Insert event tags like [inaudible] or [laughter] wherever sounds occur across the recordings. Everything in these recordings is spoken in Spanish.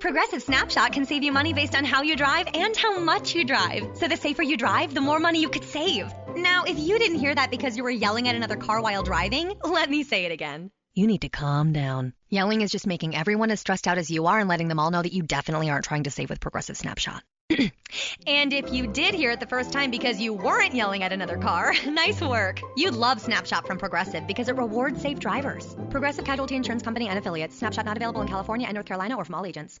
Progressive Snapshot can save you money based on how you drive and how much you drive. So the safer you drive, the more money you could save. Now, if you didn't hear that because you were yelling at another car while driving, let me say it again. You need to calm down. Yelling is just making everyone as stressed out as you are and letting them all know that you definitely aren't trying to save with Progressive Snapshot. [clears throat] and if you did hear it the first time because you weren't yelling at another car, [laughs] nice work. You'd love Snapshot from Progressive because it rewards safe drivers. Progressive Casualty Insurance Company and affiliates. Snapshot not available in California and North Carolina or from all agents.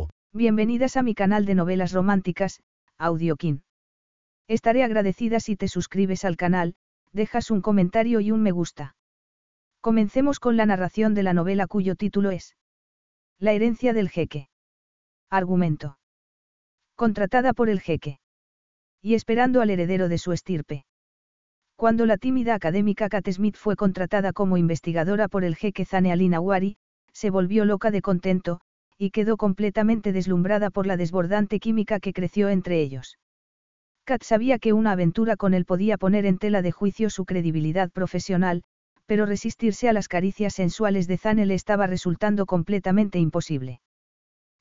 Bienvenidas a mi canal de novelas románticas, Audiokin. Estaré agradecida si te suscribes al canal, dejas un comentario y un me gusta. Comencemos con la narración de la novela cuyo título es La herencia del jeque. Argumento. Contratada por el jeque. Y esperando al heredero de su estirpe. Cuando la tímida académica Kat Smith fue contratada como investigadora por el jeque Zane Al Nawari, se volvió loca de contento, y quedó completamente deslumbrada por la desbordante química que creció entre ellos. Kat sabía que una aventura con él podía poner en tela de juicio su credibilidad profesional, pero resistirse a las caricias sensuales de Zane le estaba resultando completamente imposible.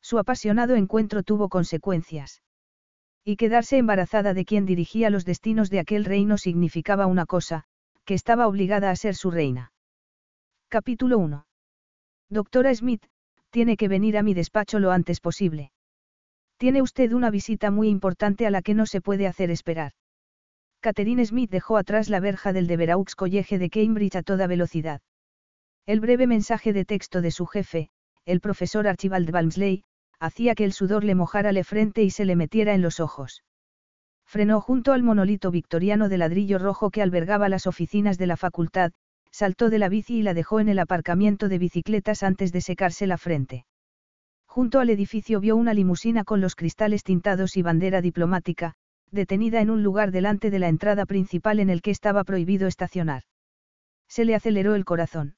Su apasionado encuentro tuvo consecuencias. Y quedarse embarazada de quien dirigía los destinos de aquel reino significaba una cosa, que estaba obligada a ser su reina. Capítulo 1. Doctora Smith, tiene que venir a mi despacho lo antes posible. Tiene usted una visita muy importante a la que no se puede hacer esperar. Catherine Smith dejó atrás la verja del Deveraux College de Cambridge a toda velocidad. El breve mensaje de texto de su jefe, el profesor Archibald Balmsley, hacía que el sudor le mojara la frente y se le metiera en los ojos. Frenó junto al monolito victoriano de ladrillo rojo que albergaba las oficinas de la facultad, saltó de la bici y la dejó en el aparcamiento de bicicletas antes de secarse la frente. Junto al edificio vio una limusina con los cristales tintados y bandera diplomática, detenida en un lugar delante de la entrada principal en el que estaba prohibido estacionar. Se le aceleró el corazón.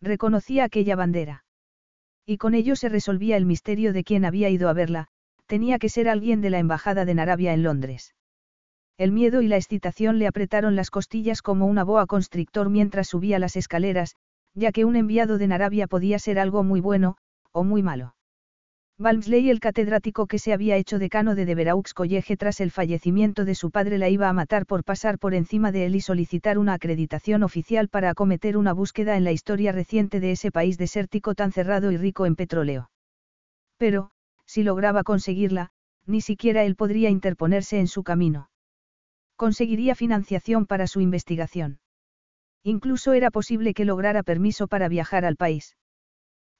Reconocía aquella bandera. Y con ello se resolvía el misterio de quién había ido a verla, tenía que ser alguien de la Embajada de Narabia en Londres. El miedo y la excitación le apretaron las costillas como una boa constrictor mientras subía las escaleras, ya que un enviado de Narabia podía ser algo muy bueno, o muy malo. Balmsley, el catedrático que se había hecho decano de Deveraux College tras el fallecimiento de su padre, la iba a matar por pasar por encima de él y solicitar una acreditación oficial para acometer una búsqueda en la historia reciente de ese país desértico tan cerrado y rico en petróleo. Pero, si lograba conseguirla, ni siquiera él podría interponerse en su camino. Conseguiría financiación para su investigación. Incluso era posible que lograra permiso para viajar al país.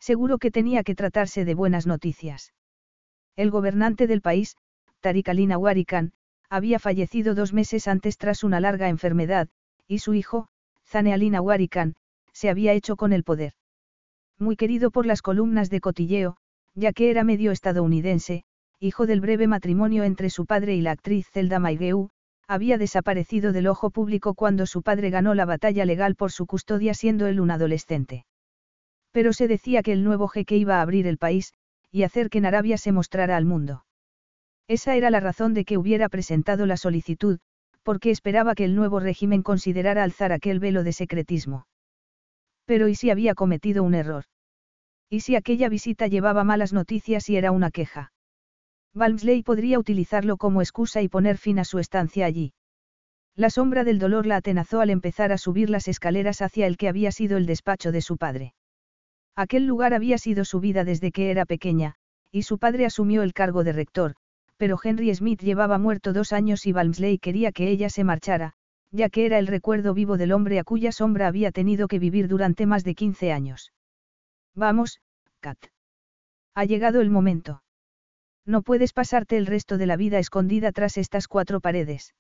Seguro que tenía que tratarse de buenas noticias. El gobernante del país, Tariq Alina había fallecido dos meses antes tras una larga enfermedad, y su hijo, Zane Alina se había hecho con el poder. Muy querido por las columnas de cotilleo, ya que era medio estadounidense, hijo del breve matrimonio entre su padre y la actriz Zelda Maigeu, había desaparecido del ojo público cuando su padre ganó la batalla legal por su custodia siendo él un adolescente. Pero se decía que el nuevo jeque iba a abrir el país, y hacer que Narabia se mostrara al mundo. Esa era la razón de que hubiera presentado la solicitud, porque esperaba que el nuevo régimen considerara alzar aquel velo de secretismo. Pero ¿y si había cometido un error? ¿Y si aquella visita llevaba malas noticias y era una queja? Balmsley podría utilizarlo como excusa y poner fin a su estancia allí. La sombra del dolor la atenazó al empezar a subir las escaleras hacia el que había sido el despacho de su padre. Aquel lugar había sido su vida desde que era pequeña, y su padre asumió el cargo de rector, pero Henry Smith llevaba muerto dos años y Balmsley quería que ella se marchara, ya que era el recuerdo vivo del hombre a cuya sombra había tenido que vivir durante más de 15 años. Vamos, Kat. Ha llegado el momento. No puedes pasarte el resto de la vida escondida tras estas cuatro paredes.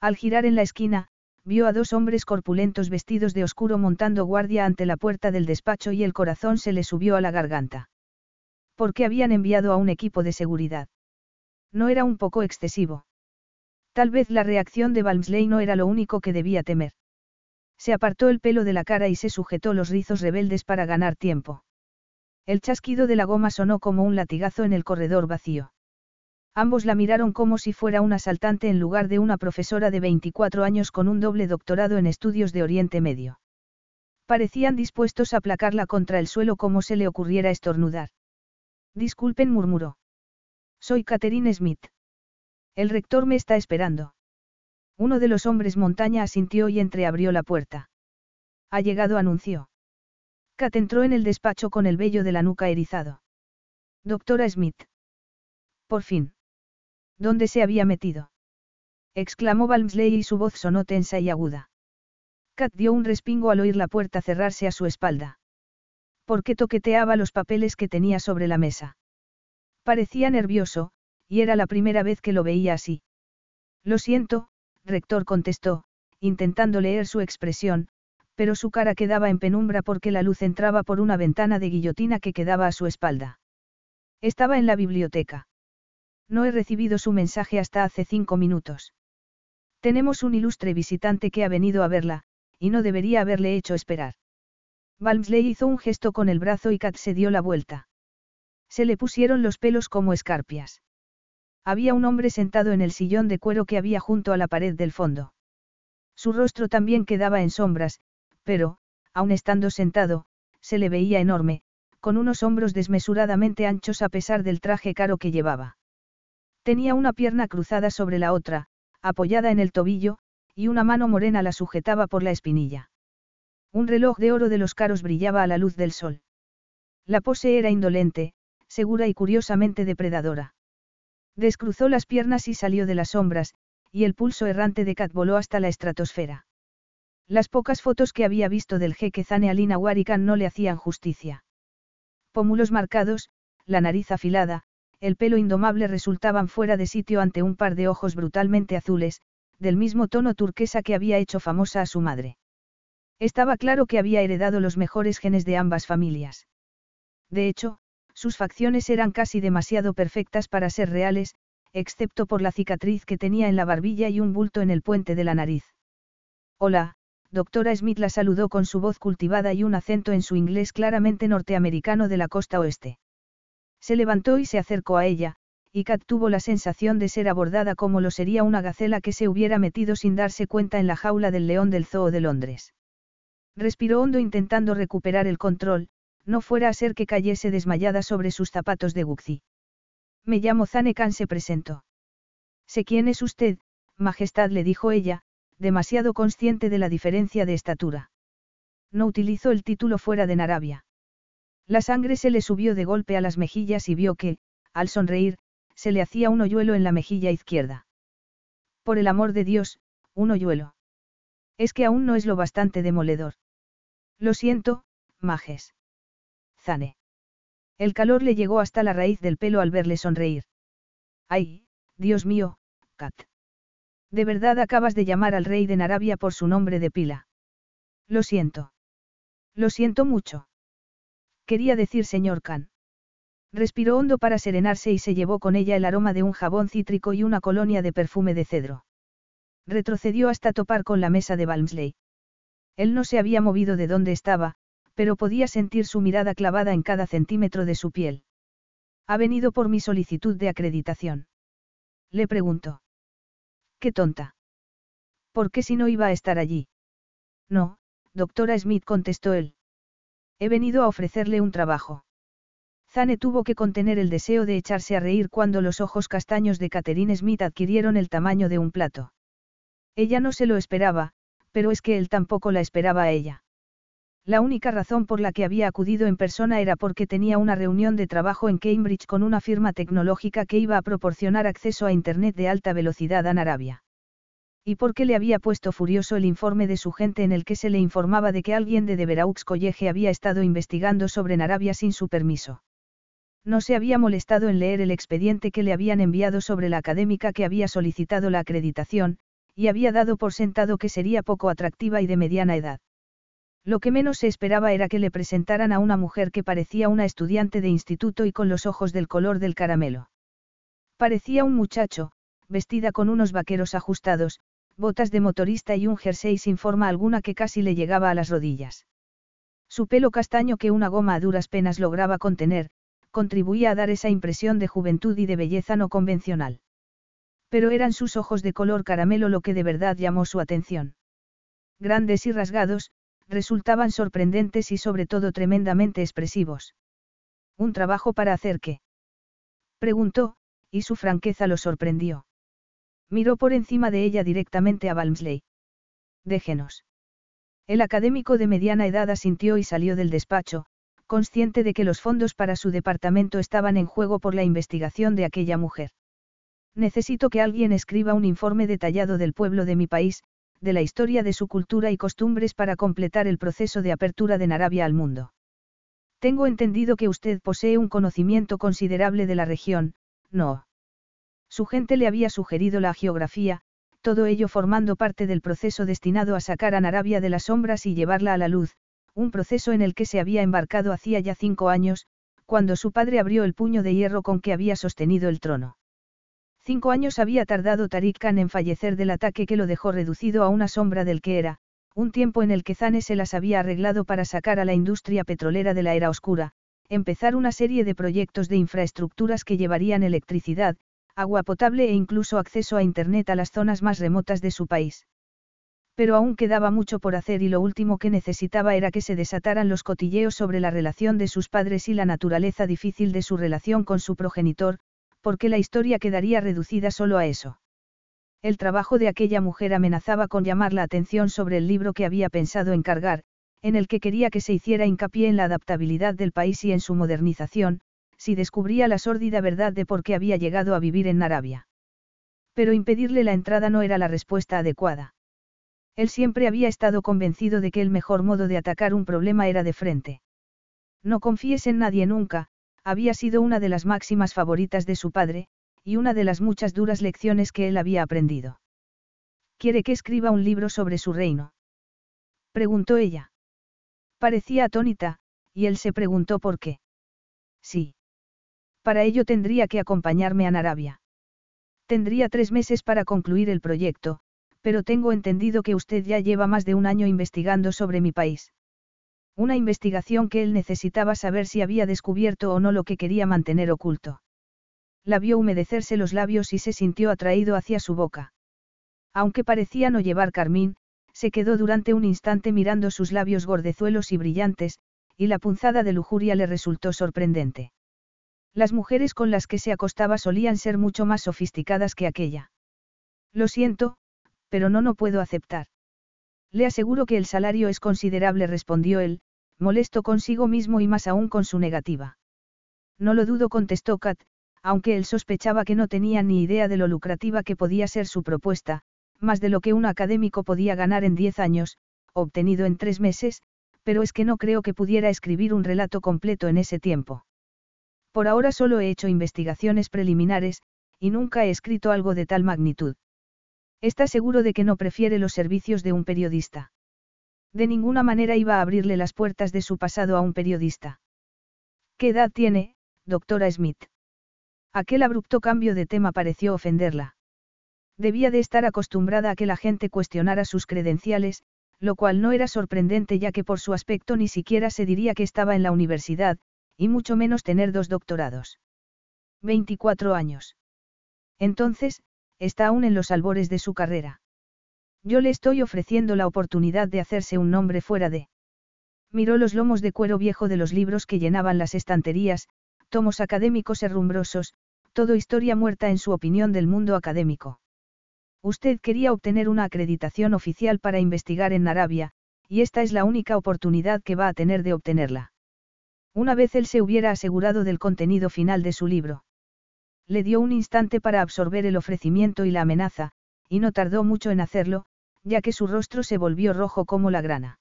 Al girar en la esquina, vio a dos hombres corpulentos vestidos de oscuro montando guardia ante la puerta del despacho y el corazón se le subió a la garganta. ¿Por qué habían enviado a un equipo de seguridad? No era un poco excesivo. Tal vez la reacción de Balmsley no era lo único que debía temer. Se apartó el pelo de la cara y se sujetó los rizos rebeldes para ganar tiempo. El chasquido de la goma sonó como un latigazo en el corredor vacío. Ambos la miraron como si fuera un asaltante en lugar de una profesora de 24 años con un doble doctorado en estudios de Oriente Medio. Parecían dispuestos a aplacarla contra el suelo como se le ocurriera estornudar. Disculpen, murmuró. Soy Catherine Smith. El rector me está esperando. Uno de los hombres montaña asintió y entreabrió la puerta. Ha llegado, anunció. Kat entró en el despacho con el vello de la nuca erizado. Doctora Smith. Por fin. ¿Dónde se había metido? exclamó Balmsley y su voz sonó tensa y aguda. Kat dio un respingo al oír la puerta cerrarse a su espalda. ¿Por qué toqueteaba los papeles que tenía sobre la mesa? Parecía nervioso, y era la primera vez que lo veía así. Lo siento, rector contestó, intentando leer su expresión, pero su cara quedaba en penumbra porque la luz entraba por una ventana de guillotina que quedaba a su espalda. Estaba en la biblioteca. No he recibido su mensaje hasta hace cinco minutos. Tenemos un ilustre visitante que ha venido a verla, y no debería haberle hecho esperar. Balmsley hizo un gesto con el brazo y Kat se dio la vuelta. Se le pusieron los pelos como escarpias. Había un hombre sentado en el sillón de cuero que había junto a la pared del fondo. Su rostro también quedaba en sombras, pero, aun estando sentado, se le veía enorme, con unos hombros desmesuradamente anchos a pesar del traje caro que llevaba. Tenía una pierna cruzada sobre la otra, apoyada en el tobillo, y una mano morena la sujetaba por la espinilla. Un reloj de oro de los caros brillaba a la luz del sol. La pose era indolente, segura y curiosamente depredadora. Descruzó las piernas y salió de las sombras, y el pulso errante de Kat voló hasta la estratosfera. Las pocas fotos que había visto del jeque Zane Alina Warikan no le hacían justicia. Pómulos marcados, la nariz afilada, el pelo indomable resultaban fuera de sitio ante un par de ojos brutalmente azules, del mismo tono turquesa que había hecho famosa a su madre. Estaba claro que había heredado los mejores genes de ambas familias. De hecho, sus facciones eran casi demasiado perfectas para ser reales, excepto por la cicatriz que tenía en la barbilla y un bulto en el puente de la nariz. Hola, doctora Smith la saludó con su voz cultivada y un acento en su inglés claramente norteamericano de la costa oeste. Se levantó y se acercó a ella, y Kat tuvo la sensación de ser abordada como lo sería una gacela que se hubiera metido sin darse cuenta en la jaula del león del Zoo de Londres. Respiró hondo intentando recuperar el control, no fuera a ser que cayese desmayada sobre sus zapatos de Guxi. Me llamo Zanekan se presentó. Sé quién es usted, Majestad le dijo ella, demasiado consciente de la diferencia de estatura. No utilizo el título fuera de Narabia. La sangre se le subió de golpe a las mejillas y vio que, al sonreír, se le hacía un hoyuelo en la mejilla izquierda. Por el amor de Dios, un hoyuelo. Es que aún no es lo bastante demoledor. Lo siento, Majes. Zane. El calor le llegó hasta la raíz del pelo al verle sonreír. Ay, Dios mío, Kat. De verdad acabas de llamar al rey de Narabia por su nombre de pila. Lo siento. Lo siento mucho. Quería decir señor Khan. Respiró hondo para serenarse y se llevó con ella el aroma de un jabón cítrico y una colonia de perfume de cedro. Retrocedió hasta topar con la mesa de Balmsley. Él no se había movido de donde estaba, pero podía sentir su mirada clavada en cada centímetro de su piel. Ha venido por mi solicitud de acreditación. Le preguntó. Qué tonta. ¿Por qué si no iba a estar allí? No, doctora Smith contestó él. He venido a ofrecerle un trabajo. Zane tuvo que contener el deseo de echarse a reír cuando los ojos castaños de Catherine Smith adquirieron el tamaño de un plato. Ella no se lo esperaba, pero es que él tampoco la esperaba a ella. La única razón por la que había acudido en persona era porque tenía una reunión de trabajo en Cambridge con una firma tecnológica que iba a proporcionar acceso a Internet de alta velocidad a Arabia. Y porque le había puesto furioso el informe de su gente en el que se le informaba de que alguien de Deveraux College había estado investigando sobre Arabia sin su permiso. No se había molestado en leer el expediente que le habían enviado sobre la académica que había solicitado la acreditación, y había dado por sentado que sería poco atractiva y de mediana edad. Lo que menos se esperaba era que le presentaran a una mujer que parecía una estudiante de instituto y con los ojos del color del caramelo. Parecía un muchacho, vestida con unos vaqueros ajustados, botas de motorista y un jersey sin forma alguna que casi le llegaba a las rodillas. Su pelo castaño que una goma a duras penas lograba contener, contribuía a dar esa impresión de juventud y de belleza no convencional. Pero eran sus ojos de color caramelo lo que de verdad llamó su atención. Grandes y rasgados, resultaban sorprendentes y sobre todo tremendamente expresivos. ¿Un trabajo para hacer qué? Preguntó, y su franqueza lo sorprendió. Miró por encima de ella directamente a Balmsley. Déjenos. El académico de mediana edad asintió y salió del despacho, consciente de que los fondos para su departamento estaban en juego por la investigación de aquella mujer. Necesito que alguien escriba un informe detallado del pueblo de mi país, de la historia de su cultura y costumbres para completar el proceso de apertura de Narabia al mundo. Tengo entendido que usted posee un conocimiento considerable de la región, ¿no? Su gente le había sugerido la geografía, todo ello formando parte del proceso destinado a sacar a Narabia de las sombras y llevarla a la luz, un proceso en el que se había embarcado hacía ya cinco años, cuando su padre abrió el puño de hierro con que había sostenido el trono. Cinco años había tardado Tariq Khan en fallecer del ataque que lo dejó reducido a una sombra del que era, un tiempo en el que Zane se las había arreglado para sacar a la industria petrolera de la era oscura, empezar una serie de proyectos de infraestructuras que llevarían electricidad, agua potable e incluso acceso a Internet a las zonas más remotas de su país. Pero aún quedaba mucho por hacer y lo último que necesitaba era que se desataran los cotilleos sobre la relación de sus padres y la naturaleza difícil de su relación con su progenitor, porque la historia quedaría reducida solo a eso. El trabajo de aquella mujer amenazaba con llamar la atención sobre el libro que había pensado encargar, en el que quería que se hiciera hincapié en la adaptabilidad del país y en su modernización, si descubría la sórdida verdad de por qué había llegado a vivir en Arabia. Pero impedirle la entrada no era la respuesta adecuada. Él siempre había estado convencido de que el mejor modo de atacar un problema era de frente. No confíes en nadie nunca, había sido una de las máximas favoritas de su padre, y una de las muchas duras lecciones que él había aprendido. ¿Quiere que escriba un libro sobre su reino? Preguntó ella. Parecía atónita, y él se preguntó por qué. Sí. Para ello tendría que acompañarme a Narabia. Tendría tres meses para concluir el proyecto, pero tengo entendido que usted ya lleva más de un año investigando sobre mi país. Una investigación que él necesitaba saber si había descubierto o no lo que quería mantener oculto. La vio humedecerse los labios y se sintió atraído hacia su boca. Aunque parecía no llevar carmín, se quedó durante un instante mirando sus labios gordezuelos y brillantes, y la punzada de lujuria le resultó sorprendente. Las mujeres con las que se acostaba solían ser mucho más sofisticadas que aquella. Lo siento, pero no no puedo aceptar. Le aseguro que el salario es considerable, respondió él, molesto consigo mismo y más aún con su negativa. No lo dudo, contestó Kat, aunque él sospechaba que no tenía ni idea de lo lucrativa que podía ser su propuesta, más de lo que un académico podía ganar en diez años, obtenido en tres meses, pero es que no creo que pudiera escribir un relato completo en ese tiempo. Por ahora solo he hecho investigaciones preliminares, y nunca he escrito algo de tal magnitud. ¿Está seguro de que no prefiere los servicios de un periodista? De ninguna manera iba a abrirle las puertas de su pasado a un periodista. ¿Qué edad tiene, doctora Smith? Aquel abrupto cambio de tema pareció ofenderla. Debía de estar acostumbrada a que la gente cuestionara sus credenciales, lo cual no era sorprendente ya que por su aspecto ni siquiera se diría que estaba en la universidad, y mucho menos tener dos doctorados. 24 años. Entonces, está aún en los albores de su carrera. Yo le estoy ofreciendo la oportunidad de hacerse un nombre fuera de... Miró los lomos de cuero viejo de los libros que llenaban las estanterías, tomos académicos herrumbrosos, todo historia muerta en su opinión del mundo académico. Usted quería obtener una acreditación oficial para investigar en Arabia, y esta es la única oportunidad que va a tener de obtenerla. Una vez él se hubiera asegurado del contenido final de su libro. Le dio un instante para absorber el ofrecimiento y la amenaza, y no tardó mucho en hacerlo, ya que su rostro se volvió rojo como la grana.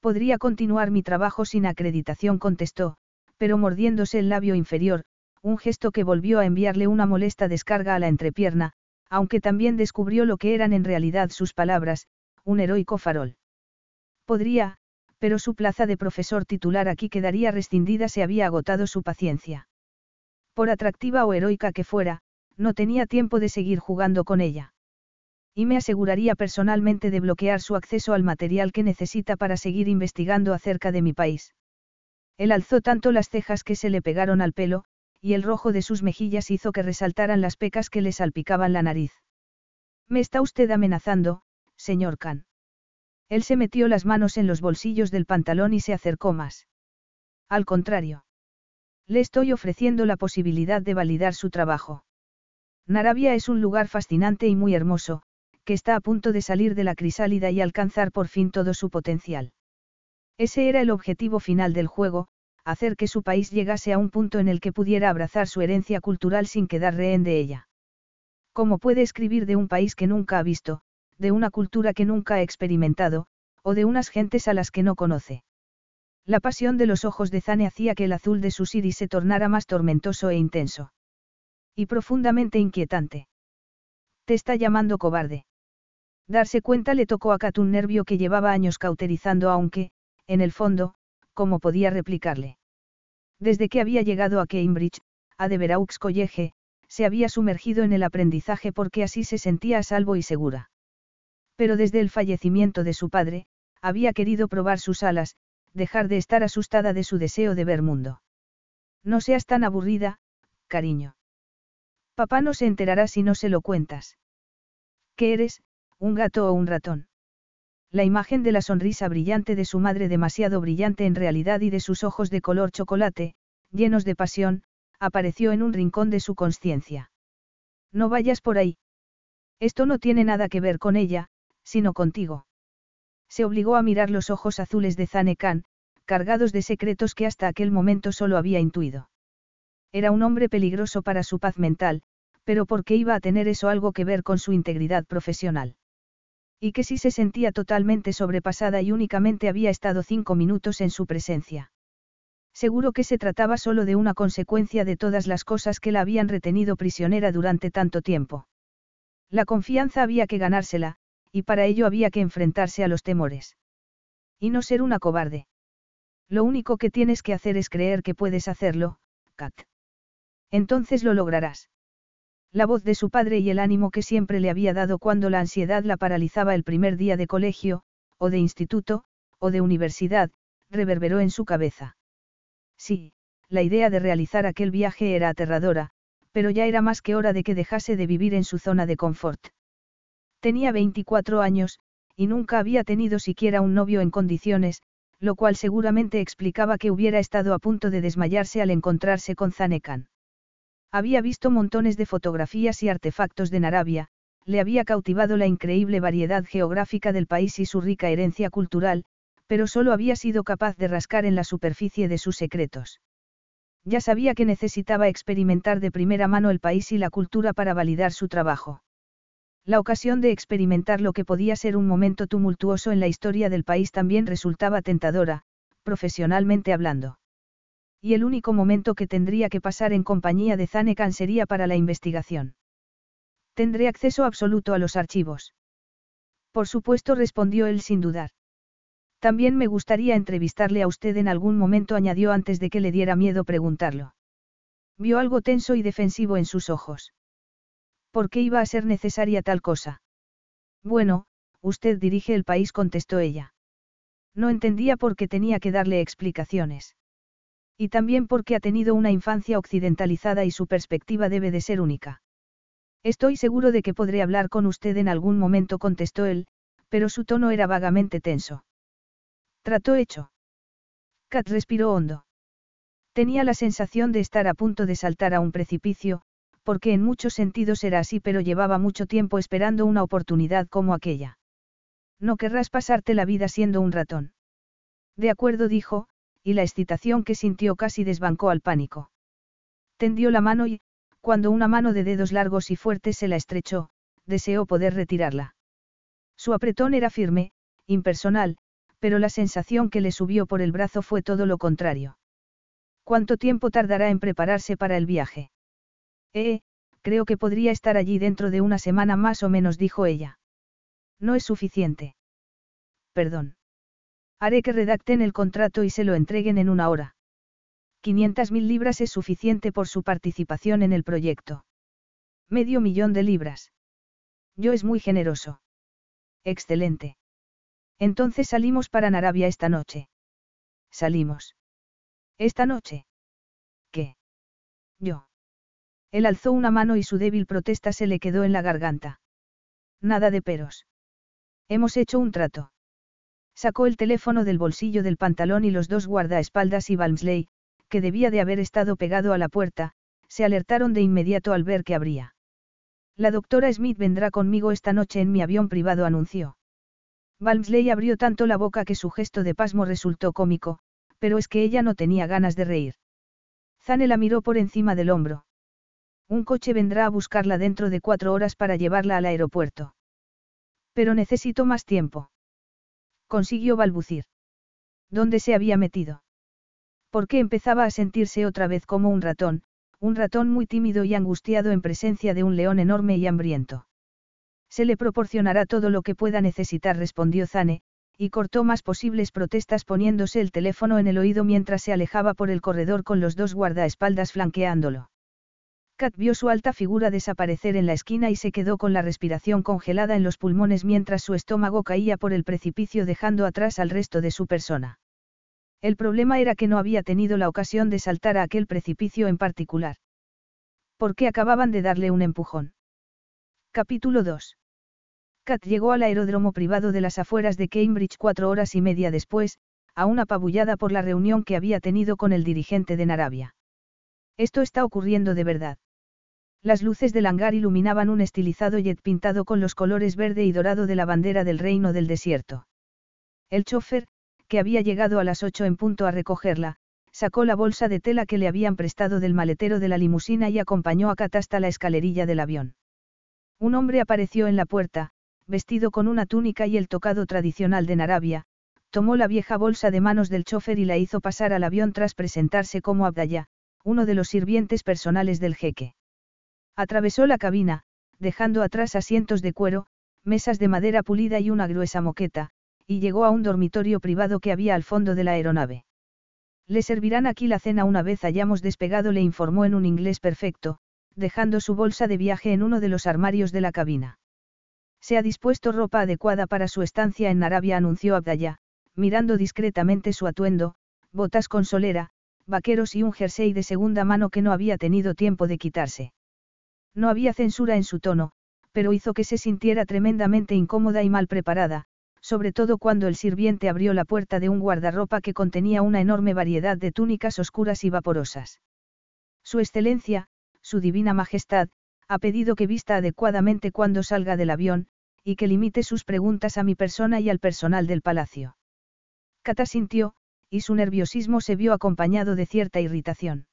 Podría continuar mi trabajo sin acreditación, contestó, pero mordiéndose el labio inferior, un gesto que volvió a enviarle una molesta descarga a la entrepierna, aunque también descubrió lo que eran en realidad sus palabras, un heroico farol. Podría, pero su plaza de profesor titular aquí quedaría rescindida se había agotado su paciencia. Por atractiva o heroica que fuera, no tenía tiempo de seguir jugando con ella. Y me aseguraría personalmente de bloquear su acceso al material que necesita para seguir investigando acerca de mi país. Él alzó tanto las cejas que se le pegaron al pelo, y el rojo de sus mejillas hizo que resaltaran las pecas que le salpicaban la nariz. Me está usted amenazando, señor Khan. Él se metió las manos en los bolsillos del pantalón y se acercó más. Al contrario. Le estoy ofreciendo la posibilidad de validar su trabajo. Narabia es un lugar fascinante y muy hermoso, que está a punto de salir de la crisálida y alcanzar por fin todo su potencial. Ese era el objetivo final del juego, hacer que su país llegase a un punto en el que pudiera abrazar su herencia cultural sin quedar rehén de ella. ¿Cómo puede escribir de un país que nunca ha visto, de una cultura que nunca ha experimentado, o de unas gentes a las que no conoce? La pasión de los ojos de Zane hacía que el azul de su iris se tornara más tormentoso e intenso. Y profundamente inquietante. Te está llamando cobarde. Darse cuenta le tocó a Kat un nervio que llevaba años cauterizando aunque, en el fondo, ¿cómo podía replicarle? Desde que había llegado a Cambridge, a Deveraux College, se había sumergido en el aprendizaje porque así se sentía a salvo y segura. Pero desde el fallecimiento de su padre, había querido probar sus alas, dejar de estar asustada de su deseo de ver mundo. No seas tan aburrida, cariño. Papá no se enterará si no se lo cuentas. ¿Qué eres, un gato o un ratón. La imagen de la sonrisa brillante de su madre demasiado brillante en realidad y de sus ojos de color chocolate, llenos de pasión, apareció en un rincón de su conciencia. No vayas por ahí. Esto no tiene nada que ver con ella, sino contigo. Se obligó a mirar los ojos azules de Zane Khan, cargados de secretos que hasta aquel momento solo había intuido. Era un hombre peligroso para su paz mental, pero ¿por qué iba a tener eso algo que ver con su integridad profesional? Y que si se sentía totalmente sobrepasada y únicamente había estado cinco minutos en su presencia. Seguro que se trataba solo de una consecuencia de todas las cosas que la habían retenido prisionera durante tanto tiempo. La confianza había que ganársela, y para ello había que enfrentarse a los temores. Y no ser una cobarde. Lo único que tienes que hacer es creer que puedes hacerlo, Kat. Entonces lo lograrás. La voz de su padre y el ánimo que siempre le había dado cuando la ansiedad la paralizaba el primer día de colegio, o de instituto, o de universidad, reverberó en su cabeza. Sí, la idea de realizar aquel viaje era aterradora, pero ya era más que hora de que dejase de vivir en su zona de confort. Tenía 24 años, y nunca había tenido siquiera un novio en condiciones, lo cual seguramente explicaba que hubiera estado a punto de desmayarse al encontrarse con Zanekan. Había visto montones de fotografías y artefactos de Narabia, le había cautivado la increíble variedad geográfica del país y su rica herencia cultural, pero solo había sido capaz de rascar en la superficie de sus secretos. Ya sabía que necesitaba experimentar de primera mano el país y la cultura para validar su trabajo. La ocasión de experimentar lo que podía ser un momento tumultuoso en la historia del país también resultaba tentadora, profesionalmente hablando y el único momento que tendría que pasar en compañía de Zanekan sería para la investigación. Tendré acceso absoluto a los archivos. Por supuesto, respondió él sin dudar. También me gustaría entrevistarle a usted en algún momento, añadió antes de que le diera miedo preguntarlo. Vio algo tenso y defensivo en sus ojos. ¿Por qué iba a ser necesaria tal cosa? Bueno, usted dirige el país, contestó ella. No entendía por qué tenía que darle explicaciones. Y también porque ha tenido una infancia occidentalizada y su perspectiva debe de ser única. Estoy seguro de que podré hablar con usted en algún momento, contestó él, pero su tono era vagamente tenso. Trató hecho. Kat respiró hondo. Tenía la sensación de estar a punto de saltar a un precipicio, porque en muchos sentidos era así, pero llevaba mucho tiempo esperando una oportunidad como aquella. No querrás pasarte la vida siendo un ratón. De acuerdo, dijo, y la excitación que sintió casi desbancó al pánico. Tendió la mano y, cuando una mano de dedos largos y fuertes se la estrechó, deseó poder retirarla. Su apretón era firme, impersonal, pero la sensación que le subió por el brazo fue todo lo contrario. ¿Cuánto tiempo tardará en prepararse para el viaje? Eh, creo que podría estar allí dentro de una semana más o menos, dijo ella. No es suficiente. Perdón. Haré que redacten el contrato y se lo entreguen en una hora. 500.000 libras es suficiente por su participación en el proyecto. Medio millón de libras. Yo es muy generoso. Excelente. Entonces salimos para Narabia esta noche. Salimos. Esta noche. ¿Qué? Yo. Él alzó una mano y su débil protesta se le quedó en la garganta. Nada de peros. Hemos hecho un trato. Sacó el teléfono del bolsillo del pantalón y los dos guardaespaldas y Balmsley, que debía de haber estado pegado a la puerta, se alertaron de inmediato al ver que abría. La doctora Smith vendrá conmigo esta noche en mi avión privado, anunció. Balmsley abrió tanto la boca que su gesto de pasmo resultó cómico, pero es que ella no tenía ganas de reír. Zane la miró por encima del hombro. Un coche vendrá a buscarla dentro de cuatro horas para llevarla al aeropuerto. Pero necesito más tiempo. Consiguió balbucir. ¿Dónde se había metido? Porque empezaba a sentirse otra vez como un ratón, un ratón muy tímido y angustiado en presencia de un león enorme y hambriento. Se le proporcionará todo lo que pueda necesitar, respondió Zane, y cortó más posibles protestas poniéndose el teléfono en el oído mientras se alejaba por el corredor con los dos guardaespaldas flanqueándolo. Kat vio su alta figura desaparecer en la esquina y se quedó con la respiración congelada en los pulmones mientras su estómago caía por el precipicio dejando atrás al resto de su persona. El problema era que no había tenido la ocasión de saltar a aquel precipicio en particular. ¿Por qué acababan de darle un empujón? Capítulo 2. Kat llegó al aeródromo privado de las afueras de Cambridge cuatro horas y media después, aún apabullada por la reunión que había tenido con el dirigente de Narabia. Esto está ocurriendo de verdad. Las luces del hangar iluminaban un estilizado jet pintado con los colores verde y dorado de la bandera del reino del desierto. El chofer, que había llegado a las ocho en punto a recogerla, sacó la bolsa de tela que le habían prestado del maletero de la limusina y acompañó a Kat hasta la escalerilla del avión. Un hombre apareció en la puerta, vestido con una túnica y el tocado tradicional de Narabia, tomó la vieja bolsa de manos del chofer y la hizo pasar al avión tras presentarse como Abdallah, uno de los sirvientes personales del jeque. Atravesó la cabina, dejando atrás asientos de cuero, mesas de madera pulida y una gruesa moqueta, y llegó a un dormitorio privado que había al fondo de la aeronave. Le servirán aquí la cena una vez hayamos despegado, le informó en un inglés perfecto, dejando su bolsa de viaje en uno de los armarios de la cabina. Se ha dispuesto ropa adecuada para su estancia en Arabia, anunció Abdallah, mirando discretamente su atuendo, botas con solera, vaqueros y un jersey de segunda mano que no había tenido tiempo de quitarse. No había censura en su tono, pero hizo que se sintiera tremendamente incómoda y mal preparada, sobre todo cuando el sirviente abrió la puerta de un guardarropa que contenía una enorme variedad de túnicas oscuras y vaporosas. Su excelencia, su divina majestad, ha pedido que vista adecuadamente cuando salga del avión, y que limite sus preguntas a mi persona y al personal del palacio. Cata sintió, y su nerviosismo se vio acompañado de cierta irritación.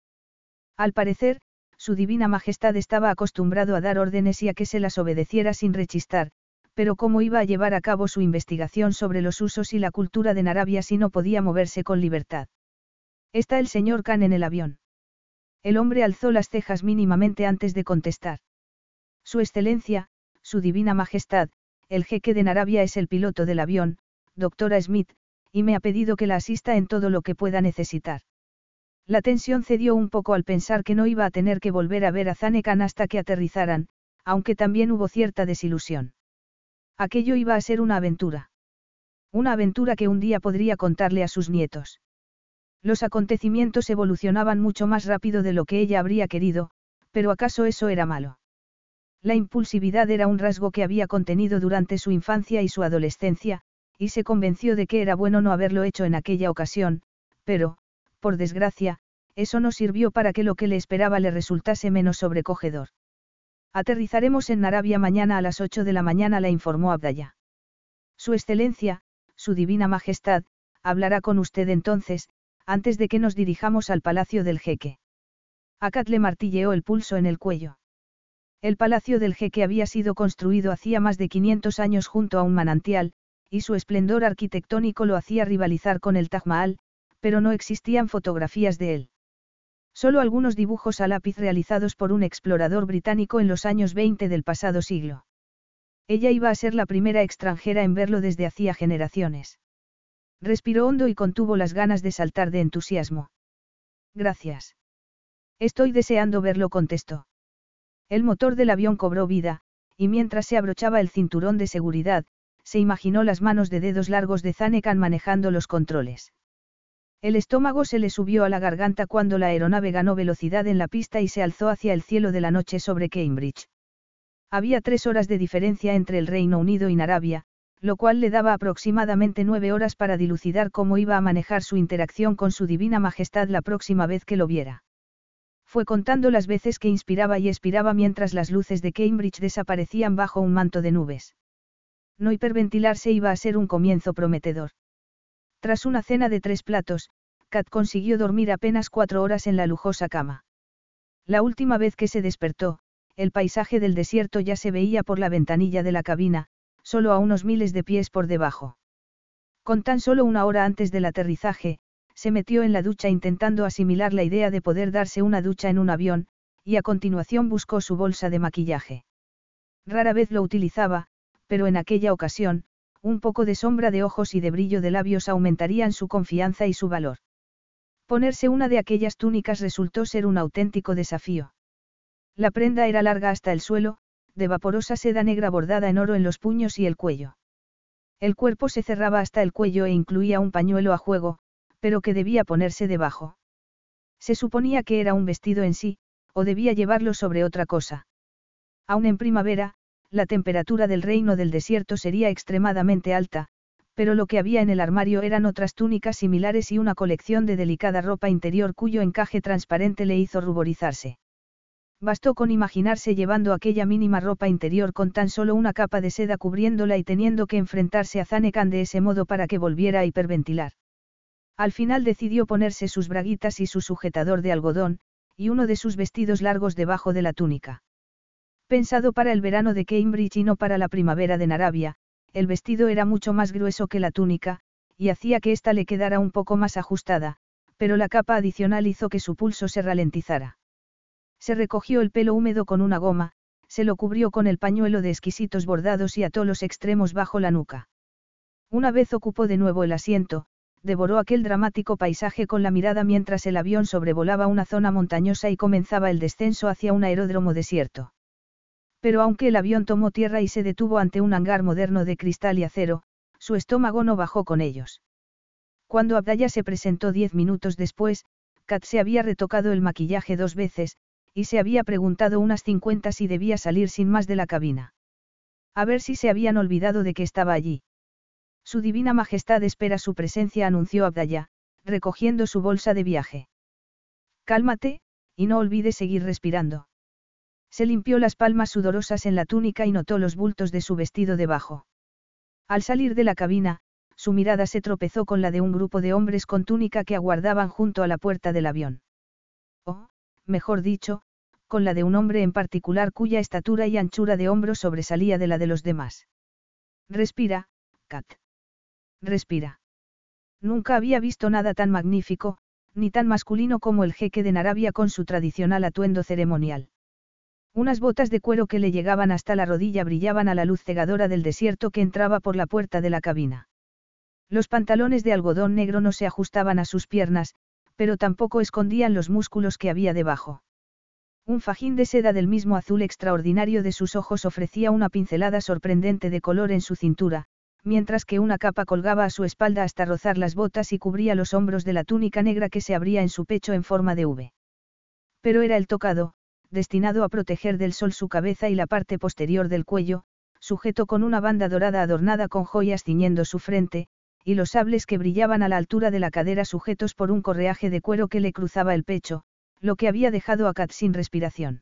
Al parecer, su divina majestad estaba acostumbrado a dar órdenes y a que se las obedeciera sin rechistar, pero cómo iba a llevar a cabo su investigación sobre los usos y la cultura de Narabia si no podía moverse con libertad. Está el señor Khan en el avión. El hombre alzó las cejas mínimamente antes de contestar. Su excelencia, su divina majestad, el jeque de Narabia es el piloto del avión, doctora Smith, y me ha pedido que la asista en todo lo que pueda necesitar. La tensión cedió un poco al pensar que no iba a tener que volver a ver a Zanekan hasta que aterrizaran, aunque también hubo cierta desilusión. Aquello iba a ser una aventura. Una aventura que un día podría contarle a sus nietos. Los acontecimientos evolucionaban mucho más rápido de lo que ella habría querido, pero ¿acaso eso era malo? La impulsividad era un rasgo que había contenido durante su infancia y su adolescencia, y se convenció de que era bueno no haberlo hecho en aquella ocasión, pero, por desgracia, eso no sirvió para que lo que le esperaba le resultase menos sobrecogedor. Aterrizaremos en Narabia mañana a las 8 de la mañana, la informó Abdaya. Su Excelencia, Su Divina Majestad, hablará con usted entonces, antes de que nos dirijamos al palacio del jeque. Akat le martilleó el pulso en el cuello. El palacio del jeque había sido construido hacía más de 500 años junto a un manantial, y su esplendor arquitectónico lo hacía rivalizar con el Taj Mahal, pero no existían fotografías de él. Solo algunos dibujos a lápiz realizados por un explorador británico en los años 20 del pasado siglo. Ella iba a ser la primera extranjera en verlo desde hacía generaciones. Respiró hondo y contuvo las ganas de saltar de entusiasmo. Gracias. Estoy deseando verlo, contestó. El motor del avión cobró vida, y mientras se abrochaba el cinturón de seguridad, se imaginó las manos de dedos largos de Zanekan manejando los controles. El estómago se le subió a la garganta cuando la aeronave ganó velocidad en la pista y se alzó hacia el cielo de la noche sobre Cambridge. Había tres horas de diferencia entre el Reino Unido y Narabia, lo cual le daba aproximadamente nueve horas para dilucidar cómo iba a manejar su interacción con su Divina Majestad la próxima vez que lo viera. Fue contando las veces que inspiraba y expiraba mientras las luces de Cambridge desaparecían bajo un manto de nubes. No hiperventilarse iba a ser un comienzo prometedor. Tras una cena de tres platos, Kat consiguió dormir apenas cuatro horas en la lujosa cama. La última vez que se despertó, el paisaje del desierto ya se veía por la ventanilla de la cabina, solo a unos miles de pies por debajo. Con tan solo una hora antes del aterrizaje, se metió en la ducha intentando asimilar la idea de poder darse una ducha en un avión, y a continuación buscó su bolsa de maquillaje. Rara vez lo utilizaba, pero en aquella ocasión, un poco de sombra de ojos y de brillo de labios aumentarían su confianza y su valor. Ponerse una de aquellas túnicas resultó ser un auténtico desafío. La prenda era larga hasta el suelo, de vaporosa seda negra bordada en oro en los puños y el cuello. El cuerpo se cerraba hasta el cuello e incluía un pañuelo a juego, pero que debía ponerse debajo. Se suponía que era un vestido en sí, o debía llevarlo sobre otra cosa. Aún en primavera, la temperatura del reino del desierto sería extremadamente alta, pero lo que había en el armario eran otras túnicas similares y una colección de delicada ropa interior cuyo encaje transparente le hizo ruborizarse. Bastó con imaginarse llevando aquella mínima ropa interior con tan solo una capa de seda cubriéndola y teniendo que enfrentarse a Zanekan de ese modo para que volviera a hiperventilar. Al final decidió ponerse sus braguitas y su sujetador de algodón, y uno de sus vestidos largos debajo de la túnica. Pensado para el verano de Cambridge y no para la primavera de Narabia, el vestido era mucho más grueso que la túnica, y hacía que ésta le quedara un poco más ajustada, pero la capa adicional hizo que su pulso se ralentizara. Se recogió el pelo húmedo con una goma, se lo cubrió con el pañuelo de exquisitos bordados y ató los extremos bajo la nuca. Una vez ocupó de nuevo el asiento, devoró aquel dramático paisaje con la mirada mientras el avión sobrevolaba una zona montañosa y comenzaba el descenso hacia un aeródromo desierto. Pero aunque el avión tomó tierra y se detuvo ante un hangar moderno de cristal y acero, su estómago no bajó con ellos. Cuando Abdaya se presentó diez minutos después, Kat se había retocado el maquillaje dos veces, y se había preguntado unas cincuenta si debía salir sin más de la cabina. A ver si se habían olvidado de que estaba allí. Su divina majestad espera su presencia, anunció Abdaya, recogiendo su bolsa de viaje. Cálmate, y no olvides seguir respirando. Se limpió las palmas sudorosas en la túnica y notó los bultos de su vestido debajo. Al salir de la cabina, su mirada se tropezó con la de un grupo de hombres con túnica que aguardaban junto a la puerta del avión. Oh, mejor dicho, con la de un hombre en particular cuya estatura y anchura de hombros sobresalía de la de los demás. Respira, Kat. Respira. Nunca había visto nada tan magnífico, ni tan masculino como el jeque de Narabia con su tradicional atuendo ceremonial. Unas botas de cuero que le llegaban hasta la rodilla brillaban a la luz cegadora del desierto que entraba por la puerta de la cabina. Los pantalones de algodón negro no se ajustaban a sus piernas, pero tampoco escondían los músculos que había debajo. Un fajín de seda del mismo azul extraordinario de sus ojos ofrecía una pincelada sorprendente de color en su cintura, mientras que una capa colgaba a su espalda hasta rozar las botas y cubría los hombros de la túnica negra que se abría en su pecho en forma de V. Pero era el tocado, destinado a proteger del sol su cabeza y la parte posterior del cuello, sujeto con una banda dorada adornada con joyas ciñendo su frente, y los sables que brillaban a la altura de la cadera sujetos por un correaje de cuero que le cruzaba el pecho, lo que había dejado a Kat sin respiración.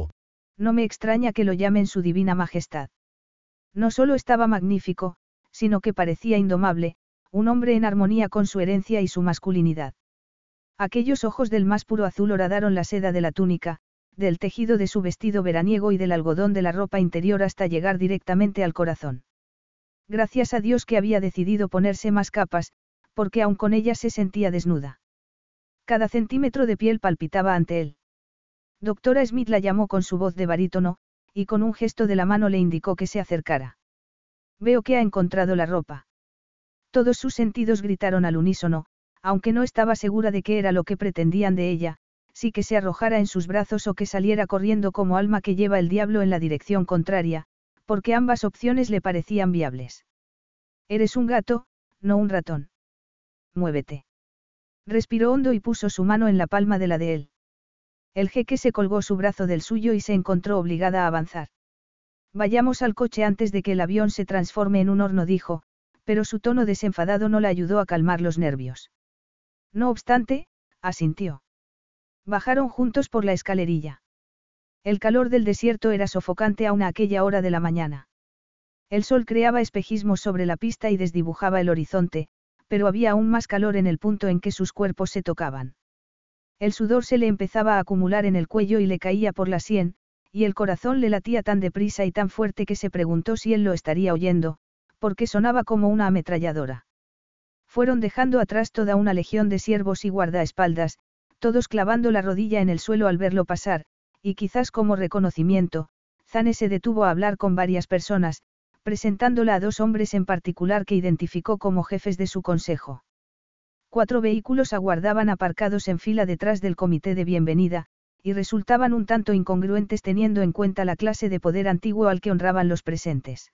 No me extraña que lo llamen su divina majestad. No solo estaba magnífico, sino que parecía indomable, un hombre en armonía con su herencia y su masculinidad. Aquellos ojos del más puro azul horadaron la seda de la túnica, del tejido de su vestido veraniego y del algodón de la ropa interior hasta llegar directamente al corazón. Gracias a Dios que había decidido ponerse más capas, porque aun con ellas se sentía desnuda. Cada centímetro de piel palpitaba ante él. Doctora Smith la llamó con su voz de barítono, y con un gesto de la mano le indicó que se acercara. Veo que ha encontrado la ropa. Todos sus sentidos gritaron al unísono, aunque no estaba segura de qué era lo que pretendían de ella, si que se arrojara en sus brazos o que saliera corriendo como alma que lleva el diablo en la dirección contraria, porque ambas opciones le parecían viables. Eres un gato, no un ratón. Muévete. Respiró hondo y puso su mano en la palma de la de él. El jeque se colgó su brazo del suyo y se encontró obligada a avanzar. Vayamos al coche antes de que el avión se transforme en un horno, dijo, pero su tono desenfadado no la ayudó a calmar los nervios. No obstante, asintió. Bajaron juntos por la escalerilla. El calor del desierto era sofocante aún a aquella hora de la mañana. El sol creaba espejismos sobre la pista y desdibujaba el horizonte, pero había aún más calor en el punto en que sus cuerpos se tocaban. El sudor se le empezaba a acumular en el cuello y le caía por la sien, y el corazón le latía tan deprisa y tan fuerte que se preguntó si él lo estaría oyendo, porque sonaba como una ametralladora. Fueron dejando atrás toda una legión de siervos y guardaespaldas, todos clavando la rodilla en el suelo al verlo pasar, y quizás como reconocimiento, Zane se detuvo a hablar con varias personas, presentándola a dos hombres en particular que identificó como jefes de su consejo. Cuatro vehículos aguardaban aparcados en fila detrás del comité de bienvenida, y resultaban un tanto incongruentes teniendo en cuenta la clase de poder antiguo al que honraban los presentes.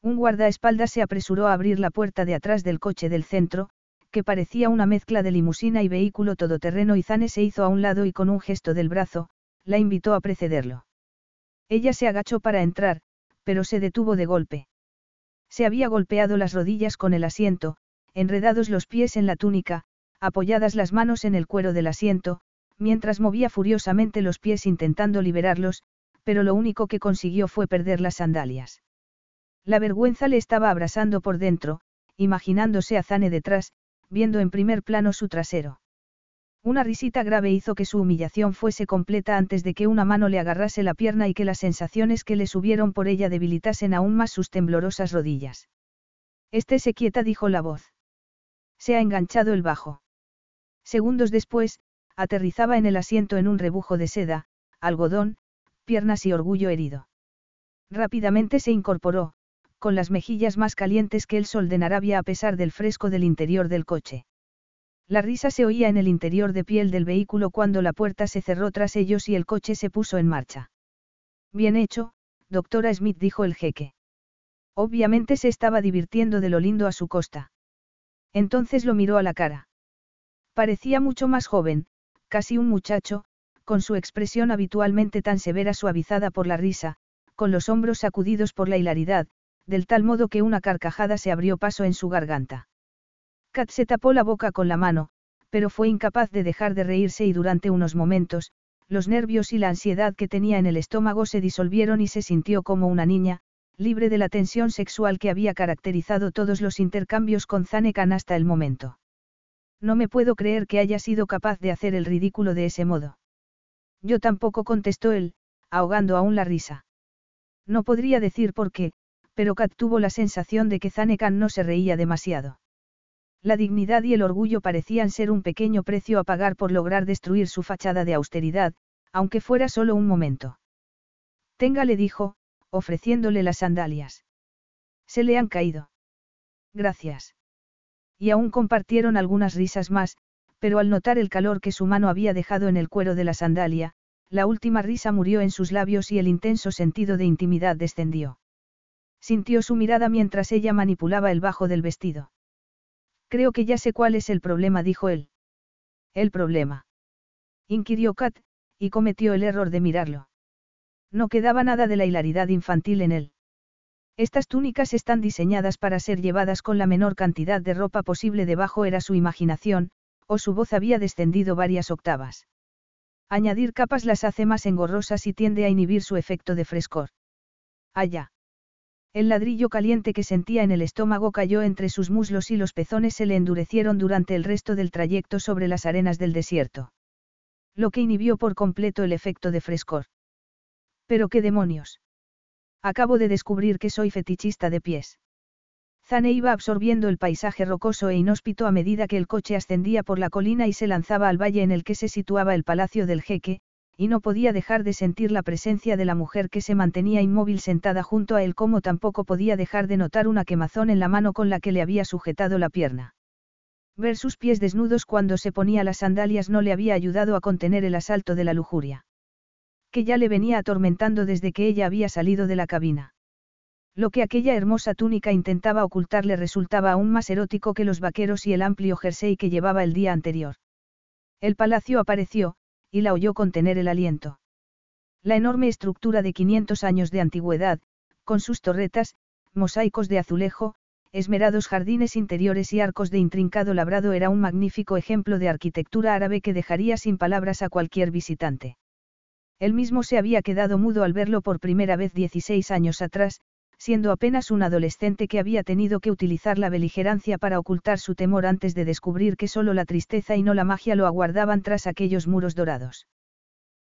Un guardaespaldas se apresuró a abrir la puerta de atrás del coche del centro, que parecía una mezcla de limusina y vehículo todoterreno y Zane se hizo a un lado y con un gesto del brazo, la invitó a precederlo. Ella se agachó para entrar, pero se detuvo de golpe. Se había golpeado las rodillas con el asiento, enredados los pies en la túnica, apoyadas las manos en el cuero del asiento, mientras movía furiosamente los pies intentando liberarlos, pero lo único que consiguió fue perder las sandalias. La vergüenza le estaba abrasando por dentro, imaginándose a Zane detrás, viendo en primer plano su trasero. Una risita grave hizo que su humillación fuese completa antes de que una mano le agarrase la pierna y que las sensaciones que le subieron por ella debilitasen aún más sus temblorosas rodillas. Estése quieta, dijo la voz. Se ha enganchado el bajo. Segundos después, aterrizaba en el asiento en un rebujo de seda, algodón, piernas y orgullo herido. Rápidamente se incorporó, con las mejillas más calientes que el sol de Narabia a pesar del fresco del interior del coche. La risa se oía en el interior de piel del vehículo cuando la puerta se cerró tras ellos y el coche se puso en marcha. Bien hecho, doctora Smith dijo el jeque. Obviamente se estaba divirtiendo de lo lindo a su costa. Entonces lo miró a la cara. Parecía mucho más joven, casi un muchacho, con su expresión habitualmente tan severa suavizada por la risa, con los hombros sacudidos por la hilaridad, del tal modo que una carcajada se abrió paso en su garganta. Kat se tapó la boca con la mano, pero fue incapaz de dejar de reírse y durante unos momentos, los nervios y la ansiedad que tenía en el estómago se disolvieron y se sintió como una niña, libre de la tensión sexual que había caracterizado todos los intercambios con Zanekan hasta el momento. No me puedo creer que haya sido capaz de hacer el ridículo de ese modo. Yo tampoco contestó él, ahogando aún la risa. No podría decir por qué, pero Kat tuvo la sensación de que Zanekan no se reía demasiado. La dignidad y el orgullo parecían ser un pequeño precio a pagar por lograr destruir su fachada de austeridad, aunque fuera solo un momento. Tenga le dijo, ofreciéndole las sandalias. Se le han caído. Gracias. Y aún compartieron algunas risas más, pero al notar el calor que su mano había dejado en el cuero de la sandalia, la última risa murió en sus labios y el intenso sentido de intimidad descendió. Sintió su mirada mientras ella manipulaba el bajo del vestido. Creo que ya sé cuál es el problema, dijo él. ¿El problema? inquirió Kat, y cometió el error de mirarlo. No quedaba nada de la hilaridad infantil en él. Estas túnicas están diseñadas para ser llevadas con la menor cantidad de ropa posible debajo era su imaginación, o su voz había descendido varias octavas. Añadir capas las hace más engorrosas y tiende a inhibir su efecto de frescor. Allá. El ladrillo caliente que sentía en el estómago cayó entre sus muslos y los pezones se le endurecieron durante el resto del trayecto sobre las arenas del desierto. Lo que inhibió por completo el efecto de frescor. Pero qué demonios. Acabo de descubrir que soy fetichista de pies. Zane iba absorbiendo el paisaje rocoso e inhóspito a medida que el coche ascendía por la colina y se lanzaba al valle en el que se situaba el palacio del jeque, y no podía dejar de sentir la presencia de la mujer que se mantenía inmóvil sentada junto a él como tampoco podía dejar de notar una quemazón en la mano con la que le había sujetado la pierna. Ver sus pies desnudos cuando se ponía las sandalias no le había ayudado a contener el asalto de la lujuria que ya le venía atormentando desde que ella había salido de la cabina. Lo que aquella hermosa túnica intentaba ocultarle resultaba aún más erótico que los vaqueros y el amplio jersey que llevaba el día anterior. El palacio apareció, y la oyó contener el aliento. La enorme estructura de 500 años de antigüedad, con sus torretas, mosaicos de azulejo, esmerados jardines interiores y arcos de intrincado labrado era un magnífico ejemplo de arquitectura árabe que dejaría sin palabras a cualquier visitante. Él mismo se había quedado mudo al verlo por primera vez 16 años atrás, siendo apenas un adolescente que había tenido que utilizar la beligerancia para ocultar su temor antes de descubrir que solo la tristeza y no la magia lo aguardaban tras aquellos muros dorados.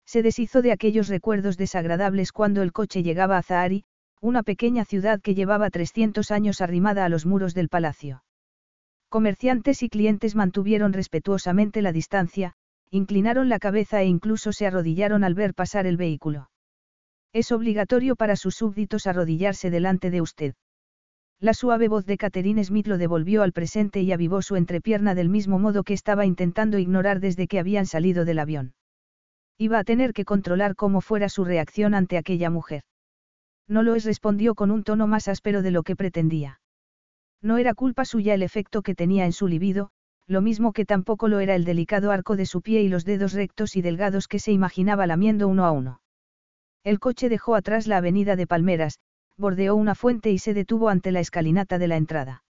Se deshizo de aquellos recuerdos desagradables cuando el coche llegaba a Zahari, una pequeña ciudad que llevaba 300 años arrimada a los muros del palacio. Comerciantes y clientes mantuvieron respetuosamente la distancia, inclinaron la cabeza e incluso se arrodillaron al ver pasar el vehículo. Es obligatorio para sus súbditos arrodillarse delante de usted. La suave voz de Catherine Smith lo devolvió al presente y avivó su entrepierna del mismo modo que estaba intentando ignorar desde que habían salido del avión. Iba a tener que controlar cómo fuera su reacción ante aquella mujer. No lo es, respondió con un tono más áspero de lo que pretendía. No era culpa suya el efecto que tenía en su libido, lo mismo que tampoco lo era el delicado arco de su pie y los dedos rectos y delgados que se imaginaba lamiendo uno a uno. El coche dejó atrás la avenida de Palmeras, bordeó una fuente y se detuvo ante la escalinata de la entrada.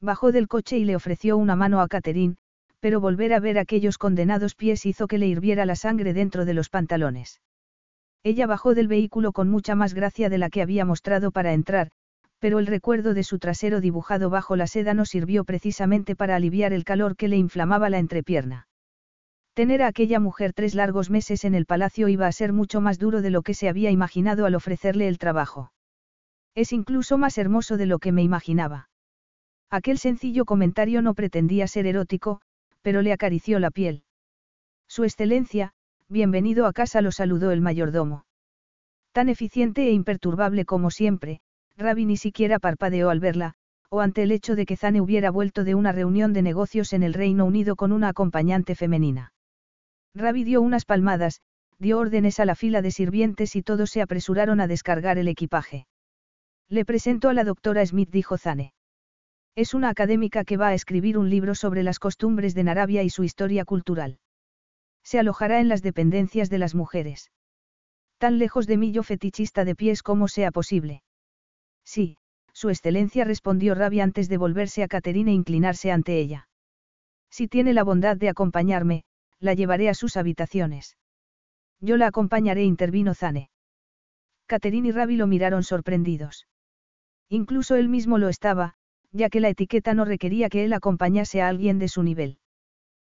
Bajó del coche y le ofreció una mano a Catherine, pero volver a ver aquellos condenados pies hizo que le hirviera la sangre dentro de los pantalones. Ella bajó del vehículo con mucha más gracia de la que había mostrado para entrar, pero el recuerdo de su trasero dibujado bajo la seda no sirvió precisamente para aliviar el calor que le inflamaba la entrepierna. Tener a aquella mujer tres largos meses en el palacio iba a ser mucho más duro de lo que se había imaginado al ofrecerle el trabajo. Es incluso más hermoso de lo que me imaginaba. Aquel sencillo comentario no pretendía ser erótico, pero le acarició la piel. Su excelencia, bienvenido a casa lo saludó el mayordomo. Tan eficiente e imperturbable como siempre, Ravi ni siquiera parpadeó al verla, o ante el hecho de que Zane hubiera vuelto de una reunión de negocios en el Reino Unido con una acompañante femenina. Ravi dio unas palmadas, dio órdenes a la fila de sirvientes y todos se apresuraron a descargar el equipaje. Le presento a la doctora Smith, dijo Zane. Es una académica que va a escribir un libro sobre las costumbres de Narabia y su historia cultural. Se alojará en las dependencias de las mujeres. Tan lejos de mí yo fetichista de pies como sea posible. Sí, Su excelencia respondió Rabi antes de volverse a Caterina e inclinarse ante ella. Si tiene la bondad de acompañarme, la llevaré a sus habitaciones. Yo la acompañaré, intervino Zane. Caterina y Rabi lo miraron sorprendidos. Incluso él mismo lo estaba, ya que la etiqueta no requería que él acompañase a alguien de su nivel.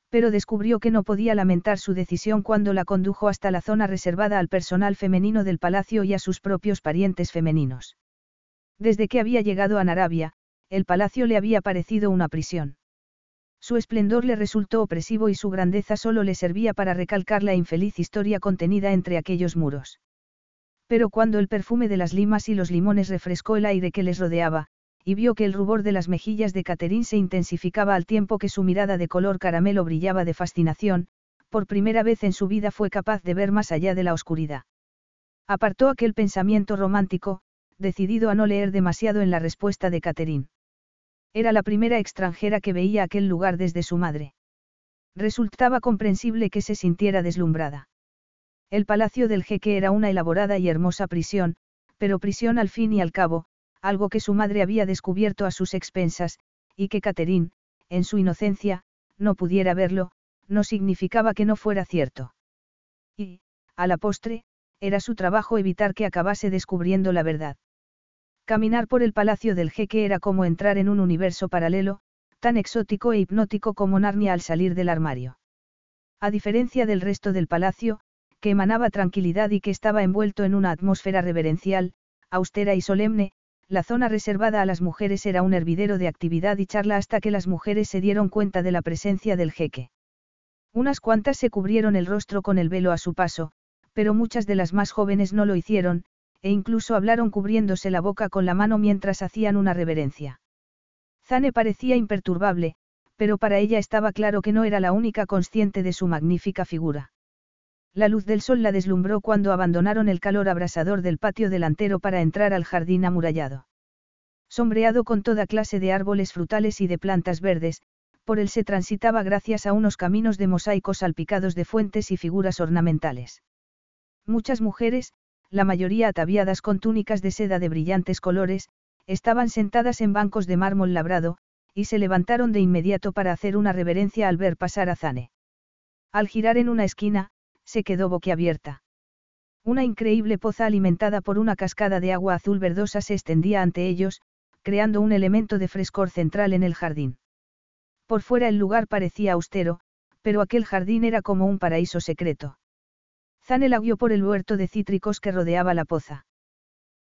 Pero descubrió que no podía lamentar su decisión cuando la condujo hasta la zona reservada al personal femenino del palacio y a sus propios parientes femeninos. Desde que había llegado a Narabia, el palacio le había parecido una prisión. Su esplendor le resultó opresivo y su grandeza solo le servía para recalcar la infeliz historia contenida entre aquellos muros. Pero cuando el perfume de las limas y los limones refrescó el aire que les rodeaba, y vio que el rubor de las mejillas de Catherine se intensificaba al tiempo que su mirada de color caramelo brillaba de fascinación, por primera vez en su vida fue capaz de ver más allá de la oscuridad. Apartó aquel pensamiento romántico, decidido a no leer demasiado en la respuesta de Catherine. Era la primera extranjera que veía aquel lugar desde su madre. Resultaba comprensible que se sintiera deslumbrada. El palacio del jeque era una elaborada y hermosa prisión, pero prisión al fin y al cabo, algo que su madre había descubierto a sus expensas, y que Catherine, en su inocencia, no pudiera verlo, no significaba que no fuera cierto. Y, a la postre, era su trabajo evitar que acabase descubriendo la verdad. Caminar por el palacio del jeque era como entrar en un universo paralelo, tan exótico e hipnótico como Narnia al salir del armario. A diferencia del resto del palacio, que emanaba tranquilidad y que estaba envuelto en una atmósfera reverencial, austera y solemne, la zona reservada a las mujeres era un hervidero de actividad y charla hasta que las mujeres se dieron cuenta de la presencia del jeque. Unas cuantas se cubrieron el rostro con el velo a su paso, pero muchas de las más jóvenes no lo hicieron, e incluso hablaron cubriéndose la boca con la mano mientras hacían una reverencia. Zane parecía imperturbable, pero para ella estaba claro que no era la única consciente de su magnífica figura. La luz del sol la deslumbró cuando abandonaron el calor abrasador del patio delantero para entrar al jardín amurallado. Sombreado con toda clase de árboles frutales y de plantas verdes, por él se transitaba gracias a unos caminos de mosaicos salpicados de fuentes y figuras ornamentales. Muchas mujeres, la mayoría ataviadas con túnicas de seda de brillantes colores, estaban sentadas en bancos de mármol labrado, y se levantaron de inmediato para hacer una reverencia al ver pasar a Zane. Al girar en una esquina, se quedó boquiabierta. Una increíble poza alimentada por una cascada de agua azul verdosa se extendía ante ellos, creando un elemento de frescor central en el jardín. Por fuera el lugar parecía austero, pero aquel jardín era como un paraíso secreto. Zane la por el huerto de cítricos que rodeaba la poza.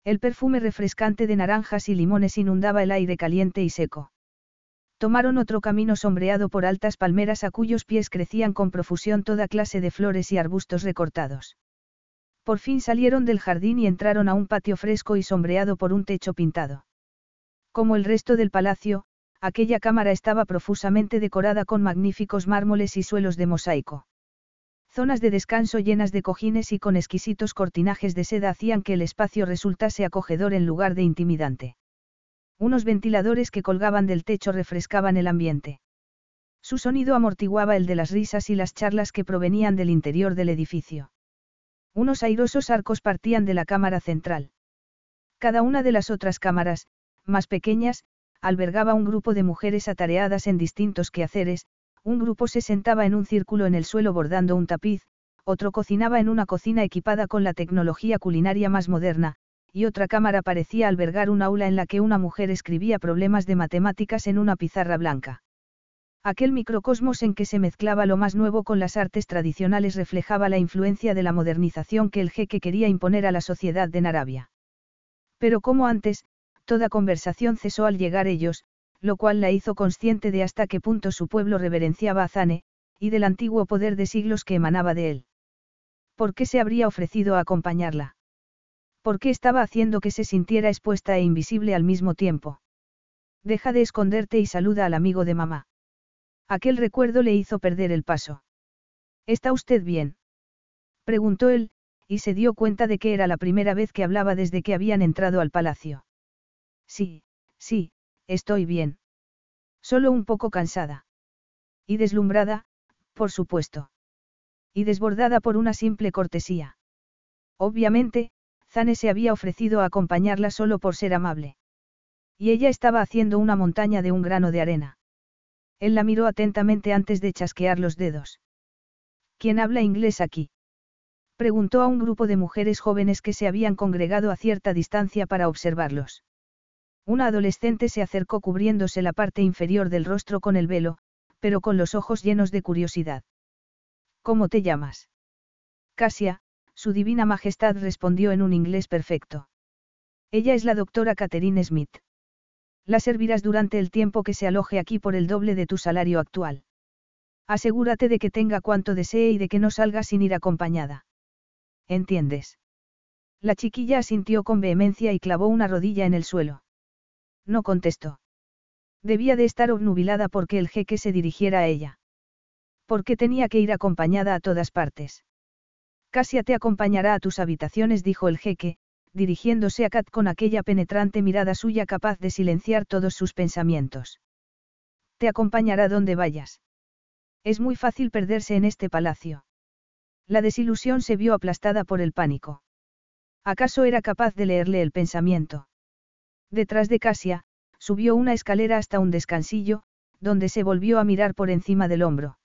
El perfume refrescante de naranjas y limones inundaba el aire caliente y seco. Tomaron otro camino sombreado por altas palmeras a cuyos pies crecían con profusión toda clase de flores y arbustos recortados. Por fin salieron del jardín y entraron a un patio fresco y sombreado por un techo pintado. Como el resto del palacio, aquella cámara estaba profusamente decorada con magníficos mármoles y suelos de mosaico. Zonas de descanso llenas de cojines y con exquisitos cortinajes de seda hacían que el espacio resultase acogedor en lugar de intimidante. Unos ventiladores que colgaban del techo refrescaban el ambiente. Su sonido amortiguaba el de las risas y las charlas que provenían del interior del edificio. Unos airosos arcos partían de la cámara central. Cada una de las otras cámaras, más pequeñas, albergaba un grupo de mujeres atareadas en distintos quehaceres, un grupo se sentaba en un círculo en el suelo bordando un tapiz, otro cocinaba en una cocina equipada con la tecnología culinaria más moderna, y otra cámara parecía albergar un aula en la que una mujer escribía problemas de matemáticas en una pizarra blanca. Aquel microcosmos en que se mezclaba lo más nuevo con las artes tradicionales reflejaba la influencia de la modernización que el jeque quería imponer a la sociedad de Narabia. Pero como antes, toda conversación cesó al llegar ellos, lo cual la hizo consciente de hasta qué punto su pueblo reverenciaba a Zane, y del antiguo poder de siglos que emanaba de él. ¿Por qué se habría ofrecido a acompañarla? ¿Por qué estaba haciendo que se sintiera expuesta e invisible al mismo tiempo? Deja de esconderte y saluda al amigo de mamá. Aquel recuerdo le hizo perder el paso. ¿Está usted bien? Preguntó él, y se dio cuenta de que era la primera vez que hablaba desde que habían entrado al palacio. Sí, sí, estoy bien. Solo un poco cansada. Y deslumbrada, por supuesto. Y desbordada por una simple cortesía. Obviamente, Zane se había ofrecido a acompañarla solo por ser amable. Y ella estaba haciendo una montaña de un grano de arena. Él la miró atentamente antes de chasquear los dedos. ¿Quién habla inglés aquí? Preguntó a un grupo de mujeres jóvenes que se habían congregado a cierta distancia para observarlos. Una adolescente se acercó cubriéndose la parte inferior del rostro con el velo, pero con los ojos llenos de curiosidad. ¿Cómo te llamas? Casia, su divina majestad respondió en un inglés perfecto. Ella es la doctora Catherine Smith. La servirás durante el tiempo que se aloje aquí por el doble de tu salario actual. Asegúrate de que tenga cuanto desee y de que no salga sin ir acompañada. ¿Entiendes? La chiquilla asintió con vehemencia y clavó una rodilla en el suelo. No contestó. Debía de estar obnubilada porque el jeque se dirigiera a ella. Porque tenía que ir acompañada a todas partes. Casia te acompañará a tus habitaciones, dijo el jeque, dirigiéndose a Kat con aquella penetrante mirada suya capaz de silenciar todos sus pensamientos. Te acompañará donde vayas. Es muy fácil perderse en este palacio. La desilusión se vio aplastada por el pánico. ¿Acaso era capaz de leerle el pensamiento? Detrás de Casia, subió una escalera hasta un descansillo, donde se volvió a mirar por encima del hombro.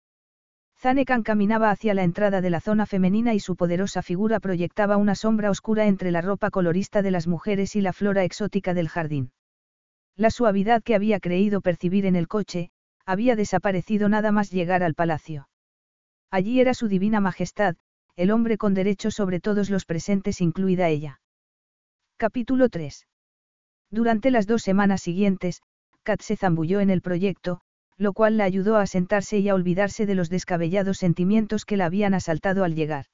Zanekan caminaba hacia la entrada de la zona femenina y su poderosa figura proyectaba una sombra oscura entre la ropa colorista de las mujeres y la flora exótica del jardín. La suavidad que había creído percibir en el coche, había desaparecido nada más llegar al palacio. Allí era su divina majestad, el hombre con derecho sobre todos los presentes incluida ella. Capítulo 3. Durante las dos semanas siguientes, Kat se zambulló en el proyecto, lo cual la ayudó a sentarse y a olvidarse de los descabellados sentimientos que la habían asaltado al llegar.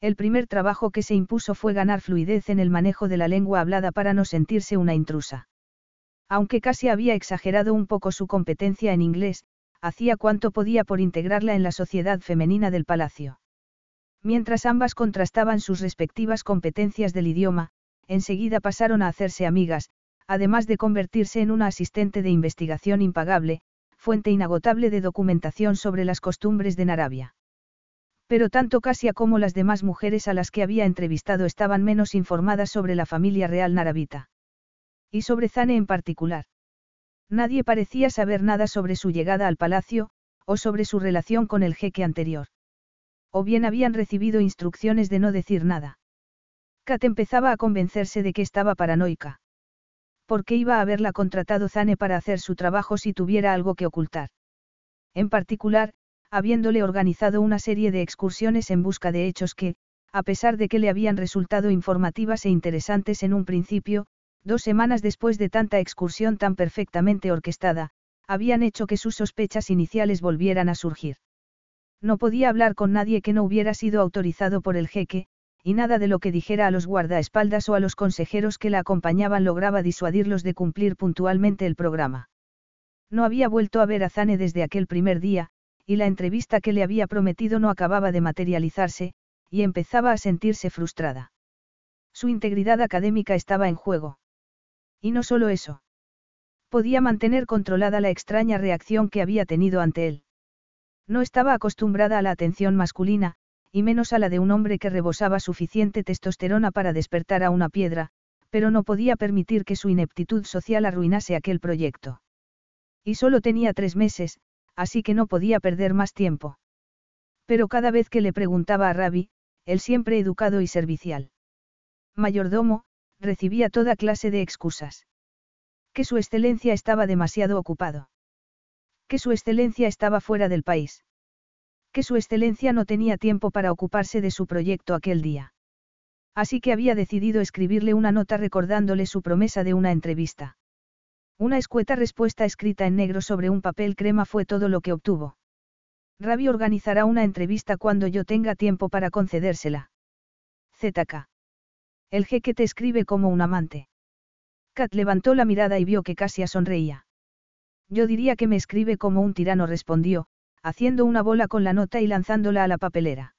El primer trabajo que se impuso fue ganar fluidez en el manejo de la lengua hablada para no sentirse una intrusa. Aunque casi había exagerado un poco su competencia en inglés, hacía cuanto podía por integrarla en la sociedad femenina del palacio. Mientras ambas contrastaban sus respectivas competencias del idioma, enseguida pasaron a hacerse amigas, además de convertirse en una asistente de investigación impagable, fuente inagotable de documentación sobre las costumbres de Narabia. Pero tanto Casia como las demás mujeres a las que había entrevistado estaban menos informadas sobre la familia real narabita. Y sobre Zane en particular. Nadie parecía saber nada sobre su llegada al palacio, o sobre su relación con el jeque anterior. O bien habían recibido instrucciones de no decir nada. Kat empezaba a convencerse de que estaba paranoica. ¿Por qué iba a haberla contratado Zane para hacer su trabajo si tuviera algo que ocultar? En particular, habiéndole organizado una serie de excursiones en busca de hechos que, a pesar de que le habían resultado informativas e interesantes en un principio, dos semanas después de tanta excursión tan perfectamente orquestada, habían hecho que sus sospechas iniciales volvieran a surgir. No podía hablar con nadie que no hubiera sido autorizado por el jeque, y nada de lo que dijera a los guardaespaldas o a los consejeros que la acompañaban lograba disuadirlos de cumplir puntualmente el programa. No había vuelto a ver a Zane desde aquel primer día, y la entrevista que le había prometido no acababa de materializarse, y empezaba a sentirse frustrada. Su integridad académica estaba en juego. Y no solo eso. Podía mantener controlada la extraña reacción que había tenido ante él. No estaba acostumbrada a la atención masculina, y menos a la de un hombre que rebosaba suficiente testosterona para despertar a una piedra, pero no podía permitir que su ineptitud social arruinase aquel proyecto. Y solo tenía tres meses, así que no podía perder más tiempo. Pero cada vez que le preguntaba a Ravi, él siempre educado y servicial. Mayordomo, recibía toda clase de excusas. Que su excelencia estaba demasiado ocupado. Que su excelencia estaba fuera del país. Que su excelencia no tenía tiempo para ocuparse de su proyecto aquel día. Así que había decidido escribirle una nota recordándole su promesa de una entrevista. Una escueta respuesta escrita en negro sobre un papel crema fue todo lo que obtuvo. Ravi organizará una entrevista cuando yo tenga tiempo para concedérsela. ZK. El jeque te escribe como un amante. Kat levantó la mirada y vio que Casia sonreía. Yo diría que me escribe como un tirano, respondió, haciendo una bola con la nota y lanzándola a la papelera.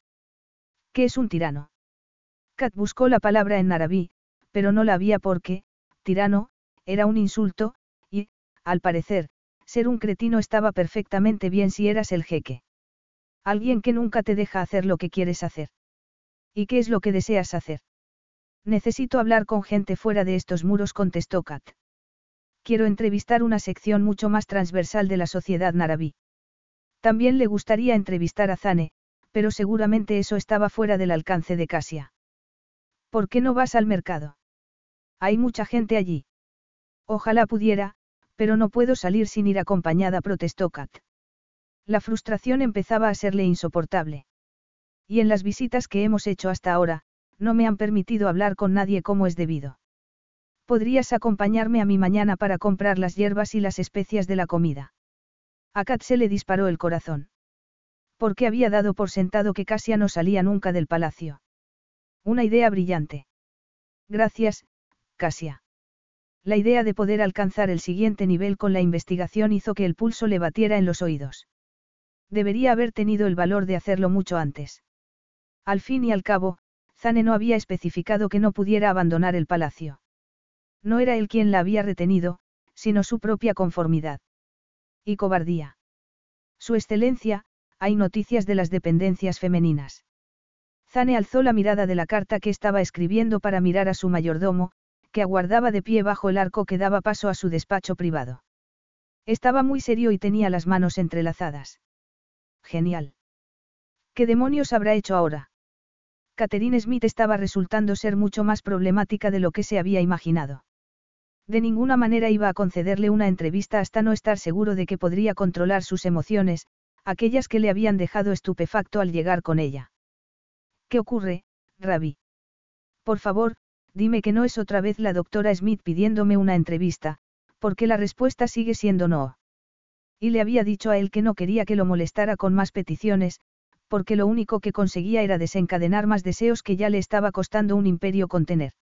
¿Qué es un tirano? Kat buscó la palabra en narabí, pero no la había porque, tirano, era un insulto, y, al parecer, ser un cretino estaba perfectamente bien si eras el jeque. Alguien que nunca te deja hacer lo que quieres hacer. ¿Y qué es lo que deseas hacer? Necesito hablar con gente fuera de estos muros, contestó Kat. quiero entrevistar una sección mucho más transversal de la sociedad narabí. También le gustaría entrevistar a Zane, pero seguramente eso estaba fuera del alcance de Casia. ¿Por qué no vas al mercado? Hay mucha gente allí. Ojalá pudiera, pero no puedo salir sin ir acompañada, protestó Kat. La frustración empezaba a serle insoportable. Y en las visitas que hemos hecho hasta ahora, no me han permitido hablar con nadie como es debido. Podrías acompañarme a mi mañana para comprar las hierbas y las especias de la comida. A Kat se le disparó el corazón. Porque había dado por sentado que Casia no salía nunca del palacio. Una idea brillante. Gracias, Casia. La idea de poder alcanzar el siguiente nivel con la investigación hizo que el pulso le batiera en los oídos. Debería haber tenido el valor de hacerlo mucho antes. Al fin y al cabo, Zane no había especificado que no pudiera abandonar el palacio. No era él quien la había retenido, sino su propia conformidad. Y cobardía. Su excelencia, hay noticias de las dependencias femeninas. Zane alzó la mirada de la carta que estaba escribiendo para mirar a su mayordomo, que aguardaba de pie bajo el arco que daba paso a su despacho privado. Estaba muy serio y tenía las manos entrelazadas. Genial. ¿Qué demonios habrá hecho ahora? Catherine Smith estaba resultando ser mucho más problemática de lo que se había imaginado. De ninguna manera iba a concederle una entrevista hasta no estar seguro de que podría controlar sus emociones, aquellas que le habían dejado estupefacto al llegar con ella. ¿Qué ocurre, Ravi? Por favor, dime que no es otra vez la doctora Smith pidiéndome una entrevista, porque la respuesta sigue siendo no. Y le había dicho a él que no quería que lo molestara con más peticiones, porque lo único que conseguía era desencadenar más deseos que ya le estaba costando un imperio contener.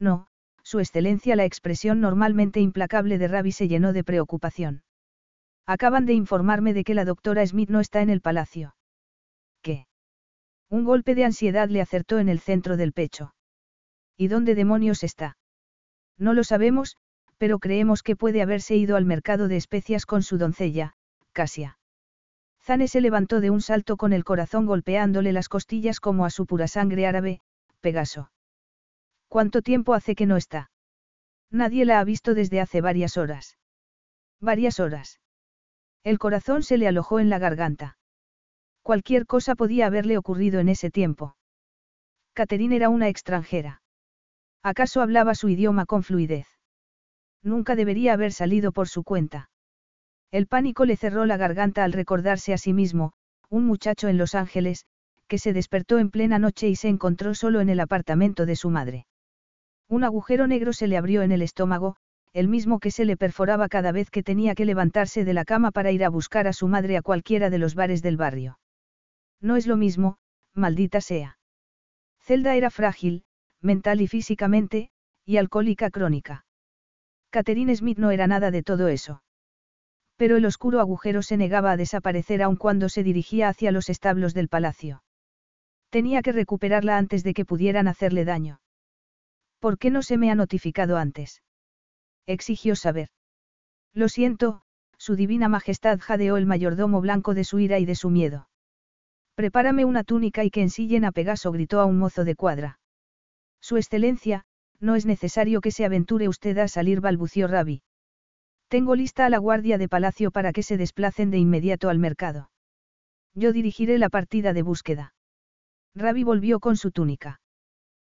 No, su excelencia la expresión normalmente implacable de Ravi se llenó de preocupación. Acaban de informarme de que la doctora Smith no está en el palacio. ¿Qué? Un golpe de ansiedad le acertó en el centro del pecho. ¿Y dónde demonios está? No lo sabemos, pero creemos que puede haberse ido al mercado de especias con su doncella, Casia. Zane se levantó de un salto con el corazón golpeándole las costillas como a su pura sangre árabe, Pegaso. ¿Cuánto tiempo hace que no está? Nadie la ha visto desde hace varias horas. Varias horas. El corazón se le alojó en la garganta. Cualquier cosa podía haberle ocurrido en ese tiempo. Catherine era una extranjera. ¿Acaso hablaba su idioma con fluidez? Nunca debería haber salido por su cuenta. El pánico le cerró la garganta al recordarse a sí mismo, un muchacho en Los Ángeles, que se despertó en plena noche y se encontró solo en el apartamento de su madre. Un agujero negro se le abrió en el estómago, el mismo que se le perforaba cada vez que tenía que levantarse de la cama para ir a buscar a su madre a cualquiera de los bares del barrio. No es lo mismo, maldita sea. Zelda era frágil, mental y físicamente, y alcohólica crónica. Catherine Smith no era nada de todo eso. Pero el oscuro agujero se negaba a desaparecer aun cuando se dirigía hacia los establos del palacio. Tenía que recuperarla antes de que pudieran hacerle daño. ¿Por qué no se me ha notificado antes? Exigió saber. Lo siento, su divina majestad jadeó el mayordomo blanco de su ira y de su miedo. Prepárame una túnica y que ensillen a Pegaso gritó a un mozo de cuadra. Su excelencia, no es necesario que se aventure usted a salir, balbució Rabi. Tengo lista a la guardia de palacio para que se desplacen de inmediato al mercado. Yo dirigiré la partida de búsqueda. Rabi volvió con su túnica.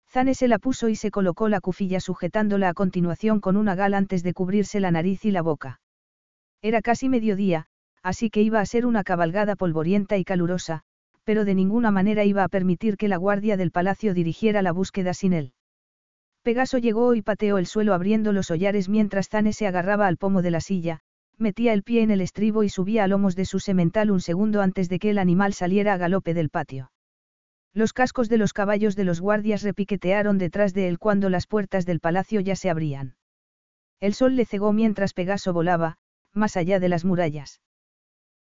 Zane se la puso y se colocó la cufilla sujetándola a continuación con una gala antes de cubrirse la nariz y la boca. Era casi mediodía, así que iba a ser una cabalgada polvorienta y calurosa, pero de ninguna manera iba a permitir que la guardia del palacio dirigiera la búsqueda sin él. Pegaso llegó y pateó el suelo abriendo los hollares mientras Zane se agarraba al pomo de la silla, metía el pie en el estribo y subía a lomos de su semental un segundo antes de que el animal saliera a galope del patio. Los cascos de los caballos de los guardias repiquetearon detrás de él cuando las puertas del palacio ya se abrían. El sol le cegó mientras Pegaso volaba, más allá de las murallas.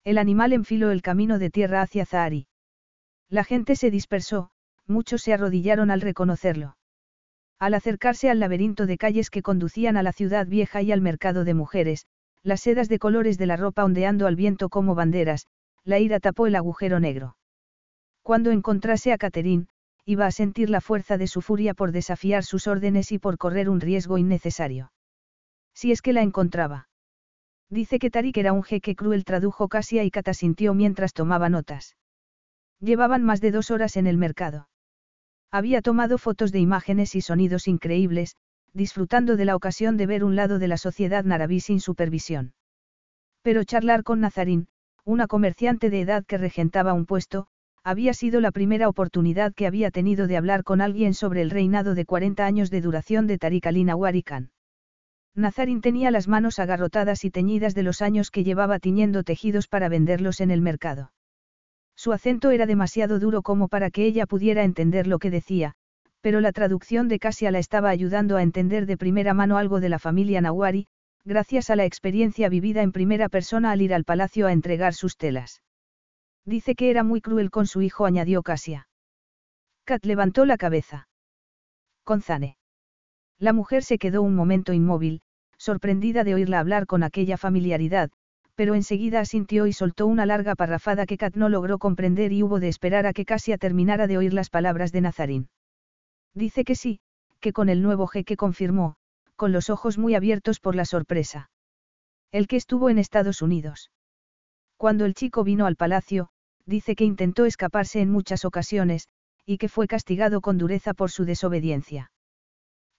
El animal enfiló el camino de tierra hacia Zahari. La gente se dispersó, muchos se arrodillaron al reconocerlo. Al acercarse al laberinto de calles que conducían a la ciudad vieja y al mercado de mujeres, las sedas de colores de la ropa ondeando al viento como banderas, la ira tapó el agujero negro. Cuando encontrase a Catherine, iba a sentir la fuerza de su furia por desafiar sus órdenes y por correr un riesgo innecesario. Si es que la encontraba. Dice que Tarik era un jeque cruel, tradujo Casia y Kata sintió mientras tomaba notas. Llevaban más de dos horas en el mercado. Había tomado fotos de imágenes y sonidos increíbles, disfrutando de la ocasión de ver un lado de la sociedad narabí sin supervisión. Pero charlar con Nazarín, una comerciante de edad que regentaba un puesto, había sido la primera oportunidad que había tenido de hablar con alguien sobre el reinado de 40 años de duración de Tariq Ali Nawarikan. Nazarín tenía las manos agarrotadas y teñidas de los años que llevaba tiñendo tejidos para venderlos en el mercado. Su acento era demasiado duro como para que ella pudiera entender lo que decía, pero la traducción de Casia la estaba ayudando a entender de primera mano algo de la familia Nawari, gracias a la experiencia vivida en primera persona al ir al palacio a entregar sus telas. Dice que era muy cruel con su hijo, añadió Casia. Kat levantó la cabeza. Con Zane. La mujer se quedó un momento inmóvil, sorprendida de oírla hablar con aquella familiaridad, pero enseguida asintió y soltó una larga parrafada que Kat no logró comprender y hubo de esperar a que Casia terminara de oír las palabras de Nazarín. Dice que sí, que con el nuevo jeque confirmó, con los ojos muy abiertos por la sorpresa. El que estuvo en Estados Unidos. Cuando el chico vino al palacio, dice que intentó escaparse en muchas ocasiones, y que fue castigado con dureza por su desobediencia.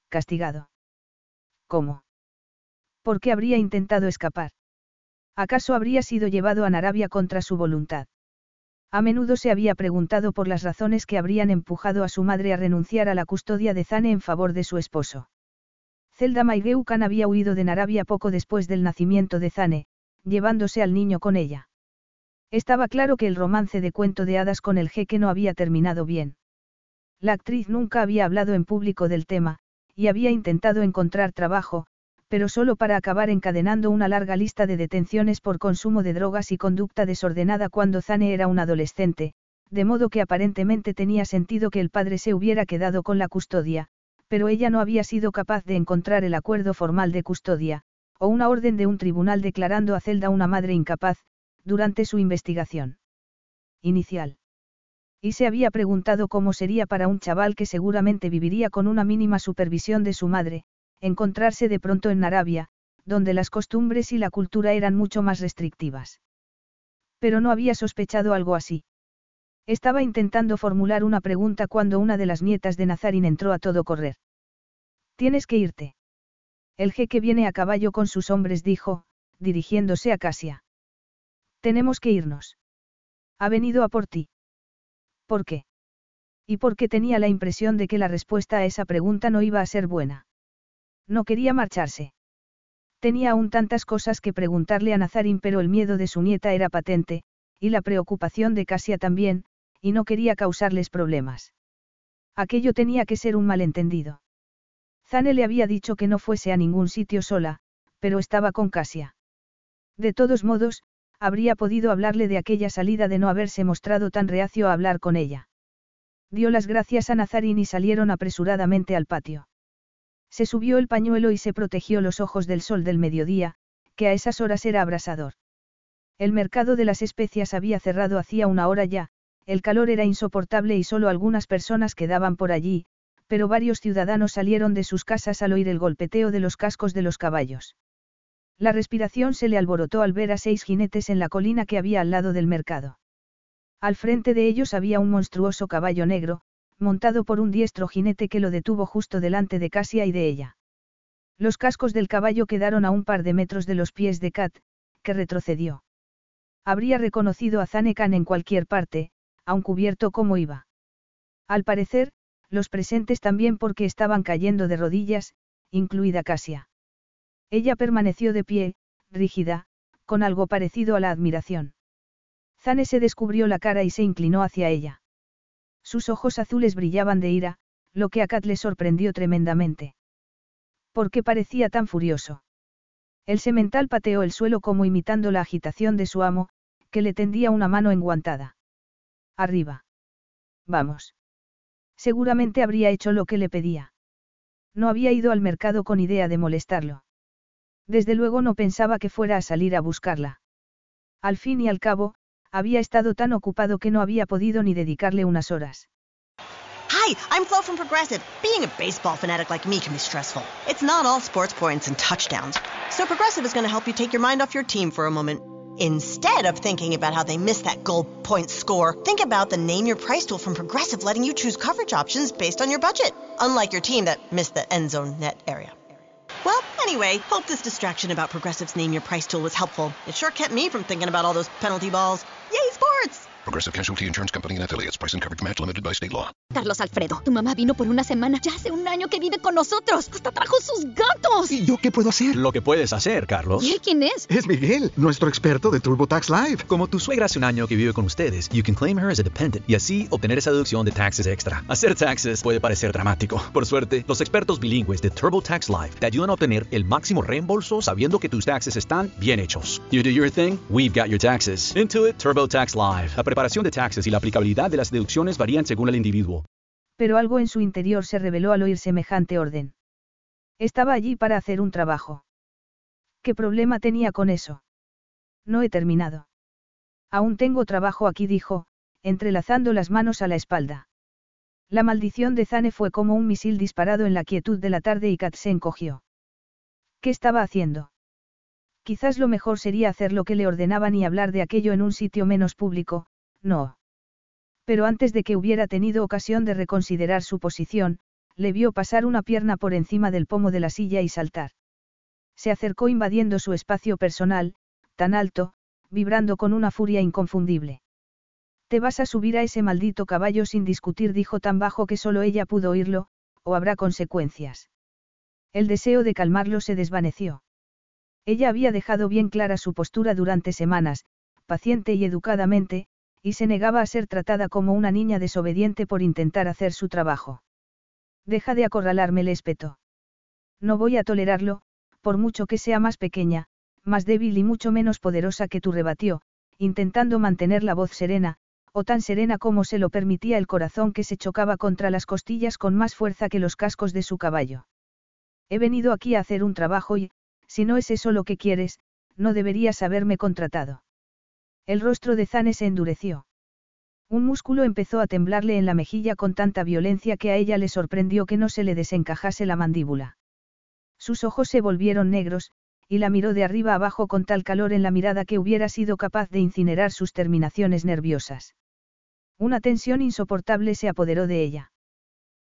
¿Castigado? ¿Cómo? ¿Por qué habría intentado escapar? ¿Acaso habría sido llevado a Narabia contra su voluntad? A menudo se había preguntado por las razones que habrían empujado a su madre a renunciar a la custodia de Zane en favor de su esposo. Zelda Maigeukan había huido de Narabia poco después del nacimiento de Zane, llevándose al niño con ella. Estaba claro que el romance de cuento de hadas con el jeque no había terminado bien. La actriz nunca había hablado en público del tema, y había intentado encontrar trabajo, pero solo para acabar encadenando una larga lista de detenciones por consumo de drogas y conducta desordenada cuando Zane era un adolescente, de modo que aparentemente tenía sentido que el padre se hubiera quedado con la custodia, pero ella no había sido capaz de encontrar el acuerdo formal de custodia, o una orden de un tribunal declarando a Zelda una madre incapaz, durante su investigación inicial. Y se había preguntado cómo sería para un chaval que seguramente viviría con una mínima supervisión de su madre, encontrarse de pronto en Arabia, donde las costumbres y la cultura eran mucho más restrictivas. Pero no había sospechado algo así. Estaba intentando formular una pregunta cuando una de las nietas de Nazarín entró a todo correr. Tienes que irte. El jeque viene a caballo con sus hombres, dijo, dirigiéndose a Casia. Tenemos que irnos. Ha venido a por ti. ¿Por qué? Y porque tenía la impresión de que la respuesta a esa pregunta no iba a ser buena. No quería marcharse. Tenía aún tantas cosas que preguntarle a Nazarín, pero el miedo de su nieta era patente, y la preocupación de Casia también, y no quería causarles problemas. Aquello tenía que ser un malentendido. Zane le había dicho que no fuese a ningún sitio sola, pero estaba con Casia. De todos modos, habría podido hablarle de aquella salida de no haberse mostrado tan reacio a hablar con ella. Dio las gracias a Nazarín y salieron apresuradamente al patio. Se subió el pañuelo y se protegió los ojos del sol del mediodía, que a esas horas era abrasador. El mercado de las especias había cerrado hacía una hora ya, el calor era insoportable y solo algunas personas quedaban por allí, pero varios ciudadanos salieron de sus casas al oír el golpeteo de los cascos de los caballos. La respiración se le alborotó al ver a seis jinetes en la colina que había al lado del mercado. Al frente de ellos había un monstruoso caballo negro, montado por un diestro jinete que lo detuvo justo delante de Casia y de ella. Los cascos del caballo quedaron a un par de metros de los pies de Kat, que retrocedió. Habría reconocido a Zanekan en cualquier parte, aun cubierto como iba. Al parecer, los presentes también porque estaban cayendo de rodillas, incluida Casia. Ella permaneció de pie, rígida, con algo parecido a la admiración. Zane se descubrió la cara y se inclinó hacia ella. Sus ojos azules brillaban de ira, lo que a Kat le sorprendió tremendamente. ¿Por qué parecía tan furioso? El semental pateó el suelo como imitando la agitación de su amo, que le tendía una mano enguantada. Arriba. Vamos. Seguramente habría hecho lo que le pedía. No había ido al mercado con idea de molestarlo. Desde luego no pensaba que fuera a salir a buscarla. Al fin y al cabo, había estado tan ocupado que no había podido ni dedicarle unas horas. Hi, I'm Flo from Progressive. Being a baseball fanatic like me can be stressful. It's not all sports points and touchdowns. So Progressive is going to help you take your mind off your team for a moment. Instead of thinking about how they missed that goal point score, think about the Name Your Price tool from Progressive letting you choose coverage options based on your budget, unlike your team that missed the end zone net area. Anyway, hope this distraction about Progressive's Name Your Price tool was helpful. It sure kept me from thinking about all those penalty balls. Yay, sports! Progressive Casualty Insurance Company and affiliates. Price and coverage match limited by state law. Carlos Alfredo, tu mamá vino por una semana. Ya hace un año que vive con nosotros. Hasta trajo sus gatos. ¿Y yo qué puedo hacer? Lo que puedes hacer, Carlos. ¿Y él quién es? Es Miguel, nuestro experto de TurboTax Live. Como tu suegra hace un año que vive con ustedes, you can claim her as a dependent y así obtener esa deducción de taxes extra. Hacer taxes puede parecer dramático. Por suerte, los expertos bilingües de TurboTax Live te ayudan a obtener el máximo reembolso sabiendo que tus taxes están bien hechos. You do your thing, we've got your taxes. Intuit TurboTax Live. La preparación de taxes y la aplicabilidad de las deducciones varían según el individuo. Pero algo en su interior se reveló al oír semejante orden. Estaba allí para hacer un trabajo. ¿Qué problema tenía con eso? No he terminado. Aún tengo trabajo aquí, dijo, entrelazando las manos a la espalda. La maldición de Zane fue como un misil disparado en la quietud de la tarde y Kat se encogió. ¿Qué estaba haciendo? Quizás lo mejor sería hacer lo que le ordenaban y hablar de aquello en un sitio menos público, no. Pero antes de que hubiera tenido ocasión de reconsiderar su posición, le vio pasar una pierna por encima del pomo de la silla y saltar. Se acercó invadiendo su espacio personal, tan alto, vibrando con una furia inconfundible. Te vas a subir a ese maldito caballo sin discutir, dijo tan bajo que solo ella pudo oírlo, o habrá consecuencias. El deseo de calmarlo se desvaneció. Ella había dejado bien clara su postura durante semanas, paciente y educadamente, y se negaba a ser tratada como una niña desobediente por intentar hacer su trabajo. Deja de acorralarme, le espetó. No voy a tolerarlo, por mucho que sea más pequeña, más débil y mucho menos poderosa que tú rebatió, intentando mantener la voz serena, o tan serena como se lo permitía el corazón que se chocaba contra las costillas con más fuerza que los cascos de su caballo. He venido aquí a hacer un trabajo y, si no es eso lo que quieres, no deberías haberme contratado. El rostro de Zane se endureció. Un músculo empezó a temblarle en la mejilla con tanta violencia que a ella le sorprendió que no se le desencajase la mandíbula. Sus ojos se volvieron negros, y la miró de arriba abajo con tal calor en la mirada que hubiera sido capaz de incinerar sus terminaciones nerviosas. Una tensión insoportable se apoderó de ella.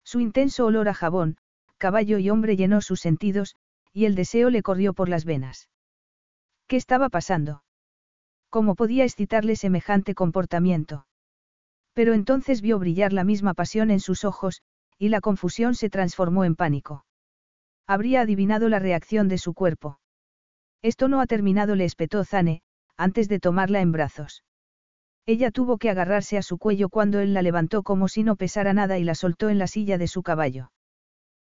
Su intenso olor a jabón, caballo y hombre llenó sus sentidos, y el deseo le corrió por las venas. ¿Qué estaba pasando? ¿Cómo podía excitarle semejante comportamiento? Pero entonces vio brillar la misma pasión en sus ojos, y la confusión se transformó en pánico. Habría adivinado la reacción de su cuerpo. Esto no ha terminado, le espetó Zane, antes de tomarla en brazos. Ella tuvo que agarrarse a su cuello cuando él la levantó como si no pesara nada y la soltó en la silla de su caballo.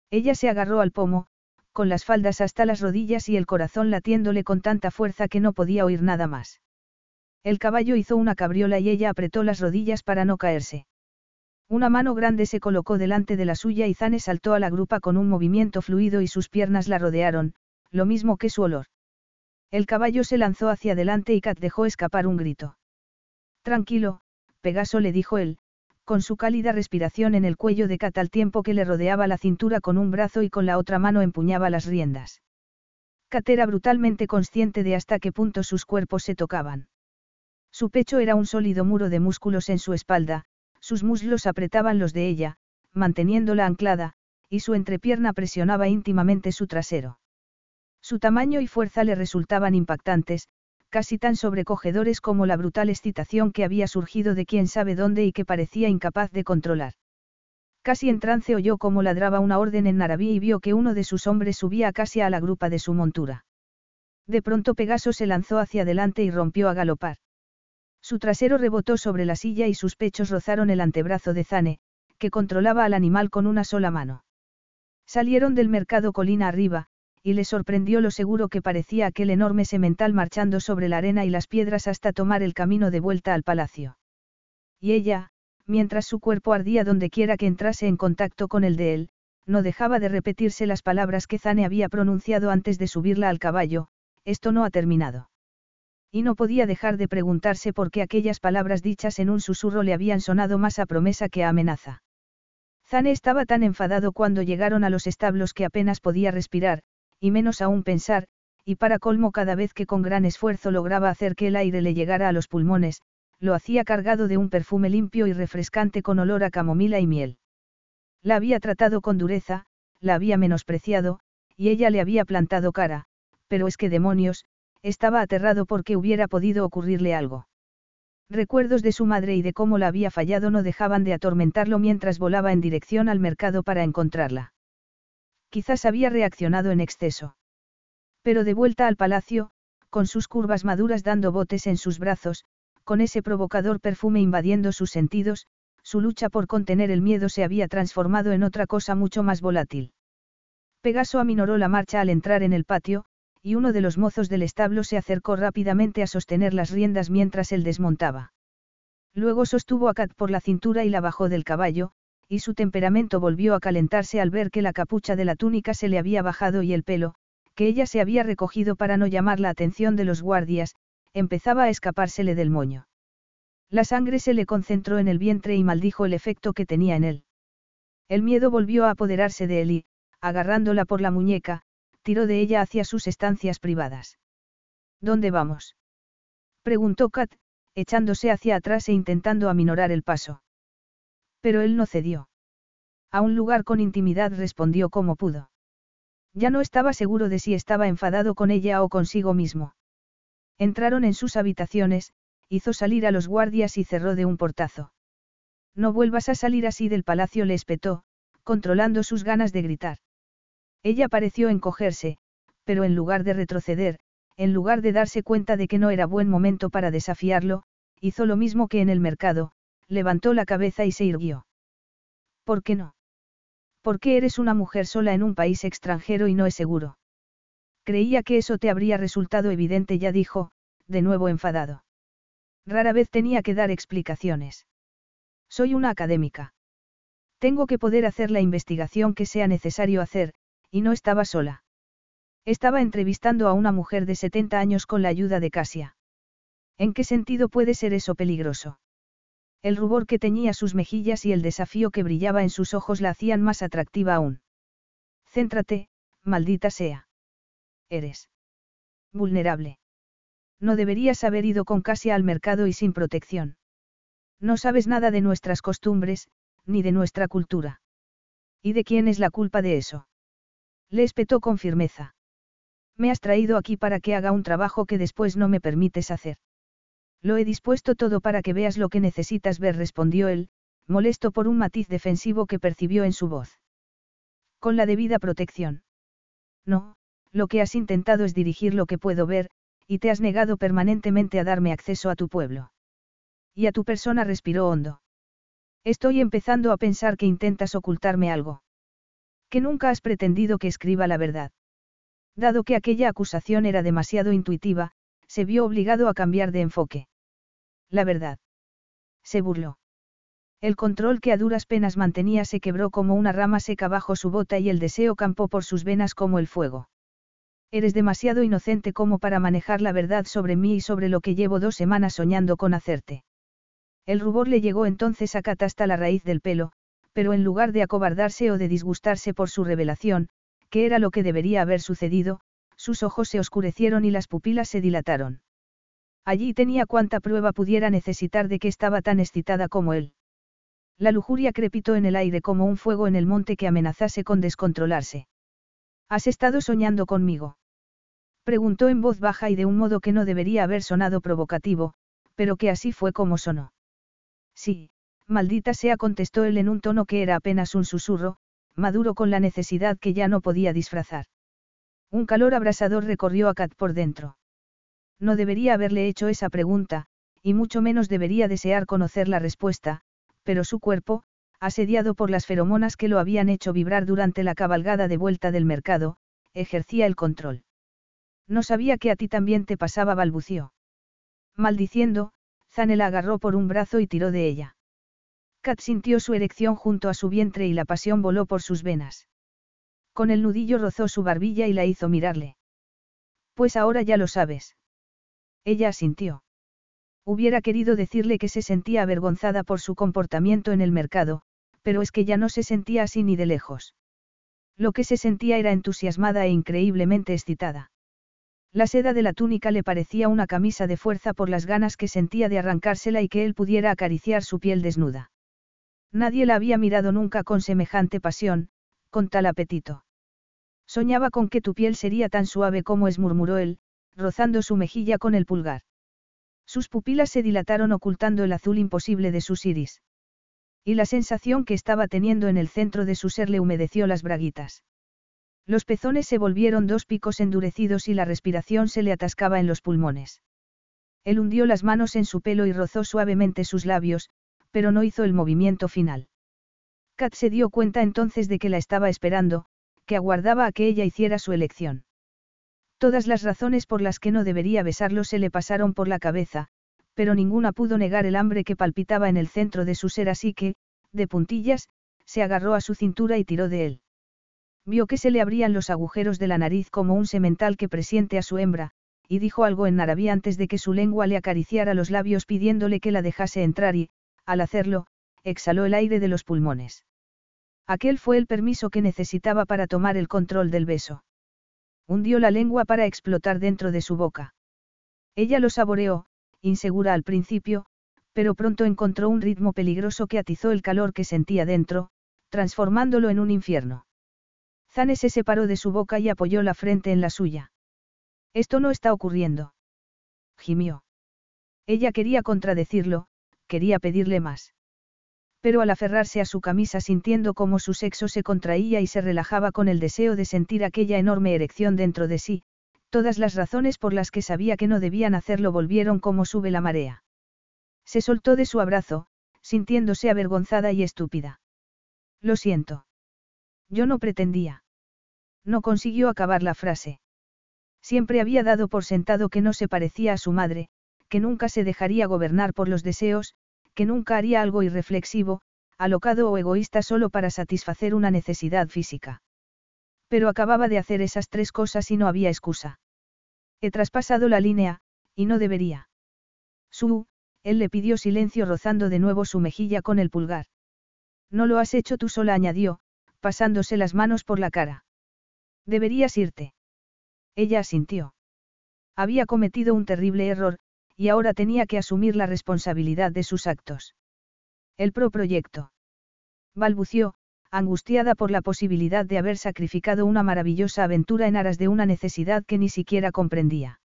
Ella se agarró al pomo, con las faldas hasta las rodillas y el corazón latiéndole con tanta fuerza que no podía oír nada más. El caballo hizo una cabriola y ella apretó las rodillas para no caerse. Una mano grande se colocó delante de la suya y Zane saltó a la grupa con un movimiento fluido y sus piernas la rodearon, lo mismo que su olor. El caballo se lanzó hacia adelante y Kat dejó escapar un grito. Tranquilo, Pegaso le dijo él, con su cálida respiración en el cuello de Kat al tiempo que le rodeaba la cintura con un brazo y con la otra mano empuñaba las riendas. Kat era brutalmente consciente de hasta qué punto sus cuerpos se tocaban. Su pecho era un sólido muro de músculos en su espalda, sus muslos apretaban los de ella, manteniéndola anclada, y su entrepierna presionaba íntimamente su trasero. Su tamaño y fuerza le resultaban impactantes, casi tan sobrecogedores como la brutal excitación que había surgido de quién sabe dónde y que parecía incapaz de controlar. Casi en trance oyó cómo ladraba una orden en Narabí y vio que uno de sus hombres subía casi a la grupa de su montura. De pronto Pegaso se lanzó hacia adelante y rompió a galopar. Su trasero rebotó sobre la silla y sus pechos rozaron el antebrazo de Zane, que controlaba al animal con una sola mano. Salieron del mercado colina arriba, y le sorprendió lo seguro que parecía aquel enorme semental marchando sobre la arena y las piedras hasta tomar el camino de vuelta al palacio. Y ella, mientras su cuerpo ardía donde quiera que entrase en contacto con el de él, no dejaba de repetirse las palabras que Zane había pronunciado antes de subirla al caballo, esto no ha terminado. Y no podía dejar de preguntarse por qué aquellas palabras dichas en un susurro le habían sonado más a promesa que a amenaza. Zane estaba tan enfadado cuando llegaron a los establos que apenas podía respirar, y menos aún pensar, y para colmo cada vez que con gran esfuerzo lograba hacer que el aire le llegara a los pulmones, lo hacía cargado de un perfume limpio y refrescante con olor a camomila y miel. La había tratado con dureza, la había menospreciado, y ella le había plantado cara, pero es que demonios, estaba aterrado porque hubiera podido ocurrirle algo. Recuerdos de su madre y de cómo la había fallado no dejaban de atormentarlo mientras volaba en dirección al mercado para encontrarla. Quizás había reaccionado en exceso. Pero de vuelta al palacio, con sus curvas maduras dando botes en sus brazos, con ese provocador perfume invadiendo sus sentidos, su lucha por contener el miedo se había transformado en otra cosa mucho más volátil. Pegaso aminoró la marcha al entrar en el patio, y uno de los mozos del establo se acercó rápidamente a sostener las riendas mientras él desmontaba. Luego sostuvo a Kat por la cintura y la bajó del caballo, y su temperamento volvió a calentarse al ver que la capucha de la túnica se le había bajado y el pelo, que ella se había recogido para no llamar la atención de los guardias, empezaba a escapársele del moño. La sangre se le concentró en el vientre y maldijo el efecto que tenía en él. El miedo volvió a apoderarse de él y, agarrándola por la muñeca, tiró de ella hacia sus estancias privadas. ¿Dónde vamos? preguntó Kat, echándose hacia atrás e intentando aminorar el paso. Pero él no cedió. A un lugar con intimidad respondió como pudo. Ya no estaba seguro de si estaba enfadado con ella o consigo mismo. Entraron en sus habitaciones, hizo salir a los guardias y cerró de un portazo. No vuelvas a salir así del palacio, le espetó, controlando sus ganas de gritar. Ella pareció encogerse, pero en lugar de retroceder, en lugar de darse cuenta de que no era buen momento para desafiarlo, hizo lo mismo que en el mercado, levantó la cabeza y se irguió. ¿Por qué no? ¿Por qué eres una mujer sola en un país extranjero y no es seguro? Creía que eso te habría resultado evidente, ya dijo, de nuevo enfadado. Rara vez tenía que dar explicaciones. Soy una académica. Tengo que poder hacer la investigación que sea necesario hacer, y no estaba sola. Estaba entrevistando a una mujer de 70 años con la ayuda de Casia. ¿En qué sentido puede ser eso peligroso? El rubor que teñía sus mejillas y el desafío que brillaba en sus ojos la hacían más atractiva aún. Céntrate, maldita sea. Eres. Vulnerable. No deberías haber ido con Casia al mercado y sin protección. No sabes nada de nuestras costumbres, ni de nuestra cultura. ¿Y de quién es la culpa de eso? Le espetó con firmeza. Me has traído aquí para que haga un trabajo que después no me permites hacer. Lo he dispuesto todo para que veas lo que necesitas ver, respondió él, molesto por un matiz defensivo que percibió en su voz. Con la debida protección. No, lo que has intentado es dirigir lo que puedo ver, y te has negado permanentemente a darme acceso a tu pueblo. Y a tu persona respiró hondo. Estoy empezando a pensar que intentas ocultarme algo. Que nunca has pretendido que escriba la verdad. Dado que aquella acusación era demasiado intuitiva, se vio obligado a cambiar de enfoque. La verdad. Se burló. El control que a duras penas mantenía se quebró como una rama seca bajo su bota y el deseo campó por sus venas como el fuego. Eres demasiado inocente como para manejar la verdad sobre mí y sobre lo que llevo dos semanas soñando con hacerte. El rubor le llegó entonces a Kat hasta la raíz del pelo, pero en lugar de acobardarse o de disgustarse por su revelación, que era lo que debería haber sucedido, sus ojos se oscurecieron y las pupilas se dilataron. Allí tenía cuanta prueba pudiera necesitar de que estaba tan excitada como él. La lujuria crepitó en el aire como un fuego en el monte que amenazase con descontrolarse. ¿Has estado soñando conmigo? Preguntó en voz baja y de un modo que no debería haber sonado provocativo, pero que así fue como sonó. Sí, maldita sea, contestó él en un tono que era apenas un susurro, maduro con la necesidad que ya no podía disfrazar. Un calor abrasador recorrió a Kat por dentro. No debería haberle hecho esa pregunta, y mucho menos debería desear conocer la respuesta, pero su cuerpo, asediado por las feromonas que lo habían hecho vibrar durante la cabalgada de vuelta del mercado, ejercía el control. No sabía que a ti también te pasaba, balbució. Maldiciendo, Zane la agarró por un brazo y tiró de ella. Kat sintió su erección junto a su vientre y la pasión voló por sus venas. Con el nudillo rozó su barbilla y la hizo mirarle. Pues ahora ya lo sabes. Ella asintió. Hubiera querido decirle que se sentía avergonzada por su comportamiento en el mercado, pero es que ya no se sentía así ni de lejos. Lo que se sentía era entusiasmada e increíblemente excitada. La seda de la túnica le parecía una camisa de fuerza por las ganas que sentía de arrancársela y que él pudiera acariciar su piel desnuda. Nadie la había mirado nunca con semejante pasión, con tal apetito. Soñaba con que tu piel sería tan suave como es, murmuró él, rozando su mejilla con el pulgar. Sus pupilas se dilataron ocultando el azul imposible de sus iris. Y la sensación que estaba teniendo en el centro de su ser le humedeció las braguitas. Los pezones se volvieron dos picos endurecidos y la respiración se le atascaba en los pulmones. Él hundió las manos en su pelo y rozó suavemente sus labios, pero no hizo el movimiento final. Kat se dio cuenta entonces de que la estaba esperando, que aguardaba a que ella hiciera su elección. Todas las razones por las que no debería besarlo se le pasaron por la cabeza, pero ninguna pudo negar el hambre que palpitaba en el centro de su ser así que, de puntillas, se agarró a su cintura y tiró de él. Vio que se le abrían los agujeros de la nariz como un semental que presiente a su hembra, y dijo algo en narabí antes de que su lengua le acariciara los labios pidiéndole que la dejase entrar y, al hacerlo, exhaló el aire de los pulmones. Aquel fue el permiso que necesitaba para tomar el control del beso. Hundió la lengua para explotar dentro de su boca. Ella lo saboreó, insegura al principio, pero pronto encontró un ritmo peligroso que atizó el calor que sentía dentro, transformándolo en un infierno. Zane se separó de su boca y apoyó la frente en la suya. Esto no está ocurriendo. Gimió. Ella quería contradecirlo, quería pedirle más. Pero al aferrarse a su camisa sintiendo cómo su sexo se contraía y se relajaba con el deseo de sentir aquella enorme erección dentro de sí, todas las razones por las que sabía que no debían hacerlo volvieron como sube la marea. Se soltó de su abrazo, sintiéndose avergonzada y estúpida. Lo siento. Yo no pretendía. No consiguió acabar la frase. Siempre había dado por sentado que no se parecía a su madre, que nunca se dejaría gobernar por los deseos, que nunca haría algo irreflexivo, alocado o egoísta solo para satisfacer una necesidad física. Pero acababa de hacer esas tres cosas y no había excusa. He traspasado la línea, y no debería. Su, él le pidió silencio rozando de nuevo su mejilla con el pulgar. No lo has hecho tú sola, añadió, pasándose las manos por la cara. Deberías irte. Ella asintió. Había cometido un terrible error, y ahora tenía que asumir la responsabilidad de sus actos. El pro-proyecto. Balbució, angustiada por la posibilidad de haber sacrificado una maravillosa aventura en aras de una necesidad que ni siquiera comprendía.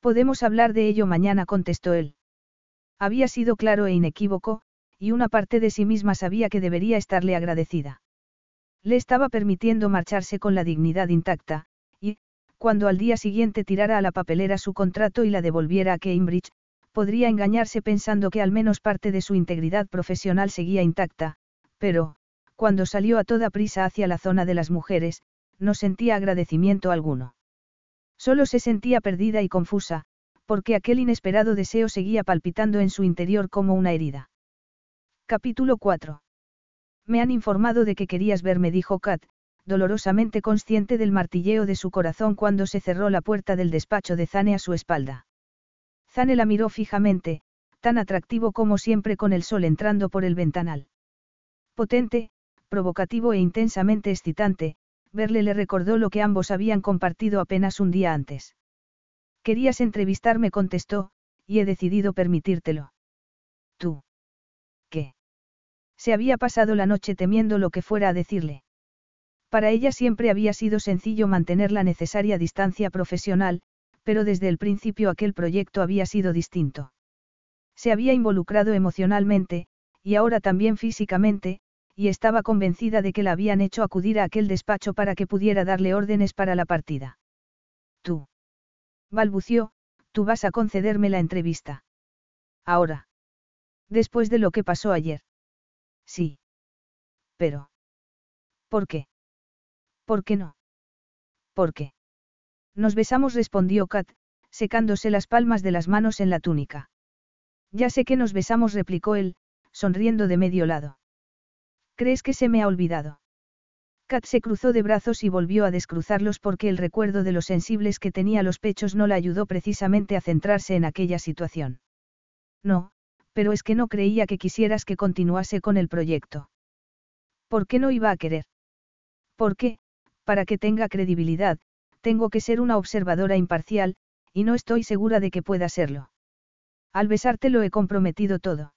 Podemos hablar de ello mañana, contestó él. Había sido claro e inequívoco, y una parte de sí misma sabía que debería estarle agradecida. Le estaba permitiendo marcharse con la dignidad intacta, cuando al día siguiente tirara a la papelera su contrato y la devolviera a Cambridge, podría engañarse pensando que al menos parte de su integridad profesional seguía intacta, pero, cuando salió a toda prisa hacia la zona de las mujeres, no sentía agradecimiento alguno. Solo se sentía perdida y confusa, porque aquel inesperado deseo seguía palpitando en su interior como una herida. Capítulo 4. Me han informado de que querías verme, dijo Kat, dolorosamente consciente del martilleo de su corazón cuando se cerró la puerta del despacho de Zane a su espalda. Zane la miró fijamente, tan atractivo como siempre con el sol entrando por el ventanal. Potente, provocativo e intensamente excitante, verle le recordó lo que ambos habían compartido apenas un día antes. Querías entrevistarme, contestó, y he decidido permitírtelo. Tú. ¿Qué? Se había pasado la noche temiendo lo que fuera a decirle. Para ella siempre había sido sencillo mantener la necesaria distancia profesional, pero desde el principio aquel proyecto había sido distinto. Se había involucrado emocionalmente, y ahora también físicamente, y estaba convencida de que la habían hecho acudir a aquel despacho para que pudiera darle órdenes para la partida. Tú. Balbució, tú vas a concederme la entrevista. Ahora. Después de lo que pasó ayer. Sí. Pero. ¿Por qué? ¿Por qué no? ¿Por qué? Nos besamos, respondió Kat, secándose las palmas de las manos en la túnica. Ya sé que nos besamos, replicó él, sonriendo de medio lado. ¿Crees que se me ha olvidado? Kat se cruzó de brazos y volvió a descruzarlos porque el recuerdo de los sensibles que tenía los pechos no la ayudó precisamente a centrarse en aquella situación. No, pero es que no creía que quisieras que continuase con el proyecto. ¿Por qué no iba a querer? Porque, para que tenga credibilidad, tengo que ser una observadora imparcial, y no estoy segura de que pueda serlo. Al besarte lo he comprometido todo.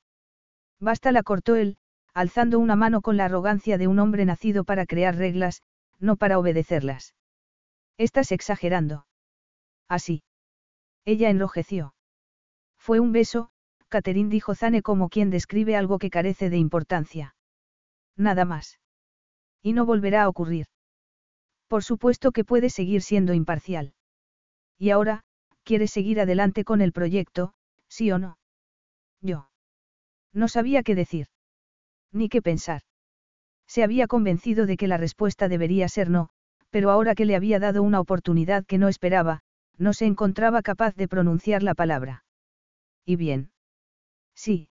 Basta la cortó él, alzando una mano con la arrogancia de un hombre nacido para crear reglas, no para obedecerlas. Estás exagerando. Así. Ella enrojeció. Fue un beso, Catherine dijo Zane como quien describe algo que carece de importancia. Nada más. Y no volverá a ocurrir. Por supuesto que puede seguir siendo imparcial. Y ahora, ¿quieres seguir adelante con el proyecto, sí o no? Yo. No sabía qué decir. Ni qué pensar. Se había convencido de que la respuesta debería ser no, pero ahora que le había dado una oportunidad que no esperaba, no se encontraba capaz de pronunciar la palabra. ¿Y bien? Sí,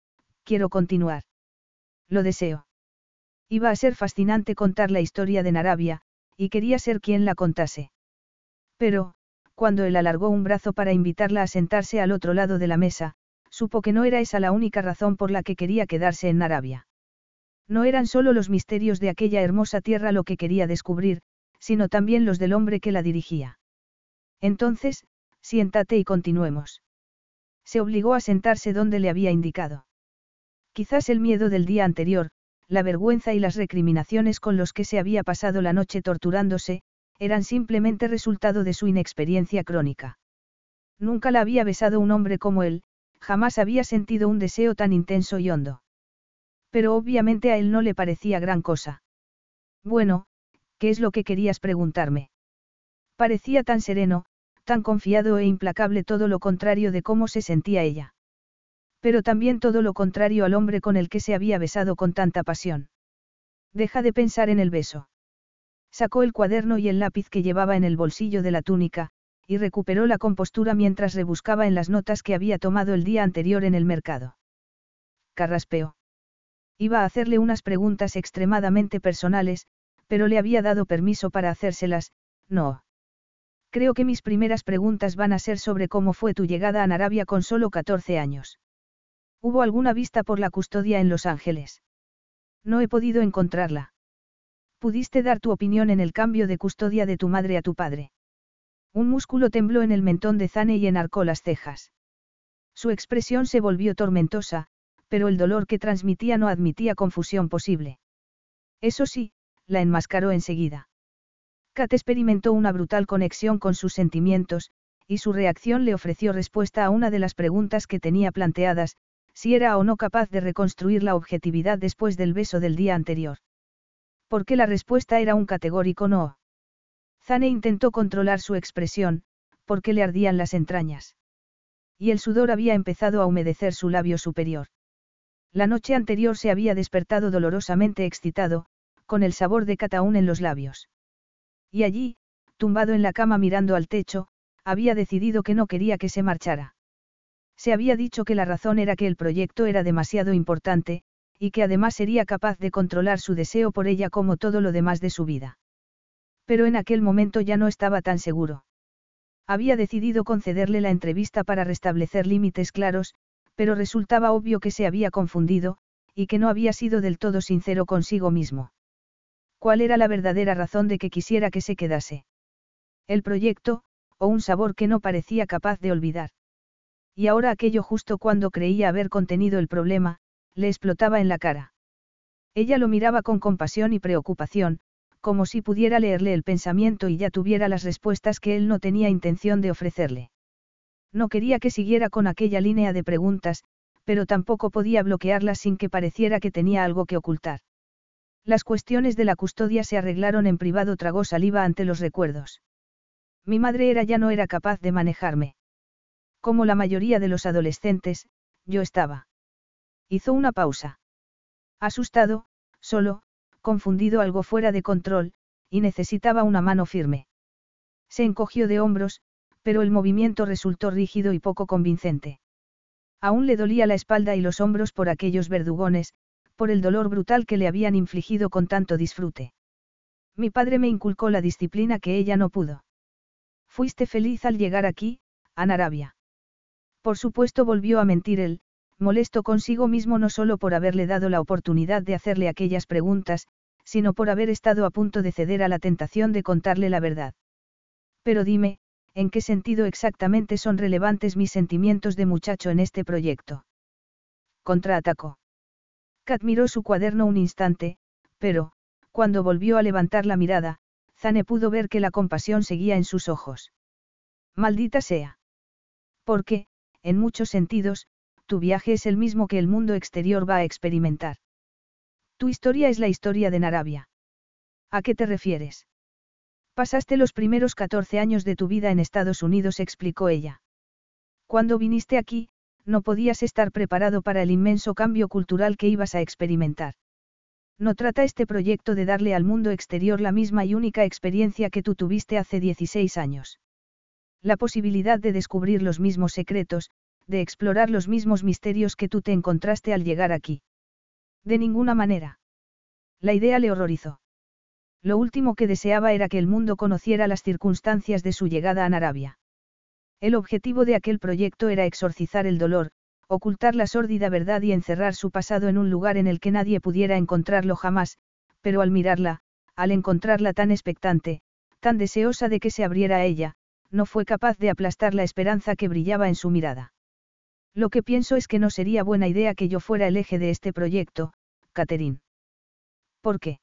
quiero continuar. Lo deseo. Iba a ser fascinante contar la historia de Narabia, y quería ser quien la contase. Pero, cuando él alargó un brazo para invitarla a sentarse al otro lado de la mesa, supo que no era esa la única razón por la que quería quedarse en Narabia. No eran solo los misterios de aquella hermosa tierra lo que quería descubrir, sino también los del hombre que la dirigía. Entonces, siéntate y continuemos. Se obligó a sentarse donde le había indicado. Quizás el miedo del día anterior, la vergüenza y las recriminaciones con los que se había pasado la noche torturándose, eran simplemente resultado de su inexperiencia crónica. Nunca la había besado un hombre como él, jamás había sentido un deseo tan intenso y hondo. Pero obviamente a él no le parecía gran cosa. Bueno, ¿qué es lo que querías preguntarme? Parecía tan sereno, tan confiado e implacable todo lo contrario de cómo se sentía ella. Pero también todo lo contrario al hombre con el que se había besado con tanta pasión. Deja de pensar en el beso. Sacó el cuaderno y el lápiz que llevaba en el bolsillo de la túnica, y recuperó la compostura mientras rebuscaba en las notas que había tomado el día anterior en el mercado. Carraspeó. Iba a hacerle unas preguntas extremadamente personales, pero le había dado permiso para hacérselas, no. Creo que mis primeras preguntas van a ser sobre cómo fue tu llegada a Narabia con solo 14 años. ¿Hubo alguna vista por la custodia en Los Ángeles? No he podido encontrarla. ¿Pudiste dar tu opinión en el cambio de custodia de tu madre a tu padre? Un músculo tembló en el mentón de Zane y enarcó las cejas. Su expresión se volvió tormentosa, pero el dolor que transmitía no admitía confusión posible. Eso sí, la enmascaró enseguida. Kat experimentó una brutal conexión con sus sentimientos, y su reacción le ofreció respuesta a una de las preguntas que tenía planteadas, si era o no capaz de reconstruir la objetividad después del beso del día anterior. Porque la respuesta era un categórico no. Zane intentó controlar su expresión, porque le ardían las entrañas. Y el sudor había empezado a humedecer su labio superior. La noche anterior se había despertado dolorosamente excitado, con el sabor de cataún en los labios. Y allí, tumbado en la cama mirando al techo, había decidido que no quería que se marchara. Se había dicho que la razón era que el proyecto era demasiado importante, y que además sería capaz de controlar su deseo por ella como todo lo demás de su vida. Pero en aquel momento ya no estaba tan seguro. Había decidido concederle la entrevista para restablecer límites claros, pero resultaba obvio que se había confundido, y que no había sido del todo sincero consigo mismo. ¿Cuál era la verdadera razón de que quisiera que se quedase? El proyecto, o un sabor que no parecía capaz de olvidar. Y ahora aquello justo cuando creía haber contenido el problema, le explotaba en la cara. Ella lo miraba con compasión y preocupación, como si pudiera leerle el pensamiento y ya tuviera las respuestas que él no tenía intención de ofrecerle. No quería que siguiera con aquella línea de preguntas, pero tampoco podía bloquearlas sin que pareciera que tenía algo que ocultar. Las cuestiones de la custodia se arreglaron en privado, tragó saliva ante los recuerdos. Mi madre era ya no era capaz de manejarme. Como la mayoría de los adolescentes, yo estaba. Hizo una pausa. Asustado, solo, confundido algo fuera de control, y necesitaba una mano firme. Se encogió de hombros, pero el movimiento resultó rígido y poco convincente. Aún le dolía la espalda y los hombros por aquellos verdugones, por el dolor brutal que le habían infligido con tanto disfrute. Mi padre me inculcó la disciplina que ella no pudo. Fuiste feliz al llegar aquí, a Arabia. Por supuesto volvió a mentir él, molesto consigo mismo no solo por haberle dado la oportunidad de hacerle aquellas preguntas, sino por haber estado a punto de ceder a la tentación de contarle la verdad. Pero dime, ¿en qué sentido exactamente son relevantes mis sentimientos de muchacho en este proyecto? Contraatacó. Kat miró su cuaderno un instante, pero, cuando volvió a levantar la mirada, Zane pudo ver que la compasión seguía en sus ojos. Maldita sea. Porque, en muchos sentidos, tu viaje es el mismo que el mundo exterior va a experimentar. Tu historia es la historia de Narabia. ¿A qué te refieres? Pasaste los primeros 14 años de tu vida en Estados Unidos, explicó ella. Cuando viniste aquí, no podías estar preparado para el inmenso cambio cultural que ibas a experimentar. No trata este proyecto de darle al mundo exterior la misma y única experiencia que tú tuviste hace 16 años. La posibilidad de descubrir los mismos secretos, de explorar los mismos misterios que tú te encontraste al llegar aquí. De ninguna manera. La idea le horrorizó. Lo último que deseaba era que el mundo conociera las circunstancias de su llegada a Narabia. El objetivo de aquel proyecto era exorcizar el dolor, ocultar la sórdida verdad y encerrar su pasado en un lugar en el que nadie pudiera encontrarlo jamás, pero al mirarla, al encontrarla tan expectante, tan deseosa de que se abriera a ella, no fue capaz de aplastar la esperanza que brillaba en su mirada. Lo que pienso es que no sería buena idea que yo fuera el eje de este proyecto, Catherine. ¿Por qué?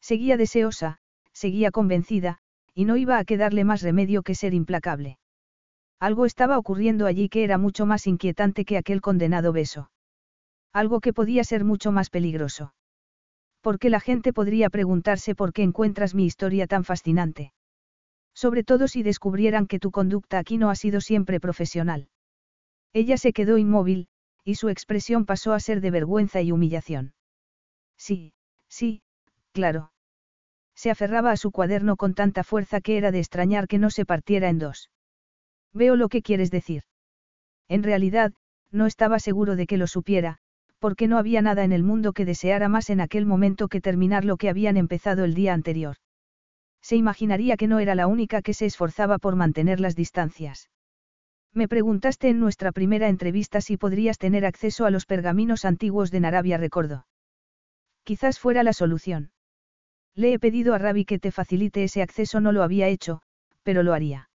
Seguía deseosa, seguía convencida, y no iba a quedarle más remedio que ser implacable. Algo estaba ocurriendo allí que era mucho más inquietante que aquel condenado beso. Algo que podía ser mucho más peligroso. Porque la gente podría preguntarse por qué encuentras mi historia tan fascinante. Sobre todo si descubrieran que tu conducta aquí no ha sido siempre profesional. Ella se quedó inmóvil, y su expresión pasó a ser de vergüenza y humillación. Sí, sí, claro. Se aferraba a su cuaderno con tanta fuerza que era de extrañar que no se partiera en dos. Veo lo que quieres decir. En realidad, no estaba seguro de que lo supiera, porque no había nada en el mundo que deseara más en aquel momento que terminar lo que habían empezado el día anterior. Se imaginaría que no era la única que se esforzaba por mantener las distancias. Me preguntaste en nuestra primera entrevista si podrías tener acceso a los pergaminos antiguos de Narabia, recordó. Quizás fuera la solución. Le he pedido a Rabi que te facilite ese acceso, no lo había hecho, pero lo haría.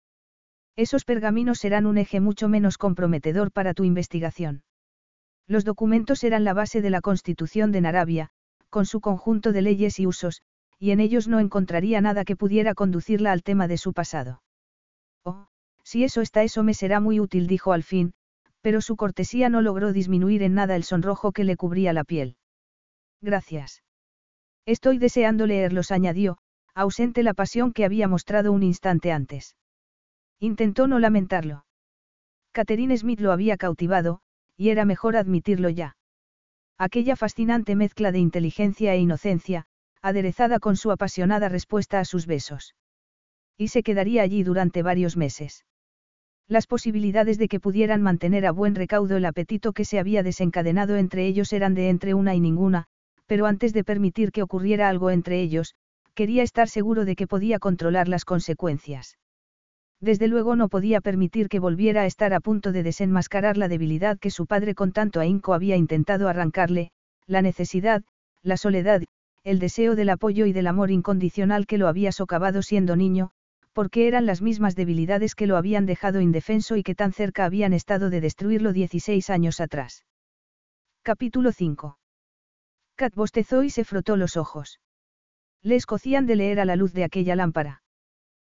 Esos pergaminos serán un eje mucho menos comprometedor para tu investigación. Los documentos eran la base de la Constitución de Narabia, con su conjunto de leyes y usos, y en ellos no encontraría nada que pudiera conducirla al tema de su pasado. Oh, si eso está eso me será muy útil, dijo al fin, pero su cortesía no logró disminuir en nada el sonrojo que le cubría la piel. Gracias. Estoy deseando leerlos, añadió, ausente la pasión que había mostrado un instante antes. Intentó no lamentarlo. Catherine Smith lo había cautivado, y era mejor admitirlo ya. Aquella fascinante mezcla de inteligencia e inocencia, aderezada con su apasionada respuesta a sus besos. Y se quedaría allí durante varios meses. Las posibilidades de que pudieran mantener a buen recaudo el apetito que se había desencadenado entre ellos eran de entre una y ninguna, pero antes de permitir que ocurriera algo entre ellos, quería estar seguro de que podía controlar las consecuencias. Desde luego no podía permitir que volviera a estar a punto de desenmascarar la debilidad que su padre con tanto ahínco había intentado arrancarle, la necesidad, la soledad, el deseo del apoyo y del amor incondicional que lo había socavado siendo niño, porque eran las mismas debilidades que lo habían dejado indefenso y que tan cerca habían estado de destruirlo 16 años atrás. Capítulo 5. Kat bostezó y se frotó los ojos. Le escocían de leer a la luz de aquella lámpara.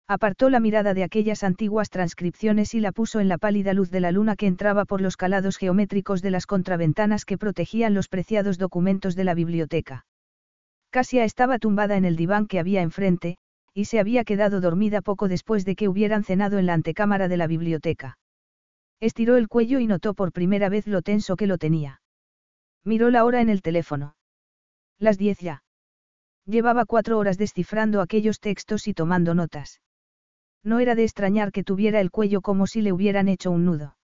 Apartó la mirada de aquellas antiguas transcripciones y la puso en la pálida luz de la luna que entraba por los calados geométricos de las contraventanas que protegían los preciados documentos de la biblioteca. Casia estaba tumbada en el diván que había enfrente, y se había quedado dormida poco después de que hubieran cenado en la antecámara de la biblioteca. Estiró el cuello y notó por primera vez lo tenso que lo tenía. Miró la hora en el teléfono. Las diez ya. Llevaba cuatro horas descifrando aquellos textos y tomando notas. No era de extrañar que tuviera el cuello como si le hubieran hecho un nudo.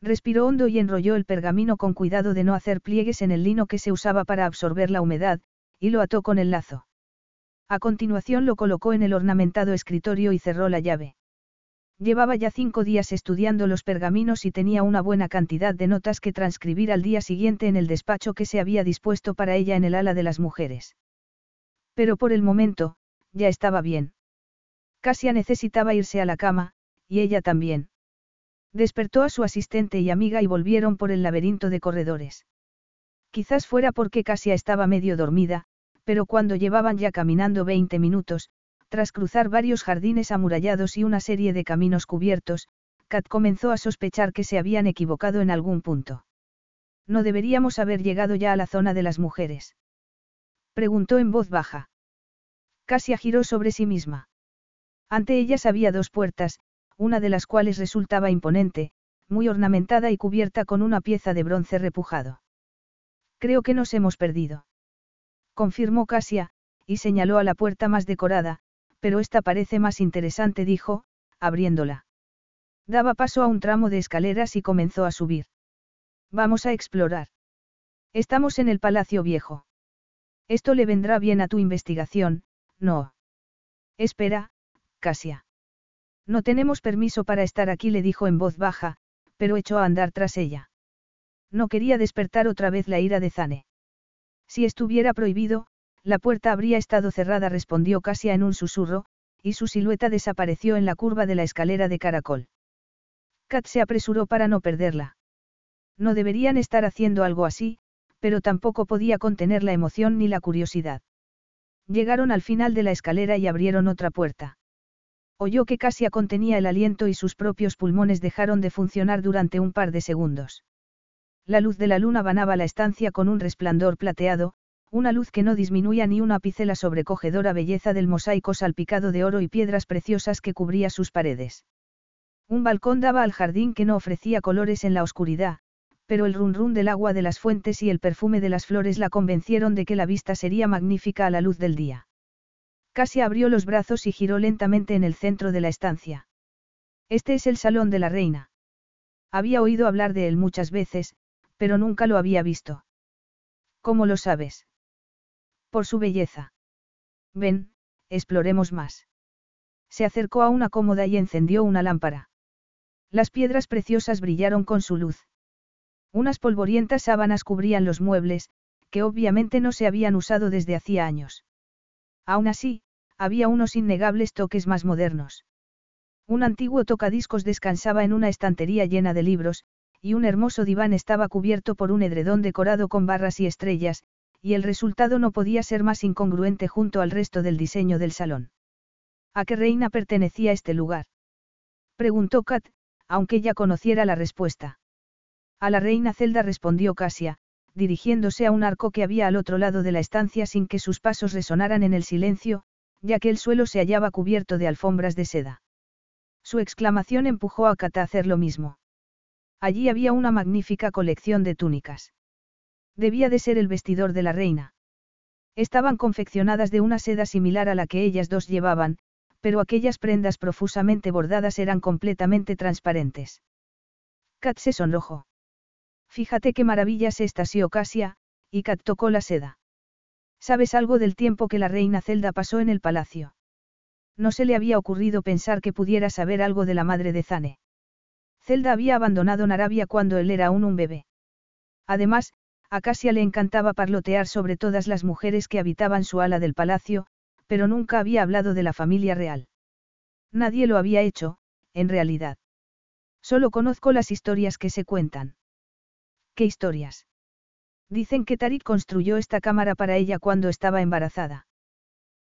Respiró hondo y enrolló el pergamino con cuidado de no hacer pliegues en el lino que se usaba para absorber la humedad, y lo ató con el lazo. A continuación lo colocó en el ornamentado escritorio y cerró la llave. Llevaba ya cinco días estudiando los pergaminos y tenía una buena cantidad de notas que transcribir al día siguiente en el despacho que se había dispuesto para ella en el ala de las mujeres. Pero por el momento, ya estaba bien. Casia necesitaba irse a la cama, y ella también. Despertó a su asistente y amiga y volvieron por el laberinto de corredores. Quizás fuera porque Casia estaba medio dormida, pero cuando llevaban ya caminando 20 minutos, tras cruzar varios jardines amurallados y una serie de caminos cubiertos, Kat comenzó a sospechar que se habían equivocado en algún punto. ¿No deberíamos haber llegado ya a la zona de las mujeres? Preguntó en voz baja. Casia giró sobre sí misma. Ante ellas había dos puertas, una de las cuales resultaba imponente, muy ornamentada y cubierta con una pieza de bronce repujado. Creo que nos hemos perdido. Confirmó Casia, y señaló a la puerta más decorada, pero esta parece más interesante, dijo, abriéndola. Daba paso a un tramo de escaleras y comenzó a subir. Vamos a explorar. Estamos en el Palacio Viejo. Esto le vendrá bien a tu investigación, no. Espera, Casia. No tenemos permiso para estar aquí, le dijo en voz baja, pero echó a andar tras ella. No quería despertar otra vez la ira de Zane. Si estuviera prohibido, la puerta habría estado cerrada, respondió Casia en un susurro, y su silueta desapareció en la curva de la escalera de caracol. Kat se apresuró para no perderla. No deberían estar haciendo algo así, pero tampoco podía contener la emoción ni la curiosidad. Llegaron al final de la escalera y abrieron otra puerta. Oyó que Casia contenía el aliento y sus propios pulmones dejaron de funcionar durante un par de segundos. La luz de la luna banaba la estancia con un resplandor plateado, una luz que no disminuía ni una ápice la sobrecogedora belleza del mosaico salpicado de oro y piedras preciosas que cubría sus paredes. Un balcón daba al jardín que no ofrecía colores en la oscuridad, pero el run del agua de las fuentes y el perfume de las flores la convencieron de que la vista sería magnífica a la luz del día. Casi abrió los brazos y giró lentamente en el centro de la estancia. Este es el salón de la reina. Había oído hablar de él muchas veces, pero nunca lo había visto. ¿Cómo lo sabes? Por su belleza. Ven, exploremos más. Se acercó a una cómoda y encendió una lámpara. Las piedras preciosas brillaron con su luz. Unas polvorientas sábanas cubrían los muebles, que obviamente no se habían usado desde hacía años. Aún así, había unos innegables toques más modernos. Un antiguo tocadiscos descansaba en una estantería llena de libros, y un hermoso diván estaba cubierto por un edredón decorado con barras y estrellas, y el resultado no podía ser más incongruente junto al resto del diseño del salón. ¿A qué reina pertenecía este lugar? Preguntó Kat, aunque ya conociera la respuesta. A la reina Zelda respondió Casia, dirigiéndose a un arco que había al otro lado de la estancia sin que sus pasos resonaran en el silencio, ya que el suelo se hallaba cubierto de alfombras de seda. Su exclamación empujó a Kat a hacer lo mismo. Allí había una magnífica colección de túnicas. Debía de ser el vestidor de la reina. Estaban confeccionadas de una seda similar a la que ellas dos llevaban, pero aquellas prendas profusamente bordadas eran completamente transparentes. Kat se sonrojó. Fíjate qué maravilla se estasió Casia, y Kat tocó la seda. ¿Sabes algo del tiempo que la reina Zelda pasó en el palacio? No se le había ocurrido pensar que pudiera saber algo de la madre de Zane. Zelda había abandonado Narabia cuando él era aún un bebé. Además, a Casia le encantaba parlotear sobre todas las mujeres que habitaban su ala del palacio, pero nunca había hablado de la familia real. Nadie lo había hecho, en realidad. Solo conozco las historias que se cuentan. ¿Qué historias? Dicen que Tarik construyó esta cámara para ella cuando estaba embarazada.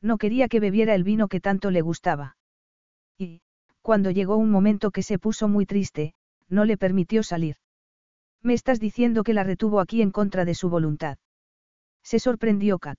No quería que bebiera el vino que tanto le gustaba. Cuando llegó un momento que se puso muy triste, no le permitió salir. Me estás diciendo que la retuvo aquí en contra de su voluntad. Se sorprendió Kat.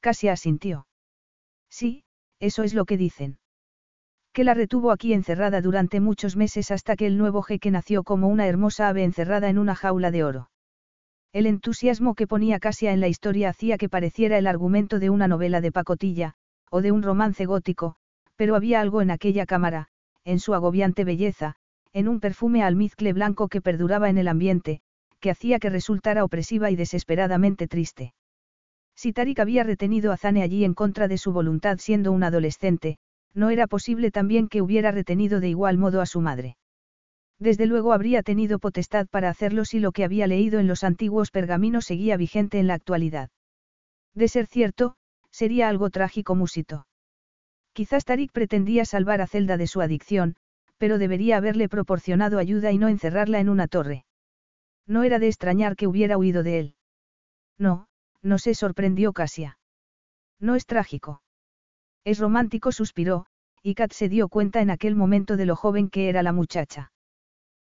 Casi asintió. Sí, eso es lo que dicen. Que la retuvo aquí encerrada durante muchos meses hasta que el nuevo jeque nació como una hermosa ave encerrada en una jaula de oro. El entusiasmo que ponía Casia en la historia hacía que pareciera el argumento de una novela de pacotilla, o de un romance gótico, pero había algo en aquella cámara, en su agobiante belleza, en un perfume almizcle blanco que perduraba en el ambiente, que hacía que resultara opresiva y desesperadamente triste. Si Tarik había retenido a Zane allí en contra de su voluntad siendo un adolescente, no era posible también que hubiera retenido de igual modo a su madre. Desde luego habría tenido potestad para hacerlo si lo que había leído en los antiguos pergaminos seguía vigente en la actualidad. De ser cierto, sería algo trágico musito. Quizás Tarik pretendía salvar a Zelda de su adicción, pero debería haberle proporcionado ayuda y no encerrarla en una torre. No era de extrañar que hubiera huido de él. No, no se sorprendió Casia. No es trágico. Es romántico, suspiró, y Kat se dio cuenta en aquel momento de lo joven que era la muchacha.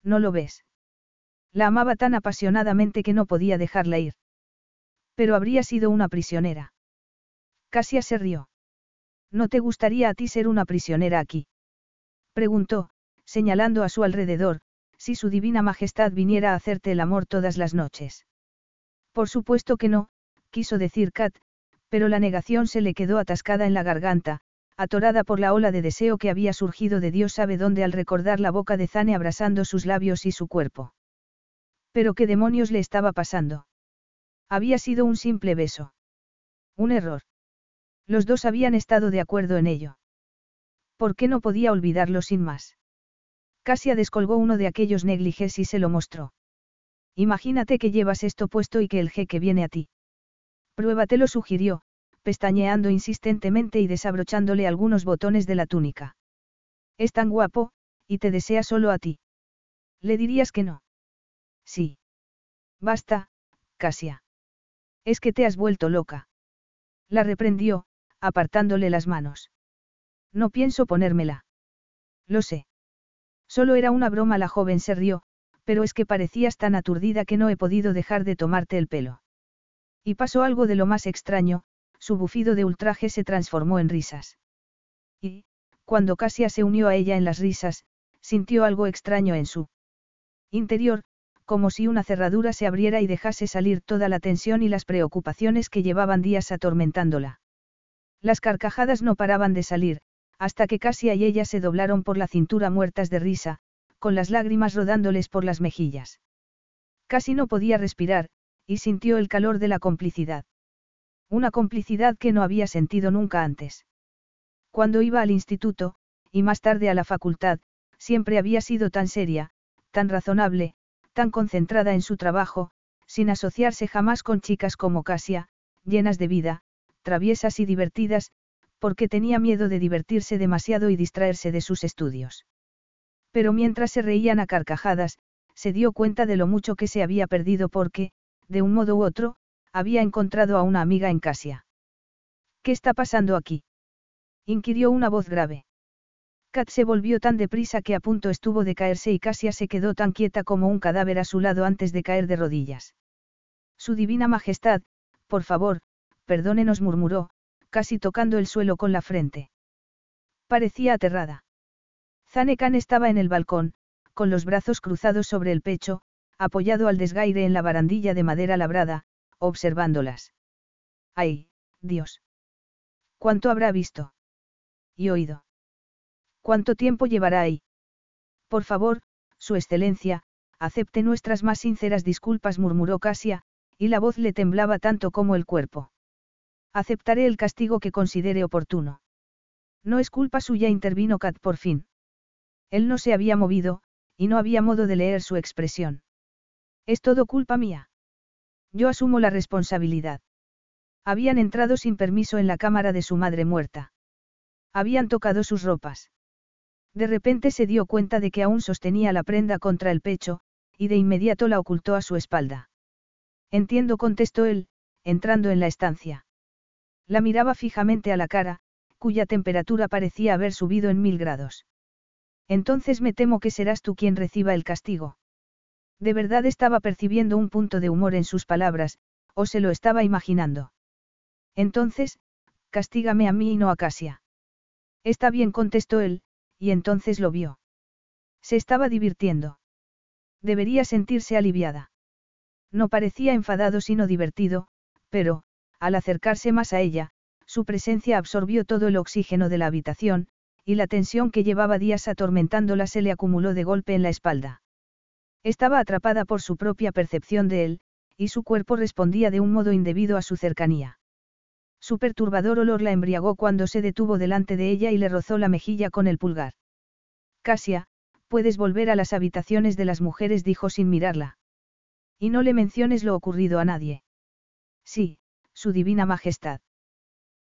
¿No lo ves? La amaba tan apasionadamente que no podía dejarla ir. Pero habría sido una prisionera. Casia se rió. ¿No te gustaría a ti ser una prisionera aquí? Preguntó, señalando a su alrededor, si su divina majestad viniera a hacerte el amor todas las noches. Por supuesto que no, quiso decir Kat, pero la negación se le quedó atascada en la garganta, atorada por la ola de deseo que había surgido de Dios sabe dónde al recordar la boca de Zane abrasando sus labios y su cuerpo. Pero qué demonios le estaba pasando. Había sido un simple beso. Un error. Los dos habían estado de acuerdo en ello. ¿Por qué no podía olvidarlo sin más? Casia descolgó uno de aquellos negliges y se lo mostró. Imagínate que llevas esto puesto y que el jeque viene a ti. Pruébatelo sugirió, pestañeando insistentemente y desabrochándole algunos botones de la túnica. Es tan guapo, y te desea solo a ti. ¿Le dirías que no? Sí. Basta, Casia. Es que te has vuelto loca. La reprendió, apartándole las manos. No pienso ponérmela. Lo sé. Solo era una broma, la joven se rió, pero es que parecías tan aturdida que no he podido dejar de tomarte el pelo. Y pasó algo de lo más extraño, su bufido de ultraje se transformó en risas. Y, cuando Casia se unió a ella en las risas, sintió algo extraño en su interior, como si una cerradura se abriera y dejase salir toda la tensión y las preocupaciones que llevaban días atormentándola. Las carcajadas no paraban de salir, hasta que Casia y ella se doblaron por la cintura muertas de risa, con las lágrimas rodándoles por las mejillas. Casi no podía respirar, y sintió el calor de la complicidad. Una complicidad que no había sentido nunca antes. Cuando iba al instituto, y más tarde a la facultad, siempre había sido tan seria, tan razonable, tan concentrada en su trabajo, sin asociarse jamás con chicas como Casia, llenas de vida, traviesas y divertidas, porque tenía miedo de divertirse demasiado y distraerse de sus estudios. Pero mientras se reían a carcajadas, se dio cuenta de lo mucho que se había perdido porque, de un modo u otro, había encontrado a una amiga en Casia. ¿Qué está pasando aquí? inquirió una voz grave. Kat se volvió tan deprisa que a punto estuvo de caerse y Casia se quedó tan quieta como un cadáver a su lado antes de caer de rodillas. Su divina majestad, por favor, perdónenos murmuró, casi tocando el suelo con la frente. Parecía aterrada. Zanekan estaba en el balcón, con los brazos cruzados sobre el pecho, apoyado al desgaire en la barandilla de madera labrada, observándolas. ¡Ay, Dios! ¿Cuánto habrá visto? Y oído. ¿Cuánto tiempo llevará ahí? Por favor, Su Excelencia, acepte nuestras más sinceras disculpas, murmuró Casia, y la voz le temblaba tanto como el cuerpo. Aceptaré el castigo que considere oportuno. No es culpa suya, intervino Kat por fin. Él no se había movido, y no había modo de leer su expresión. Es todo culpa mía. Yo asumo la responsabilidad. Habían entrado sin permiso en la cámara de su madre muerta. Habían tocado sus ropas. De repente se dio cuenta de que aún sostenía la prenda contra el pecho, y de inmediato la ocultó a su espalda. Entiendo, contestó él, entrando en la estancia. La miraba fijamente a la cara, cuya temperatura parecía haber subido en mil grados. Entonces me temo que serás tú quien reciba el castigo. De verdad estaba percibiendo un punto de humor en sus palabras, o se lo estaba imaginando. Entonces, castígame a mí y no a Casia. Está bien, contestó él, y entonces lo vio. Se estaba divirtiendo. Debería sentirse aliviada. No parecía enfadado sino divertido, pero, al acercarse más a ella, su presencia absorbió todo el oxígeno de la habitación, y la tensión que llevaba días atormentándola se le acumuló de golpe en la espalda. Estaba atrapada por su propia percepción de él, y su cuerpo respondía de un modo indebido a su cercanía. Su perturbador olor la embriagó cuando se detuvo delante de ella y le rozó la mejilla con el pulgar. Casia, puedes volver a las habitaciones de las mujeres, dijo sin mirarla. Y no le menciones lo ocurrido a nadie. Sí, su divina majestad.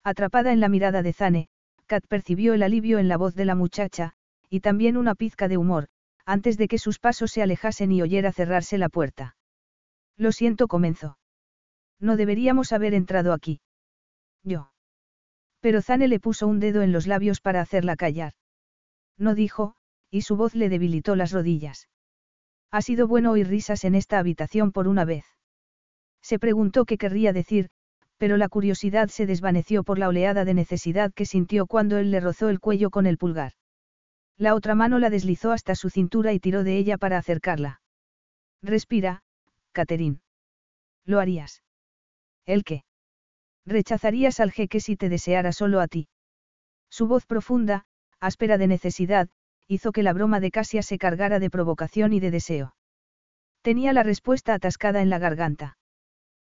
Atrapada en la mirada de Zane, Kat percibió el alivio en la voz de la muchacha, y también una pizca de humor, antes de que sus pasos se alejasen y oyera cerrarse la puerta. Lo siento, comenzó. No deberíamos haber entrado aquí. Yo. Pero Zane le puso un dedo en los labios para hacerla callar. No dijo, y su voz le debilitó las rodillas. Ha sido bueno oír risas en esta habitación por una vez. Se preguntó qué querría decir, pero la curiosidad se desvaneció por la oleada de necesidad que sintió cuando él le rozó el cuello con el pulgar. La otra mano la deslizó hasta su cintura y tiró de ella para acercarla. Respira, Catherine. ¿Lo harías? ¿El qué? Rechazarías al jeque si te deseara solo a ti. Su voz profunda, áspera de necesidad, hizo que la broma de Casia se cargara de provocación y de deseo. Tenía la respuesta atascada en la garganta.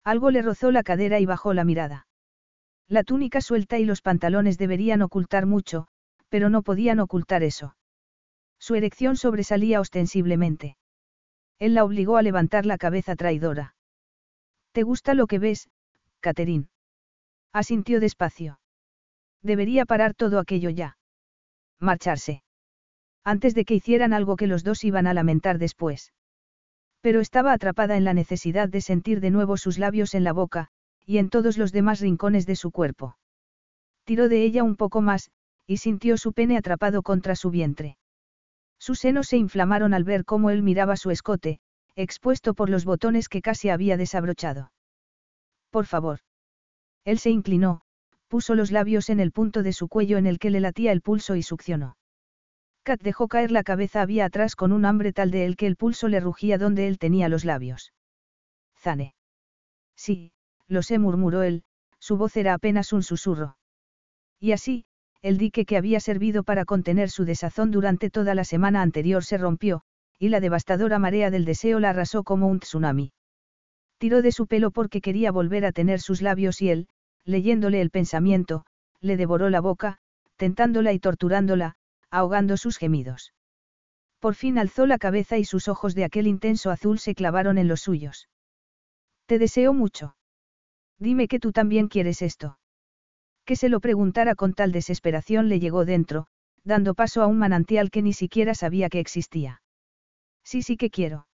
Algo le rozó la cadera y bajó la mirada. La túnica suelta y los pantalones deberían ocultar mucho, pero no podían ocultar eso. Su erección sobresalía ostensiblemente. Él la obligó a levantar la cabeza traidora. ¿Te gusta lo que ves, Catherine? Asintió despacio. Debería parar todo aquello ya. Marcharse. Antes de que hicieran algo que los dos iban a lamentar después. Pero estaba atrapada en la necesidad de sentir de nuevo sus labios en la boca, y en todos los demás rincones de su cuerpo. Tiró de ella un poco más, y sintió su pene atrapado contra su vientre. Sus senos se inflamaron al ver cómo él miraba su escote, expuesto por los botones que casi había desabrochado. Por favor. Él se inclinó, puso los labios en el punto de su cuello en el que le latía el pulso y succionó. Kat dejó caer la cabeza había atrás con un hambre tal de él que el pulso le rugía donde él tenía los labios. Zane. Sí, lo sé, murmuró él, su voz era apenas un susurro. Y así, el dique que había servido para contener su desazón durante toda la semana anterior se rompió, y la devastadora marea del deseo la arrasó como un tsunami. Tiró de su pelo porque quería volver a tener sus labios y él, leyéndole el pensamiento, le devoró la boca, tentándola y torturándola, ahogando sus gemidos. Por fin alzó la cabeza y sus ojos de aquel intenso azul se clavaron en los suyos. Te deseo mucho. Dime que tú también quieres esto. Que se lo preguntara con tal desesperación le llegó dentro, dando paso a un manantial que ni siquiera sabía que existía. Sí, sí que quiero.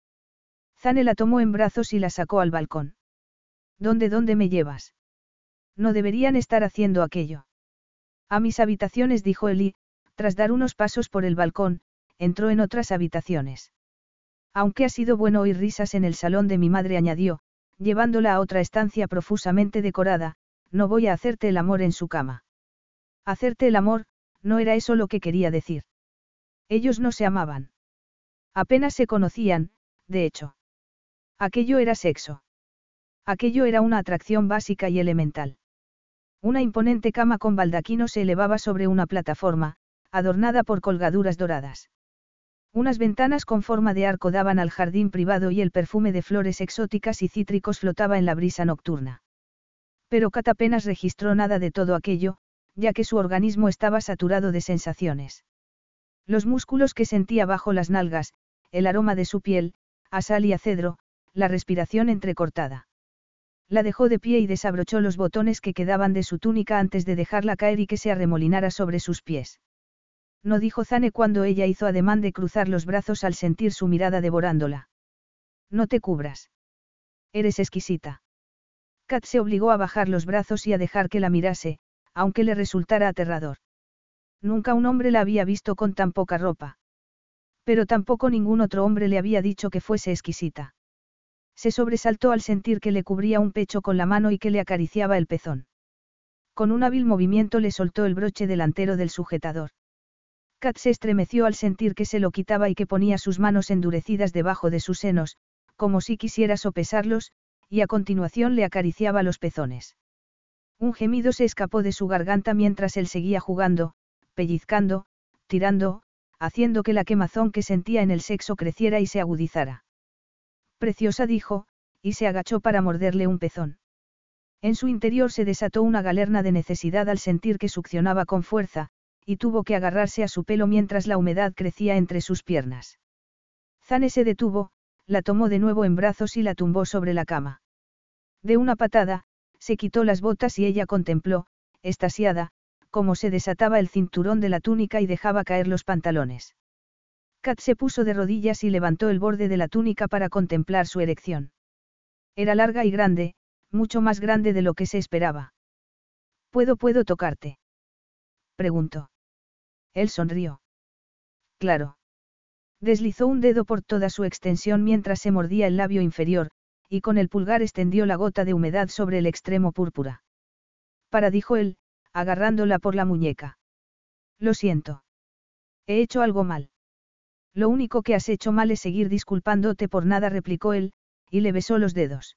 Zane la tomó en brazos y la sacó al balcón. ¿Dónde, dónde me llevas? No deberían estar haciendo aquello. A mis habitaciones, dijo Eli, tras dar unos pasos por el balcón, entró en otras habitaciones. Aunque ha sido bueno oír risas en el salón de mi madre, añadió, llevándola a otra estancia profusamente decorada, no voy a hacerte el amor en su cama. Hacerte el amor, no era eso lo que quería decir. Ellos no se amaban. Apenas se conocían, de hecho. Aquello era sexo. Aquello era una atracción básica y elemental. Una imponente cama con baldaquino se elevaba sobre una plataforma, adornada por colgaduras doradas. Unas ventanas con forma de arco daban al jardín privado y el perfume de flores exóticas y cítricos flotaba en la brisa nocturna. Pero Kat apenas registró nada de todo aquello, ya que su organismo estaba saturado de sensaciones. Los músculos que sentía bajo las nalgas, el aroma de su piel, a sal y a cedro, la respiración entrecortada. La dejó de pie y desabrochó los botones que quedaban de su túnica antes de dejarla caer y que se arremolinara sobre sus pies. No dijo Zane cuando ella hizo ademán de cruzar los brazos al sentir su mirada devorándola. No te cubras. Eres exquisita. Kat se obligó a bajar los brazos y a dejar que la mirase, aunque le resultara aterrador. Nunca un hombre la había visto con tan poca ropa. Pero tampoco ningún otro hombre le había dicho que fuese exquisita. Se sobresaltó al sentir que le cubría un pecho con la mano y que le acariciaba el pezón. Con un hábil movimiento le soltó el broche delantero del sujetador. Kat se estremeció al sentir que se lo quitaba y que ponía sus manos endurecidas debajo de sus senos, como si quisiera sopesarlos, y a continuación le acariciaba los pezones. Un gemido se escapó de su garganta mientras él seguía jugando, pellizcando, tirando, haciendo que la quemazón que sentía en el sexo creciera y se agudizara. Preciosa dijo, y se agachó para morderle un pezón. En su interior se desató una galerna de necesidad al sentir que succionaba con fuerza, y tuvo que agarrarse a su pelo mientras la humedad crecía entre sus piernas. Zane se detuvo, la tomó de nuevo en brazos y la tumbó sobre la cama. De una patada, se quitó las botas y ella contempló, estasiada, cómo se desataba el cinturón de la túnica y dejaba caer los pantalones. Kat se puso de rodillas y levantó el borde de la túnica para contemplar su erección. Era larga y grande, mucho más grande de lo que se esperaba. ¿Puedo, puedo tocarte? preguntó. Él sonrió. Claro. Deslizó un dedo por toda su extensión mientras se mordía el labio inferior, y con el pulgar extendió la gota de humedad sobre el extremo púrpura. Para dijo él, agarrándola por la muñeca. Lo siento. He hecho algo mal. Lo único que has hecho mal es seguir disculpándote por nada, replicó él, y le besó los dedos.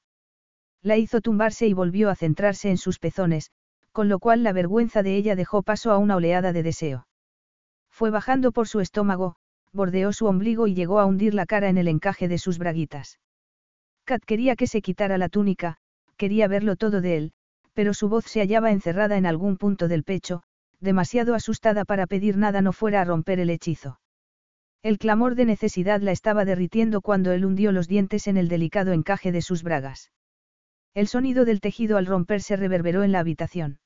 La hizo tumbarse y volvió a centrarse en sus pezones, con lo cual la vergüenza de ella dejó paso a una oleada de deseo. Fue bajando por su estómago, bordeó su ombligo y llegó a hundir la cara en el encaje de sus braguitas. Kat quería que se quitara la túnica, quería verlo todo de él, pero su voz se hallaba encerrada en algún punto del pecho, demasiado asustada para pedir nada no fuera a romper el hechizo. El clamor de necesidad la estaba derritiendo cuando él hundió los dientes en el delicado encaje de sus bragas. El sonido del tejido al romperse reverberó en la habitación.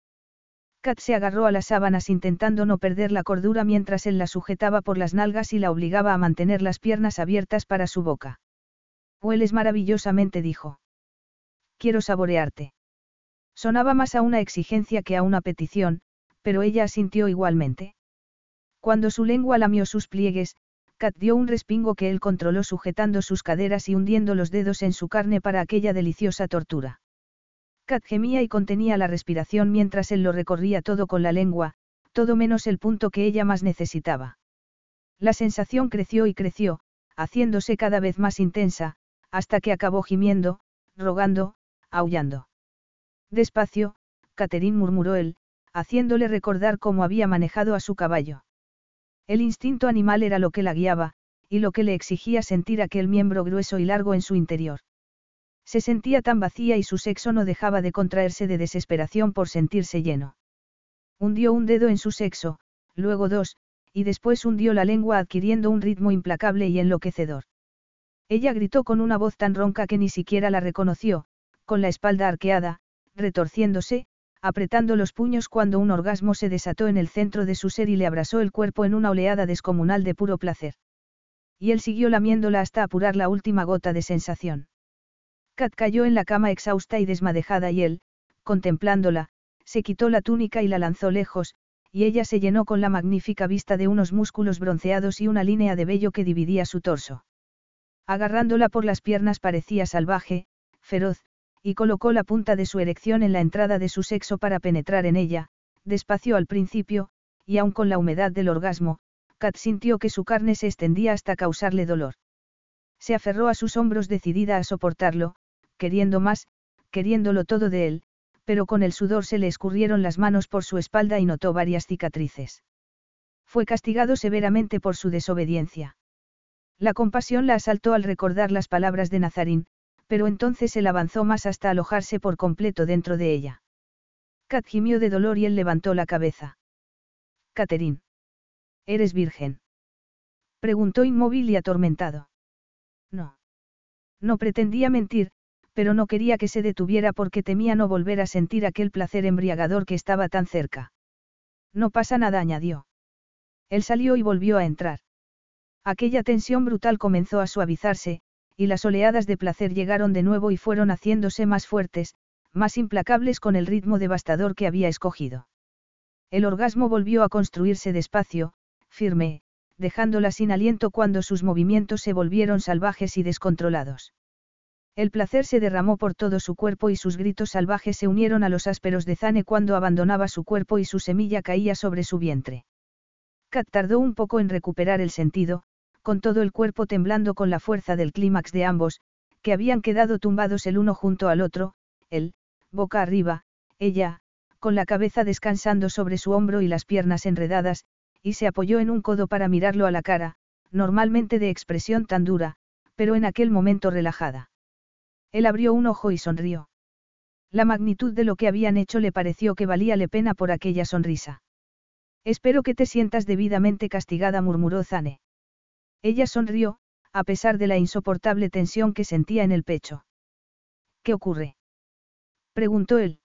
Kat se agarró a las sábanas intentando no perder la cordura mientras él la sujetaba por las nalgas y la obligaba a mantener las piernas abiertas para su boca. Hueles maravillosamente, dijo. Quiero saborearte. Sonaba más a una exigencia que a una petición, pero ella asintió igualmente. Cuando su lengua lamió sus pliegues, Kat dio un respingo que él controló sujetando sus caderas y hundiendo los dedos en su carne para aquella deliciosa tortura. Kat gemía y contenía la respiración mientras él lo recorría todo con la lengua, todo menos el punto que ella más necesitaba. La sensación creció y creció, haciéndose cada vez más intensa, hasta que acabó gimiendo, rogando, aullando. Despacio, Catherine murmuró él, haciéndole recordar cómo había manejado a su caballo. El instinto animal era lo que la guiaba, y lo que le exigía sentir aquel miembro grueso y largo en su interior. Se sentía tan vacía y su sexo no dejaba de contraerse de desesperación por sentirse lleno. Hundió un dedo en su sexo, luego dos, y después hundió la lengua adquiriendo un ritmo implacable y enloquecedor. Ella gritó con una voz tan ronca que ni siquiera la reconoció, con la espalda arqueada, retorciéndose, apretando los puños cuando un orgasmo se desató en el centro de su ser y le abrasó el cuerpo en una oleada descomunal de puro placer. Y él siguió lamiéndola hasta apurar la última gota de sensación. Kat cayó en la cama exhausta y desmadejada y él, contemplándola, se quitó la túnica y la lanzó lejos, y ella se llenó con la magnífica vista de unos músculos bronceados y una línea de vello que dividía su torso. Agarrándola por las piernas parecía salvaje, feroz, y colocó la punta de su erección en la entrada de su sexo para penetrar en ella, despacio al principio, y aun con la humedad del orgasmo, Kat sintió que su carne se extendía hasta causarle dolor. Se aferró a sus hombros decidida a soportarlo, queriendo más, queriéndolo todo de él, pero con el sudor se le escurrieron las manos por su espalda y notó varias cicatrices. Fue castigado severamente por su desobediencia. La compasión la asaltó al recordar las palabras de Nazarín, pero entonces él avanzó más hasta alojarse por completo dentro de ella. Kat gimió de dolor y él levantó la cabeza. Catherine. ¿Eres virgen? Preguntó inmóvil y atormentado. No. No pretendía mentir, pero no quería que se detuviera porque temía no volver a sentir aquel placer embriagador que estaba tan cerca. No pasa nada, añadió. Él salió y volvió a entrar. Aquella tensión brutal comenzó a suavizarse, y las oleadas de placer llegaron de nuevo y fueron haciéndose más fuertes, más implacables con el ritmo devastador que había escogido. El orgasmo volvió a construirse despacio, firme, dejándola sin aliento cuando sus movimientos se volvieron salvajes y descontrolados. El placer se derramó por todo su cuerpo y sus gritos salvajes se unieron a los ásperos de Zane cuando abandonaba su cuerpo y su semilla caía sobre su vientre. Kat tardó un poco en recuperar el sentido, con todo el cuerpo temblando con la fuerza del clímax de ambos, que habían quedado tumbados el uno junto al otro, él, boca arriba, ella, con la cabeza descansando sobre su hombro y las piernas enredadas, y se apoyó en un codo para mirarlo a la cara, normalmente de expresión tan dura, pero en aquel momento relajada. Él abrió un ojo y sonrió. La magnitud de lo que habían hecho le pareció que valía la pena por aquella sonrisa. Espero que te sientas debidamente castigada, murmuró Zane. Ella sonrió, a pesar de la insoportable tensión que sentía en el pecho. ¿Qué ocurre? preguntó él.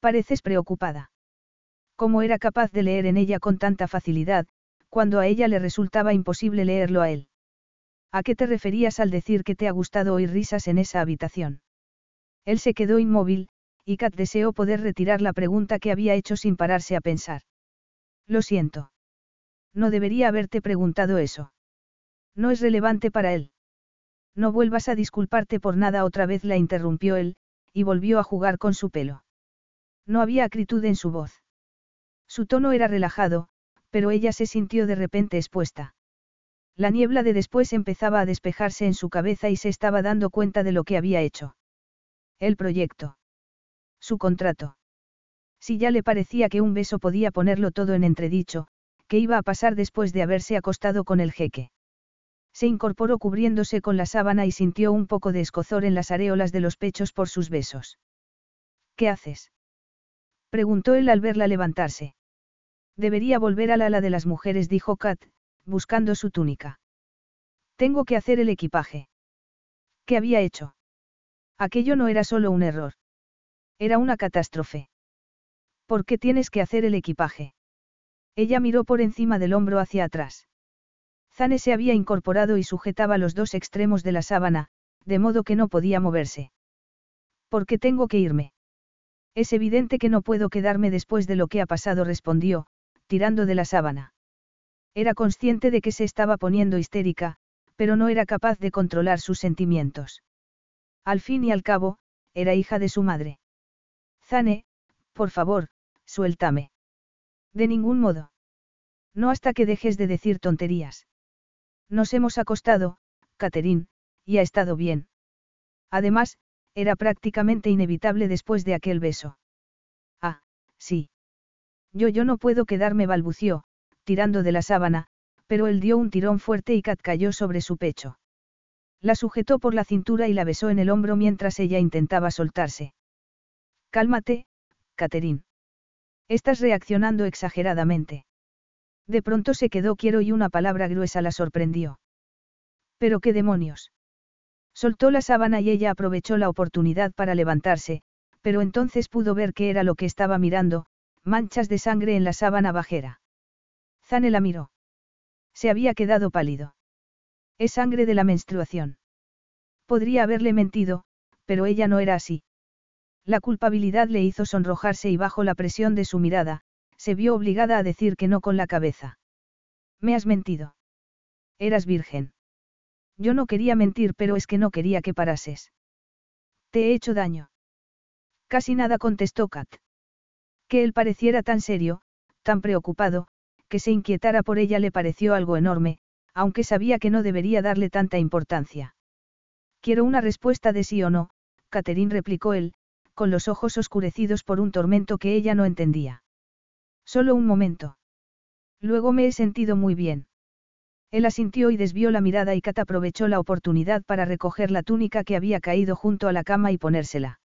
Pareces preocupada. ¿Cómo era capaz de leer en ella con tanta facilidad, cuando a ella le resultaba imposible leerlo a él? ¿A qué te referías al decir que te ha gustado oír risas en esa habitación? Él se quedó inmóvil, y Kat deseó poder retirar la pregunta que había hecho sin pararse a pensar. Lo siento. No debería haberte preguntado eso. No es relevante para él. No vuelvas a disculparte por nada otra vez la interrumpió él, y volvió a jugar con su pelo. No había acritud en su voz. Su tono era relajado, pero ella se sintió de repente expuesta. La niebla de después empezaba a despejarse en su cabeza y se estaba dando cuenta de lo que había hecho. El proyecto. Su contrato. Si ya le parecía que un beso podía ponerlo todo en entredicho, ¿qué iba a pasar después de haberse acostado con el jeque? Se incorporó cubriéndose con la sábana y sintió un poco de escozor en las areolas de los pechos por sus besos. ¿Qué haces? preguntó él al verla levantarse. Debería volver al ala de las mujeres, dijo Kat, buscando su túnica. Tengo que hacer el equipaje. ¿Qué había hecho? Aquello no era solo un error. Era una catástrofe. ¿Por qué tienes que hacer el equipaje? Ella miró por encima del hombro hacia atrás. Zane se había incorporado y sujetaba los dos extremos de la sábana, de modo que no podía moverse. ¿Por qué tengo que irme? Es evidente que no puedo quedarme después de lo que ha pasado, respondió, tirando de la sábana. Era consciente de que se estaba poniendo histérica, pero no era capaz de controlar sus sentimientos. Al fin y al cabo, era hija de su madre. Zane, por favor, suéltame. De ningún modo. No hasta que dejes de decir tonterías. Nos hemos acostado, Catherine, y ha estado bien. Además, era prácticamente inevitable después de aquel beso. Ah, sí. Yo yo no puedo quedarme balbució, tirando de la sábana, pero él dio un tirón fuerte y Kat cayó sobre su pecho. La sujetó por la cintura y la besó en el hombro mientras ella intentaba soltarse. Cálmate, Catherine. Estás reaccionando exageradamente. De pronto se quedó quiero y una palabra gruesa la sorprendió. ¿Pero qué demonios? Soltó la sábana y ella aprovechó la oportunidad para levantarse, pero entonces pudo ver qué era lo que estaba mirando, manchas de sangre en la sábana bajera. Zane la miró. Se había quedado pálido. Es sangre de la menstruación. Podría haberle mentido, pero ella no era así. La culpabilidad le hizo sonrojarse y bajo la presión de su mirada, se vio obligada a decir que no con la cabeza. Me has mentido. Eras virgen. Yo no quería mentir, pero es que no quería que parases. Te he hecho daño. Casi nada contestó Kat. Que él pareciera tan serio, tan preocupado, que se inquietara por ella le pareció algo enorme, aunque sabía que no debería darle tanta importancia. Quiero una respuesta de sí o no, Catherine replicó él, con los ojos oscurecidos por un tormento que ella no entendía. Solo un momento. Luego me he sentido muy bien. Él asintió y desvió la mirada y Kat aprovechó la oportunidad para recoger la túnica que había caído junto a la cama y ponérsela.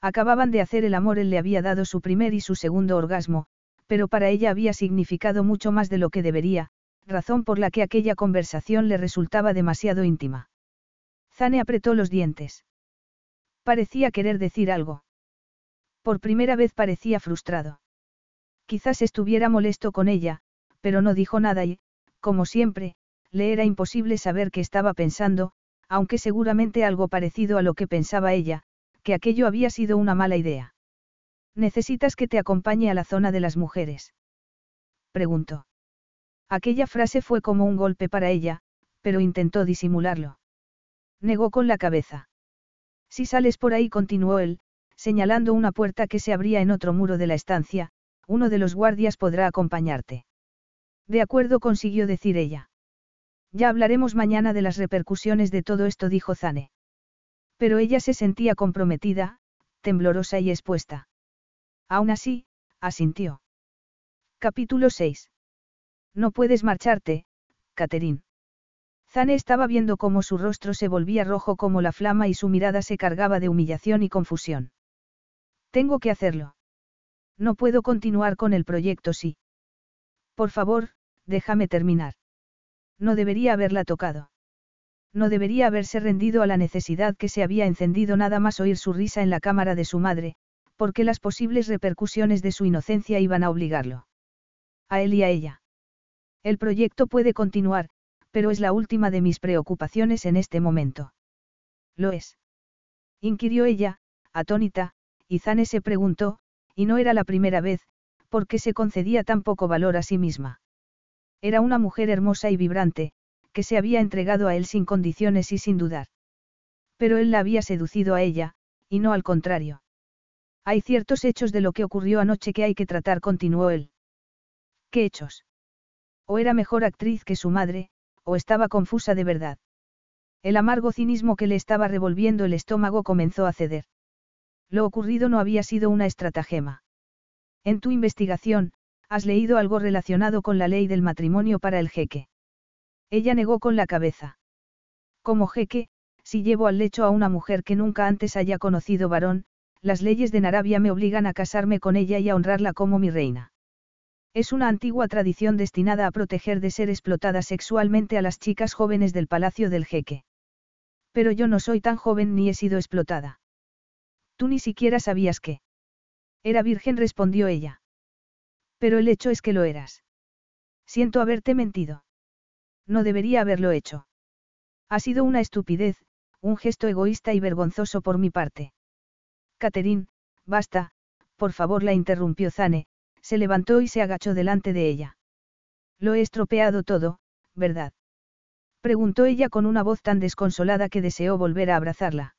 Acababan de hacer el amor, él le había dado su primer y su segundo orgasmo, pero para ella había significado mucho más de lo que debería, razón por la que aquella conversación le resultaba demasiado íntima. Zane apretó los dientes. Parecía querer decir algo. Por primera vez parecía frustrado. Quizás estuviera molesto con ella, pero no dijo nada y, como siempre, le era imposible saber qué estaba pensando, aunque seguramente algo parecido a lo que pensaba ella, que aquello había sido una mala idea. ¿Necesitas que te acompañe a la zona de las mujeres? Preguntó. Aquella frase fue como un golpe para ella, pero intentó disimularlo. Negó con la cabeza. Si sales por ahí, continuó él, señalando una puerta que se abría en otro muro de la estancia, uno de los guardias podrá acompañarte. De acuerdo, consiguió decir ella. Ya hablaremos mañana de las repercusiones de todo esto, dijo Zane. Pero ella se sentía comprometida, temblorosa y expuesta. Aún así, asintió. Capítulo 6. No puedes marcharte, Catherine. Zane estaba viendo cómo su rostro se volvía rojo como la flama y su mirada se cargaba de humillación y confusión. Tengo que hacerlo. No puedo continuar con el proyecto sí. Por favor, déjame terminar. No debería haberla tocado. No debería haberse rendido a la necesidad que se había encendido nada más oír su risa en la cámara de su madre, porque las posibles repercusiones de su inocencia iban a obligarlo. A él y a ella. El proyecto puede continuar, pero es la última de mis preocupaciones en este momento. ¿Lo es? inquirió ella, atónita, y Zane se preguntó, y no era la primera vez, por qué se concedía tan poco valor a sí misma. Era una mujer hermosa y vibrante, que se había entregado a él sin condiciones y sin dudar. Pero él la había seducido a ella, y no al contrario. Hay ciertos hechos de lo que ocurrió anoche que hay que tratar, continuó él. ¿Qué hechos? O era mejor actriz que su madre, o estaba confusa de verdad. El amargo cinismo que le estaba revolviendo el estómago comenzó a ceder. Lo ocurrido no había sido una estratagema. En tu investigación, has leído algo relacionado con la ley del matrimonio para el jeque. Ella negó con la cabeza. Como jeque, si llevo al lecho a una mujer que nunca antes haya conocido varón, las leyes de Narabia me obligan a casarme con ella y a honrarla como mi reina. Es una antigua tradición destinada a proteger de ser explotada sexualmente a las chicas jóvenes del palacio del jeque. Pero yo no soy tan joven ni he sido explotada. Tú ni siquiera sabías que. Era virgen, respondió ella. Pero el hecho es que lo eras. Siento haberte mentido. No debería haberlo hecho. Ha sido una estupidez, un gesto egoísta y vergonzoso por mi parte. Catherine, basta, por favor, la interrumpió Zane, se levantó y se agachó delante de ella. Lo he estropeado todo, ¿verdad? Preguntó ella con una voz tan desconsolada que deseó volver a abrazarla.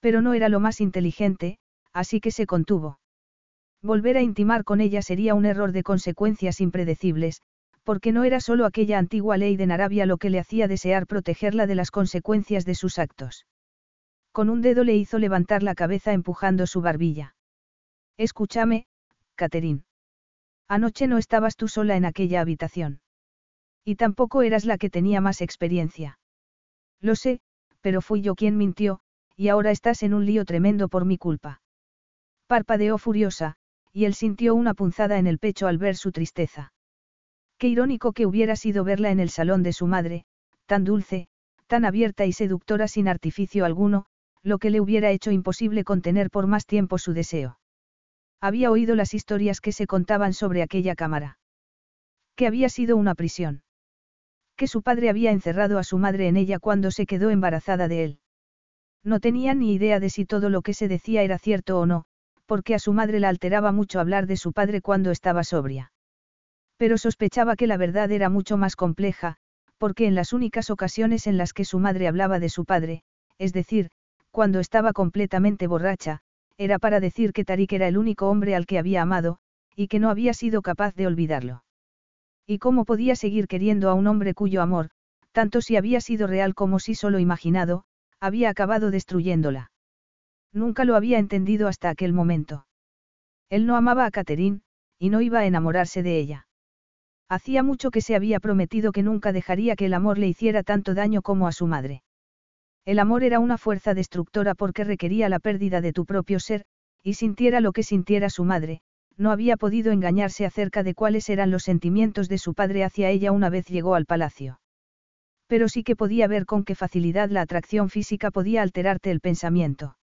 Pero no era lo más inteligente, así que se contuvo. Volver a intimar con ella sería un error de consecuencias impredecibles, porque no era solo aquella antigua ley de Narabia lo que le hacía desear protegerla de las consecuencias de sus actos. Con un dedo le hizo levantar la cabeza empujando su barbilla. Escúchame, Catherine. Anoche no estabas tú sola en aquella habitación. Y tampoco eras la que tenía más experiencia. Lo sé, pero fui yo quien mintió, y ahora estás en un lío tremendo por mi culpa. Parpadeó furiosa, y él sintió una punzada en el pecho al ver su tristeza. Qué irónico que hubiera sido verla en el salón de su madre, tan dulce, tan abierta y seductora sin artificio alguno, lo que le hubiera hecho imposible contener por más tiempo su deseo. Había oído las historias que se contaban sobre aquella cámara. Que había sido una prisión. Que su padre había encerrado a su madre en ella cuando se quedó embarazada de él. No tenía ni idea de si todo lo que se decía era cierto o no, porque a su madre la alteraba mucho hablar de su padre cuando estaba sobria. Pero sospechaba que la verdad era mucho más compleja, porque en las únicas ocasiones en las que su madre hablaba de su padre, es decir, cuando estaba completamente borracha, era para decir que Tarik era el único hombre al que había amado, y que no había sido capaz de olvidarlo. ¿Y cómo podía seguir queriendo a un hombre cuyo amor, tanto si había sido real como si solo imaginado, había acabado destruyéndola? Nunca lo había entendido hasta aquel momento. Él no amaba a Catherine, y no iba a enamorarse de ella. Hacía mucho que se había prometido que nunca dejaría que el amor le hiciera tanto daño como a su madre. El amor era una fuerza destructora porque requería la pérdida de tu propio ser, y sintiera lo que sintiera su madre, no había podido engañarse acerca de cuáles eran los sentimientos de su padre hacia ella una vez llegó al palacio. Pero sí que podía ver con qué facilidad la atracción física podía alterarte el pensamiento.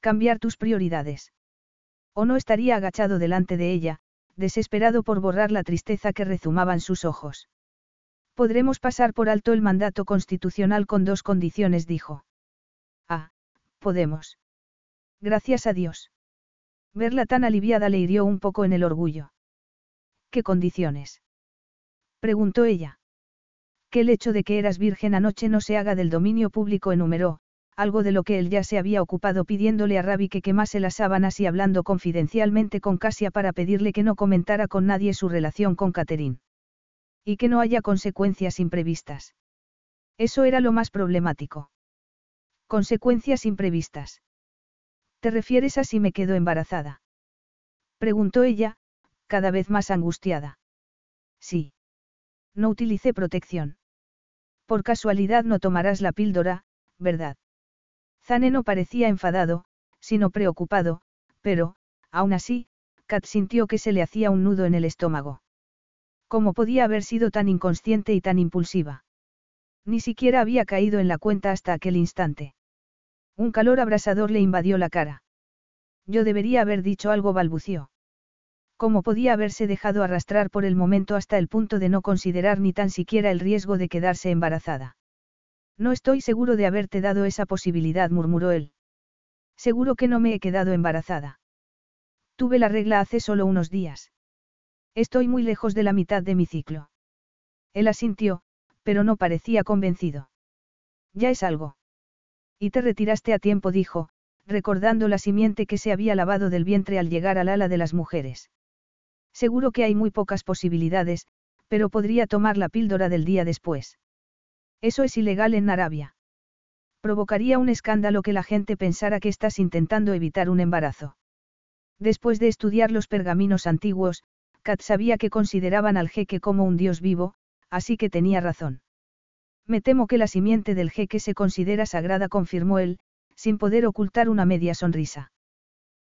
Cambiar tus prioridades. O no estaría agachado delante de ella, desesperado por borrar la tristeza que rezumaban sus ojos. Podremos pasar por alto el mandato constitucional con dos condiciones, dijo. Ah, podemos. Gracias a Dios. Verla tan aliviada le hirió un poco en el orgullo. ¿Qué condiciones? preguntó ella. Que el hecho de que eras virgen anoche no se haga del dominio público, enumeró, algo de lo que él ya se había ocupado pidiéndole a Ravi que quemase las sábanas y hablando confidencialmente con Casia para pedirle que no comentara con nadie su relación con Catherine. Y que no haya consecuencias imprevistas. Eso era lo más problemático. Consecuencias imprevistas. ¿Te refieres a si me quedo embarazada? Preguntó ella, cada vez más angustiada. Sí. No utilicé protección. Por casualidad no tomarás la píldora, ¿verdad? Zane no parecía enfadado, sino preocupado, pero, aún así, Kat sintió que se le hacía un nudo en el estómago. ¿Cómo podía haber sido tan inconsciente y tan impulsiva? Ni siquiera había caído en la cuenta hasta aquel instante. Un calor abrasador le invadió la cara. Yo debería haber dicho algo, balbució. ¿Cómo podía haberse dejado arrastrar por el momento hasta el punto de no considerar ni tan siquiera el riesgo de quedarse embarazada? No estoy seguro de haberte dado esa posibilidad, murmuró él. Seguro que no me he quedado embarazada. Tuve la regla hace solo unos días. Estoy muy lejos de la mitad de mi ciclo. Él asintió, pero no parecía convencido. Ya es algo. Y te retiraste a tiempo, dijo, recordando la simiente que se había lavado del vientre al llegar al ala de las mujeres. Seguro que hay muy pocas posibilidades, pero podría tomar la píldora del día después. Eso es ilegal en Arabia. Provocaría un escándalo que la gente pensara que estás intentando evitar un embarazo. Después de estudiar los pergaminos antiguos, Kat sabía que consideraban al jeque como un dios vivo, así que tenía razón. Me temo que la simiente del jeque se considera sagrada, confirmó él, sin poder ocultar una media sonrisa.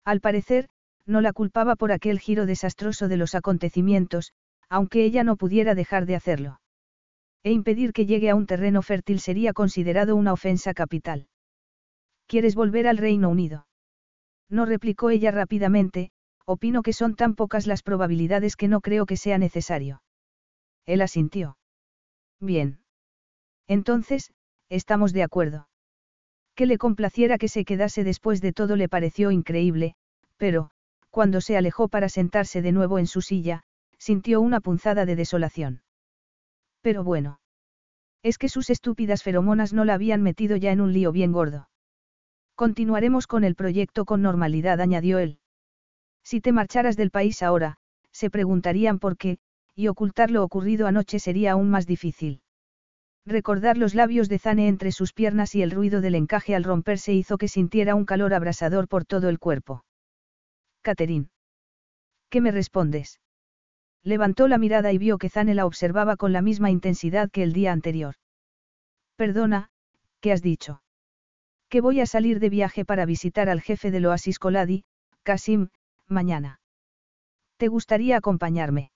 Al parecer, no la culpaba por aquel giro desastroso de los acontecimientos, aunque ella no pudiera dejar de hacerlo e impedir que llegue a un terreno fértil sería considerado una ofensa capital. ¿Quieres volver al Reino Unido? No replicó ella rápidamente, opino que son tan pocas las probabilidades que no creo que sea necesario. Él asintió. Bien. Entonces, estamos de acuerdo. Que le complaciera que se quedase después de todo le pareció increíble, pero, cuando se alejó para sentarse de nuevo en su silla, sintió una punzada de desolación. Pero bueno. Es que sus estúpidas feromonas no la habían metido ya en un lío bien gordo. Continuaremos con el proyecto con normalidad, añadió él. Si te marcharas del país ahora, se preguntarían por qué, y ocultar lo ocurrido anoche sería aún más difícil. Recordar los labios de Zane entre sus piernas y el ruido del encaje al romperse hizo que sintiera un calor abrasador por todo el cuerpo. Catherine. ¿Qué me respondes? Levantó la mirada y vio que Zane la observaba con la misma intensidad que el día anterior. Perdona, ¿qué has dicho? Que voy a salir de viaje para visitar al jefe del Oasis Coladi, Kasim, mañana. ¿Te gustaría acompañarme?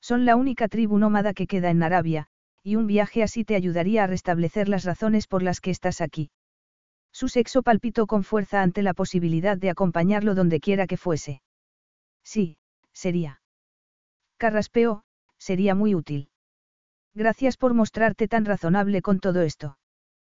Son la única tribu nómada que queda en Arabia, y un viaje así te ayudaría a restablecer las razones por las que estás aquí. Su sexo palpitó con fuerza ante la posibilidad de acompañarlo donde quiera que fuese. Sí, sería. Carraspeo, sería muy útil. Gracias por mostrarte tan razonable con todo esto.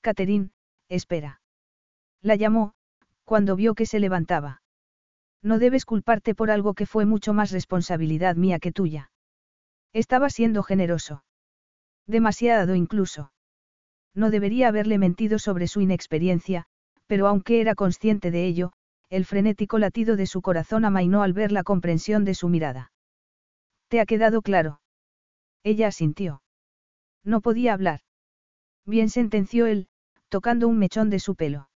Catherine, espera. La llamó, cuando vio que se levantaba. No debes culparte por algo que fue mucho más responsabilidad mía que tuya. Estaba siendo generoso. Demasiado incluso. No debería haberle mentido sobre su inexperiencia, pero aunque era consciente de ello, el frenético latido de su corazón amainó al ver la comprensión de su mirada. ¿Te ha quedado claro? Ella asintió. No podía hablar. Bien sentenció él, tocando un mechón de su pelo.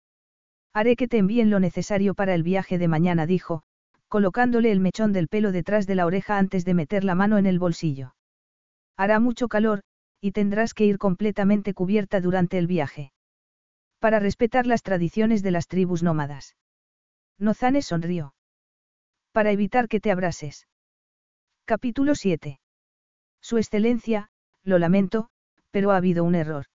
Haré que te envíen lo necesario para el viaje de mañana, dijo, colocándole el mechón del pelo detrás de la oreja antes de meter la mano en el bolsillo. Hará mucho calor, y tendrás que ir completamente cubierta durante el viaje. Para respetar las tradiciones de las tribus nómadas. Nozane sonrió. Para evitar que te abrases. Capítulo 7. Su excelencia, lo lamento, pero ha habido un error.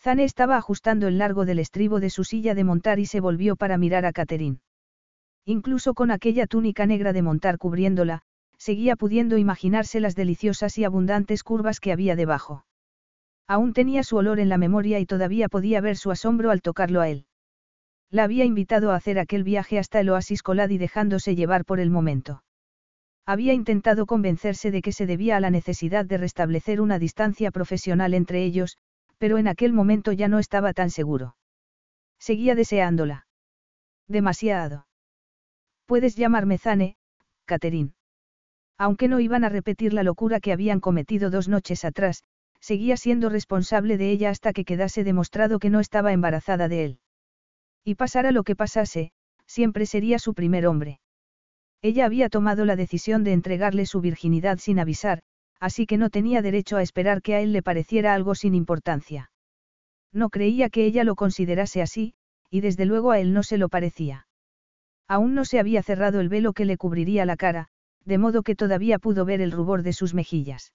Zane estaba ajustando el largo del estribo de su silla de montar y se volvió para mirar a Catherine. Incluso con aquella túnica negra de montar cubriéndola, seguía pudiendo imaginarse las deliciosas y abundantes curvas que había debajo. Aún tenía su olor en la memoria y todavía podía ver su asombro al tocarlo a él. La había invitado a hacer aquel viaje hasta el oasis Coladi dejándose llevar por el momento. Había intentado convencerse de que se debía a la necesidad de restablecer una distancia profesional entre ellos, pero en aquel momento ya no estaba tan seguro. Seguía deseándola. Demasiado. Puedes llamarme Zane, Catherine. Aunque no iban a repetir la locura que habían cometido dos noches atrás, seguía siendo responsable de ella hasta que quedase demostrado que no estaba embarazada de él. Y pasara lo que pasase, siempre sería su primer hombre. Ella había tomado la decisión de entregarle su virginidad sin avisar, así que no tenía derecho a esperar que a él le pareciera algo sin importancia. No creía que ella lo considerase así, y desde luego a él no se lo parecía. Aún no se había cerrado el velo que le cubriría la cara, de modo que todavía pudo ver el rubor de sus mejillas.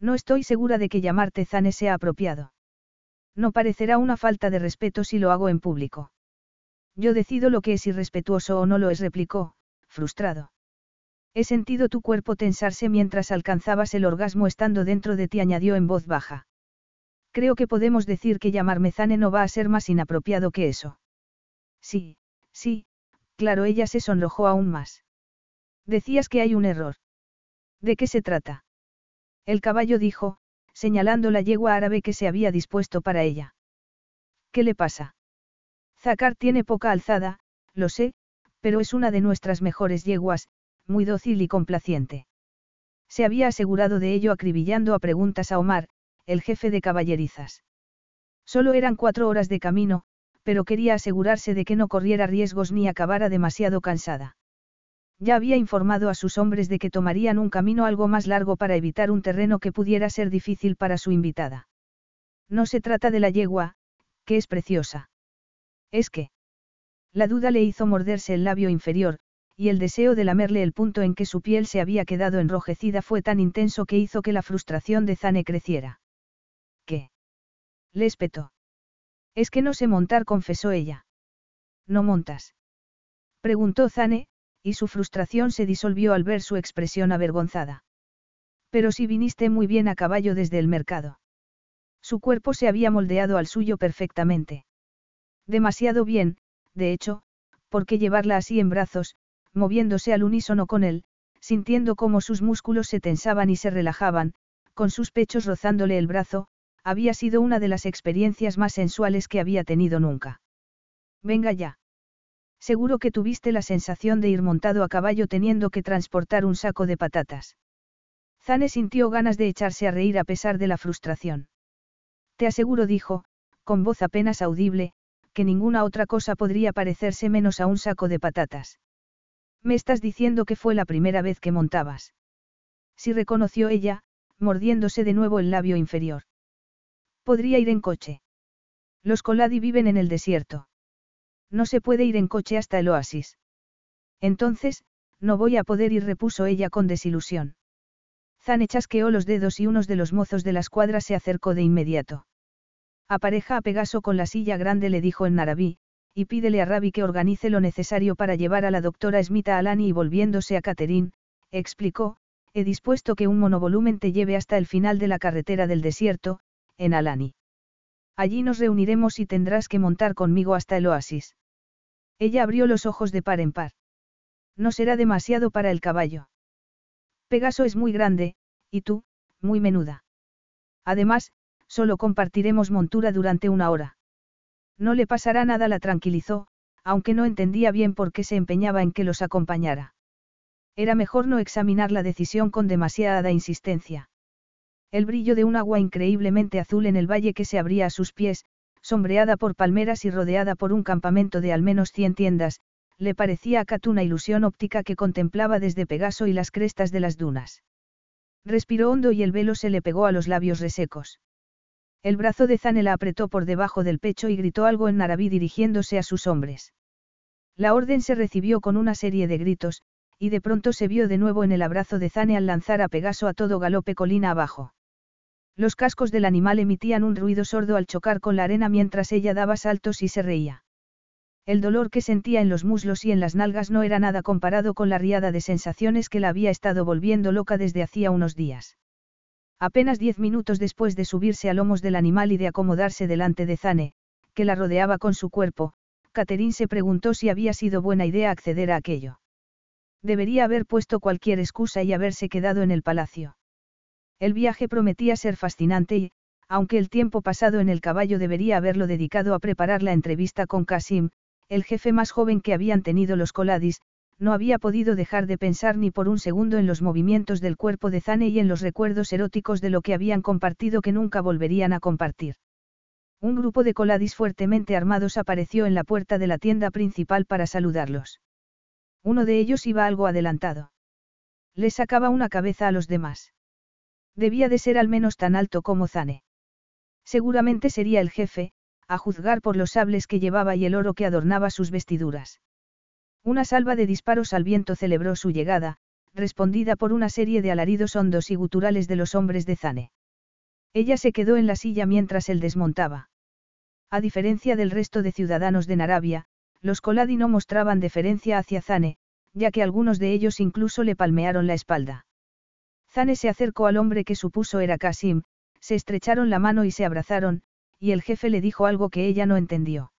No estoy segura de que llamarte Zane sea apropiado. No parecerá una falta de respeto si lo hago en público. Yo decido lo que es irrespetuoso o no lo es, replicó, frustrado. He sentido tu cuerpo tensarse mientras alcanzabas el orgasmo estando dentro de ti, añadió en voz baja. Creo que podemos decir que llamarme Zane no va a ser más inapropiado que eso. Sí, sí, claro, ella se sonrojó aún más. Decías que hay un error. ¿De qué se trata? El caballo dijo, señalando la yegua árabe que se había dispuesto para ella. ¿Qué le pasa? Zacar tiene poca alzada, lo sé, pero es una de nuestras mejores yeguas, muy dócil y complaciente. Se había asegurado de ello acribillando a preguntas a Omar, el jefe de caballerizas. Solo eran cuatro horas de camino, pero quería asegurarse de que no corriera riesgos ni acabara demasiado cansada. Ya había informado a sus hombres de que tomarían un camino algo más largo para evitar un terreno que pudiera ser difícil para su invitada. No se trata de la yegua, que es preciosa. Es que. La duda le hizo morderse el labio inferior, y el deseo de lamerle el punto en que su piel se había quedado enrojecida fue tan intenso que hizo que la frustración de Zane creciera. ¿Qué? Le espetó. Es que no sé montar, confesó ella. ¿No montas? Preguntó Zane, y su frustración se disolvió al ver su expresión avergonzada. Pero si viniste muy bien a caballo desde el mercado. Su cuerpo se había moldeado al suyo perfectamente. Demasiado bien, de hecho, porque llevarla así en brazos, moviéndose al unísono con él, sintiendo cómo sus músculos se tensaban y se relajaban, con sus pechos rozándole el brazo, había sido una de las experiencias más sensuales que había tenido nunca. Venga ya. Seguro que tuviste la sensación de ir montado a caballo teniendo que transportar un saco de patatas. Zane sintió ganas de echarse a reír a pesar de la frustración. Te aseguro, dijo, con voz apenas audible, que ninguna otra cosa podría parecerse menos a un saco de patatas. Me estás diciendo que fue la primera vez que montabas. Si reconoció ella, mordiéndose de nuevo el labio inferior. Podría ir en coche. Los Coladi viven en el desierto. No se puede ir en coche hasta el oasis. Entonces, no voy a poder ir, repuso ella con desilusión. Zane chasqueó los dedos y uno de los mozos de la escuadra se acercó de inmediato. Apareja a Pegaso con la silla grande, le dijo en narabí, y pídele a Ravi que organice lo necesario para llevar a la doctora Smith a Alani y volviéndose a Catherine, explicó, he dispuesto que un monovolumen te lleve hasta el final de la carretera del desierto, en Alani. Allí nos reuniremos y tendrás que montar conmigo hasta el oasis. Ella abrió los ojos de par en par. No será demasiado para el caballo. Pegaso es muy grande, y tú, muy menuda. Además, solo compartiremos montura durante una hora. No le pasará nada, la tranquilizó, aunque no entendía bien por qué se empeñaba en que los acompañara. Era mejor no examinar la decisión con demasiada insistencia. El brillo de un agua increíblemente azul en el valle que se abría a sus pies, sombreada por palmeras y rodeada por un campamento de al menos cien tiendas, le parecía a Kat una ilusión óptica que contemplaba desde Pegaso y las crestas de las dunas. Respiró hondo y el velo se le pegó a los labios resecos. El brazo de Zane la apretó por debajo del pecho y gritó algo en narabí dirigiéndose a sus hombres. La orden se recibió con una serie de gritos, y de pronto se vio de nuevo en el abrazo de Zane al lanzar a Pegaso a todo galope colina abajo. Los cascos del animal emitían un ruido sordo al chocar con la arena mientras ella daba saltos y se reía. El dolor que sentía en los muslos y en las nalgas no era nada comparado con la riada de sensaciones que la había estado volviendo loca desde hacía unos días. Apenas diez minutos después de subirse a lomos del animal y de acomodarse delante de Zane, que la rodeaba con su cuerpo, Catherine se preguntó si había sido buena idea acceder a aquello. Debería haber puesto cualquier excusa y haberse quedado en el palacio. El viaje prometía ser fascinante y, aunque el tiempo pasado en el caballo debería haberlo dedicado a preparar la entrevista con Kasim, el jefe más joven que habían tenido los Coladis, no había podido dejar de pensar ni por un segundo en los movimientos del cuerpo de Zane y en los recuerdos eróticos de lo que habían compartido que nunca volverían a compartir. Un grupo de coladis fuertemente armados apareció en la puerta de la tienda principal para saludarlos. Uno de ellos iba algo adelantado. Le sacaba una cabeza a los demás. Debía de ser al menos tan alto como Zane. Seguramente sería el jefe, a juzgar por los sables que llevaba y el oro que adornaba sus vestiduras. Una salva de disparos al viento celebró su llegada, respondida por una serie de alaridos hondos y guturales de los hombres de Zane. Ella se quedó en la silla mientras él desmontaba. A diferencia del resto de ciudadanos de Narabia, los Coladi no mostraban deferencia hacia Zane, ya que algunos de ellos incluso le palmearon la espalda. Zane se acercó al hombre que supuso era Kasim, se estrecharon la mano y se abrazaron, y el jefe le dijo algo que ella no entendió.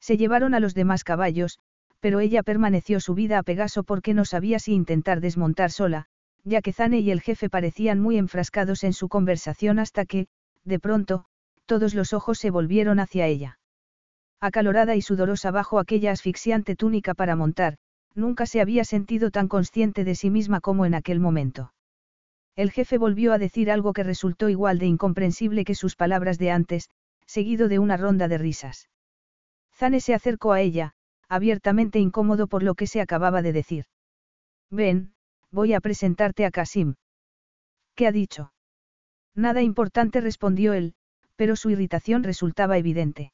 Se llevaron a los demás caballos, pero ella permaneció subida a Pegaso porque no sabía si intentar desmontar sola, ya que Zane y el jefe parecían muy enfrascados en su conversación hasta que, de pronto, todos los ojos se volvieron hacia ella. Acalorada y sudorosa bajo aquella asfixiante túnica para montar, nunca se había sentido tan consciente de sí misma como en aquel momento. El jefe volvió a decir algo que resultó igual de incomprensible que sus palabras de antes, seguido de una ronda de risas. Zane se acercó a ella, abiertamente incómodo por lo que se acababa de decir. Ven, voy a presentarte a Kasim. ¿Qué ha dicho? Nada importante respondió él, pero su irritación resultaba evidente.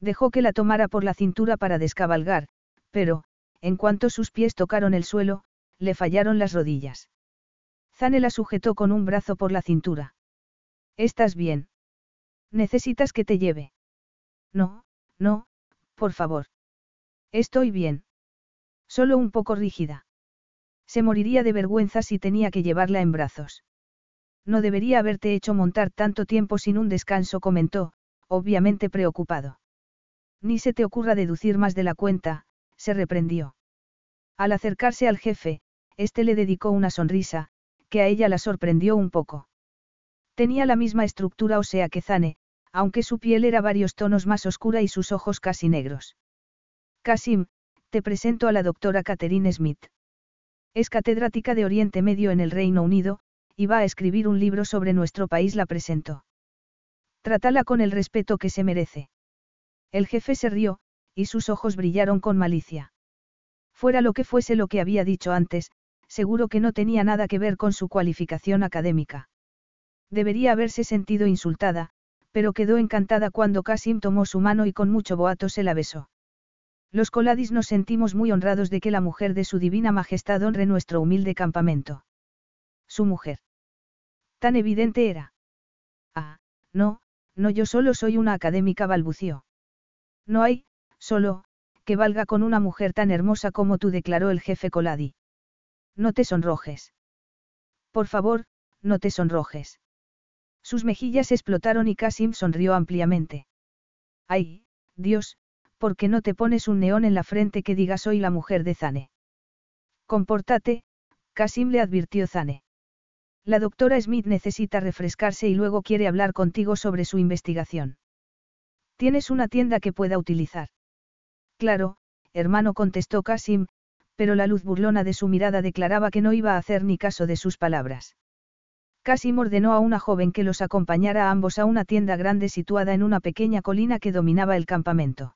Dejó que la tomara por la cintura para descabalgar, pero, en cuanto sus pies tocaron el suelo, le fallaron las rodillas. Zane la sujetó con un brazo por la cintura. ¿Estás bien? ¿Necesitas que te lleve? No, no, por favor. Estoy bien. Solo un poco rígida. Se moriría de vergüenza si tenía que llevarla en brazos. No debería haberte hecho montar tanto tiempo sin un descanso, comentó, obviamente preocupado. Ni se te ocurra deducir más de la cuenta, se reprendió. Al acercarse al jefe, éste le dedicó una sonrisa, que a ella la sorprendió un poco. Tenía la misma estructura ósea que Zane, aunque su piel era varios tonos más oscura y sus ojos casi negros. Kasim, te presento a la doctora Catherine Smith. Es catedrática de Oriente Medio en el Reino Unido, y va a escribir un libro sobre nuestro país, la presentó. Trátala con el respeto que se merece. El jefe se rió, y sus ojos brillaron con malicia. Fuera lo que fuese lo que había dicho antes, seguro que no tenía nada que ver con su cualificación académica. Debería haberse sentido insultada, pero quedó encantada cuando Kasim tomó su mano y con mucho boato se la besó. Los Coladis nos sentimos muy honrados de que la mujer de su divina majestad honre nuestro humilde campamento. Su mujer. Tan evidente era. Ah, no, no yo solo soy una académica balbució. No hay, solo, que valga con una mujer tan hermosa como tú declaró el jefe Coladi. No te sonrojes. Por favor, no te sonrojes. Sus mejillas explotaron y Kasim sonrió ampliamente. Ay, Dios, ¿por qué no te pones un neón en la frente que diga soy la mujer de Zane? Compórtate, Kasim le advirtió Zane. La doctora Smith necesita refrescarse y luego quiere hablar contigo sobre su investigación. ¿Tienes una tienda que pueda utilizar? Claro, hermano contestó Kasim, pero la luz burlona de su mirada declaraba que no iba a hacer ni caso de sus palabras. Kasim ordenó a una joven que los acompañara a ambos a una tienda grande situada en una pequeña colina que dominaba el campamento.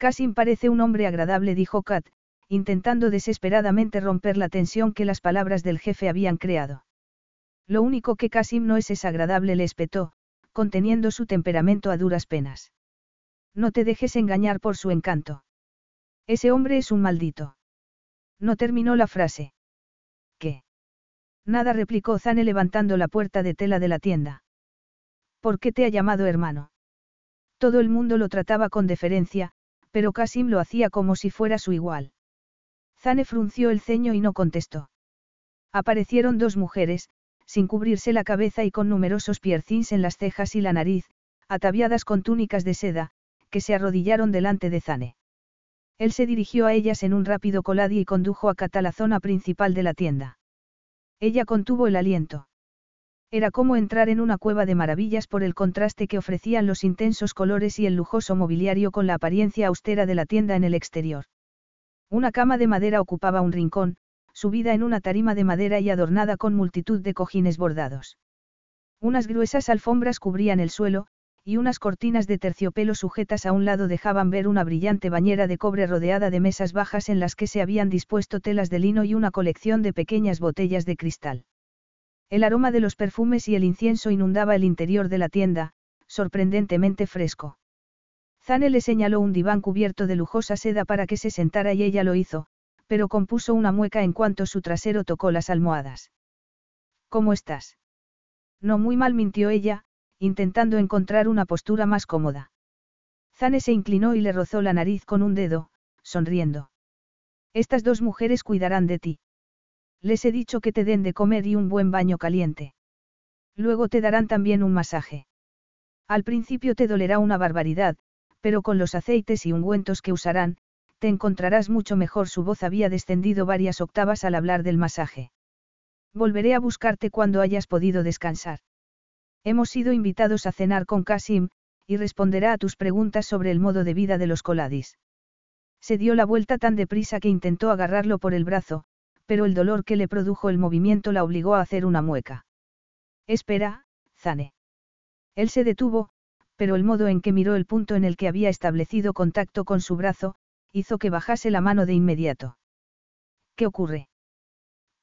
Kasim parece un hombre agradable, dijo Kat, intentando desesperadamente romper la tensión que las palabras del jefe habían creado. Lo único que Kasim no es es agradable, le espetó, conteniendo su temperamento a duras penas. No te dejes engañar por su encanto. Ese hombre es un maldito. No terminó la frase. ¿Qué? Nada replicó Zane levantando la puerta de tela de la tienda. ¿Por qué te ha llamado hermano? Todo el mundo lo trataba con deferencia, pero Kasim lo hacía como si fuera su igual. Zane frunció el ceño y no contestó. Aparecieron dos mujeres, sin cubrirse la cabeza y con numerosos piercings en las cejas y la nariz, ataviadas con túnicas de seda, que se arrodillaron delante de Zane. Él se dirigió a ellas en un rápido coladi y condujo a Kat a la zona principal de la tienda. Ella contuvo el aliento. Era como entrar en una cueva de maravillas por el contraste que ofrecían los intensos colores y el lujoso mobiliario con la apariencia austera de la tienda en el exterior. Una cama de madera ocupaba un rincón, subida en una tarima de madera y adornada con multitud de cojines bordados. Unas gruesas alfombras cubrían el suelo, y unas cortinas de terciopelo sujetas a un lado dejaban ver una brillante bañera de cobre rodeada de mesas bajas en las que se habían dispuesto telas de lino y una colección de pequeñas botellas de cristal. El aroma de los perfumes y el incienso inundaba el interior de la tienda, sorprendentemente fresco. Zane le señaló un diván cubierto de lujosa seda para que se sentara y ella lo hizo, pero compuso una mueca en cuanto su trasero tocó las almohadas. ¿Cómo estás? No muy mal mintió ella, intentando encontrar una postura más cómoda. Zane se inclinó y le rozó la nariz con un dedo, sonriendo. Estas dos mujeres cuidarán de ti. Les he dicho que te den de comer y un buen baño caliente. Luego te darán también un masaje. Al principio te dolerá una barbaridad, pero con los aceites y ungüentos que usarán, te encontrarás mucho mejor. Su voz había descendido varias octavas al hablar del masaje. Volveré a buscarte cuando hayas podido descansar. Hemos sido invitados a cenar con Kasim, y responderá a tus preguntas sobre el modo de vida de los coladis. Se dio la vuelta tan deprisa que intentó agarrarlo por el brazo, pero el dolor que le produjo el movimiento la obligó a hacer una mueca. Espera, Zane. Él se detuvo, pero el modo en que miró el punto en el que había establecido contacto con su brazo, hizo que bajase la mano de inmediato. ¿Qué ocurre?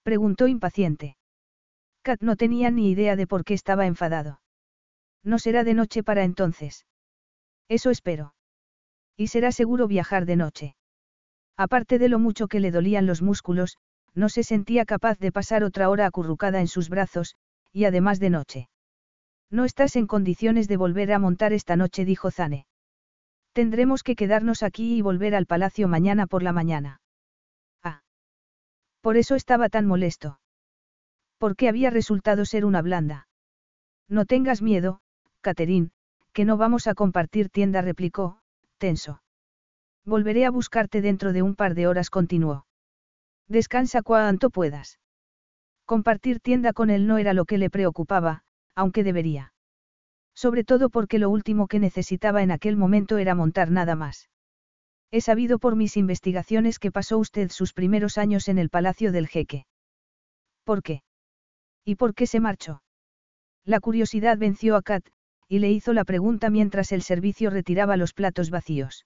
Preguntó impaciente. Kat no tenía ni idea de por qué estaba enfadado. No será de noche para entonces. Eso espero. Y será seguro viajar de noche. Aparte de lo mucho que le dolían los músculos, no se sentía capaz de pasar otra hora acurrucada en sus brazos, y además de noche. No estás en condiciones de volver a montar esta noche, dijo Zane. Tendremos que quedarnos aquí y volver al palacio mañana por la mañana. Ah. Por eso estaba tan molesto. Porque había resultado ser una blanda. No tengas miedo, Catherine, que no vamos a compartir tienda, replicó, tenso. Volveré a buscarte dentro de un par de horas, continuó. Descansa cuanto puedas. Compartir tienda con él no era lo que le preocupaba, aunque debería. Sobre todo porque lo último que necesitaba en aquel momento era montar nada más. He sabido por mis investigaciones que pasó usted sus primeros años en el palacio del jeque. ¿Por qué? ¿Y por qué se marchó? La curiosidad venció a Kat, y le hizo la pregunta mientras el servicio retiraba los platos vacíos.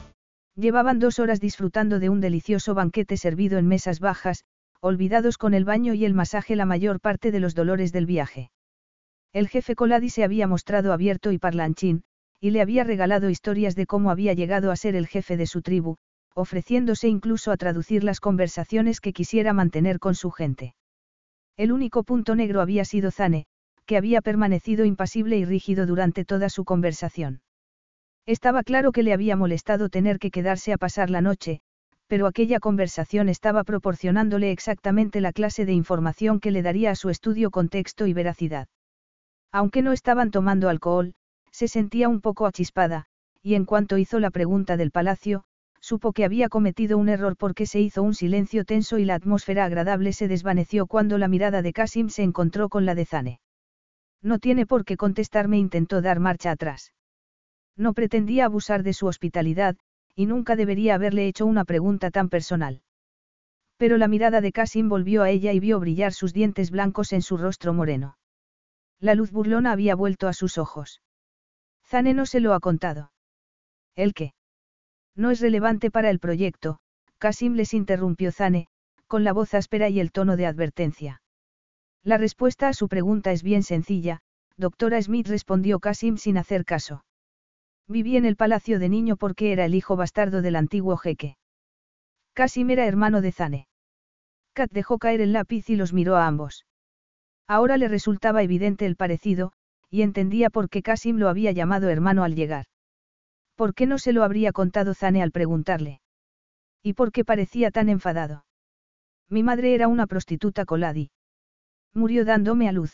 Llevaban dos horas disfrutando de un delicioso banquete servido en mesas bajas, olvidados con el baño y el masaje la mayor parte de los dolores del viaje. El jefe Coladi se había mostrado abierto y parlanchín, y le había regalado historias de cómo había llegado a ser el jefe de su tribu, ofreciéndose incluso a traducir las conversaciones que quisiera mantener con su gente. El único punto negro había sido Zane, que había permanecido impasible y rígido durante toda su conversación. Estaba claro que le había molestado tener que quedarse a pasar la noche, pero aquella conversación estaba proporcionándole exactamente la clase de información que le daría a su estudio contexto y veracidad. Aunque no estaban tomando alcohol, se sentía un poco achispada, y en cuanto hizo la pregunta del palacio, supo que había cometido un error porque se hizo un silencio tenso y la atmósfera agradable se desvaneció cuando la mirada de Kasim se encontró con la de Zane. No tiene por qué contestarme, intentó dar marcha atrás. No pretendía abusar de su hospitalidad, y nunca debería haberle hecho una pregunta tan personal. Pero la mirada de Kasim volvió a ella y vio brillar sus dientes blancos en su rostro moreno. La luz burlona había vuelto a sus ojos. Zane no se lo ha contado. ¿El qué? No es relevante para el proyecto, Kasim les interrumpió Zane, con la voz áspera y el tono de advertencia. La respuesta a su pregunta es bien sencilla, doctora Smith respondió Kasim sin hacer caso. Viví en el palacio de niño porque era el hijo bastardo del antiguo jeque. Kasim era hermano de Zane. Kat dejó caer el lápiz y los miró a ambos. Ahora le resultaba evidente el parecido, y entendía por qué Kasim lo había llamado hermano al llegar. ¿Por qué no se lo habría contado Zane al preguntarle? ¿Y por qué parecía tan enfadado? Mi madre era una prostituta coladi. Murió dándome a luz.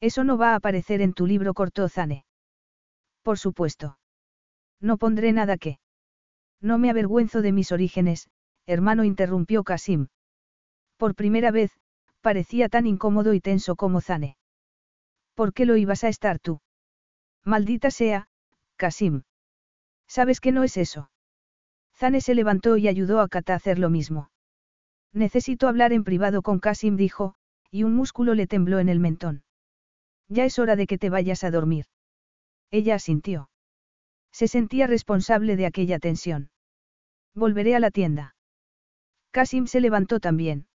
Eso no va a aparecer en tu libro, cortó Zane. Por supuesto. No pondré nada que. No me avergüenzo de mis orígenes, hermano, interrumpió Kasim. Por primera vez, parecía tan incómodo y tenso como Zane. ¿Por qué lo ibas a estar tú? Maldita sea, Kasim. ¿Sabes que no es eso? Zane se levantó y ayudó a Kata a hacer lo mismo. Necesito hablar en privado con Kasim, dijo, y un músculo le tembló en el mentón. Ya es hora de que te vayas a dormir. Ella asintió. Se sentía responsable de aquella tensión. Volveré a la tienda. Kasim se levantó también.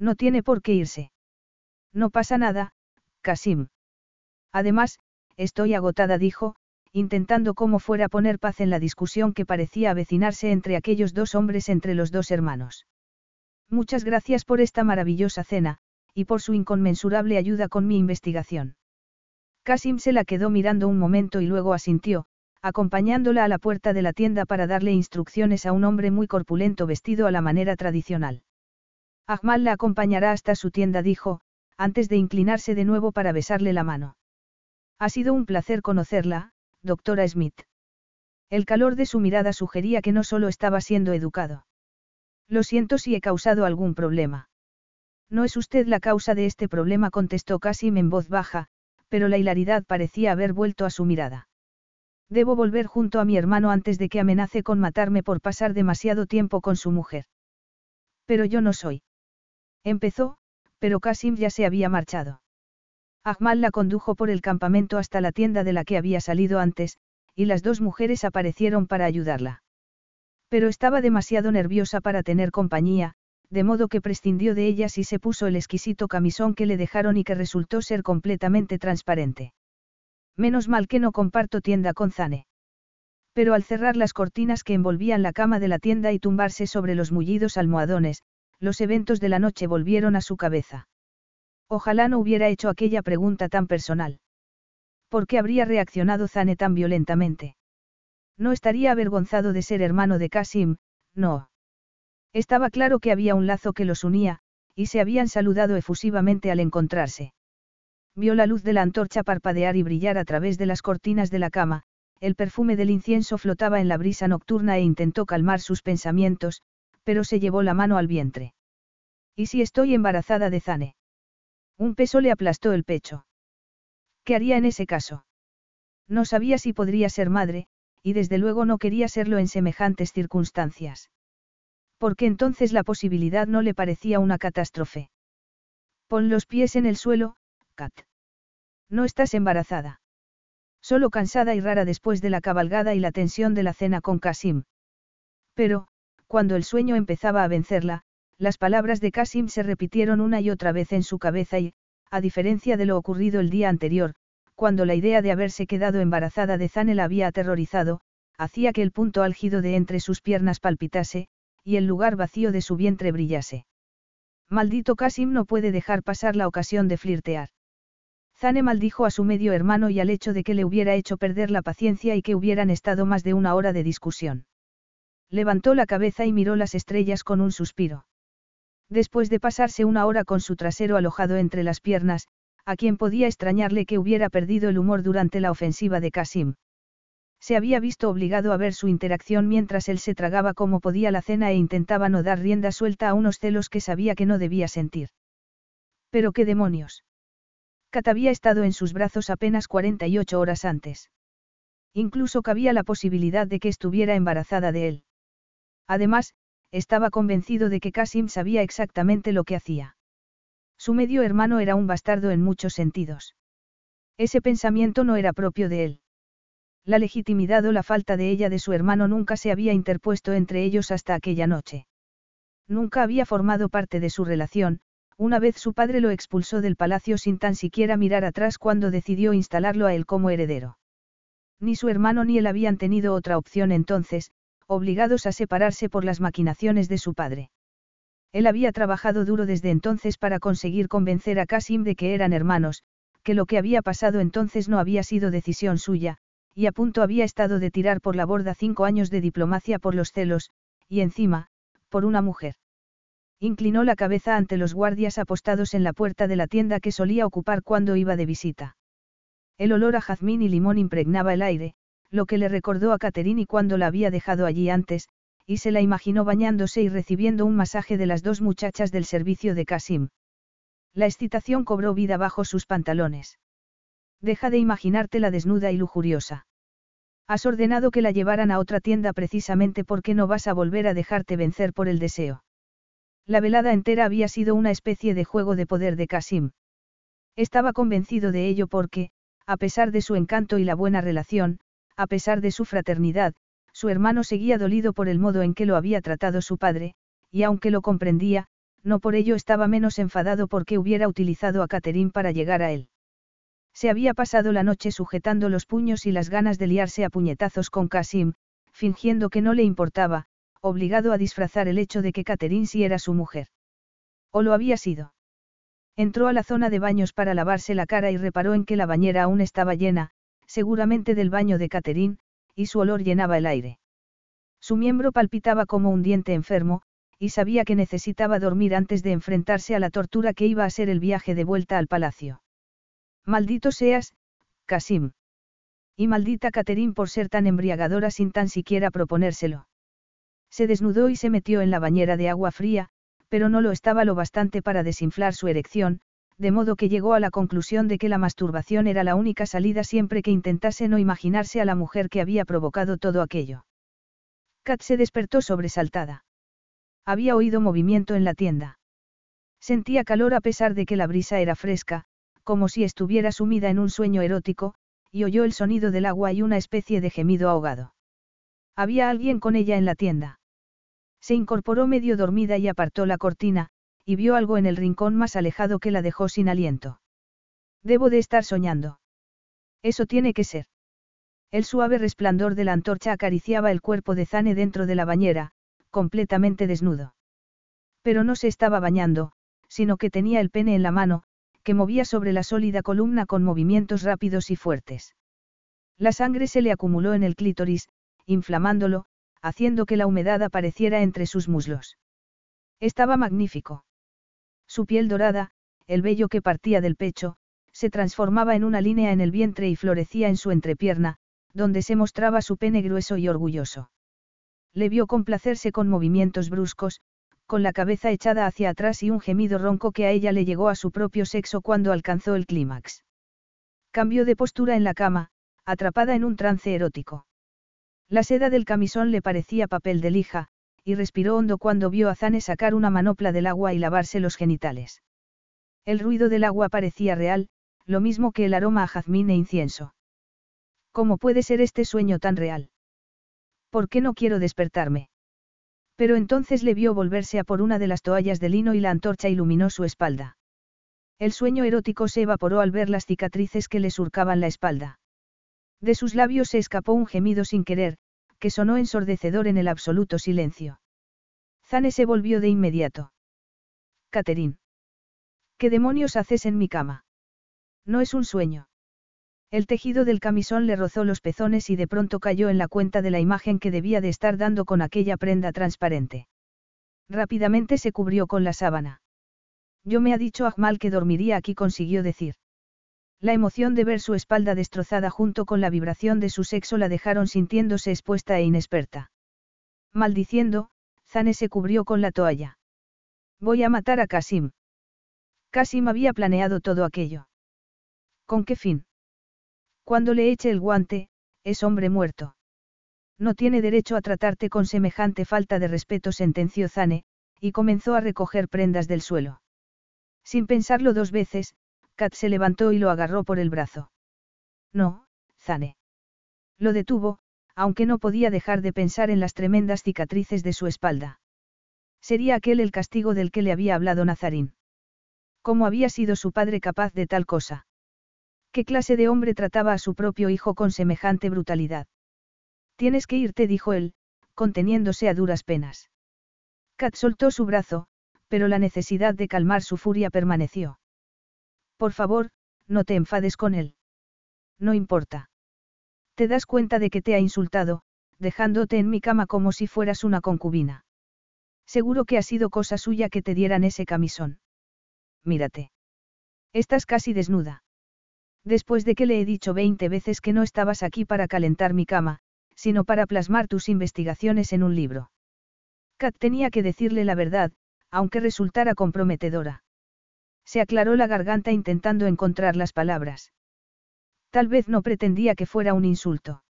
No tiene por qué irse. No pasa nada, Kasim. Además, estoy agotada, dijo, intentando como fuera poner paz en la discusión que parecía avecinarse entre aquellos dos hombres entre los dos hermanos. Muchas gracias por esta maravillosa cena, y por su inconmensurable ayuda con mi investigación. Kasim se la quedó mirando un momento y luego asintió, acompañándola a la puerta de la tienda para darle instrucciones a un hombre muy corpulento vestido a la manera tradicional. Ahmal la acompañará hasta su tienda, dijo, antes de inclinarse de nuevo para besarle la mano. Ha sido un placer conocerla, doctora Smith. El calor de su mirada sugería que no solo estaba siendo educado. Lo siento si he causado algún problema. No es usted la causa de este problema, contestó Kasim en voz baja, pero la hilaridad parecía haber vuelto a su mirada. Debo volver junto a mi hermano antes de que amenace con matarme por pasar demasiado tiempo con su mujer. Pero yo no soy. Empezó, pero Kasim ya se había marchado. Ahmal la condujo por el campamento hasta la tienda de la que había salido antes, y las dos mujeres aparecieron para ayudarla. Pero estaba demasiado nerviosa para tener compañía, de modo que prescindió de ellas y se puso el exquisito camisón que le dejaron y que resultó ser completamente transparente. Menos mal que no comparto tienda con Zane. Pero al cerrar las cortinas que envolvían la cama de la tienda y tumbarse sobre los mullidos almohadones, los eventos de la noche volvieron a su cabeza. Ojalá no hubiera hecho aquella pregunta tan personal. ¿Por qué habría reaccionado Zane tan violentamente? No estaría avergonzado de ser hermano de Kasim, no. Estaba claro que había un lazo que los unía, y se habían saludado efusivamente al encontrarse. Vio la luz de la antorcha parpadear y brillar a través de las cortinas de la cama, el perfume del incienso flotaba en la brisa nocturna e intentó calmar sus pensamientos, pero se llevó la mano al vientre. ¿Y si estoy embarazada de Zane? Un peso le aplastó el pecho. ¿Qué haría en ese caso? No sabía si podría ser madre, y desde luego no quería serlo en semejantes circunstancias. Porque entonces la posibilidad no le parecía una catástrofe. Pon los pies en el suelo, Kat. No estás embarazada. Solo cansada y rara después de la cabalgada y la tensión de la cena con Kasim. Pero, cuando el sueño empezaba a vencerla, las palabras de Kasim se repitieron una y otra vez en su cabeza y, a diferencia de lo ocurrido el día anterior, cuando la idea de haberse quedado embarazada de Zane la había aterrorizado, hacía que el punto álgido de entre sus piernas palpitase, y el lugar vacío de su vientre brillase. Maldito Kasim no puede dejar pasar la ocasión de flirtear. Zane maldijo a su medio hermano y al hecho de que le hubiera hecho perder la paciencia y que hubieran estado más de una hora de discusión. Levantó la cabeza y miró las estrellas con un suspiro. Después de pasarse una hora con su trasero alojado entre las piernas, a quien podía extrañarle que hubiera perdido el humor durante la ofensiva de Kasim. Se había visto obligado a ver su interacción mientras él se tragaba como podía la cena e intentaba no dar rienda suelta a unos celos que sabía que no debía sentir. Pero qué demonios. Kat había estado en sus brazos apenas 48 horas antes. Incluso cabía la posibilidad de que estuviera embarazada de él. Además, estaba convencido de que Kasim sabía exactamente lo que hacía. Su medio hermano era un bastardo en muchos sentidos. Ese pensamiento no era propio de él. La legitimidad o la falta de ella de su hermano nunca se había interpuesto entre ellos hasta aquella noche. Nunca había formado parte de su relación, una vez su padre lo expulsó del palacio sin tan siquiera mirar atrás cuando decidió instalarlo a él como heredero. Ni su hermano ni él habían tenido otra opción entonces, obligados a separarse por las maquinaciones de su padre. Él había trabajado duro desde entonces para conseguir convencer a Kasim de que eran hermanos, que lo que había pasado entonces no había sido decisión suya, y a punto había estado de tirar por la borda cinco años de diplomacia por los celos, y encima, por una mujer. Inclinó la cabeza ante los guardias apostados en la puerta de la tienda que solía ocupar cuando iba de visita. El olor a jazmín y limón impregnaba el aire, lo que le recordó a Caterini cuando la había dejado allí antes, y se la imaginó bañándose y recibiendo un masaje de las dos muchachas del servicio de Kasim. La excitación cobró vida bajo sus pantalones. Deja de imaginártela desnuda y lujuriosa. Has ordenado que la llevaran a otra tienda precisamente porque no vas a volver a dejarte vencer por el deseo. La velada entera había sido una especie de juego de poder de Kasim. Estaba convencido de ello porque, a pesar de su encanto y la buena relación, a pesar de su fraternidad, su hermano seguía dolido por el modo en que lo había tratado su padre, y aunque lo comprendía, no por ello estaba menos enfadado porque hubiera utilizado a Catherine para llegar a él. Se había pasado la noche sujetando los puños y las ganas de liarse a puñetazos con Kasim, fingiendo que no le importaba, obligado a disfrazar el hecho de que Catherine sí era su mujer. O lo había sido. Entró a la zona de baños para lavarse la cara y reparó en que la bañera aún estaba llena, seguramente del baño de Catherine, y su olor llenaba el aire. Su miembro palpitaba como un diente enfermo, y sabía que necesitaba dormir antes de enfrentarse a la tortura que iba a ser el viaje de vuelta al palacio. Maldito seas, Kasim. Y maldita Catherine por ser tan embriagadora sin tan siquiera proponérselo. Se desnudó y se metió en la bañera de agua fría, pero no lo estaba lo bastante para desinflar su erección, de modo que llegó a la conclusión de que la masturbación era la única salida siempre que intentase no imaginarse a la mujer que había provocado todo aquello. Kat se despertó sobresaltada. Había oído movimiento en la tienda. Sentía calor a pesar de que la brisa era fresca, como si estuviera sumida en un sueño erótico, y oyó el sonido del agua y una especie de gemido ahogado. Había alguien con ella en la tienda. Se incorporó medio dormida y apartó la cortina, y vio algo en el rincón más alejado que la dejó sin aliento. Debo de estar soñando. Eso tiene que ser. El suave resplandor de la antorcha acariciaba el cuerpo de Zane dentro de la bañera, completamente desnudo. Pero no se estaba bañando, sino que tenía el pene en la mano, que movía sobre la sólida columna con movimientos rápidos y fuertes. La sangre se le acumuló en el clítoris, inflamándolo, haciendo que la humedad apareciera entre sus muslos. Estaba magnífico. Su piel dorada, el vello que partía del pecho, se transformaba en una línea en el vientre y florecía en su entrepierna, donde se mostraba su pene grueso y orgulloso. Le vio complacerse con movimientos bruscos, con la cabeza echada hacia atrás y un gemido ronco que a ella le llegó a su propio sexo cuando alcanzó el clímax. Cambió de postura en la cama, atrapada en un trance erótico. La seda del camisón le parecía papel de lija, y respiró hondo cuando vio a Zane sacar una manopla del agua y lavarse los genitales. El ruido del agua parecía real, lo mismo que el aroma a jazmín e incienso. ¿Cómo puede ser este sueño tan real? ¿Por qué no quiero despertarme? Pero entonces le vio volverse a por una de las toallas de lino y la antorcha iluminó su espalda. El sueño erótico se evaporó al ver las cicatrices que le surcaban la espalda. De sus labios se escapó un gemido sin querer, que sonó ensordecedor en el absoluto silencio. Zane se volvió de inmediato. Catherine. ¿Qué demonios haces en mi cama? No es un sueño. El tejido del camisón le rozó los pezones y de pronto cayó en la cuenta de la imagen que debía de estar dando con aquella prenda transparente. Rápidamente se cubrió con la sábana. Yo me ha dicho Ahmal que dormiría aquí, consiguió decir. La emoción de ver su espalda destrozada junto con la vibración de su sexo la dejaron sintiéndose expuesta e inexperta. Maldiciendo, Zane se cubrió con la toalla. Voy a matar a Kasim. Kasim había planeado todo aquello. ¿Con qué fin? Cuando le eche el guante, es hombre muerto. No tiene derecho a tratarte con semejante falta de respeto, sentenció Zane, y comenzó a recoger prendas del suelo. Sin pensarlo dos veces, Kat se levantó y lo agarró por el brazo. No, Zane. Lo detuvo, aunque no podía dejar de pensar en las tremendas cicatrices de su espalda. Sería aquel el castigo del que le había hablado Nazarín. ¿Cómo había sido su padre capaz de tal cosa? ¿Qué clase de hombre trataba a su propio hijo con semejante brutalidad? Tienes que irte, dijo él, conteniéndose a duras penas. Kat soltó su brazo, pero la necesidad de calmar su furia permaneció. Por favor, no te enfades con él. No importa. Te das cuenta de que te ha insultado, dejándote en mi cama como si fueras una concubina. Seguro que ha sido cosa suya que te dieran ese camisón. Mírate. Estás casi desnuda. Después de que le he dicho veinte veces que no estabas aquí para calentar mi cama, sino para plasmar tus investigaciones en un libro. Kat tenía que decirle la verdad, aunque resultara comprometedora. Se aclaró la garganta intentando encontrar las palabras. Tal vez no pretendía que fuera un insulto.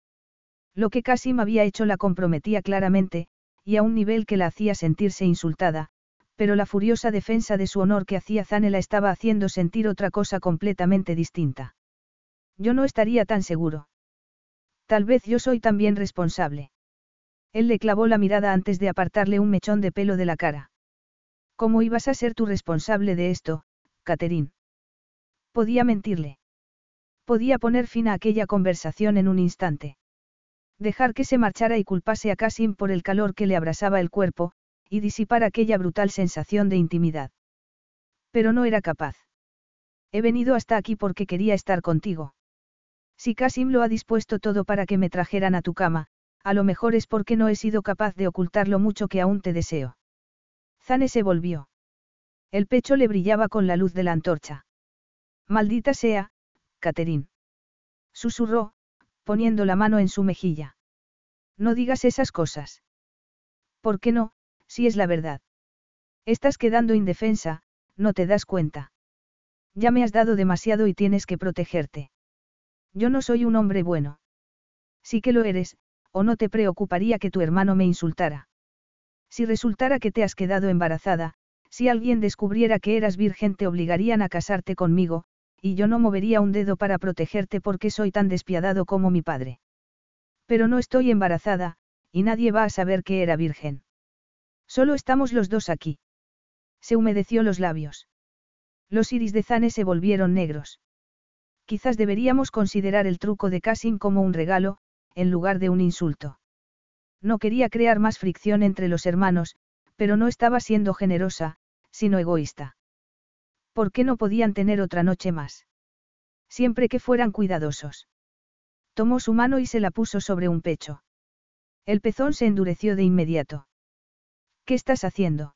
Lo que Kasim había hecho la comprometía claramente, y a un nivel que la hacía sentirse insultada, pero la furiosa defensa de su honor que hacía Zane la estaba haciendo sentir otra cosa completamente distinta. Yo no estaría tan seguro. Tal vez yo soy también responsable. Él le clavó la mirada antes de apartarle un mechón de pelo de la cara. ¿Cómo ibas a ser tú responsable de esto, Catherine? Podía mentirle. Podía poner fin a aquella conversación en un instante. Dejar que se marchara y culpase a Kasim por el calor que le abrasaba el cuerpo, y disipar aquella brutal sensación de intimidad. Pero no era capaz. He venido hasta aquí porque quería estar contigo. Si Kasim lo ha dispuesto todo para que me trajeran a tu cama, a lo mejor es porque no he sido capaz de ocultar lo mucho que aún te deseo. Zane se volvió. El pecho le brillaba con la luz de la antorcha. Maldita sea, Catherine. Susurró, poniendo la mano en su mejilla. No digas esas cosas. ¿Por qué no, si es la verdad? Estás quedando indefensa, no te das cuenta. Ya me has dado demasiado y tienes que protegerte. Yo no soy un hombre bueno. Sí que lo eres, o no te preocuparía que tu hermano me insultara. Si resultara que te has quedado embarazada, si alguien descubriera que eras virgen te obligarían a casarte conmigo, y yo no movería un dedo para protegerte porque soy tan despiadado como mi padre. Pero no estoy embarazada, y nadie va a saber que era virgen. Solo estamos los dos aquí. Se humedeció los labios. Los iris de Zane se volvieron negros. Quizás deberíamos considerar el truco de Cassim como un regalo, en lugar de un insulto. No quería crear más fricción entre los hermanos, pero no estaba siendo generosa, sino egoísta. ¿Por qué no podían tener otra noche más? Siempre que fueran cuidadosos. Tomó su mano y se la puso sobre un pecho. El pezón se endureció de inmediato. ¿Qué estás haciendo?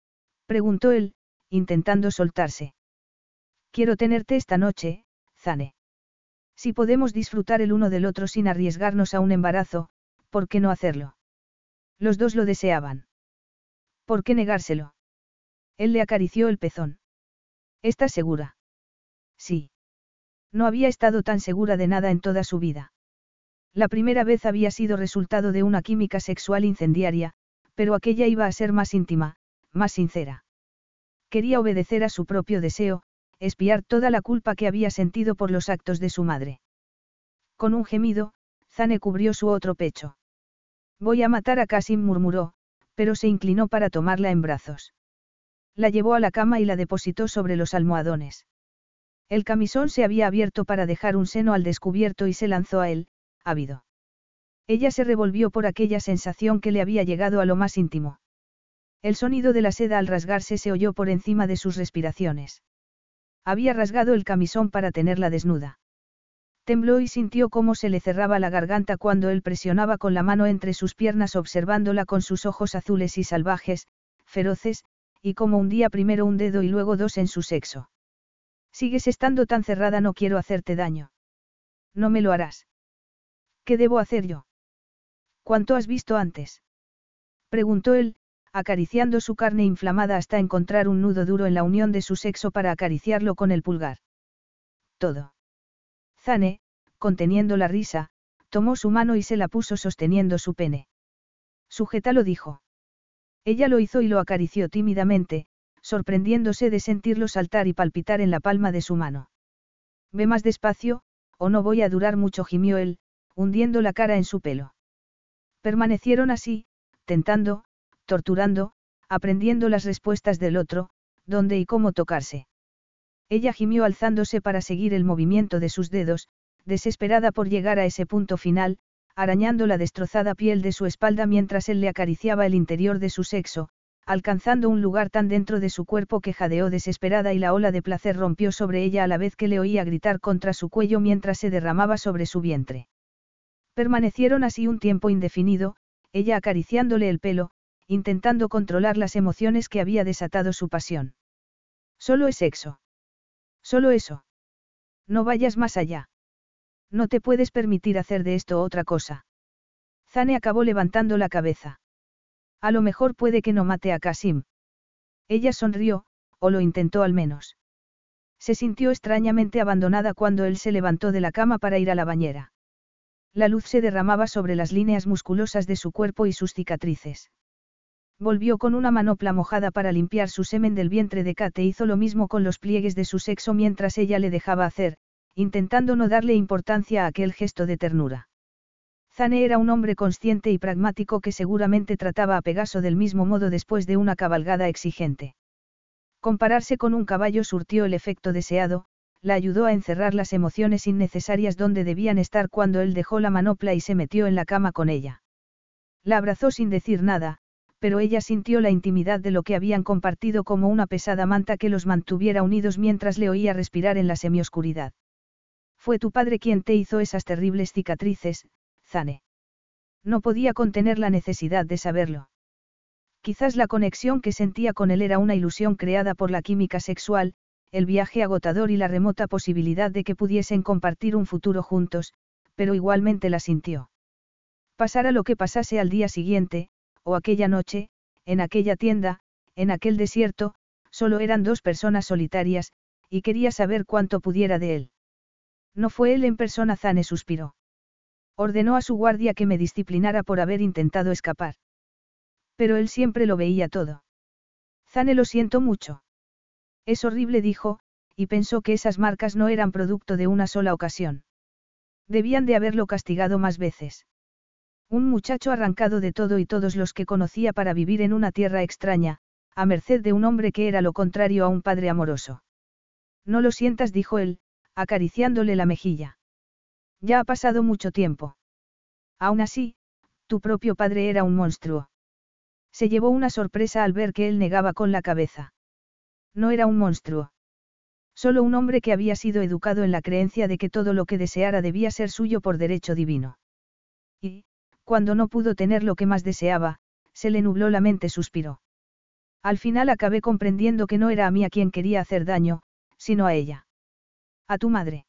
Preguntó él, intentando soltarse. Quiero tenerte esta noche, Zane. Si podemos disfrutar el uno del otro sin arriesgarnos a un embarazo, ¿por qué no hacerlo? Los dos lo deseaban. ¿Por qué negárselo? Él le acarició el pezón. ¿Estás segura? Sí. No había estado tan segura de nada en toda su vida. La primera vez había sido resultado de una química sexual incendiaria, pero aquella iba a ser más íntima, más sincera. Quería obedecer a su propio deseo, espiar toda la culpa que había sentido por los actos de su madre. Con un gemido, Zane cubrió su otro pecho. Voy a matar a Kasim, murmuró, pero se inclinó para tomarla en brazos. La llevó a la cama y la depositó sobre los almohadones. El camisón se había abierto para dejar un seno al descubierto y se lanzó a él, ávido. Ella se revolvió por aquella sensación que le había llegado a lo más íntimo. El sonido de la seda al rasgarse se oyó por encima de sus respiraciones. Había rasgado el camisón para tenerla desnuda. Tembló y sintió cómo se le cerraba la garganta cuando él presionaba con la mano entre sus piernas observándola con sus ojos azules y salvajes, feroces, y como hundía primero un dedo y luego dos en su sexo. Sigues estando tan cerrada, no quiero hacerte daño. No me lo harás. ¿Qué debo hacer yo? ¿Cuánto has visto antes? Preguntó él, acariciando su carne inflamada hasta encontrar un nudo duro en la unión de su sexo para acariciarlo con el pulgar. Todo. Zane, conteniendo la risa, tomó su mano y se la puso sosteniendo su pene. Sujétalo dijo. Ella lo hizo y lo acarició tímidamente, sorprendiéndose de sentirlo saltar y palpitar en la palma de su mano. Ve más despacio, o no voy a durar mucho, gimió él, hundiendo la cara en su pelo. Permanecieron así, tentando, torturando, aprendiendo las respuestas del otro, dónde y cómo tocarse. Ella gimió alzándose para seguir el movimiento de sus dedos, desesperada por llegar a ese punto final, arañando la destrozada piel de su espalda mientras él le acariciaba el interior de su sexo, alcanzando un lugar tan dentro de su cuerpo que jadeó desesperada y la ola de placer rompió sobre ella a la vez que le oía gritar contra su cuello mientras se derramaba sobre su vientre. Permanecieron así un tiempo indefinido, ella acariciándole el pelo, intentando controlar las emociones que había desatado su pasión. Solo es sexo. Solo eso. No vayas más allá. No te puedes permitir hacer de esto otra cosa. Zane acabó levantando la cabeza. A lo mejor puede que no mate a Kasim. Ella sonrió, o lo intentó al menos. Se sintió extrañamente abandonada cuando él se levantó de la cama para ir a la bañera. La luz se derramaba sobre las líneas musculosas de su cuerpo y sus cicatrices. Volvió con una manopla mojada para limpiar su semen del vientre de Kate e hizo lo mismo con los pliegues de su sexo mientras ella le dejaba hacer, intentando no darle importancia a aquel gesto de ternura. Zane era un hombre consciente y pragmático que seguramente trataba a Pegaso del mismo modo después de una cabalgada exigente. Compararse con un caballo surtió el efecto deseado, la ayudó a encerrar las emociones innecesarias donde debían estar cuando él dejó la manopla y se metió en la cama con ella. La abrazó sin decir nada, pero ella sintió la intimidad de lo que habían compartido como una pesada manta que los mantuviera unidos mientras le oía respirar en la semioscuridad. Fue tu padre quien te hizo esas terribles cicatrices, Zane. No podía contener la necesidad de saberlo. Quizás la conexión que sentía con él era una ilusión creada por la química sexual, el viaje agotador y la remota posibilidad de que pudiesen compartir un futuro juntos, pero igualmente la sintió. Pasara lo que pasase al día siguiente, o aquella noche, en aquella tienda, En aquel desierto, solo eran dos personas solitarias, y quería saber cuánto pudiera de él. No fue él en persona, Zane suspiró. Ordenó a su guardia que me disciplinara por haber intentado escapar. Pero él siempre lo veía todo. Zane lo siento mucho. Es horrible, dijo, y pensó que esas marcas no eran producto de una sola ocasión. Debían de haberlo castigado más veces. Un muchacho arrancado de todo y todos los que conocía para vivir en una tierra extraña, a merced de un hombre que era lo contrario a un padre amoroso. No lo sientas, dijo él, acariciándole la mejilla. Ya ha pasado mucho tiempo. Aún así, tu propio padre era un monstruo. Se llevó una sorpresa al ver que él negaba con la cabeza. No era un monstruo. Solo un hombre que había sido educado en la creencia de que todo lo que deseara debía ser suyo por derecho divino. Y, cuando no pudo tener lo que más deseaba, se le nubló la mente, suspiró. Al final acabé comprendiendo que no era a mí a quien quería hacer daño, sino a ella. A tu madre.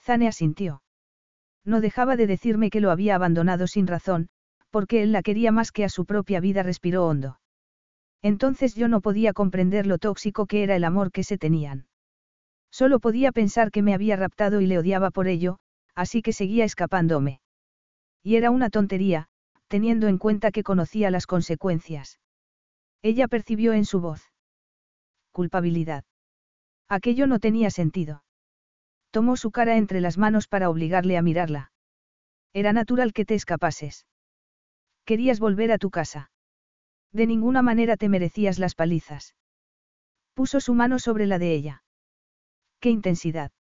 Zane asintió. No dejaba de decirme que lo había abandonado sin razón, porque él la quería más que a su propia vida, respiró hondo. Entonces yo no podía comprender lo tóxico que era el amor que se tenían. Solo podía pensar que me había raptado y le odiaba por ello, así que seguía escapándome. Y era una tontería, teniendo en cuenta que conocía las consecuencias. Ella percibió en su voz. Culpabilidad. Aquello no tenía sentido. Tomó su cara entre las manos para obligarle a mirarla. Era natural que te escapases. Querías volver a tu casa. De ninguna manera te merecías las palizas. Puso su mano sobre la de ella. ¡Qué intensidad!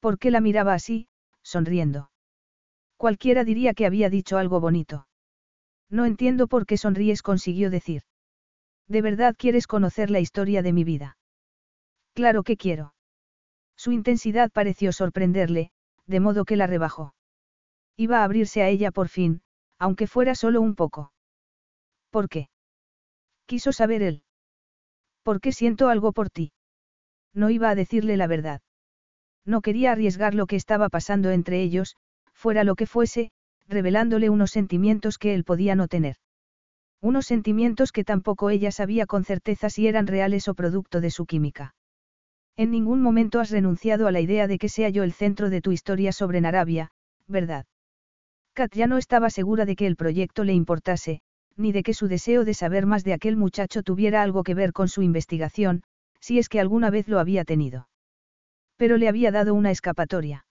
¿Por qué la miraba así, sonriendo? Cualquiera diría que había dicho algo bonito. No entiendo por qué sonríes, consiguió decir. ¿De verdad quieres conocer la historia de mi vida? Claro que quiero. Su intensidad pareció sorprenderle, de modo que la rebajó. Iba a abrirse a ella por fin, aunque fuera solo un poco. ¿Por qué? Quiso saber él. ¿Por qué siento algo por ti? No iba a decirle la verdad. No quería arriesgar lo que estaba pasando entre ellos, fuera lo que fuese, revelándole unos sentimientos que él podía no tener. Unos sentimientos que tampoco ella sabía con certeza si eran reales o producto de su química. En ningún momento has renunciado a la idea de que sea yo el centro de tu historia sobre Narabia, ¿verdad? Kat ya no estaba segura de que el proyecto le importase, ni de que su deseo de saber más de aquel muchacho tuviera algo que ver con su investigación, si es que alguna vez lo había tenido. Pero le había dado una escapatoria.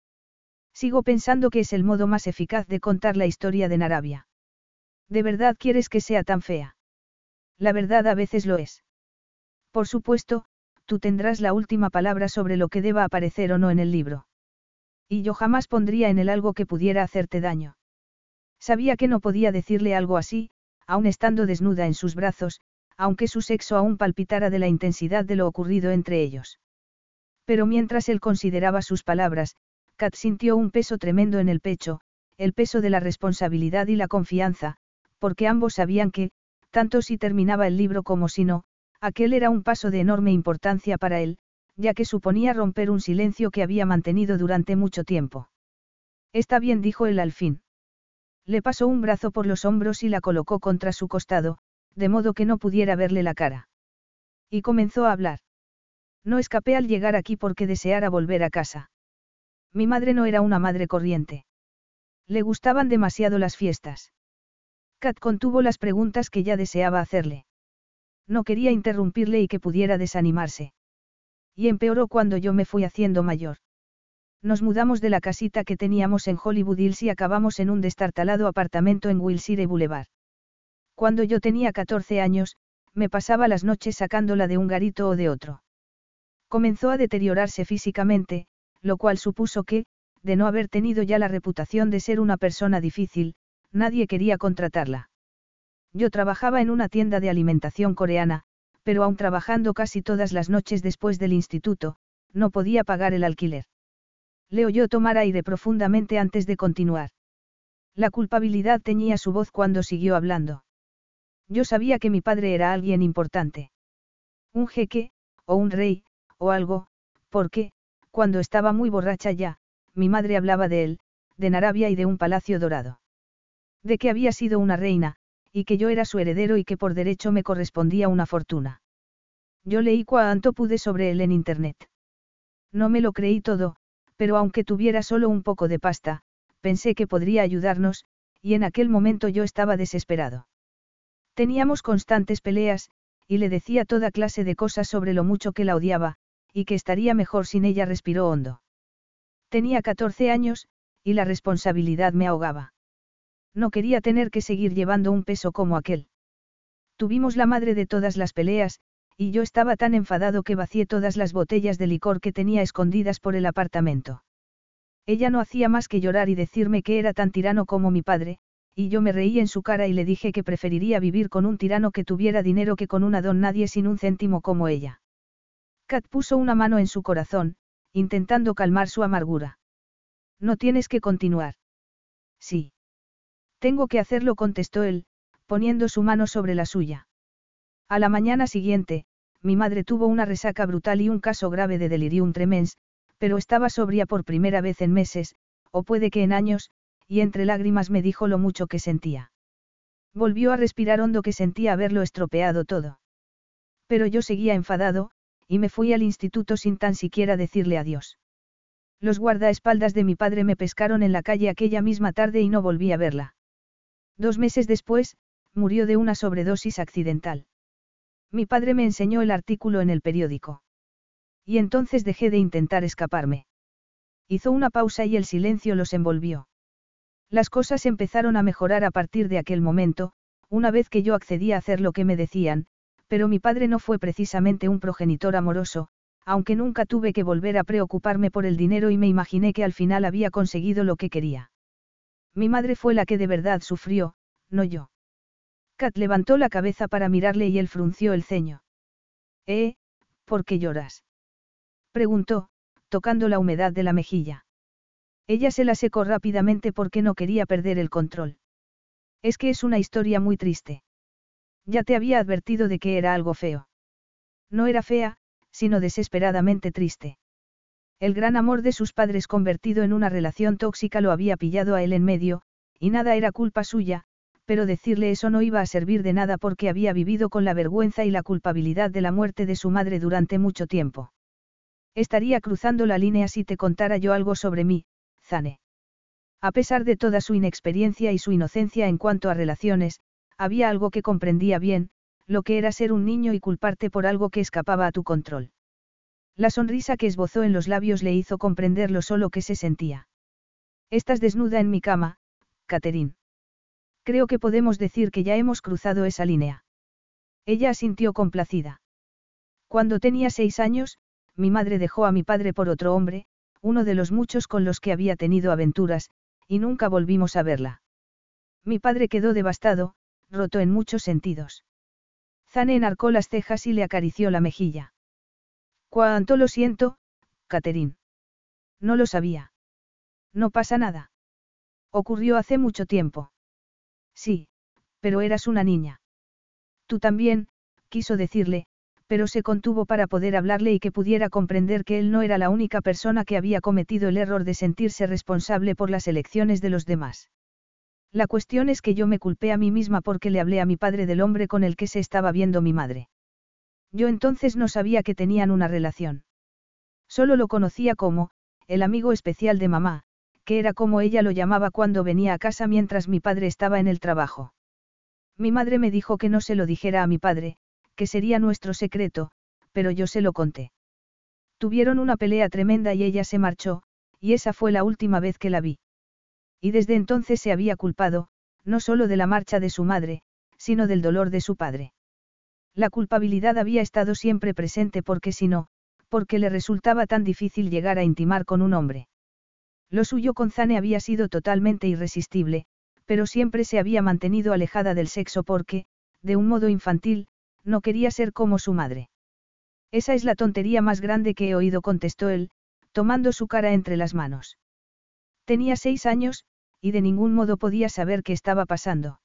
Sigo pensando que es el modo más eficaz de contar la historia de Narabia. ¿De verdad quieres que sea tan fea? La verdad a veces lo es. Por supuesto, tú tendrás la última palabra sobre lo que deba aparecer o no en el libro. Y yo jamás pondría en él algo que pudiera hacerte daño. Sabía que no podía decirle algo así, aun estando desnuda en sus brazos, aunque su sexo aún palpitara de la intensidad de lo ocurrido entre ellos. Pero mientras él consideraba sus palabras, Kat sintió un peso tremendo en el pecho, el peso de la responsabilidad y la confianza, porque ambos sabían que, tanto si terminaba el libro como si no, Aquel era un paso de enorme importancia para él, ya que suponía romper un silencio que había mantenido durante mucho tiempo. Está bien, dijo él al fin. Le pasó un brazo por los hombros y la colocó contra su costado, de modo que no pudiera verle la cara. Y comenzó a hablar. No escapé al llegar aquí porque deseara volver a casa. Mi madre no era una madre corriente. Le gustaban demasiado las fiestas. Kat contuvo las preguntas que ya deseaba hacerle. No quería interrumpirle y que pudiera desanimarse. Y empeoró cuando yo me fui haciendo mayor. Nos mudamos de la casita que teníamos en Hollywood Hills y acabamos en un destartalado apartamento en Wilshire Boulevard. Cuando yo tenía 14 años, me pasaba las noches sacándola de un garito o de otro. Comenzó a deteriorarse físicamente, lo cual supuso que, de no haber tenido ya la reputación de ser una persona difícil, nadie quería contratarla. Yo trabajaba en una tienda de alimentación coreana, pero aún trabajando casi todas las noches después del instituto, no podía pagar el alquiler. Le oyó tomar aire profundamente antes de continuar. La culpabilidad teñía su voz cuando siguió hablando. Yo sabía que mi padre era alguien importante. Un jeque, o un rey, o algo, porque, cuando estaba muy borracha ya, mi madre hablaba de él, de Narabia y de un palacio dorado. De que había sido una reina, y que yo era su heredero y que por derecho me correspondía una fortuna. Yo leí cuanto pude sobre él en Internet. No me lo creí todo, pero aunque tuviera solo un poco de pasta, pensé que podría ayudarnos, y en aquel momento yo estaba desesperado. Teníamos constantes peleas, y le decía toda clase de cosas sobre lo mucho que la odiaba, y que estaría mejor sin ella respiró hondo. Tenía 14 años, y la responsabilidad me ahogaba. No quería tener que seguir llevando un peso como aquel. Tuvimos la madre de todas las peleas, y yo estaba tan enfadado que vacié todas las botellas de licor que tenía escondidas por el apartamento. Ella no hacía más que llorar y decirme que era tan tirano como mi padre, y yo me reí en su cara y le dije que preferiría vivir con un tirano que tuviera dinero que con una don nadie sin un céntimo como ella. Kat puso una mano en su corazón, intentando calmar su amargura. No tienes que continuar. Sí. Tengo que hacerlo, contestó él, poniendo su mano sobre la suya. A la mañana siguiente, mi madre tuvo una resaca brutal y un caso grave de delirium tremens, pero estaba sobria por primera vez en meses, o puede que en años, y entre lágrimas me dijo lo mucho que sentía. Volvió a respirar hondo que sentía haberlo estropeado todo. Pero yo seguía enfadado, y me fui al instituto sin tan siquiera decirle adiós. Los guardaespaldas de mi padre me pescaron en la calle aquella misma tarde y no volví a verla. Dos meses después, murió de una sobredosis accidental. Mi padre me enseñó el artículo en el periódico. Y entonces dejé de intentar escaparme. Hizo una pausa y el silencio los envolvió. Las cosas empezaron a mejorar a partir de aquel momento, una vez que yo accedí a hacer lo que me decían, pero mi padre no fue precisamente un progenitor amoroso, aunque nunca tuve que volver a preocuparme por el dinero y me imaginé que al final había conseguido lo que quería. Mi madre fue la que de verdad sufrió, no yo. Kat levantó la cabeza para mirarle y él frunció el ceño. ¿Eh? ¿Por qué lloras? Preguntó, tocando la humedad de la mejilla. Ella se la secó rápidamente porque no quería perder el control. Es que es una historia muy triste. Ya te había advertido de que era algo feo. No era fea, sino desesperadamente triste. El gran amor de sus padres convertido en una relación tóxica lo había pillado a él en medio, y nada era culpa suya, pero decirle eso no iba a servir de nada porque había vivido con la vergüenza y la culpabilidad de la muerte de su madre durante mucho tiempo. Estaría cruzando la línea si te contara yo algo sobre mí, Zane. A pesar de toda su inexperiencia y su inocencia en cuanto a relaciones, había algo que comprendía bien, lo que era ser un niño y culparte por algo que escapaba a tu control. La sonrisa que esbozó en los labios le hizo comprender lo solo que se sentía. Estás desnuda en mi cama, Catherine. Creo que podemos decir que ya hemos cruzado esa línea. Ella asintió complacida. Cuando tenía seis años, mi madre dejó a mi padre por otro hombre, uno de los muchos con los que había tenido aventuras, y nunca volvimos a verla. Mi padre quedó devastado, roto en muchos sentidos. Zane enarcó las cejas y le acarició la mejilla. Cuánto lo siento, Catherine. No lo sabía. No pasa nada. Ocurrió hace mucho tiempo. Sí, pero eras una niña. Tú también, quiso decirle, pero se contuvo para poder hablarle y que pudiera comprender que él no era la única persona que había cometido el error de sentirse responsable por las elecciones de los demás. La cuestión es que yo me culpé a mí misma porque le hablé a mi padre del hombre con el que se estaba viendo mi madre. Yo entonces no sabía que tenían una relación. Solo lo conocía como, el amigo especial de mamá, que era como ella lo llamaba cuando venía a casa mientras mi padre estaba en el trabajo. Mi madre me dijo que no se lo dijera a mi padre, que sería nuestro secreto, pero yo se lo conté. Tuvieron una pelea tremenda y ella se marchó, y esa fue la última vez que la vi. Y desde entonces se había culpado, no solo de la marcha de su madre, sino del dolor de su padre. La culpabilidad había estado siempre presente porque si no, porque le resultaba tan difícil llegar a intimar con un hombre. Lo suyo con Zane había sido totalmente irresistible, pero siempre se había mantenido alejada del sexo porque, de un modo infantil, no quería ser como su madre. Esa es la tontería más grande que he oído, contestó él, tomando su cara entre las manos. Tenía seis años, y de ningún modo podía saber qué estaba pasando.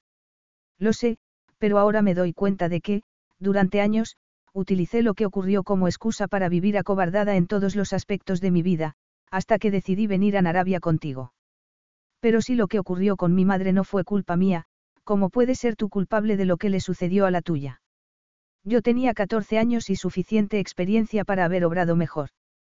Lo sé, pero ahora me doy cuenta de que, durante años, utilicé lo que ocurrió como excusa para vivir acobardada en todos los aspectos de mi vida, hasta que decidí venir a Arabia contigo. Pero si lo que ocurrió con mi madre no fue culpa mía, ¿cómo puede ser tú culpable de lo que le sucedió a la tuya? Yo tenía 14 años y suficiente experiencia para haber obrado mejor.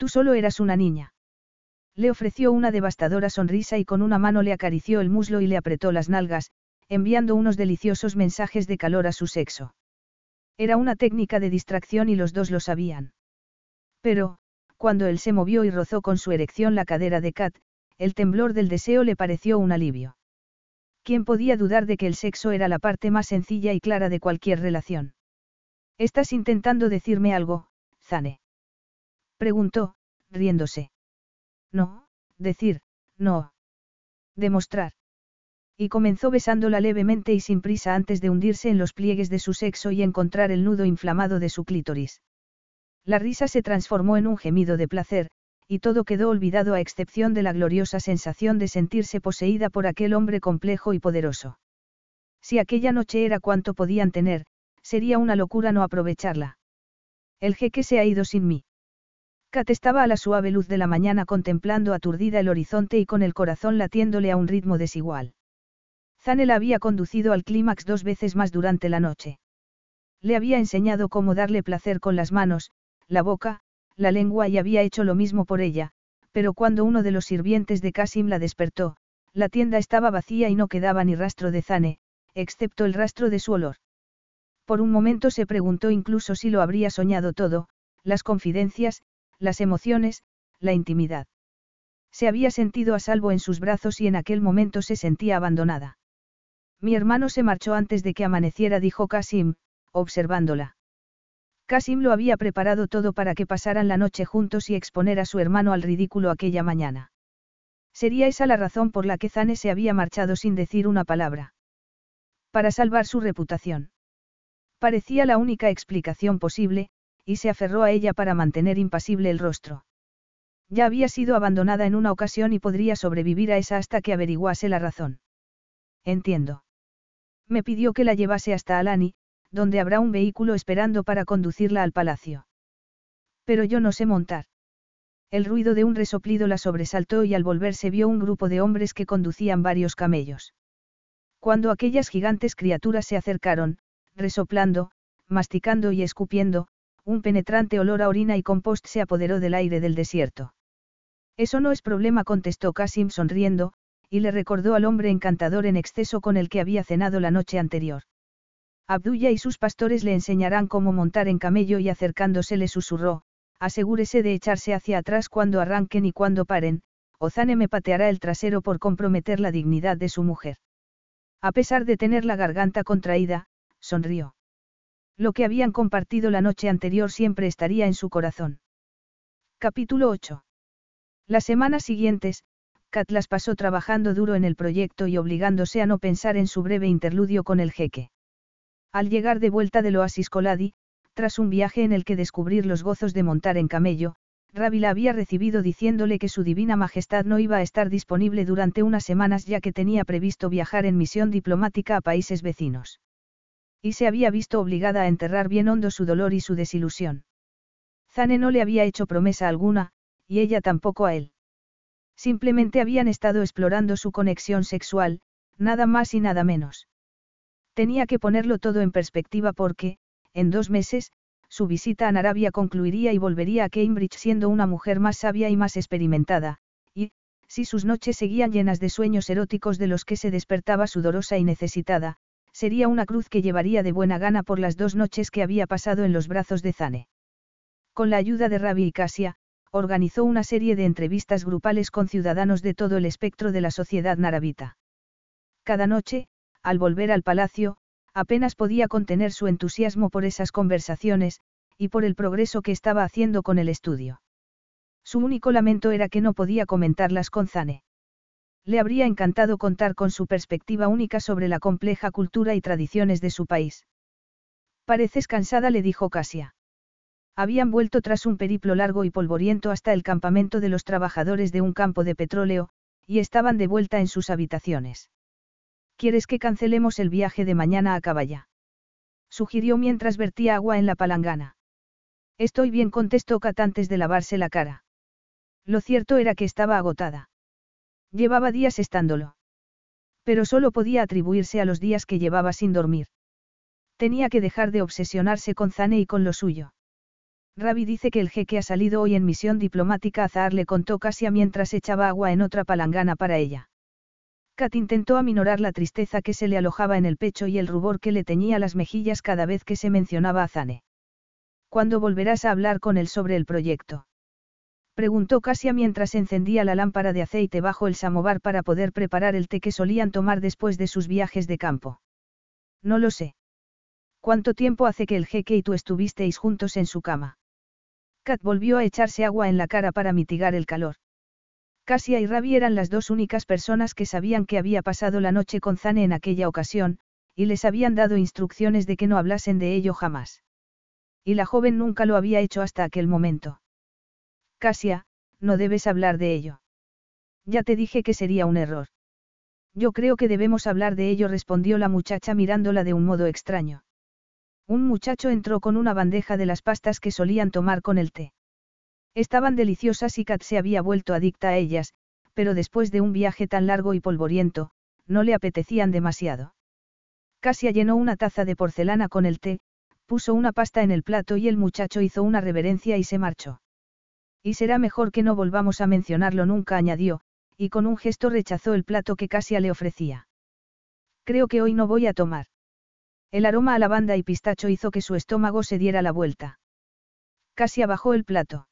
Tú solo eras una niña. Le ofreció una devastadora sonrisa y con una mano le acarició el muslo y le apretó las nalgas, enviando unos deliciosos mensajes de calor a su sexo. Era una técnica de distracción y los dos lo sabían. Pero, cuando él se movió y rozó con su erección la cadera de Kat, el temblor del deseo le pareció un alivio. ¿Quién podía dudar de que el sexo era la parte más sencilla y clara de cualquier relación? Estás intentando decirme algo, Zane. Preguntó, riéndose. No, decir, no. Demostrar. Y comenzó besándola levemente y sin prisa antes de hundirse en los pliegues de su sexo y encontrar el nudo inflamado de su clítoris. La risa se transformó en un gemido de placer, y todo quedó olvidado a excepción de la gloriosa sensación de sentirse poseída por aquel hombre complejo y poderoso. Si aquella noche era cuanto podían tener, sería una locura no aprovecharla. El jeque se ha ido sin mí. Kat estaba a la suave luz de la mañana contemplando aturdida el horizonte y con el corazón latiéndole a un ritmo desigual. Zane la había conducido al clímax dos veces más durante la noche. Le había enseñado cómo darle placer con las manos, la boca, la lengua y había hecho lo mismo por ella, pero cuando uno de los sirvientes de Kasim la despertó, la tienda estaba vacía y no quedaba ni rastro de Zane, excepto el rastro de su olor. Por un momento se preguntó incluso si lo habría soñado todo, las confidencias, las emociones, la intimidad. Se había sentido a salvo en sus brazos y en aquel momento se sentía abandonada. Mi hermano se marchó antes de que amaneciera, dijo Kasim, observándola. Kasim lo había preparado todo para que pasaran la noche juntos y exponer a su hermano al ridículo aquella mañana. Sería esa la razón por la que Zane se había marchado sin decir una palabra. Para salvar su reputación. Parecía la única explicación posible, y se aferró a ella para mantener impasible el rostro. Ya había sido abandonada en una ocasión y podría sobrevivir a esa hasta que averiguase la razón. Entiendo. Me pidió que la llevase hasta Alani, donde habrá un vehículo esperando para conducirla al palacio. Pero yo no sé montar. El ruido de un resoplido la sobresaltó y al volverse vio un grupo de hombres que conducían varios camellos. Cuando aquellas gigantes criaturas se acercaron, resoplando, masticando y escupiendo, un penetrante olor a orina y compost se apoderó del aire del desierto. Eso no es problema, contestó Kasim sonriendo, y le recordó al hombre encantador en exceso con el que había cenado la noche anterior. Abdulla y sus pastores le enseñarán cómo montar en camello y acercándose le susurró, asegúrese de echarse hacia atrás cuando arranquen y cuando paren, o Zane me pateará el trasero por comprometer la dignidad de su mujer. A pesar de tener la garganta contraída, sonrió. Lo que habían compartido la noche anterior siempre estaría en su corazón. Capítulo 8. Las semanas siguientes, Kat las pasó trabajando duro en el proyecto y obligándose a no pensar en su breve interludio con el jeque. Al llegar de vuelta del oasis Coladi, tras un viaje en el que descubrir los gozos de montar en camello, Ravi la había recibido diciéndole que su divina majestad no iba a estar disponible durante unas semanas ya que tenía previsto viajar en misión diplomática a países vecinos. Y se había visto obligada a enterrar bien hondo su dolor y su desilusión. Zane no le había hecho promesa alguna, y ella tampoco a él. Simplemente habían estado explorando su conexión sexual, nada más y nada menos. Tenía que ponerlo todo en perspectiva porque, en dos meses, su visita a Arabia concluiría y volvería a Cambridge siendo una mujer más sabia y más experimentada, y, si sus noches seguían llenas de sueños eróticos de los que se despertaba sudorosa y necesitada, sería una cruz que llevaría de buena gana por las dos noches que había pasado en los brazos de Zane. Con la ayuda de Rabi y Casia, organizó una serie de entrevistas grupales con ciudadanos de todo el espectro de la sociedad narabita. Cada noche, al volver al palacio, apenas podía contener su entusiasmo por esas conversaciones, y por el progreso que estaba haciendo con el estudio. Su único lamento era que no podía comentarlas con Zane. Le habría encantado contar con su perspectiva única sobre la compleja cultura y tradiciones de su país. Pareces cansada, le dijo Casia. Habían vuelto tras un periplo largo y polvoriento hasta el campamento de los trabajadores de un campo de petróleo, y estaban de vuelta en sus habitaciones. ¿Quieres que cancelemos el viaje de mañana a Caballa? Sugirió mientras vertía agua en la palangana. Estoy bien, contestó Kat antes de lavarse la cara. Lo cierto era que estaba agotada. Llevaba días estándolo. Pero solo podía atribuirse a los días que llevaba sin dormir. Tenía que dejar de obsesionarse con Zane y con lo suyo. Ravi dice que el jeque ha salido hoy en misión diplomática a Zahar le contó Casia mientras echaba agua en otra palangana para ella. Kat intentó aminorar la tristeza que se le alojaba en el pecho y el rubor que le teñía las mejillas cada vez que se mencionaba a Zane. ¿Cuándo volverás a hablar con él sobre el proyecto? Preguntó Casia mientras encendía la lámpara de aceite bajo el samovar para poder preparar el té que solían tomar después de sus viajes de campo. No lo sé. ¿Cuánto tiempo hace que el jeque y tú estuvisteis juntos en su cama? Kat volvió a echarse agua en la cara para mitigar el calor. Casia y Ravi eran las dos únicas personas que sabían que había pasado la noche con Zane en aquella ocasión, y les habían dado instrucciones de que no hablasen de ello jamás. Y la joven nunca lo había hecho hasta aquel momento. Casia, no debes hablar de ello. Ya te dije que sería un error. Yo creo que debemos hablar de ello, respondió la muchacha mirándola de un modo extraño. Un muchacho entró con una bandeja de las pastas que solían tomar con el té. Estaban deliciosas y Kat se había vuelto adicta a ellas, pero después de un viaje tan largo y polvoriento, no le apetecían demasiado. Casia llenó una taza de porcelana con el té, puso una pasta en el plato y el muchacho hizo una reverencia y se marchó. Y será mejor que no volvamos a mencionarlo nunca, añadió, y con un gesto rechazó el plato que Casia le ofrecía. Creo que hoy no voy a tomar. El aroma a lavanda y pistacho hizo que su estómago se diera la vuelta. Casia bajó el plato.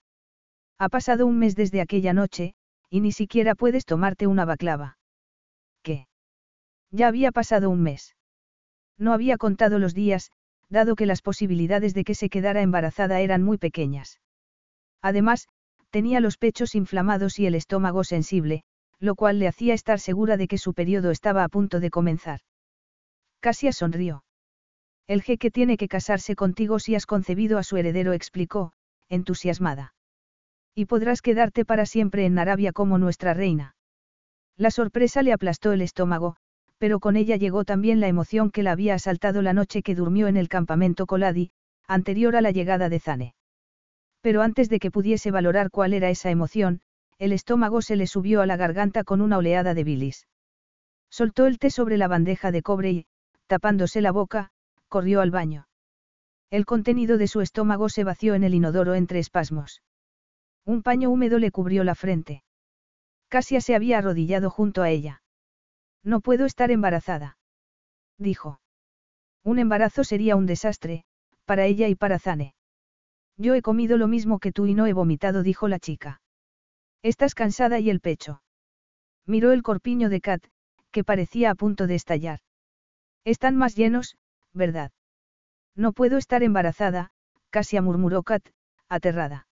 Ha pasado un mes desde aquella noche, y ni siquiera puedes tomarte una baclava. ¿Qué? Ya había pasado un mes. No había contado los días, dado que las posibilidades de que se quedara embarazada eran muy pequeñas. Además, tenía los pechos inflamados y el estómago sensible, lo cual le hacía estar segura de que su periodo estaba a punto de comenzar. Casia sonrió. El jeque tiene que casarse contigo si has concebido a su heredero, explicó, entusiasmada. Y podrás quedarte para siempre en Arabia como nuestra reina. La sorpresa le aplastó el estómago, pero con ella llegó también la emoción que la había asaltado la noche que durmió en el campamento Coladi, anterior a la llegada de Zane. Pero antes de que pudiese valorar cuál era esa emoción, el estómago se le subió a la garganta con una oleada de bilis. Soltó el té sobre la bandeja de cobre y, tapándose la boca, corrió al baño. El contenido de su estómago se vació en el inodoro entre espasmos. Un paño húmedo le cubrió la frente. Casia se había arrodillado junto a ella. No puedo estar embarazada. Dijo. Un embarazo sería un desastre, para ella y para Zane. Yo he comido lo mismo que tú y no he vomitado, dijo la chica. Estás cansada y el pecho. Miró el corpiño de Kat, que parecía a punto de estallar. Están más llenos, ¿verdad? No puedo estar embarazada, casi murmuró Kat, aterrada.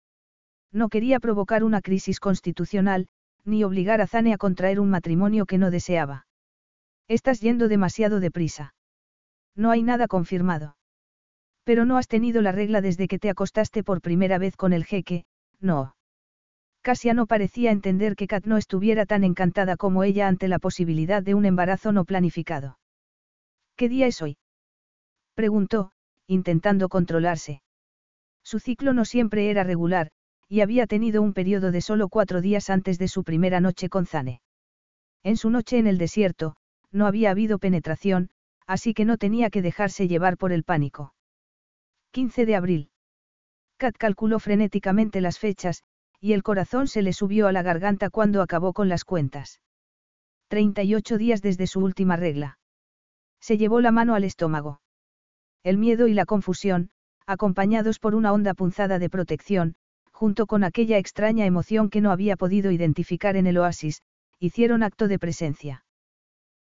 No quería provocar una crisis constitucional, ni obligar a Zane a contraer un matrimonio que no deseaba. Estás yendo demasiado deprisa. No hay nada confirmado. Pero no has tenido la regla desde que te acostaste por primera vez con el jeque, no. Casia no parecía entender que Kat no estuviera tan encantada como ella ante la posibilidad de un embarazo no planificado. ¿Qué día es hoy? Preguntó, intentando controlarse. Su ciclo no siempre era regular, y había tenido un periodo de solo cuatro días antes de su primera noche con Zane. En su noche en el desierto, no había habido penetración, así que no tenía que dejarse llevar por el pánico. 15 de abril. Kat calculó frenéticamente las fechas, y el corazón se le subió a la garganta cuando acabó con las cuentas. 38 días desde su última regla. Se llevó la mano al estómago. El miedo y la confusión, acompañados por una honda punzada de protección, junto con aquella extraña emoción que no había podido identificar en el oasis, hicieron acto de presencia.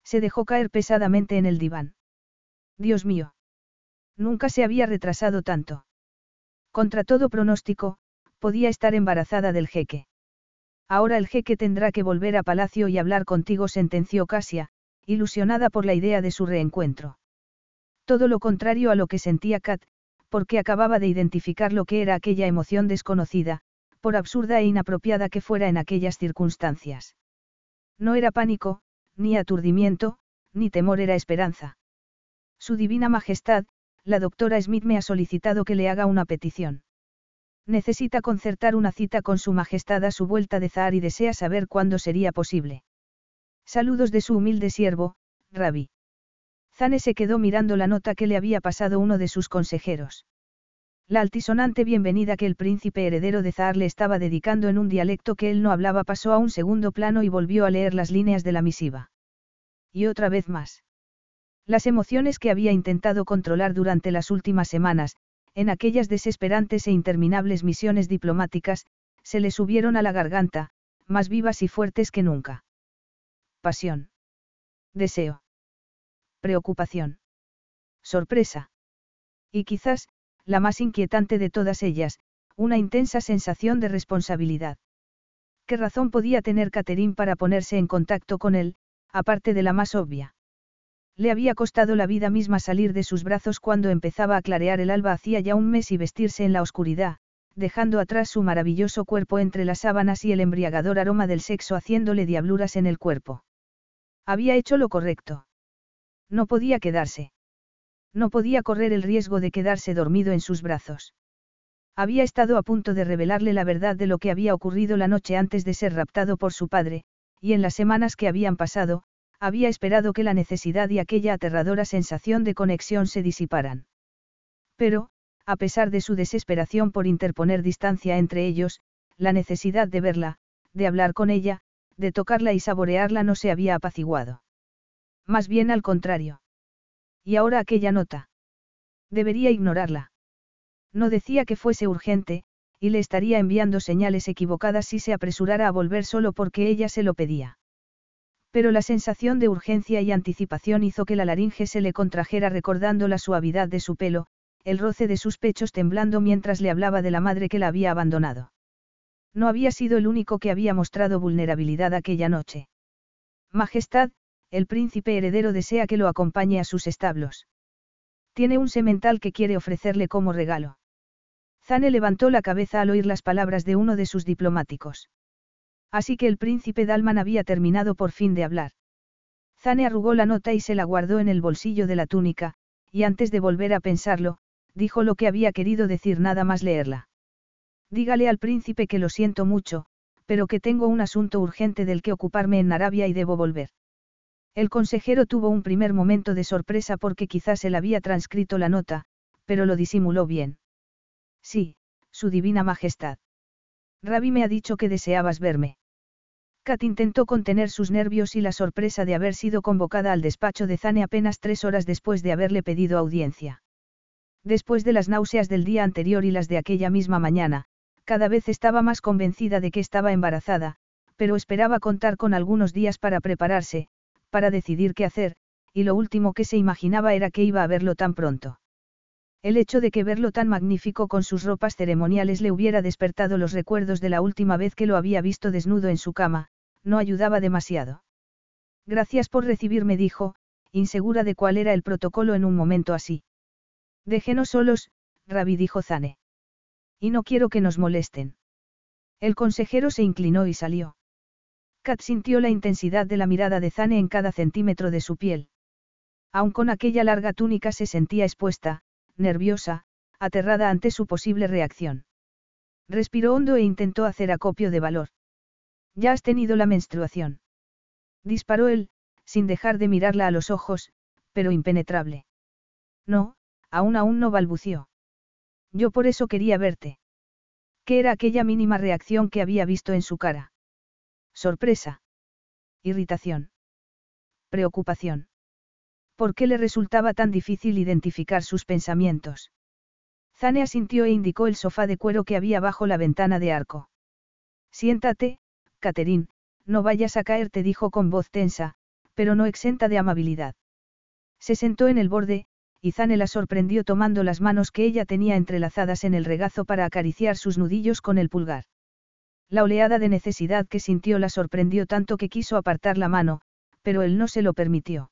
Se dejó caer pesadamente en el diván. Dios mío. Nunca se había retrasado tanto. Contra todo pronóstico, podía estar embarazada del jeque. Ahora el jeque tendrá que volver a palacio y hablar contigo, sentenció Casia, ilusionada por la idea de su reencuentro. Todo lo contrario a lo que sentía Kat, porque acababa de identificar lo que era aquella emoción desconocida, por absurda e inapropiada que fuera en aquellas circunstancias. No era pánico, ni aturdimiento, ni temor era esperanza. Su divina majestad, la doctora Smith me ha solicitado que le haga una petición. Necesita concertar una cita con su majestad a su vuelta de Zahar y desea saber cuándo sería posible. Saludos de su humilde siervo, Rabi. Zane se quedó mirando la nota que le había pasado uno de sus consejeros. La altisonante bienvenida que el príncipe heredero de Zahar le estaba dedicando en un dialecto que él no hablaba pasó a un segundo plano y volvió a leer las líneas de la misiva. Y otra vez más. Las emociones que había intentado controlar durante las últimas semanas, en aquellas desesperantes e interminables misiones diplomáticas, se le subieron a la garganta, más vivas y fuertes que nunca. Pasión. Deseo preocupación. Sorpresa. Y quizás, la más inquietante de todas ellas, una intensa sensación de responsabilidad. ¿Qué razón podía tener Catherine para ponerse en contacto con él, aparte de la más obvia? Le había costado la vida misma salir de sus brazos cuando empezaba a clarear el alba hacía ya un mes y vestirse en la oscuridad, dejando atrás su maravilloso cuerpo entre las sábanas y el embriagador aroma del sexo haciéndole diabluras en el cuerpo. Había hecho lo correcto. No podía quedarse. No podía correr el riesgo de quedarse dormido en sus brazos. Había estado a punto de revelarle la verdad de lo que había ocurrido la noche antes de ser raptado por su padre, y en las semanas que habían pasado, había esperado que la necesidad y aquella aterradora sensación de conexión se disiparan. Pero, a pesar de su desesperación por interponer distancia entre ellos, la necesidad de verla, de hablar con ella, de tocarla y saborearla no se había apaciguado. Más bien al contrario. Y ahora aquella nota. Debería ignorarla. No decía que fuese urgente, y le estaría enviando señales equivocadas si se apresurara a volver solo porque ella se lo pedía. Pero la sensación de urgencia y anticipación hizo que la laringe se le contrajera recordando la suavidad de su pelo, el roce de sus pechos temblando mientras le hablaba de la madre que la había abandonado. No había sido el único que había mostrado vulnerabilidad aquella noche. Majestad, el príncipe heredero desea que lo acompañe a sus establos. Tiene un semental que quiere ofrecerle como regalo. Zane levantó la cabeza al oír las palabras de uno de sus diplomáticos. Así que el príncipe Dalman había terminado por fin de hablar. Zane arrugó la nota y se la guardó en el bolsillo de la túnica, y antes de volver a pensarlo, dijo lo que había querido decir nada más leerla. Dígale al príncipe que lo siento mucho, pero que tengo un asunto urgente del que ocuparme en Arabia y debo volver. El consejero tuvo un primer momento de sorpresa porque quizás él había transcrito la nota, pero lo disimuló bien. Sí, su divina majestad. Rabi me ha dicho que deseabas verme. Kat intentó contener sus nervios y la sorpresa de haber sido convocada al despacho de Zane apenas tres horas después de haberle pedido audiencia. Después de las náuseas del día anterior y las de aquella misma mañana, cada vez estaba más convencida de que estaba embarazada, pero esperaba contar con algunos días para prepararse, para decidir qué hacer, y lo último que se imaginaba era que iba a verlo tan pronto. El hecho de que verlo tan magnífico con sus ropas ceremoniales le hubiera despertado los recuerdos de la última vez que lo había visto desnudo en su cama, no ayudaba demasiado. Gracias por recibirme, dijo, insegura de cuál era el protocolo en un momento así. Déjenos solos, Rabi dijo Zane. Y no quiero que nos molesten. El consejero se inclinó y salió. Kat sintió la intensidad de la mirada de Zane en cada centímetro de su piel. Aun con aquella larga túnica se sentía expuesta, nerviosa, aterrada ante su posible reacción. Respiró hondo e intentó hacer acopio de valor. Ya has tenido la menstruación. Disparó él, sin dejar de mirarla a los ojos, pero impenetrable. No, aún aún no balbució. Yo por eso quería verte. ¿Qué era aquella mínima reacción que había visto en su cara? Sorpresa. Irritación. Preocupación. ¿Por qué le resultaba tan difícil identificar sus pensamientos? Zane asintió e indicó el sofá de cuero que había bajo la ventana de arco. Siéntate, Catherine, no vayas a caer, te dijo con voz tensa, pero no exenta de amabilidad. Se sentó en el borde, y Zane la sorprendió tomando las manos que ella tenía entrelazadas en el regazo para acariciar sus nudillos con el pulgar. La oleada de necesidad que sintió la sorprendió tanto que quiso apartar la mano, pero él no se lo permitió.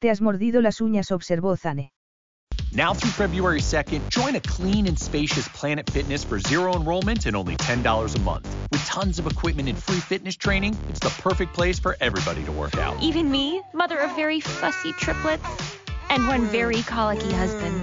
Te has mordido las uñas, observó Zane. Now through February 2nd, join a clean and spacious Planet Fitness for zero enrollment and only $10 a month. With tons of equipment and free fitness training, it's the perfect place for everybody to work out. Even me, mother of very fussy triplets and one very colicky husband.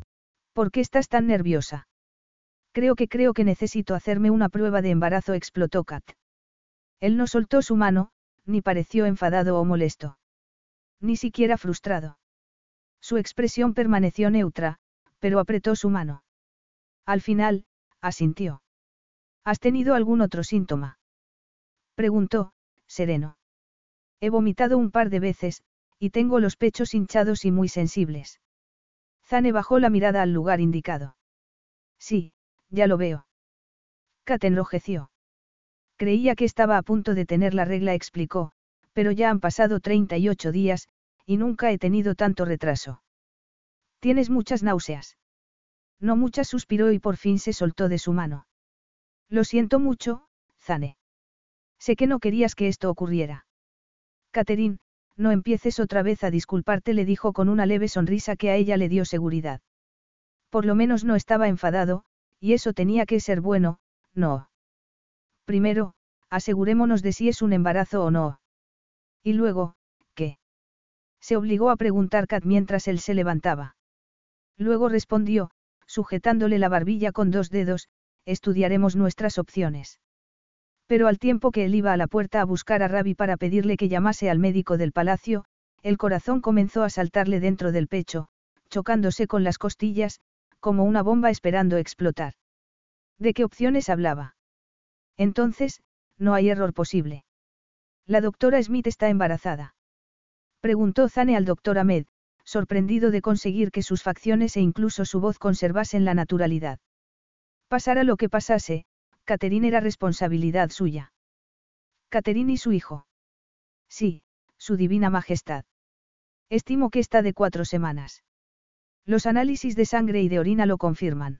¿Por qué estás tan nerviosa? Creo que creo que necesito hacerme una prueba de embarazo, explotó Kat. Él no soltó su mano, ni pareció enfadado o molesto. Ni siquiera frustrado. Su expresión permaneció neutra, pero apretó su mano. Al final, asintió. ¿Has tenido algún otro síntoma? Preguntó, sereno. He vomitado un par de veces, y tengo los pechos hinchados y muy sensibles. Zane bajó la mirada al lugar indicado. Sí, ya lo veo. Kat enrojeció. Creía que estaba a punto de tener la regla, explicó, pero ya han pasado 38 días, y nunca he tenido tanto retraso. Tienes muchas náuseas. No muchas suspiró y por fin se soltó de su mano. Lo siento mucho, Zane. Sé que no querías que esto ocurriera. Catherine, no empieces otra vez a disculparte, le dijo con una leve sonrisa que a ella le dio seguridad. Por lo menos no estaba enfadado, y eso tenía que ser bueno, no. Primero, asegurémonos de si es un embarazo o no. Y luego, ¿qué? Se obligó a preguntar Kat mientras él se levantaba. Luego respondió, sujetándole la barbilla con dos dedos, estudiaremos nuestras opciones. Pero al tiempo que él iba a la puerta a buscar a Ravi para pedirle que llamase al médico del palacio, el corazón comenzó a saltarle dentro del pecho, chocándose con las costillas, como una bomba esperando explotar. ¿De qué opciones hablaba? Entonces, no hay error posible. La doctora Smith está embarazada. Preguntó Zane al doctor Ahmed, sorprendido de conseguir que sus facciones e incluso su voz conservasen la naturalidad. Pasara lo que pasase, Catherine era responsabilidad suya. Catherine y su hijo. Sí, su divina majestad. Estimo que está de cuatro semanas. Los análisis de sangre y de orina lo confirman.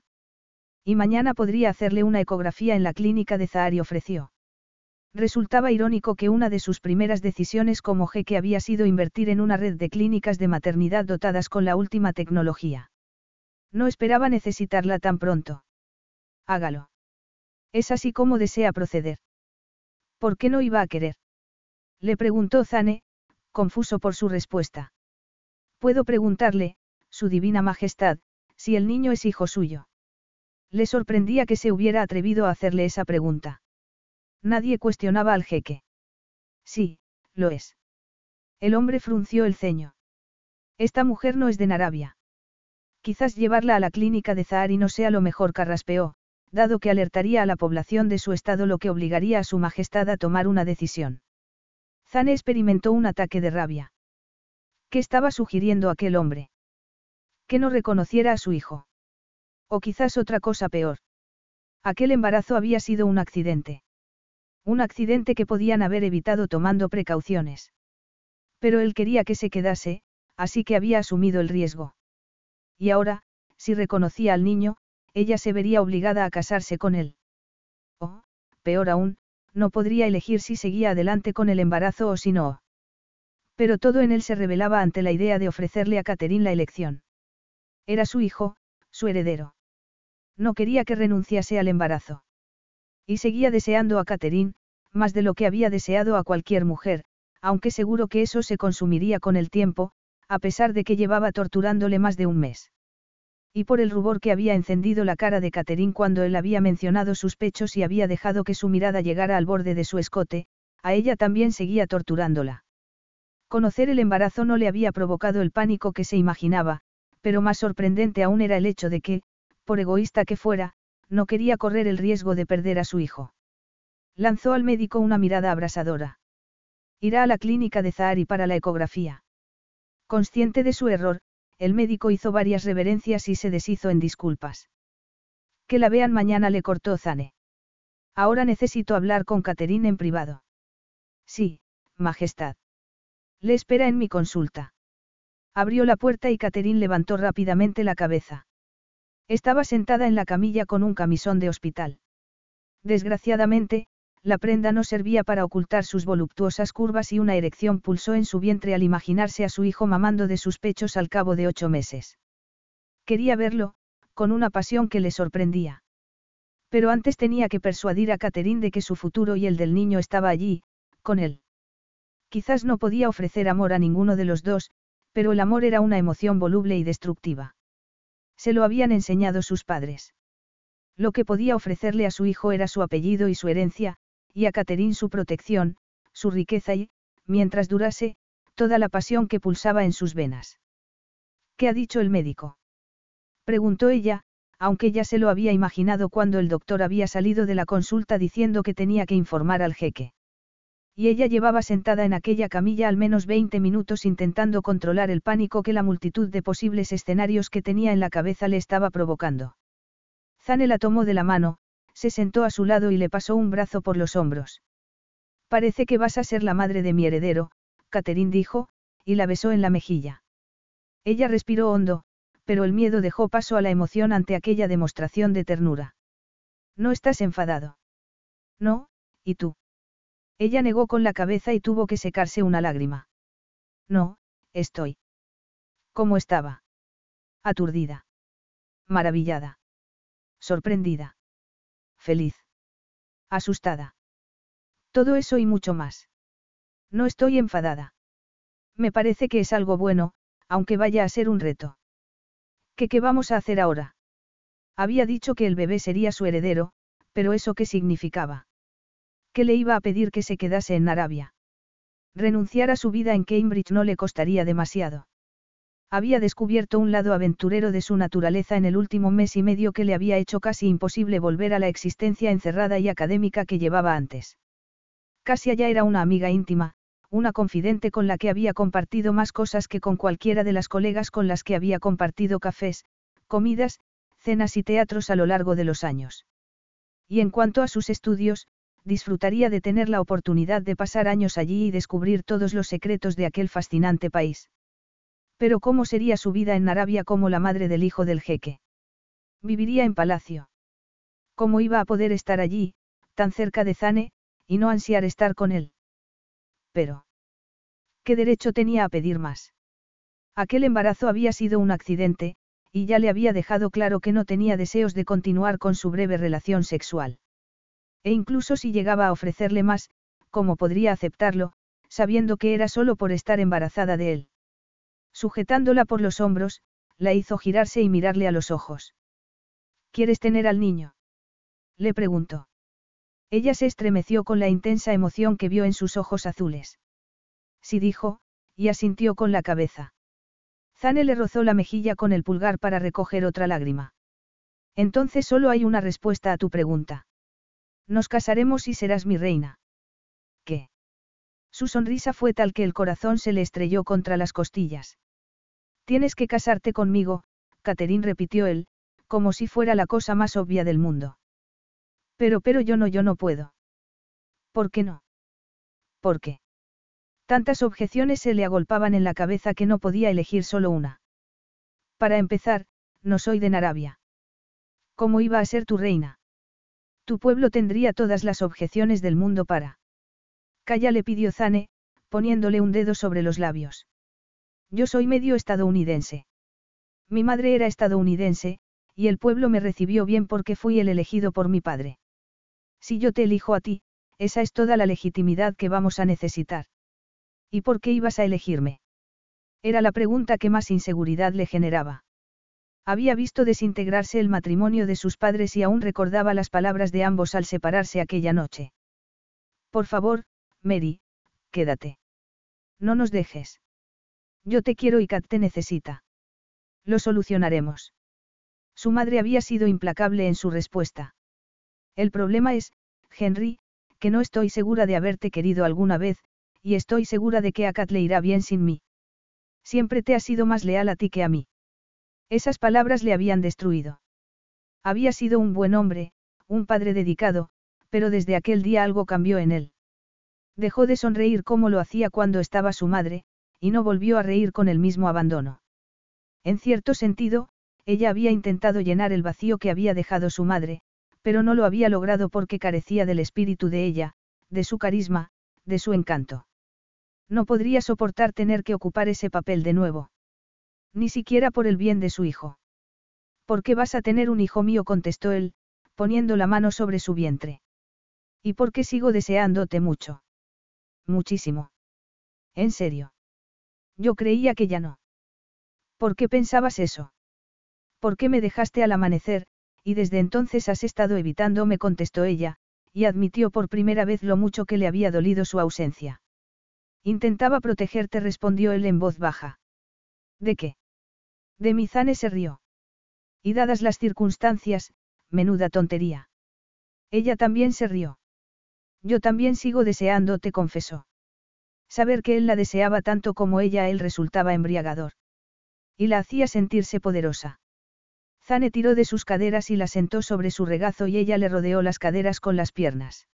Y mañana podría hacerle una ecografía en la clínica de Zahari ofreció. Resultaba irónico que una de sus primeras decisiones como jeque había sido invertir en una red de clínicas de maternidad dotadas con la última tecnología. No esperaba necesitarla tan pronto. Hágalo. Es así como desea proceder. ¿Por qué no iba a querer? Le preguntó Zane, confuso por su respuesta. Puedo preguntarle, Su Divina Majestad, si el niño es hijo suyo. Le sorprendía que se hubiera atrevido a hacerle esa pregunta. Nadie cuestionaba al jeque. Sí, lo es. El hombre frunció el ceño. Esta mujer no es de Narabia. Quizás llevarla a la clínica de Zahari no sea lo mejor, carraspeó, dado que alertaría a la población de su estado lo que obligaría a su majestad a tomar una decisión. Zane experimentó un ataque de rabia. ¿Qué estaba sugiriendo aquel hombre? Que no reconociera a su hijo. O quizás otra cosa peor. Aquel embarazo había sido un accidente. Un accidente que podían haber evitado tomando precauciones. Pero él quería que se quedase, así que había asumido el riesgo. Y ahora, si reconocía al niño, ella se vería obligada a casarse con él. O, peor aún, no podría elegir si seguía adelante con el embarazo o si no. Pero todo en él se revelaba ante la idea de ofrecerle a Catherine la elección. Era su hijo, su heredero. No quería que renunciase al embarazo. Y seguía deseando a Catherine, más de lo que había deseado a cualquier mujer, aunque seguro que eso se consumiría con el tiempo, a pesar de que llevaba torturándole más de un mes. Y por el rubor que había encendido la cara de Catherine cuando él había mencionado sus pechos y había dejado que su mirada llegara al borde de su escote, a ella también seguía torturándola. Conocer el embarazo no le había provocado el pánico que se imaginaba, pero más sorprendente aún era el hecho de que, por egoísta que fuera, no quería correr el riesgo de perder a su hijo. Lanzó al médico una mirada abrasadora. Irá a la clínica de Zahari para la ecografía. Consciente de su error, el médico hizo varias reverencias y se deshizo en disculpas. Que la vean mañana le cortó Zane. Ahora necesito hablar con Caterine en privado. Sí, Majestad. Le espera en mi consulta. Abrió la puerta y Caterine levantó rápidamente la cabeza. Estaba sentada en la camilla con un camisón de hospital. Desgraciadamente, la prenda no servía para ocultar sus voluptuosas curvas y una erección pulsó en su vientre al imaginarse a su hijo mamando de sus pechos al cabo de ocho meses. Quería verlo, con una pasión que le sorprendía. Pero antes tenía que persuadir a Catherine de que su futuro y el del niño estaba allí, con él. Quizás no podía ofrecer amor a ninguno de los dos, pero el amor era una emoción voluble y destructiva. Se lo habían enseñado sus padres. Lo que podía ofrecerle a su hijo era su apellido y su herencia, y a Catherine su protección, su riqueza y, mientras durase, toda la pasión que pulsaba en sus venas. ¿Qué ha dicho el médico? Preguntó ella, aunque ya se lo había imaginado cuando el doctor había salido de la consulta diciendo que tenía que informar al jeque. Y ella llevaba sentada en aquella camilla al menos 20 minutos intentando controlar el pánico que la multitud de posibles escenarios que tenía en la cabeza le estaba provocando. Zane la tomó de la mano, se sentó a su lado y le pasó un brazo por los hombros. Parece que vas a ser la madre de mi heredero, Catherine dijo, y la besó en la mejilla. Ella respiró hondo, pero el miedo dejó paso a la emoción ante aquella demostración de ternura. ¿No estás enfadado? No, ¿y tú? Ella negó con la cabeza y tuvo que secarse una lágrima. No, estoy. ¿Cómo estaba? Aturdida. Maravillada. Sorprendida feliz. Asustada. Todo eso y mucho más. No estoy enfadada. Me parece que es algo bueno, aunque vaya a ser un reto. ¿Qué vamos a hacer ahora? Había dicho que el bebé sería su heredero, pero ¿eso qué significaba? ¿Qué le iba a pedir que se quedase en Arabia? Renunciar a su vida en Cambridge no le costaría demasiado. Había descubierto un lado aventurero de su naturaleza en el último mes y medio que le había hecho casi imposible volver a la existencia encerrada y académica que llevaba antes. Casi ya era una amiga íntima, una confidente con la que había compartido más cosas que con cualquiera de las colegas con las que había compartido cafés, comidas, cenas y teatros a lo largo de los años. Y en cuanto a sus estudios, disfrutaría de tener la oportunidad de pasar años allí y descubrir todos los secretos de aquel fascinante país. Pero ¿cómo sería su vida en Arabia como la madre del hijo del jeque? Viviría en palacio. ¿Cómo iba a poder estar allí, tan cerca de Zane, y no ansiar estar con él? Pero. ¿Qué derecho tenía a pedir más? Aquel embarazo había sido un accidente, y ya le había dejado claro que no tenía deseos de continuar con su breve relación sexual. E incluso si llegaba a ofrecerle más, ¿cómo podría aceptarlo, sabiendo que era solo por estar embarazada de él? Sujetándola por los hombros, la hizo girarse y mirarle a los ojos. ¿Quieres tener al niño? Le preguntó. Ella se estremeció con la intensa emoción que vio en sus ojos azules. Sí dijo, y asintió con la cabeza. Zane le rozó la mejilla con el pulgar para recoger otra lágrima. Entonces solo hay una respuesta a tu pregunta. Nos casaremos y serás mi reina. Su sonrisa fue tal que el corazón se le estrelló contra las costillas. Tienes que casarte conmigo, Catherine repitió él, como si fuera la cosa más obvia del mundo. Pero pero yo no, yo no puedo. ¿Por qué no? ¿Por qué? Tantas objeciones se le agolpaban en la cabeza que no podía elegir solo una. Para empezar, no soy de Narabia. ¿Cómo iba a ser tu reina? Tu pueblo tendría todas las objeciones del mundo para. Calla le pidió Zane, poniéndole un dedo sobre los labios. Yo soy medio estadounidense. Mi madre era estadounidense, y el pueblo me recibió bien porque fui el elegido por mi padre. Si yo te elijo a ti, esa es toda la legitimidad que vamos a necesitar. ¿Y por qué ibas a elegirme? Era la pregunta que más inseguridad le generaba. Había visto desintegrarse el matrimonio de sus padres y aún recordaba las palabras de ambos al separarse aquella noche. Por favor, Mary, quédate. No nos dejes. Yo te quiero y Kat te necesita. Lo solucionaremos. Su madre había sido implacable en su respuesta. El problema es, Henry, que no estoy segura de haberte querido alguna vez, y estoy segura de que a Kat le irá bien sin mí. Siempre te ha sido más leal a ti que a mí. Esas palabras le habían destruido. Había sido un buen hombre, un padre dedicado, pero desde aquel día algo cambió en él. Dejó de sonreír como lo hacía cuando estaba su madre, y no volvió a reír con el mismo abandono. En cierto sentido, ella había intentado llenar el vacío que había dejado su madre, pero no lo había logrado porque carecía del espíritu de ella, de su carisma, de su encanto. No podría soportar tener que ocupar ese papel de nuevo. Ni siquiera por el bien de su hijo. ¿Por qué vas a tener un hijo mío? contestó él, poniendo la mano sobre su vientre. ¿Y por qué sigo deseándote mucho? Muchísimo. ¿En serio? Yo creía que ya no. ¿Por qué pensabas eso? ¿Por qué me dejaste al amanecer, y desde entonces has estado evitándome? contestó ella, y admitió por primera vez lo mucho que le había dolido su ausencia. Intentaba protegerte, respondió él en voz baja. ¿De qué? De Mizane se rió. Y dadas las circunstancias, menuda tontería. Ella también se rió. Yo también sigo deseándote, confesó. Saber que él la deseaba tanto como ella a él resultaba embriagador. Y la hacía sentirse poderosa. Zane tiró de sus caderas y la sentó sobre su regazo y ella le rodeó las caderas con las piernas.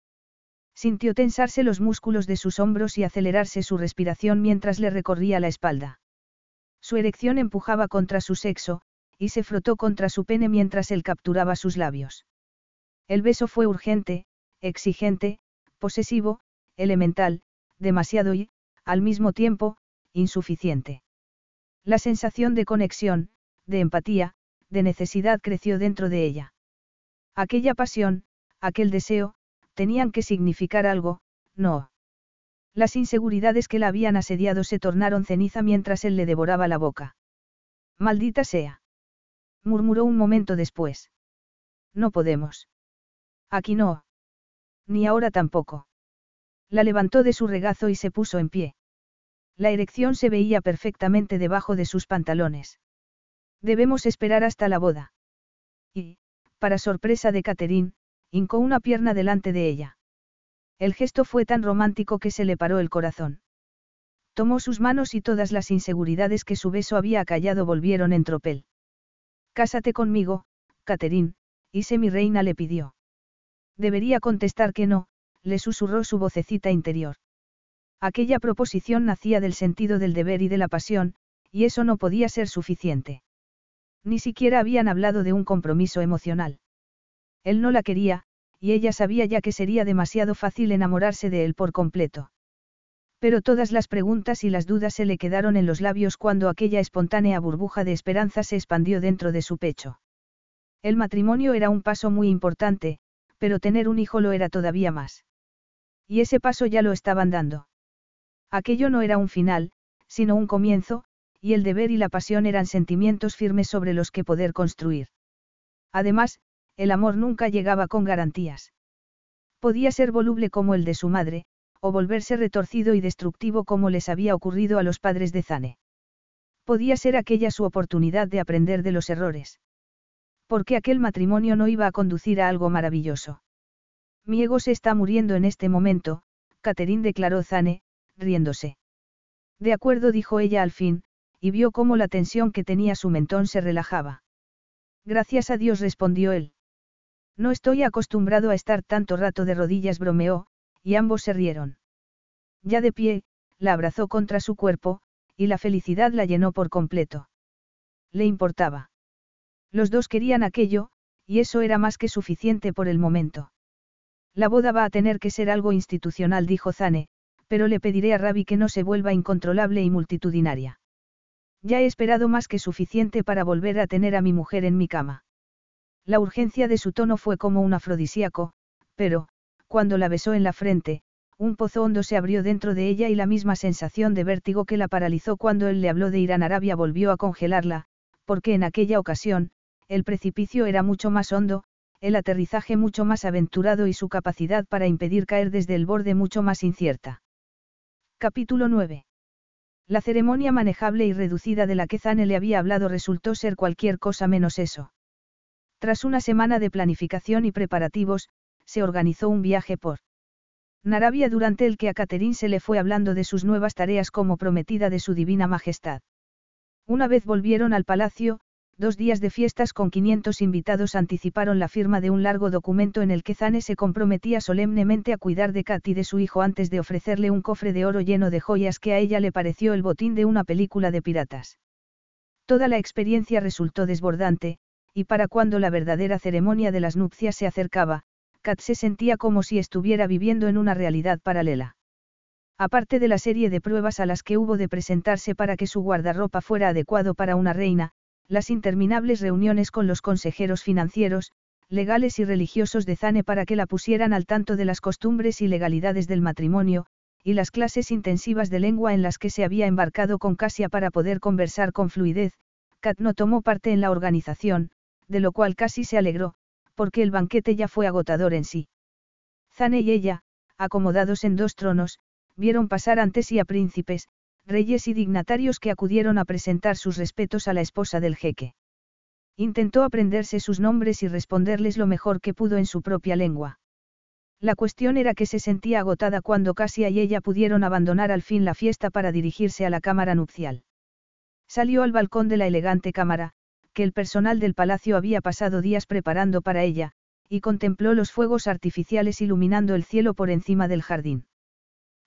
Sintió tensarse los músculos de sus hombros y acelerarse su respiración mientras le recorría la espalda. Su erección empujaba contra su sexo, y se frotó contra su pene mientras él capturaba sus labios. El beso fue urgente, exigente, posesivo, elemental, demasiado y, al mismo tiempo, insuficiente. La sensación de conexión, de empatía, de necesidad creció dentro de ella. Aquella pasión, aquel deseo, tenían que significar algo, no. Las inseguridades que la habían asediado se tornaron ceniza mientras él le devoraba la boca. Maldita sea. murmuró un momento después. No podemos. Aquí no. Ni ahora tampoco. La levantó de su regazo y se puso en pie. La erección se veía perfectamente debajo de sus pantalones. Debemos esperar hasta la boda. Y, para sorpresa de Catherine, hincó una pierna delante de ella. El gesto fue tan romántico que se le paró el corazón. Tomó sus manos y todas las inseguridades que su beso había acallado volvieron en tropel. Cásate conmigo, Catherine, y mi reina le pidió. Debería contestar que no, le susurró su vocecita interior. Aquella proposición nacía del sentido del deber y de la pasión, y eso no podía ser suficiente. Ni siquiera habían hablado de un compromiso emocional. Él no la quería, y ella sabía ya que sería demasiado fácil enamorarse de él por completo. Pero todas las preguntas y las dudas se le quedaron en los labios cuando aquella espontánea burbuja de esperanza se expandió dentro de su pecho. El matrimonio era un paso muy importante, pero tener un hijo lo era todavía más. Y ese paso ya lo estaban dando. Aquello no era un final, sino un comienzo, y el deber y la pasión eran sentimientos firmes sobre los que poder construir. Además, el amor nunca llegaba con garantías. Podía ser voluble como el de su madre, o volverse retorcido y destructivo como les había ocurrido a los padres de Zane. Podía ser aquella su oportunidad de aprender de los errores. Porque aquel matrimonio no iba a conducir a algo maravilloso. Mi ego se está muriendo en este momento, Catherine declaró Zane, riéndose. De acuerdo, dijo ella al fin, y vio cómo la tensión que tenía su mentón se relajaba. Gracias a Dios respondió él. No estoy acostumbrado a estar tanto rato de rodillas, bromeó, y ambos se rieron. Ya de pie, la abrazó contra su cuerpo, y la felicidad la llenó por completo. Le importaba. Los dos querían aquello, y eso era más que suficiente por el momento. La boda va a tener que ser algo institucional, dijo Zane, pero le pediré a Ravi que no se vuelva incontrolable y multitudinaria. Ya he esperado más que suficiente para volver a tener a mi mujer en mi cama. La urgencia de su tono fue como un afrodisíaco, pero, cuando la besó en la frente, un pozo hondo se abrió dentro de ella y la misma sensación de vértigo que la paralizó cuando él le habló de ir a Arabia volvió a congelarla, porque en aquella ocasión, el precipicio era mucho más hondo, el aterrizaje mucho más aventurado y su capacidad para impedir caer desde el borde mucho más incierta. Capítulo 9. La ceremonia manejable y reducida de la que Zane le había hablado resultó ser cualquier cosa menos eso. Tras una semana de planificación y preparativos, se organizó un viaje por Narabia durante el que a Catherine se le fue hablando de sus nuevas tareas como prometida de su divina majestad. Una vez volvieron al palacio, dos días de fiestas con 500 invitados anticiparon la firma de un largo documento en el que Zane se comprometía solemnemente a cuidar de Kat y de su hijo antes de ofrecerle un cofre de oro lleno de joyas que a ella le pareció el botín de una película de piratas. Toda la experiencia resultó desbordante, y para cuando la verdadera ceremonia de las nupcias se acercaba, Kat se sentía como si estuviera viviendo en una realidad paralela. Aparte de la serie de pruebas a las que hubo de presentarse para que su guardarropa fuera adecuado para una reina, las interminables reuniones con los consejeros financieros, legales y religiosos de Zane para que la pusieran al tanto de las costumbres y legalidades del matrimonio, y las clases intensivas de lengua en las que se había embarcado con Casia para poder conversar con fluidez, Kat no tomó parte en la organización, de lo cual casi se alegró, porque el banquete ya fue agotador en sí. Zane y ella, acomodados en dos tronos, vieron pasar antes y a príncipes, reyes y dignatarios que acudieron a presentar sus respetos a la esposa del jeque. Intentó aprenderse sus nombres y responderles lo mejor que pudo en su propia lengua. La cuestión era que se sentía agotada cuando Casia y ella pudieron abandonar al fin la fiesta para dirigirse a la cámara nupcial. Salió al balcón de la elegante cámara, que el personal del palacio había pasado días preparando para ella, y contempló los fuegos artificiales iluminando el cielo por encima del jardín.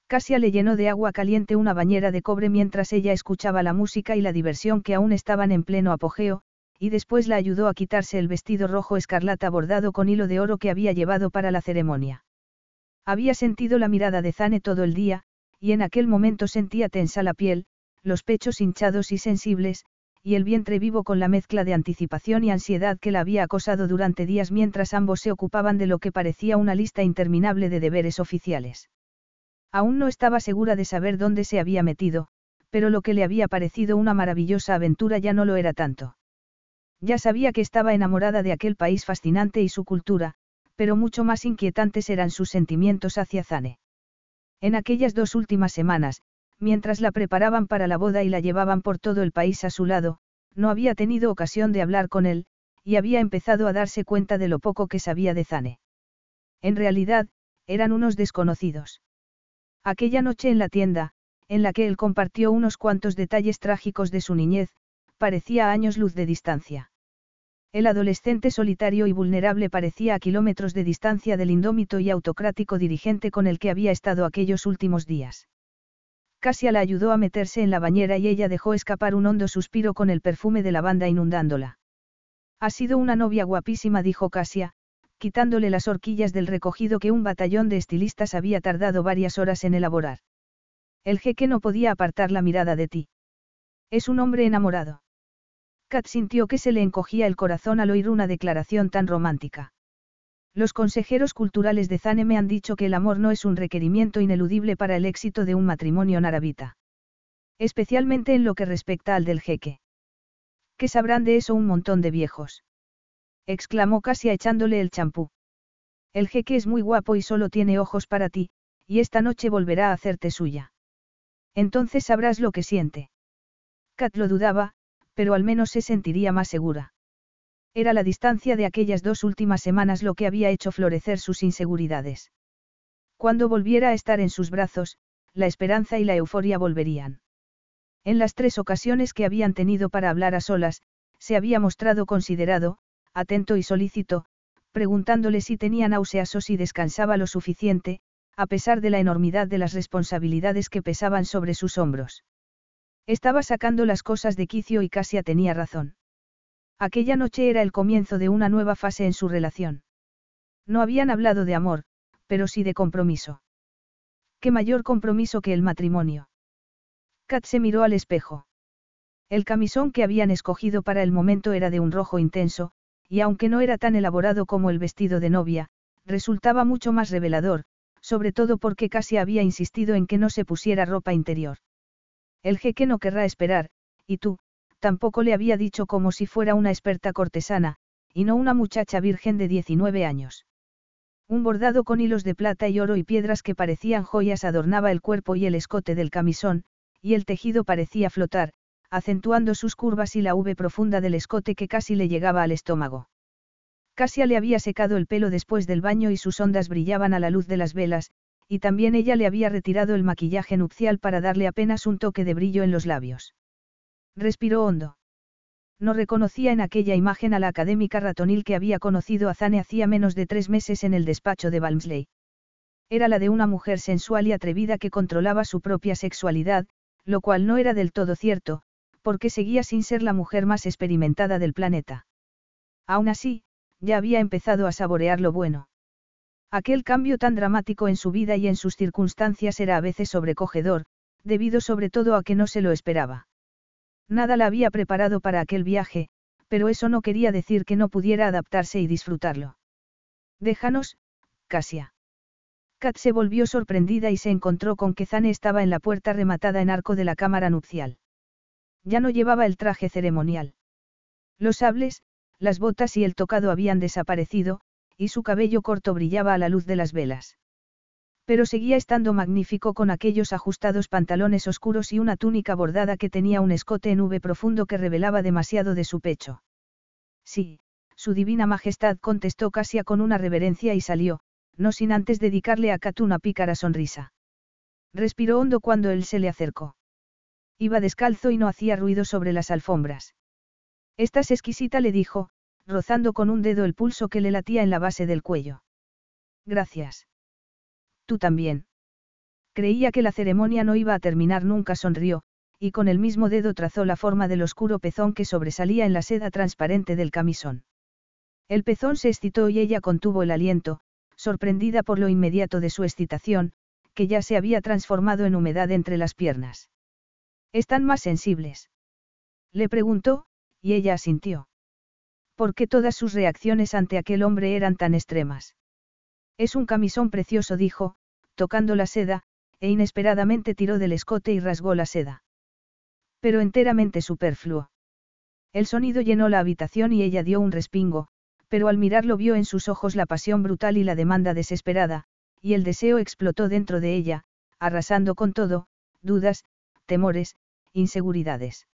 Casia le llenó de agua caliente una bañera de cobre mientras ella escuchaba la música y la diversión que aún estaban en pleno apogeo, y después la ayudó a quitarse el vestido rojo escarlata bordado con hilo de oro que había llevado para la ceremonia. Había sentido la mirada de Zane todo el día, y en aquel momento sentía tensa la piel, los pechos hinchados y sensibles, y el vientre vivo con la mezcla de anticipación y ansiedad que la había acosado durante días mientras ambos se ocupaban de lo que parecía una lista interminable de deberes oficiales. Aún no estaba segura de saber dónde se había metido, pero lo que le había parecido una maravillosa aventura ya no lo era tanto. Ya sabía que estaba enamorada de aquel país fascinante y su cultura, pero mucho más inquietantes eran sus sentimientos hacia Zane. En aquellas dos últimas semanas, mientras la preparaban para la boda y la llevaban por todo el país a su lado, no había tenido ocasión de hablar con él, y había empezado a darse cuenta de lo poco que sabía de Zane. En realidad, eran unos desconocidos. Aquella noche en la tienda, en la que él compartió unos cuantos detalles trágicos de su niñez, parecía años luz de distancia. El adolescente solitario y vulnerable parecía a kilómetros de distancia del indómito y autocrático dirigente con el que había estado aquellos últimos días. Casia la ayudó a meterse en la bañera y ella dejó escapar un hondo suspiro con el perfume de lavanda inundándola. Ha sido una novia guapísima, dijo Casia, quitándole las horquillas del recogido que un batallón de estilistas había tardado varias horas en elaborar. El jeque no podía apartar la mirada de ti. Es un hombre enamorado. Kat sintió que se le encogía el corazón al oír una declaración tan romántica. Los consejeros culturales de Zane me han dicho que el amor no es un requerimiento ineludible para el éxito de un matrimonio narabita. Especialmente en lo que respecta al del jeque. ¿Qué sabrán de eso un montón de viejos? Exclamó casi echándole el champú. El jeque es muy guapo y solo tiene ojos para ti, y esta noche volverá a hacerte suya. Entonces sabrás lo que siente. Kat lo dudaba, pero al menos se sentiría más segura. Era la distancia de aquellas dos últimas semanas lo que había hecho florecer sus inseguridades. Cuando volviera a estar en sus brazos, la esperanza y la euforia volverían. En las tres ocasiones que habían tenido para hablar a solas, se había mostrado considerado, atento y solícito, preguntándole si tenía náuseas o si descansaba lo suficiente, a pesar de la enormidad de las responsabilidades que pesaban sobre sus hombros. Estaba sacando las cosas de quicio y Casia tenía razón. Aquella noche era el comienzo de una nueva fase en su relación. No habían hablado de amor, pero sí de compromiso. ¿Qué mayor compromiso que el matrimonio? Kat se miró al espejo. El camisón que habían escogido para el momento era de un rojo intenso, y aunque no era tan elaborado como el vestido de novia, resultaba mucho más revelador, sobre todo porque casi había insistido en que no se pusiera ropa interior. El jeque no querrá esperar, y tú, tampoco le había dicho como si fuera una experta cortesana, y no una muchacha virgen de 19 años. Un bordado con hilos de plata y oro y piedras que parecían joyas adornaba el cuerpo y el escote del camisón, y el tejido parecía flotar, acentuando sus curvas y la V profunda del escote que casi le llegaba al estómago. Casia le había secado el pelo después del baño y sus ondas brillaban a la luz de las velas, y también ella le había retirado el maquillaje nupcial para darle apenas un toque de brillo en los labios. Respiró hondo. No reconocía en aquella imagen a la académica ratonil que había conocido a Zane hacía menos de tres meses en el despacho de Balmsley. Era la de una mujer sensual y atrevida que controlaba su propia sexualidad, lo cual no era del todo cierto, porque seguía sin ser la mujer más experimentada del planeta. Aún así, ya había empezado a saborear lo bueno. Aquel cambio tan dramático en su vida y en sus circunstancias era a veces sobrecogedor, debido sobre todo a que no se lo esperaba. Nada la había preparado para aquel viaje, pero eso no quería decir que no pudiera adaptarse y disfrutarlo. Déjanos, Casia. Kat se volvió sorprendida y se encontró con que Zane estaba en la puerta rematada en arco de la cámara nupcial. Ya no llevaba el traje ceremonial. Los sables, las botas y el tocado habían desaparecido, y su cabello corto brillaba a la luz de las velas. Pero seguía estando magnífico con aquellos ajustados pantalones oscuros y una túnica bordada que tenía un escote en V profundo que revelaba demasiado de su pecho. Sí, su divina majestad contestó Casia con una reverencia y salió, no sin antes dedicarle a Kat una pícara sonrisa. Respiró hondo cuando él se le acercó. Iba descalzo y no hacía ruido sobre las alfombras. Estás exquisita, le dijo, rozando con un dedo el pulso que le latía en la base del cuello. Gracias. Tú también. Creía que la ceremonia no iba a terminar nunca, sonrió, y con el mismo dedo trazó la forma del oscuro pezón que sobresalía en la seda transparente del camisón. El pezón se excitó y ella contuvo el aliento, sorprendida por lo inmediato de su excitación, que ya se había transformado en humedad entre las piernas. ¿Están más sensibles? Le preguntó, y ella asintió. ¿Por qué todas sus reacciones ante aquel hombre eran tan extremas? Es un camisón precioso, dijo, tocando la seda, e inesperadamente tiró del escote y rasgó la seda. Pero enteramente superfluo. El sonido llenó la habitación y ella dio un respingo, pero al mirarlo vio en sus ojos la pasión brutal y la demanda desesperada, y el deseo explotó dentro de ella, arrasando con todo, dudas, temores, inseguridades.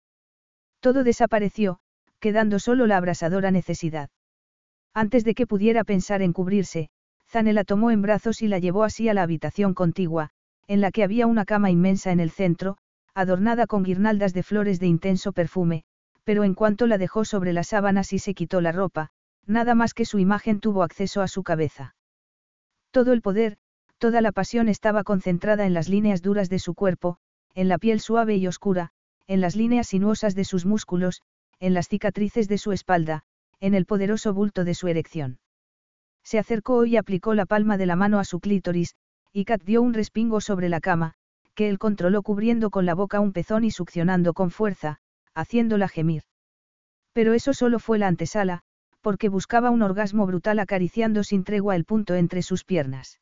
Todo desapareció, quedando solo la abrasadora necesidad. Antes de que pudiera pensar en cubrirse, Zane la tomó en brazos y la llevó así a la habitación contigua, en la que había una cama inmensa en el centro, adornada con guirnaldas de flores de intenso perfume, pero en cuanto la dejó sobre las sábanas y se quitó la ropa, nada más que su imagen tuvo acceso a su cabeza. Todo el poder, toda la pasión estaba concentrada en las líneas duras de su cuerpo, en la piel suave y oscura, en las líneas sinuosas de sus músculos, en las cicatrices de su espalda, en el poderoso bulto de su erección. Se acercó y aplicó la palma de la mano a su clítoris, y Kat dio un respingo sobre la cama, que él controló cubriendo con la boca un pezón y succionando con fuerza, haciéndola gemir. Pero eso solo fue la antesala, porque buscaba un orgasmo brutal acariciando sin tregua el punto entre sus piernas.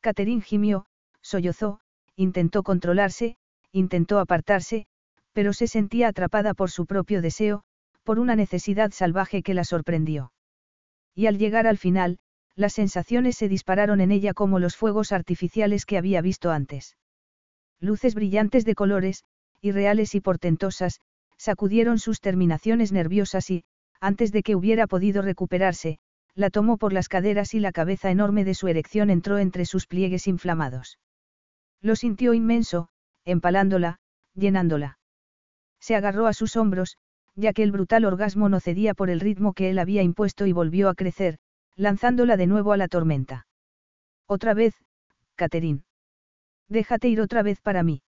Catherine gimió, sollozó, intentó controlarse, intentó apartarse, pero se sentía atrapada por su propio deseo, por una necesidad salvaje que la sorprendió. Y al llegar al final, las sensaciones se dispararon en ella como los fuegos artificiales que había visto antes. Luces brillantes de colores, irreales y portentosas, sacudieron sus terminaciones nerviosas y, antes de que hubiera podido recuperarse, la tomó por las caderas y la cabeza enorme de su erección entró entre sus pliegues inflamados. Lo sintió inmenso, empalándola, llenándola. Se agarró a sus hombros, ya que el brutal orgasmo no cedía por el ritmo que él había impuesto y volvió a crecer, lanzándola de nuevo a la tormenta. Otra vez, Catherine. Déjate ir otra vez para mí.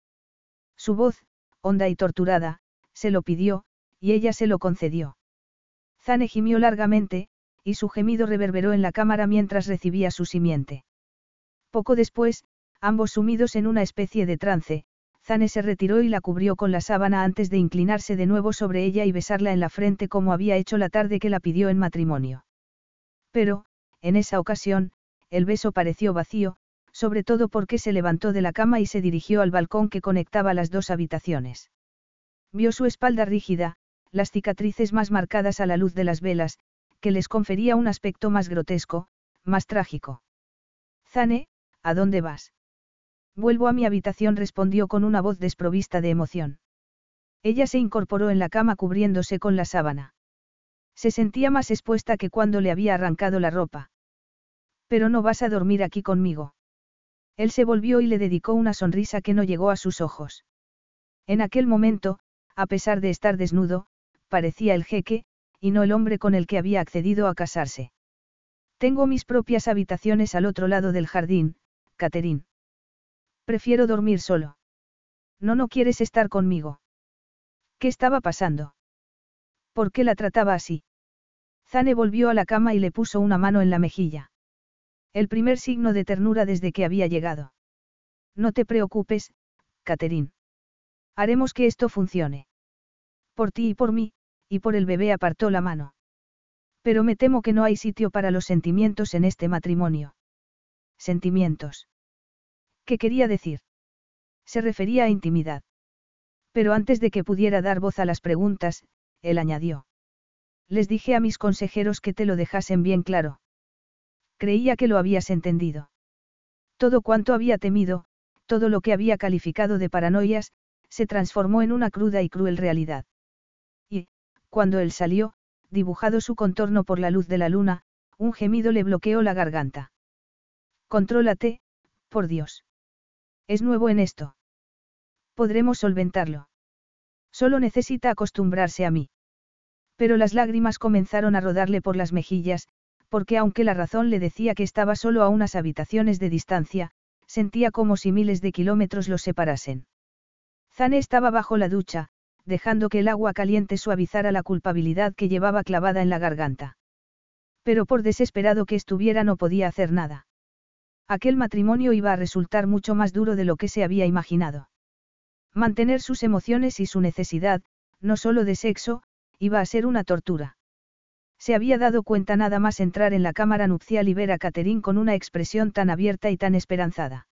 Su voz, honda y torturada, se lo pidió, y ella se lo concedió. Zane gimió largamente, y su gemido reverberó en la cámara mientras recibía su simiente. Poco después, ambos sumidos en una especie de trance, Zane se retiró y la cubrió con la sábana antes de inclinarse de nuevo sobre ella y besarla en la frente como había hecho la tarde que la pidió en matrimonio. Pero, en esa ocasión, el beso pareció vacío, sobre todo porque se levantó de la cama y se dirigió al balcón que conectaba las dos habitaciones. Vio su espalda rígida, las cicatrices más marcadas a la luz de las velas, que les confería un aspecto más grotesco, más trágico. Zane, ¿a dónde vas? Vuelvo a mi habitación, respondió con una voz desprovista de emoción. Ella se incorporó en la cama cubriéndose con la sábana. Se sentía más expuesta que cuando le había arrancado la ropa. Pero no vas a dormir aquí conmigo. Él se volvió y le dedicó una sonrisa que no llegó a sus ojos. En aquel momento, a pesar de estar desnudo, parecía el jeque, y no el hombre con el que había accedido a casarse. Tengo mis propias habitaciones al otro lado del jardín, Catherine. Prefiero dormir solo. No, no quieres estar conmigo. ¿Qué estaba pasando? ¿Por qué la trataba así? Zane volvió a la cama y le puso una mano en la mejilla. El primer signo de ternura desde que había llegado. No te preocupes, Catherine. Haremos que esto funcione. Por ti y por mí, y por el bebé apartó la mano. Pero me temo que no hay sitio para los sentimientos en este matrimonio. Sentimientos. ¿Qué quería decir? Se refería a intimidad. Pero antes de que pudiera dar voz a las preguntas, él añadió. Les dije a mis consejeros que te lo dejasen bien claro. Creía que lo habías entendido. Todo cuanto había temido, todo lo que había calificado de paranoias, se transformó en una cruda y cruel realidad. Y, cuando él salió, dibujado su contorno por la luz de la luna, un gemido le bloqueó la garganta. Contrólate, por Dios. Es nuevo en esto. Podremos solventarlo. Solo necesita acostumbrarse a mí. Pero las lágrimas comenzaron a rodarle por las mejillas, porque aunque la razón le decía que estaba solo a unas habitaciones de distancia, sentía como si miles de kilómetros los separasen. Zane estaba bajo la ducha, dejando que el agua caliente suavizara la culpabilidad que llevaba clavada en la garganta. Pero por desesperado que estuviera no podía hacer nada. Aquel matrimonio iba a resultar mucho más duro de lo que se había imaginado. Mantener sus emociones y su necesidad, no solo de sexo, iba a ser una tortura. Se había dado cuenta nada más entrar en la cámara nupcial y ver a Catherine con una expresión tan abierta y tan esperanzada.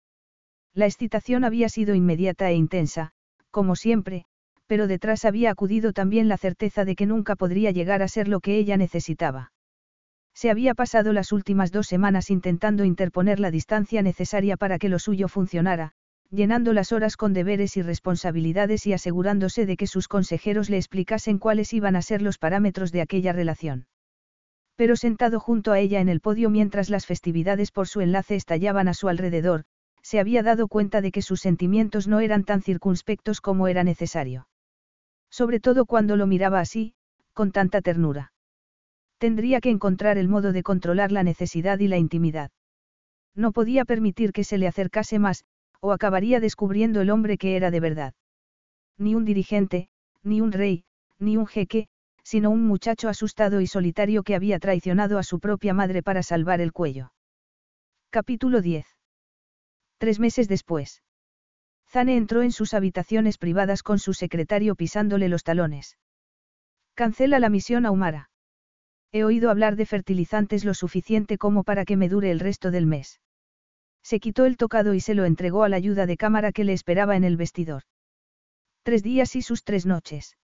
La excitación había sido inmediata e intensa, como siempre, pero detrás había acudido también la certeza de que nunca podría llegar a ser lo que ella necesitaba. Se había pasado las últimas dos semanas intentando interponer la distancia necesaria para que lo suyo funcionara, llenando las horas con deberes y responsabilidades y asegurándose de que sus consejeros le explicasen cuáles iban a ser los parámetros de aquella relación. Pero sentado junto a ella en el podio mientras las festividades por su enlace estallaban a su alrededor, se había dado cuenta de que sus sentimientos no eran tan circunspectos como era necesario. Sobre todo cuando lo miraba así, con tanta ternura. Tendría que encontrar el modo de controlar la necesidad y la intimidad. No podía permitir que se le acercase más, o acabaría descubriendo el hombre que era de verdad. Ni un dirigente, ni un rey, ni un jeque, sino un muchacho asustado y solitario que había traicionado a su propia madre para salvar el cuello. Capítulo 10. Tres meses después. Zane entró en sus habitaciones privadas con su secretario pisándole los talones. Cancela la misión a Humara. He oído hablar de fertilizantes lo suficiente como para que me dure el resto del mes. Se quitó el tocado y se lo entregó a la ayuda de cámara que le esperaba en el vestidor. Tres días y sus tres noches.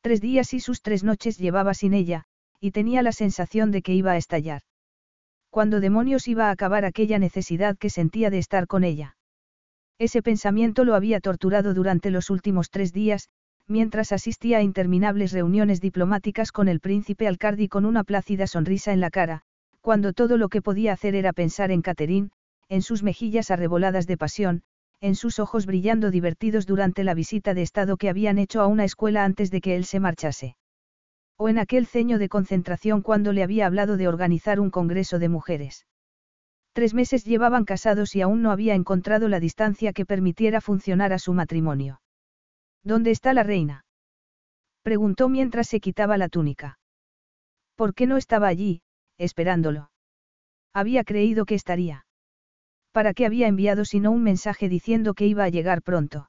Tres días y sus tres noches llevaba sin ella, y tenía la sensación de que iba a estallar. ¿Cuándo demonios iba a acabar aquella necesidad que sentía de estar con ella? Ese pensamiento lo había torturado durante los últimos tres días, mientras asistía a interminables reuniones diplomáticas con el príncipe Alcardi con una plácida sonrisa en la cara, cuando todo lo que podía hacer era pensar en Catherine, en sus mejillas arreboladas de pasión, en sus ojos brillando divertidos durante la visita de Estado que habían hecho a una escuela antes de que él se marchase. O en aquel ceño de concentración cuando le había hablado de organizar un congreso de mujeres. Tres meses llevaban casados y aún no había encontrado la distancia que permitiera funcionar a su matrimonio. ¿Dónde está la reina? Preguntó mientras se quitaba la túnica. ¿Por qué no estaba allí, esperándolo? Había creído que estaría. ¿Para qué había enviado sino un mensaje diciendo que iba a llegar pronto?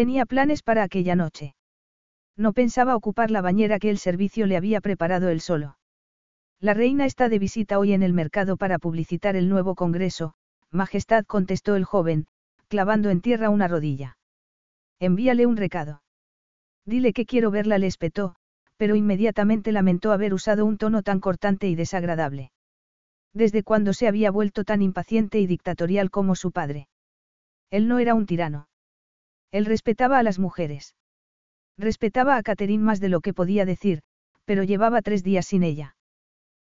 Tenía planes para aquella noche. No pensaba ocupar la bañera que el servicio le había preparado él solo. La reina está de visita hoy en el mercado para publicitar el nuevo congreso, Majestad contestó el joven, clavando en tierra una rodilla. Envíale un recado. Dile que quiero verla, le espetó, pero inmediatamente lamentó haber usado un tono tan cortante y desagradable. Desde cuando se había vuelto tan impaciente y dictatorial como su padre. Él no era un tirano. Él respetaba a las mujeres. Respetaba a Catherine más de lo que podía decir, pero llevaba tres días sin ella.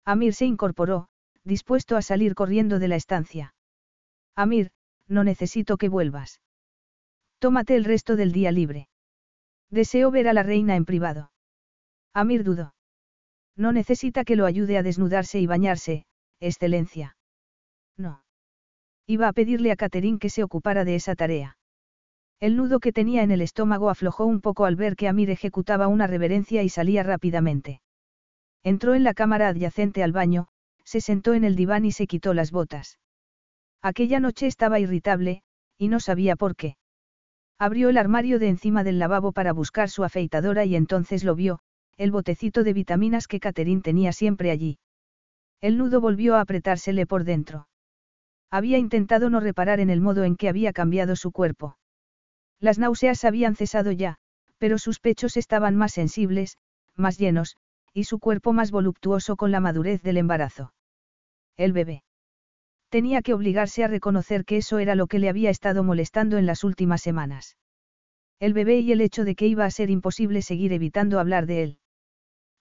Amir se incorporó, dispuesto a salir corriendo de la estancia. Amir, no necesito que vuelvas. Tómate el resto del día libre. Deseo ver a la reina en privado. Amir dudó. No necesita que lo ayude a desnudarse y bañarse, excelencia. No. Iba a pedirle a Catherine que se ocupara de esa tarea. El nudo que tenía en el estómago aflojó un poco al ver que Amir ejecutaba una reverencia y salía rápidamente. Entró en la cámara adyacente al baño, se sentó en el diván y se quitó las botas. Aquella noche estaba irritable, y no sabía por qué. Abrió el armario de encima del lavabo para buscar su afeitadora y entonces lo vio, el botecito de vitaminas que Catherine tenía siempre allí. El nudo volvió a apretársele por dentro. Había intentado no reparar en el modo en que había cambiado su cuerpo. Las náuseas habían cesado ya, pero sus pechos estaban más sensibles, más llenos, y su cuerpo más voluptuoso con la madurez del embarazo. El bebé. Tenía que obligarse a reconocer que eso era lo que le había estado molestando en las últimas semanas. El bebé y el hecho de que iba a ser imposible seguir evitando hablar de él.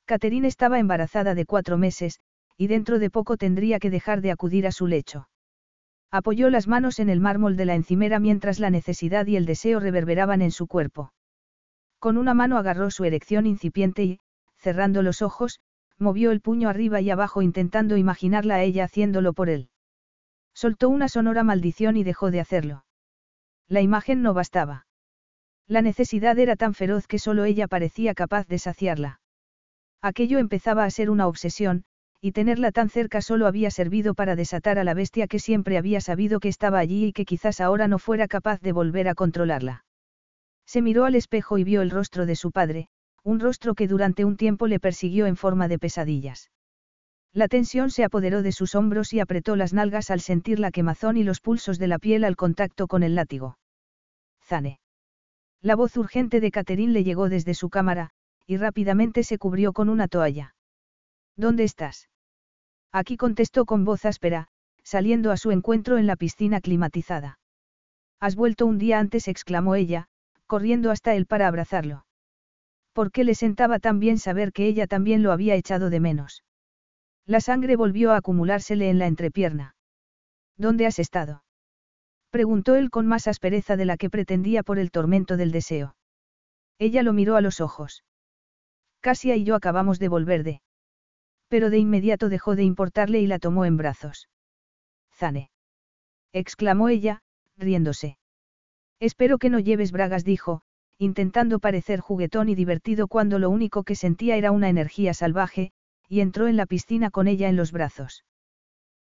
Catherine estaba embarazada de cuatro meses, y dentro de poco tendría que dejar de acudir a su lecho. Apoyó las manos en el mármol de la encimera mientras la necesidad y el deseo reverberaban en su cuerpo. Con una mano agarró su erección incipiente y, cerrando los ojos, movió el puño arriba y abajo intentando imaginarla a ella haciéndolo por él. Soltó una sonora maldición y dejó de hacerlo. La imagen no bastaba. La necesidad era tan feroz que solo ella parecía capaz de saciarla. Aquello empezaba a ser una obsesión, y tenerla tan cerca solo había servido para desatar a la bestia que siempre había sabido que estaba allí y que quizás ahora no fuera capaz de volver a controlarla. Se miró al espejo y vio el rostro de su padre, un rostro que durante un tiempo le persiguió en forma de pesadillas. La tensión se apoderó de sus hombros y apretó las nalgas al sentir la quemazón y los pulsos de la piel al contacto con el látigo. Zane. La voz urgente de Catherine le llegó desde su cámara, y rápidamente se cubrió con una toalla. ¿Dónde estás? Aquí contestó con voz áspera, saliendo a su encuentro en la piscina climatizada. Has vuelto un día antes, exclamó ella, corriendo hasta él para abrazarlo. ¿Por qué le sentaba tan bien saber que ella también lo había echado de menos? La sangre volvió a acumulársele en la entrepierna. ¿Dónde has estado? preguntó él con más aspereza de la que pretendía por el tormento del deseo. Ella lo miró a los ojos. Casia y yo acabamos de volver de pero de inmediato dejó de importarle y la tomó en brazos. Zane. exclamó ella, riéndose. Espero que no lleves bragas, dijo, intentando parecer juguetón y divertido cuando lo único que sentía era una energía salvaje, y entró en la piscina con ella en los brazos.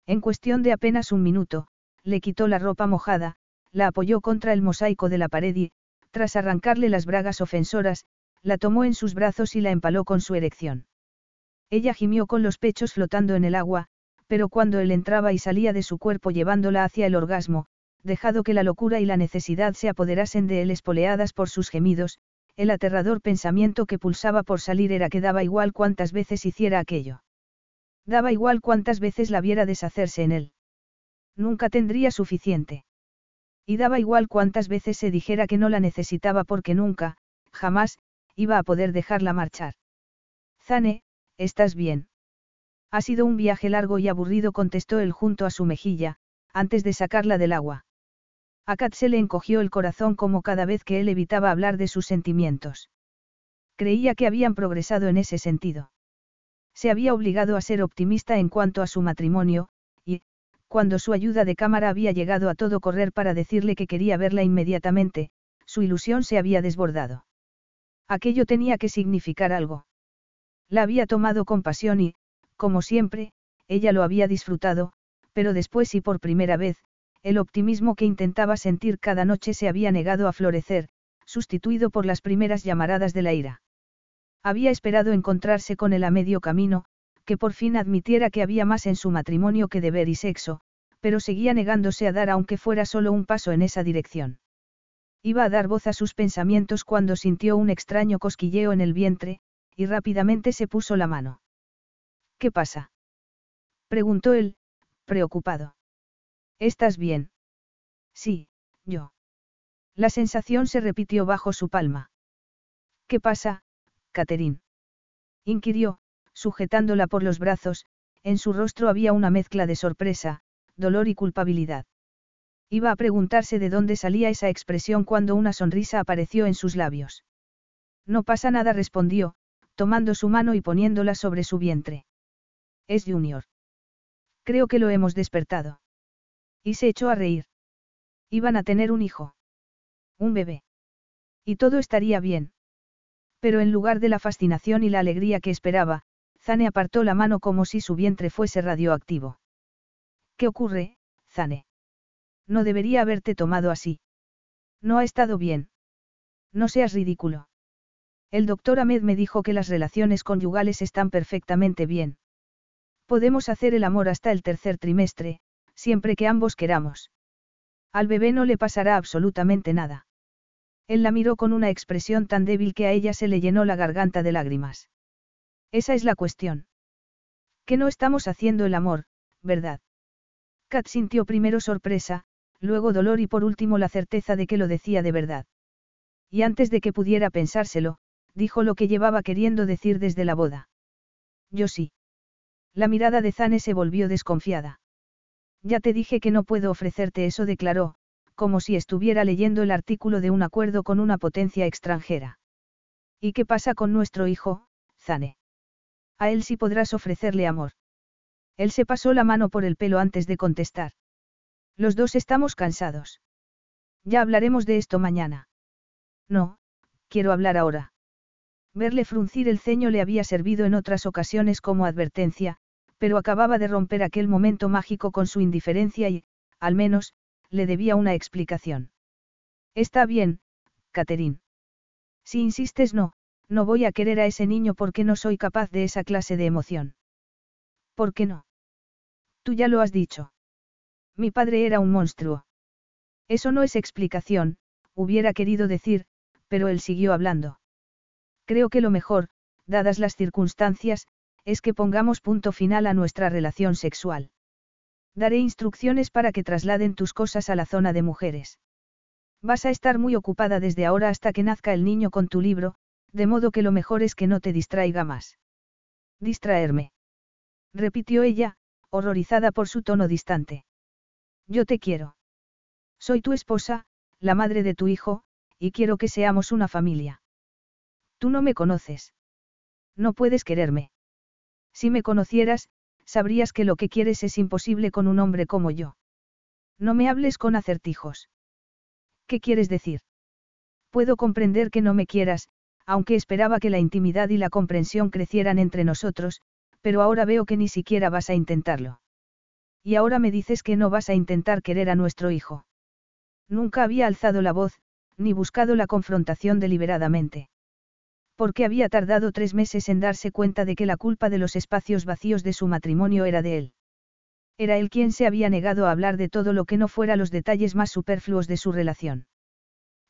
En cuestión de apenas un minuto, le quitó la ropa mojada, la apoyó contra el mosaico de la pared y, tras arrancarle las bragas ofensoras, la tomó en sus brazos y la empaló con su erección. Ella gimió con los pechos flotando en el agua, pero cuando él entraba y salía de su cuerpo llevándola hacia el orgasmo, dejado que la locura y la necesidad se apoderasen de él espoleadas por sus gemidos, el aterrador pensamiento que pulsaba por salir era que daba igual cuántas veces hiciera aquello. Daba igual cuántas veces la viera deshacerse en él. Nunca tendría suficiente. Y daba igual cuántas veces se dijera que no la necesitaba porque nunca, jamás, iba a poder dejarla marchar. Zane, ¿estás bien? Ha sido un viaje largo y aburrido, contestó él junto a su mejilla, antes de sacarla del agua. A Kat se le encogió el corazón como cada vez que él evitaba hablar de sus sentimientos. Creía que habían progresado en ese sentido. Se había obligado a ser optimista en cuanto a su matrimonio, y, cuando su ayuda de cámara había llegado a todo correr para decirle que quería verla inmediatamente, su ilusión se había desbordado. Aquello tenía que significar algo. La había tomado con pasión y, como siempre, ella lo había disfrutado, pero después y por primera vez, el optimismo que intentaba sentir cada noche se había negado a florecer, sustituido por las primeras llamaradas de la ira. Había esperado encontrarse con él a medio camino, que por fin admitiera que había más en su matrimonio que deber y sexo, pero seguía negándose a dar aunque fuera solo un paso en esa dirección. Iba a dar voz a sus pensamientos cuando sintió un extraño cosquilleo en el vientre, y rápidamente se puso la mano. ¿Qué pasa? preguntó él, preocupado. ¿Estás bien? Sí, yo. La sensación se repitió bajo su palma. ¿Qué pasa, Catherine? inquirió, sujetándola por los brazos, en su rostro había una mezcla de sorpresa, dolor y culpabilidad. Iba a preguntarse de dónde salía esa expresión cuando una sonrisa apareció en sus labios. No pasa nada, respondió, tomando su mano y poniéndola sobre su vientre. Es Junior. Creo que lo hemos despertado. Y se echó a reír. Iban a tener un hijo. Un bebé. Y todo estaría bien. Pero en lugar de la fascinación y la alegría que esperaba, Zane apartó la mano como si su vientre fuese radioactivo. ¿Qué ocurre, Zane? No debería haberte tomado así. No ha estado bien. No seas ridículo. El doctor Ahmed me dijo que las relaciones conyugales están perfectamente bien. Podemos hacer el amor hasta el tercer trimestre, siempre que ambos queramos. Al bebé no le pasará absolutamente nada. Él la miró con una expresión tan débil que a ella se le llenó la garganta de lágrimas. Esa es la cuestión. Que no estamos haciendo el amor, ¿verdad? Kat sintió primero sorpresa, luego dolor y por último la certeza de que lo decía de verdad. Y antes de que pudiera pensárselo, dijo lo que llevaba queriendo decir desde la boda. Yo sí. La mirada de Zane se volvió desconfiada. Ya te dije que no puedo ofrecerte eso, declaró, como si estuviera leyendo el artículo de un acuerdo con una potencia extranjera. ¿Y qué pasa con nuestro hijo, Zane? A él sí podrás ofrecerle amor. Él se pasó la mano por el pelo antes de contestar. Los dos estamos cansados. Ya hablaremos de esto mañana. No, quiero hablar ahora. Verle fruncir el ceño le había servido en otras ocasiones como advertencia, pero acababa de romper aquel momento mágico con su indiferencia y, al menos, le debía una explicación. Está bien, Catherine. Si insistes no, no voy a querer a ese niño porque no soy capaz de esa clase de emoción. ¿Por qué no? Tú ya lo has dicho. Mi padre era un monstruo. Eso no es explicación, hubiera querido decir, pero él siguió hablando. Creo que lo mejor, dadas las circunstancias, es que pongamos punto final a nuestra relación sexual. Daré instrucciones para que trasladen tus cosas a la zona de mujeres. Vas a estar muy ocupada desde ahora hasta que nazca el niño con tu libro, de modo que lo mejor es que no te distraiga más. Distraerme. Repitió ella, horrorizada por su tono distante. Yo te quiero. Soy tu esposa, la madre de tu hijo, y quiero que seamos una familia. Tú no me conoces. No puedes quererme. Si me conocieras, sabrías que lo que quieres es imposible con un hombre como yo. No me hables con acertijos. ¿Qué quieres decir? Puedo comprender que no me quieras, aunque esperaba que la intimidad y la comprensión crecieran entre nosotros, pero ahora veo que ni siquiera vas a intentarlo. Y ahora me dices que no vas a intentar querer a nuestro hijo. Nunca había alzado la voz, ni buscado la confrontación deliberadamente porque había tardado tres meses en darse cuenta de que la culpa de los espacios vacíos de su matrimonio era de él. Era él quien se había negado a hablar de todo lo que no fuera los detalles más superfluos de su relación.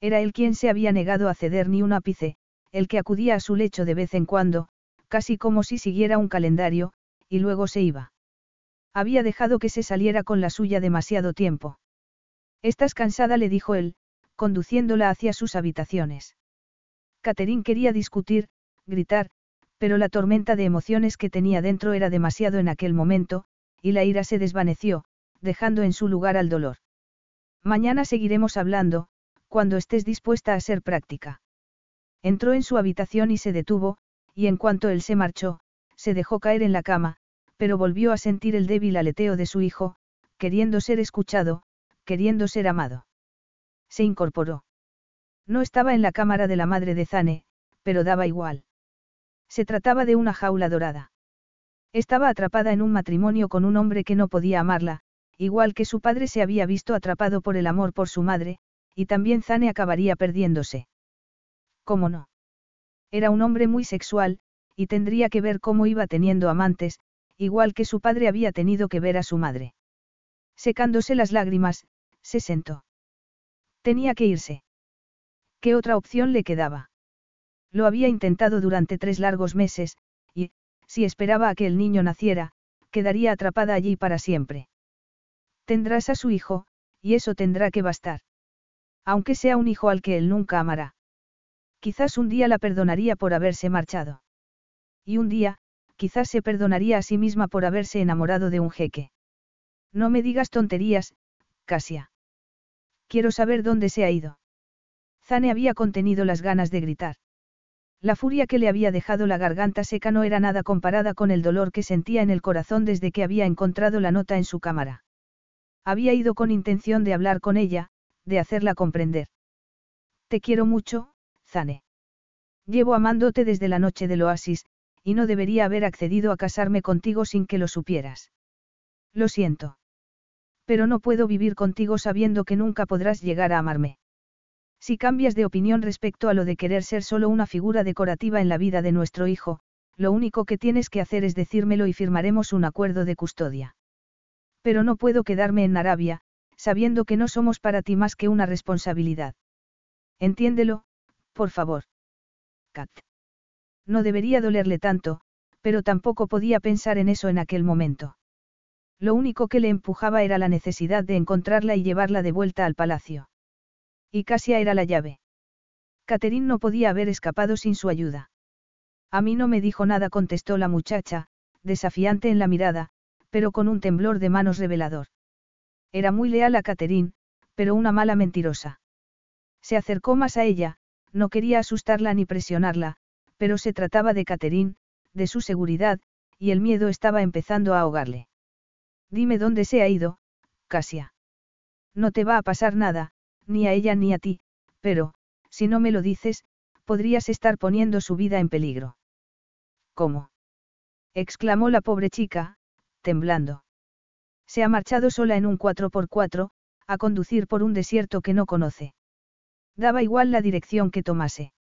Era él quien se había negado a ceder ni un ápice, el que acudía a su lecho de vez en cuando, casi como si siguiera un calendario, y luego se iba. Había dejado que se saliera con la suya demasiado tiempo. Estás cansada, le dijo él, conduciéndola hacia sus habitaciones. Catherine quería discutir, gritar, pero la tormenta de emociones que tenía dentro era demasiado en aquel momento, y la ira se desvaneció, dejando en su lugar al dolor. Mañana seguiremos hablando, cuando estés dispuesta a ser práctica. Entró en su habitación y se detuvo, y en cuanto él se marchó, se dejó caer en la cama, pero volvió a sentir el débil aleteo de su hijo, queriendo ser escuchado, queriendo ser amado. Se incorporó. No estaba en la cámara de la madre de Zane, pero daba igual. Se trataba de una jaula dorada. Estaba atrapada en un matrimonio con un hombre que no podía amarla, igual que su padre se había visto atrapado por el amor por su madre, y también Zane acabaría perdiéndose. ¿Cómo no? Era un hombre muy sexual, y tendría que ver cómo iba teniendo amantes, igual que su padre había tenido que ver a su madre. Secándose las lágrimas, se sentó. Tenía que irse. ¿Qué otra opción le quedaba? Lo había intentado durante tres largos meses, y, si esperaba a que el niño naciera, quedaría atrapada allí para siempre. Tendrás a su hijo, y eso tendrá que bastar. Aunque sea un hijo al que él nunca amará. Quizás un día la perdonaría por haberse marchado. Y un día, quizás se perdonaría a sí misma por haberse enamorado de un jeque. No me digas tonterías, Casia. Quiero saber dónde se ha ido. Zane había contenido las ganas de gritar. La furia que le había dejado la garganta seca no era nada comparada con el dolor que sentía en el corazón desde que había encontrado la nota en su cámara. Había ido con intención de hablar con ella, de hacerla comprender. Te quiero mucho, Zane. Llevo amándote desde la noche del oasis, y no debería haber accedido a casarme contigo sin que lo supieras. Lo siento. Pero no puedo vivir contigo sabiendo que nunca podrás llegar a amarme. Si cambias de opinión respecto a lo de querer ser solo una figura decorativa en la vida de nuestro hijo, lo único que tienes que hacer es decírmelo y firmaremos un acuerdo de custodia. Pero no puedo quedarme en Arabia, sabiendo que no somos para ti más que una responsabilidad. Entiéndelo, por favor. Kat. No debería dolerle tanto, pero tampoco podía pensar en eso en aquel momento. Lo único que le empujaba era la necesidad de encontrarla y llevarla de vuelta al palacio. Y Casia era la llave. Catherine no podía haber escapado sin su ayuda. A mí no me dijo nada, contestó la muchacha, desafiante en la mirada, pero con un temblor de manos revelador. Era muy leal a Catherine, pero una mala mentirosa. Se acercó más a ella, no quería asustarla ni presionarla, pero se trataba de Catherine, de su seguridad, y el miedo estaba empezando a ahogarle. Dime dónde se ha ido, Casia. No te va a pasar nada, ni a ella ni a ti, pero, si no me lo dices, podrías estar poniendo su vida en peligro. ¿Cómo? exclamó la pobre chica, temblando. Se ha marchado sola en un 4x4, a conducir por un desierto que no conoce. Daba igual la dirección que tomase.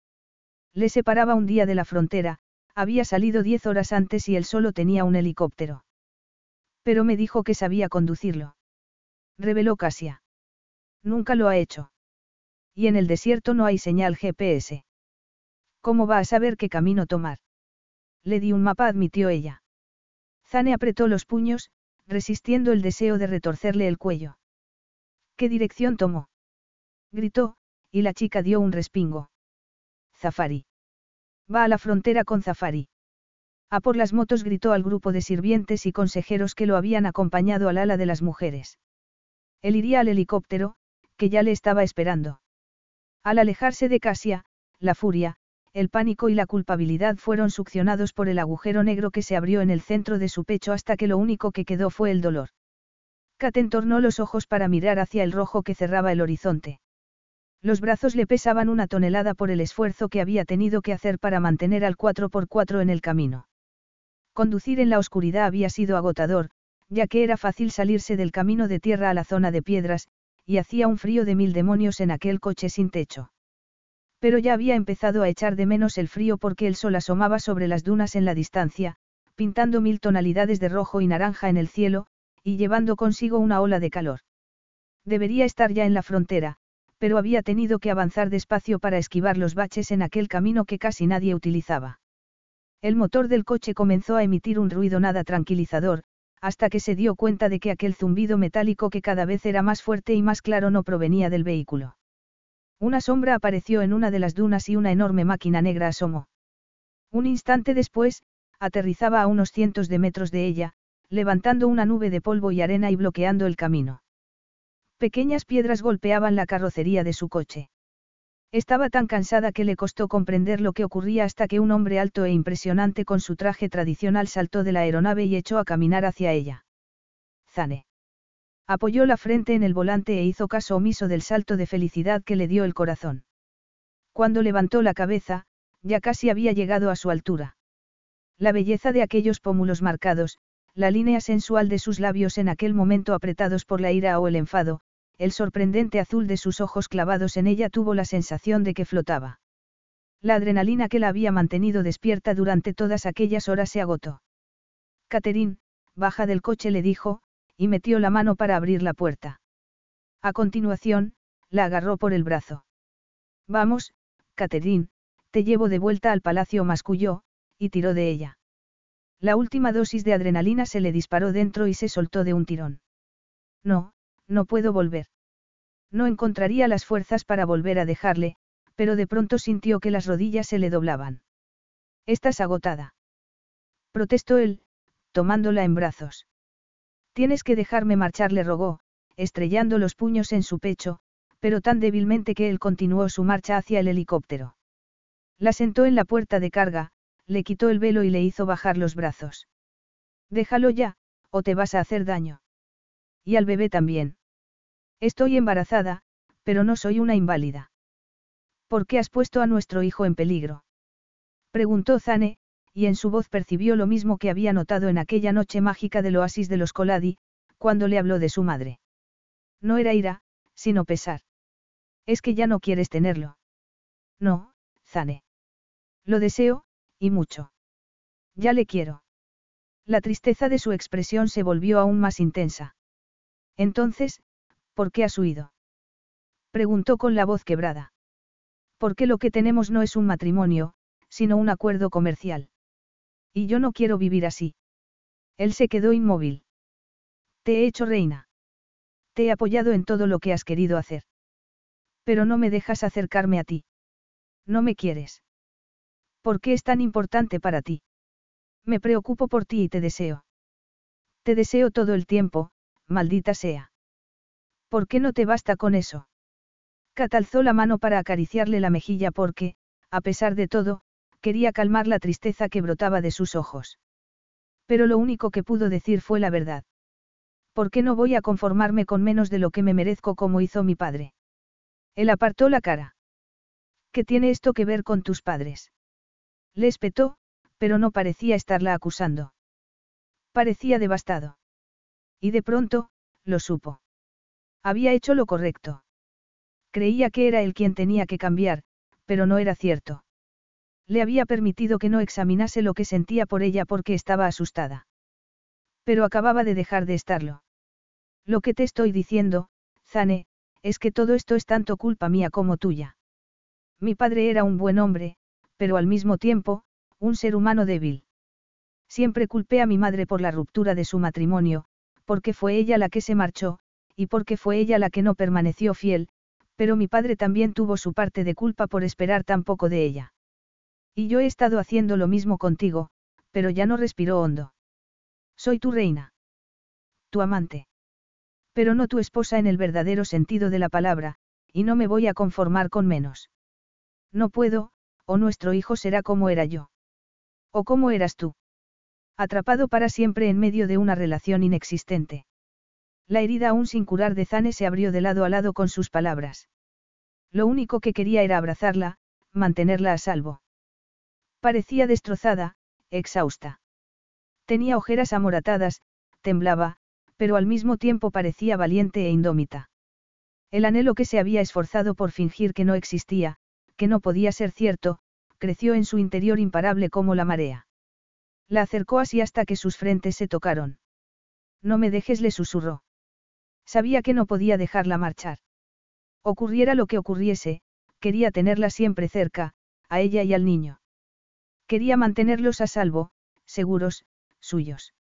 Le separaba un día de la frontera, había salido diez horas antes y él solo tenía un helicóptero. Pero me dijo que sabía conducirlo. Reveló Casia. Nunca lo ha hecho. Y en el desierto no hay señal GPS. ¿Cómo va a saber qué camino tomar? Le di un mapa, admitió ella. Zane apretó los puños, resistiendo el deseo de retorcerle el cuello. ¿Qué dirección tomó? Gritó, y la chica dio un respingo. Zafari. Va a la frontera con Zafari. A por las motos gritó al grupo de sirvientes y consejeros que lo habían acompañado al ala de las mujeres. Él iría al helicóptero, que ya le estaba esperando. Al alejarse de Casia, la furia, el pánico y la culpabilidad fueron succionados por el agujero negro que se abrió en el centro de su pecho hasta que lo único que quedó fue el dolor. Kat entornó los ojos para mirar hacia el rojo que cerraba el horizonte. Los brazos le pesaban una tonelada por el esfuerzo que había tenido que hacer para mantener al 4x4 en el camino. Conducir en la oscuridad había sido agotador, ya que era fácil salirse del camino de tierra a la zona de piedras, y hacía un frío de mil demonios en aquel coche sin techo. Pero ya había empezado a echar de menos el frío porque el sol asomaba sobre las dunas en la distancia, pintando mil tonalidades de rojo y naranja en el cielo, y llevando consigo una ola de calor. Debería estar ya en la frontera, pero había tenido que avanzar despacio para esquivar los baches en aquel camino que casi nadie utilizaba. El motor del coche comenzó a emitir un ruido nada tranquilizador, hasta que se dio cuenta de que aquel zumbido metálico que cada vez era más fuerte y más claro no provenía del vehículo. Una sombra apareció en una de las dunas y una enorme máquina negra asomó. Un instante después, aterrizaba a unos cientos de metros de ella, levantando una nube de polvo y arena y bloqueando el camino. Pequeñas piedras golpeaban la carrocería de su coche. Estaba tan cansada que le costó comprender lo que ocurría hasta que un hombre alto e impresionante con su traje tradicional saltó de la aeronave y echó a caminar hacia ella. Zane. Apoyó la frente en el volante e hizo caso omiso del salto de felicidad que le dio el corazón. Cuando levantó la cabeza, ya casi había llegado a su altura. La belleza de aquellos pómulos marcados, la línea sensual de sus labios en aquel momento apretados por la ira o el enfado, el sorprendente azul de sus ojos clavados en ella tuvo la sensación de que flotaba. La adrenalina que la había mantenido despierta durante todas aquellas horas se agotó. Catherine, baja del coche, le dijo, y metió la mano para abrir la puerta. A continuación, la agarró por el brazo. Vamos, Catherine, te llevo de vuelta al palacio, masculló, y tiró de ella. La última dosis de adrenalina se le disparó dentro y se soltó de un tirón. No, no puedo volver. No encontraría las fuerzas para volver a dejarle, pero de pronto sintió que las rodillas se le doblaban. Estás agotada. Protestó él, tomándola en brazos. Tienes que dejarme marchar, le rogó, estrellando los puños en su pecho, pero tan débilmente que él continuó su marcha hacia el helicóptero. La sentó en la puerta de carga, le quitó el velo y le hizo bajar los brazos. Déjalo ya, o te vas a hacer daño. Y al bebé también. Estoy embarazada, pero no soy una inválida. ¿Por qué has puesto a nuestro hijo en peligro? Preguntó Zane, y en su voz percibió lo mismo que había notado en aquella noche mágica del oasis de los Coladi, cuando le habló de su madre. No era ira, sino pesar. Es que ya no quieres tenerlo. No, Zane. Lo deseo, y mucho. Ya le quiero. La tristeza de su expresión se volvió aún más intensa. Entonces, ¿por qué has huido? Preguntó con la voz quebrada. Porque lo que tenemos no es un matrimonio, sino un acuerdo comercial. Y yo no quiero vivir así. Él se quedó inmóvil. Te he hecho reina. Te he apoyado en todo lo que has querido hacer. Pero no me dejas acercarme a ti. No me quieres. ¿Por qué es tan importante para ti? Me preocupo por ti y te deseo. Te deseo todo el tiempo, maldita sea. ¿Por qué no te basta con eso? Catalzó la mano para acariciarle la mejilla porque, a pesar de todo, quería calmar la tristeza que brotaba de sus ojos. Pero lo único que pudo decir fue la verdad. ¿Por qué no voy a conformarme con menos de lo que me merezco como hizo mi padre? Él apartó la cara. ¿Qué tiene esto que ver con tus padres? Le espetó, pero no parecía estarla acusando. Parecía devastado. Y de pronto, lo supo. Había hecho lo correcto. Creía que era él quien tenía que cambiar, pero no era cierto. Le había permitido que no examinase lo que sentía por ella porque estaba asustada. Pero acababa de dejar de estarlo. Lo que te estoy diciendo, Zane, es que todo esto es tanto culpa mía como tuya. Mi padre era un buen hombre, pero al mismo tiempo, un ser humano débil. Siempre culpé a mi madre por la ruptura de su matrimonio, porque fue ella la que se marchó, y porque fue ella la que no permaneció fiel, pero mi padre también tuvo su parte de culpa por esperar tan poco de ella. Y yo he estado haciendo lo mismo contigo, pero ya no respiró hondo. Soy tu reina. Tu amante. Pero no tu esposa en el verdadero sentido de la palabra, y no me voy a conformar con menos. No puedo, o nuestro hijo será como era yo. O como eras tú. Atrapado para siempre en medio de una relación inexistente. La herida aún sin curar de Zane se abrió de lado a lado con sus palabras. Lo único que quería era abrazarla, mantenerla a salvo. Parecía destrozada, exhausta. Tenía ojeras amoratadas, temblaba, pero al mismo tiempo parecía valiente e indómita. El anhelo que se había esforzado por fingir que no existía, que no podía ser cierto, creció en su interior imparable como la marea. La acercó así hasta que sus frentes se tocaron. No me dejes, le susurró. Sabía que no podía dejarla marchar. Ocurriera lo que ocurriese, quería tenerla siempre cerca, a ella y al niño. Quería mantenerlos a salvo, seguros, suyos.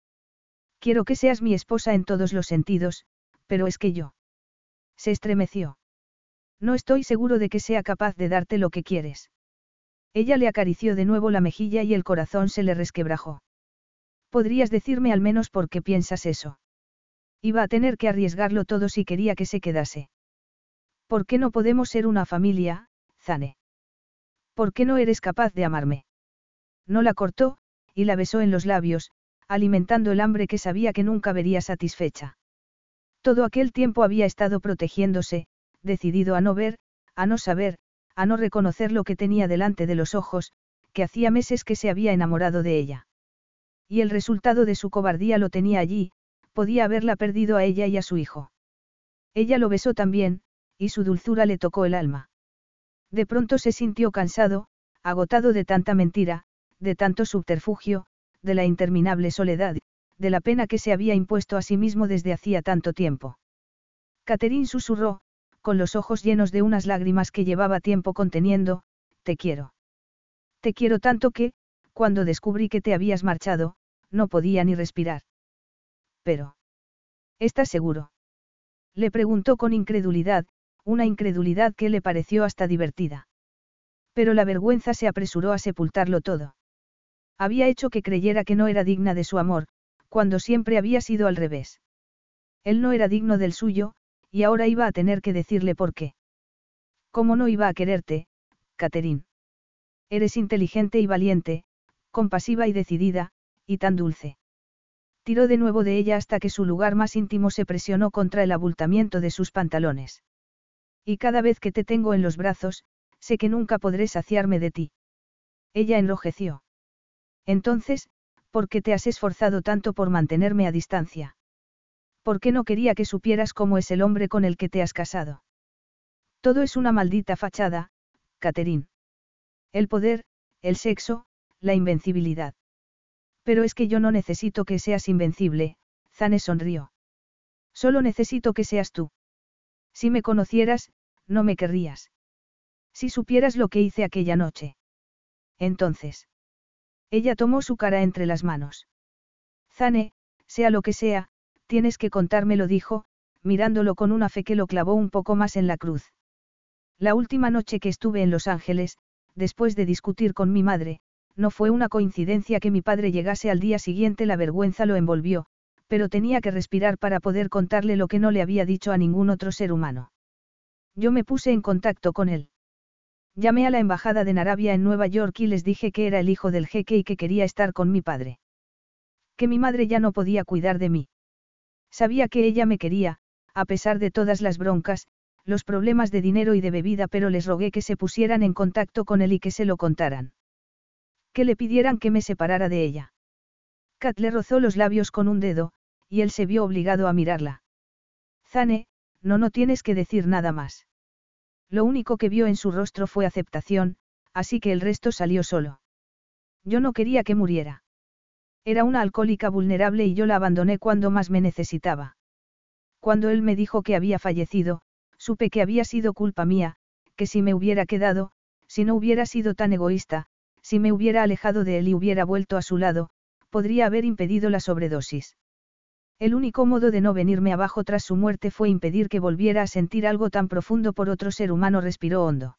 Quiero que seas mi esposa en todos los sentidos, pero es que yo. Se estremeció. No estoy seguro de que sea capaz de darte lo que quieres. Ella le acarició de nuevo la mejilla y el corazón se le resquebrajó. ¿Podrías decirme al menos por qué piensas eso? Iba a tener que arriesgarlo todo si quería que se quedase. ¿Por qué no podemos ser una familia, Zane? ¿Por qué no eres capaz de amarme? No la cortó, y la besó en los labios, alimentando el hambre que sabía que nunca vería satisfecha. Todo aquel tiempo había estado protegiéndose, decidido a no ver, a no saber, a no reconocer lo que tenía delante de los ojos, que hacía meses que se había enamorado de ella. Y el resultado de su cobardía lo tenía allí, podía haberla perdido a ella y a su hijo. Ella lo besó también, y su dulzura le tocó el alma. De pronto se sintió cansado, agotado de tanta mentira, de tanto subterfugio, de la interminable soledad, de la pena que se había impuesto a sí mismo desde hacía tanto tiempo. Catherine susurró, con los ojos llenos de unas lágrimas que llevaba tiempo conteniendo, te quiero. Te quiero tanto que, cuando descubrí que te habías marchado, no podía ni respirar. Pero. ¿Estás seguro? Le preguntó con incredulidad, una incredulidad que le pareció hasta divertida. Pero la vergüenza se apresuró a sepultarlo todo. Había hecho que creyera que no era digna de su amor, cuando siempre había sido al revés. Él no era digno del suyo, y ahora iba a tener que decirle por qué. ¿Cómo no iba a quererte, Catherine? Eres inteligente y valiente, compasiva y decidida, y tan dulce. Tiró de nuevo de ella hasta que su lugar más íntimo se presionó contra el abultamiento de sus pantalones. Y cada vez que te tengo en los brazos, sé que nunca podré saciarme de ti. Ella enrojeció. Entonces, ¿por qué te has esforzado tanto por mantenerme a distancia? ¿Por qué no quería que supieras cómo es el hombre con el que te has casado? Todo es una maldita fachada, Catherine. El poder, el sexo, la invencibilidad. Pero es que yo no necesito que seas invencible, Zane sonrió. Solo necesito que seas tú. Si me conocieras, no me querrías. Si supieras lo que hice aquella noche. Entonces. Ella tomó su cara entre las manos. Zane, sea lo que sea, tienes que contármelo, dijo, mirándolo con una fe que lo clavó un poco más en la cruz. La última noche que estuve en Los Ángeles, después de discutir con mi madre, no fue una coincidencia que mi padre llegase al día siguiente, la vergüenza lo envolvió, pero tenía que respirar para poder contarle lo que no le había dicho a ningún otro ser humano. Yo me puse en contacto con él. Llamé a la embajada de Narabia en Nueva York y les dije que era el hijo del jeque y que quería estar con mi padre. Que mi madre ya no podía cuidar de mí. Sabía que ella me quería, a pesar de todas las broncas, los problemas de dinero y de bebida, pero les rogué que se pusieran en contacto con él y que se lo contaran. Que le pidieran que me separara de ella. Kat le rozó los labios con un dedo, y él se vio obligado a mirarla. Zane, no, no tienes que decir nada más. Lo único que vio en su rostro fue aceptación, así que el resto salió solo. Yo no quería que muriera. Era una alcohólica vulnerable y yo la abandoné cuando más me necesitaba. Cuando él me dijo que había fallecido, supe que había sido culpa mía, que si me hubiera quedado, si no hubiera sido tan egoísta, si me hubiera alejado de él y hubiera vuelto a su lado, podría haber impedido la sobredosis. El único modo de no venirme abajo tras su muerte fue impedir que volviera a sentir algo tan profundo por otro ser humano, respiró hondo.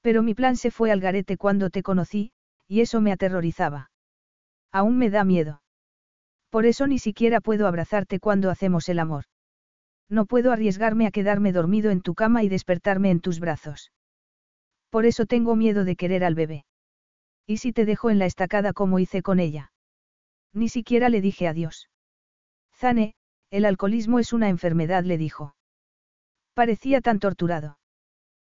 Pero mi plan se fue al garete cuando te conocí, y eso me aterrorizaba. Aún me da miedo. Por eso ni siquiera puedo abrazarte cuando hacemos el amor. No puedo arriesgarme a quedarme dormido en tu cama y despertarme en tus brazos. Por eso tengo miedo de querer al bebé. ¿Y si te dejo en la estacada como hice con ella? Ni siquiera le dije adiós. Zane, el alcoholismo es una enfermedad, le dijo. Parecía tan torturado.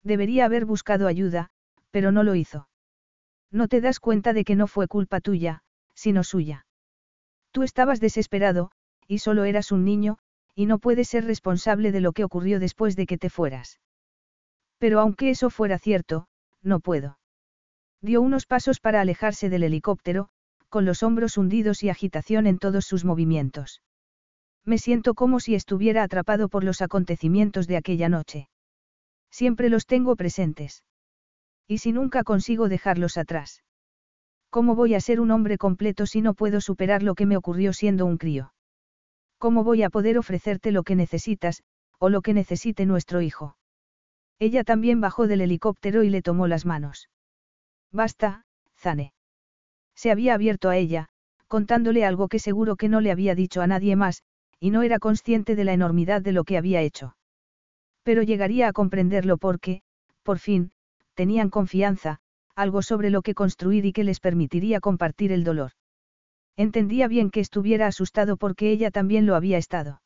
Debería haber buscado ayuda, pero no lo hizo. No te das cuenta de que no fue culpa tuya, sino suya. Tú estabas desesperado, y solo eras un niño, y no puedes ser responsable de lo que ocurrió después de que te fueras. Pero aunque eso fuera cierto, no puedo. Dio unos pasos para alejarse del helicóptero, con los hombros hundidos y agitación en todos sus movimientos. Me siento como si estuviera atrapado por los acontecimientos de aquella noche. Siempre los tengo presentes. ¿Y si nunca consigo dejarlos atrás? ¿Cómo voy a ser un hombre completo si no puedo superar lo que me ocurrió siendo un crío? ¿Cómo voy a poder ofrecerte lo que necesitas, o lo que necesite nuestro hijo? Ella también bajó del helicóptero y le tomó las manos. Basta, Zane. Se había abierto a ella, contándole algo que seguro que no le había dicho a nadie más, y no era consciente de la enormidad de lo que había hecho. Pero llegaría a comprenderlo porque, por fin, tenían confianza, algo sobre lo que construir y que les permitiría compartir el dolor. Entendía bien que estuviera asustado porque ella también lo había estado.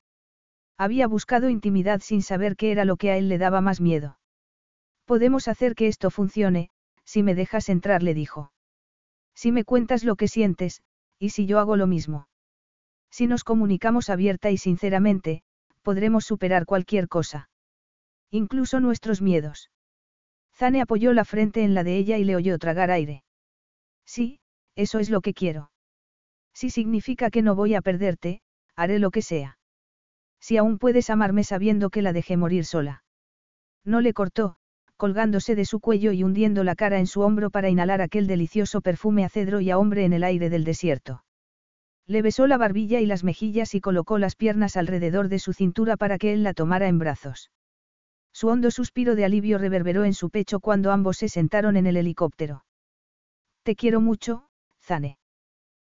Había buscado intimidad sin saber qué era lo que a él le daba más miedo. Podemos hacer que esto funcione, si me dejas entrar, le dijo. Si me cuentas lo que sientes, y si yo hago lo mismo. Si nos comunicamos abierta y sinceramente, podremos superar cualquier cosa. Incluso nuestros miedos. Zane apoyó la frente en la de ella y le oyó tragar aire. Sí, eso es lo que quiero. Si significa que no voy a perderte, haré lo que sea. Si aún puedes amarme sabiendo que la dejé morir sola. No le cortó, colgándose de su cuello y hundiendo la cara en su hombro para inhalar aquel delicioso perfume a cedro y a hombre en el aire del desierto. Le besó la barbilla y las mejillas y colocó las piernas alrededor de su cintura para que él la tomara en brazos. Su hondo suspiro de alivio reverberó en su pecho cuando ambos se sentaron en el helicóptero. Te quiero mucho, Zane.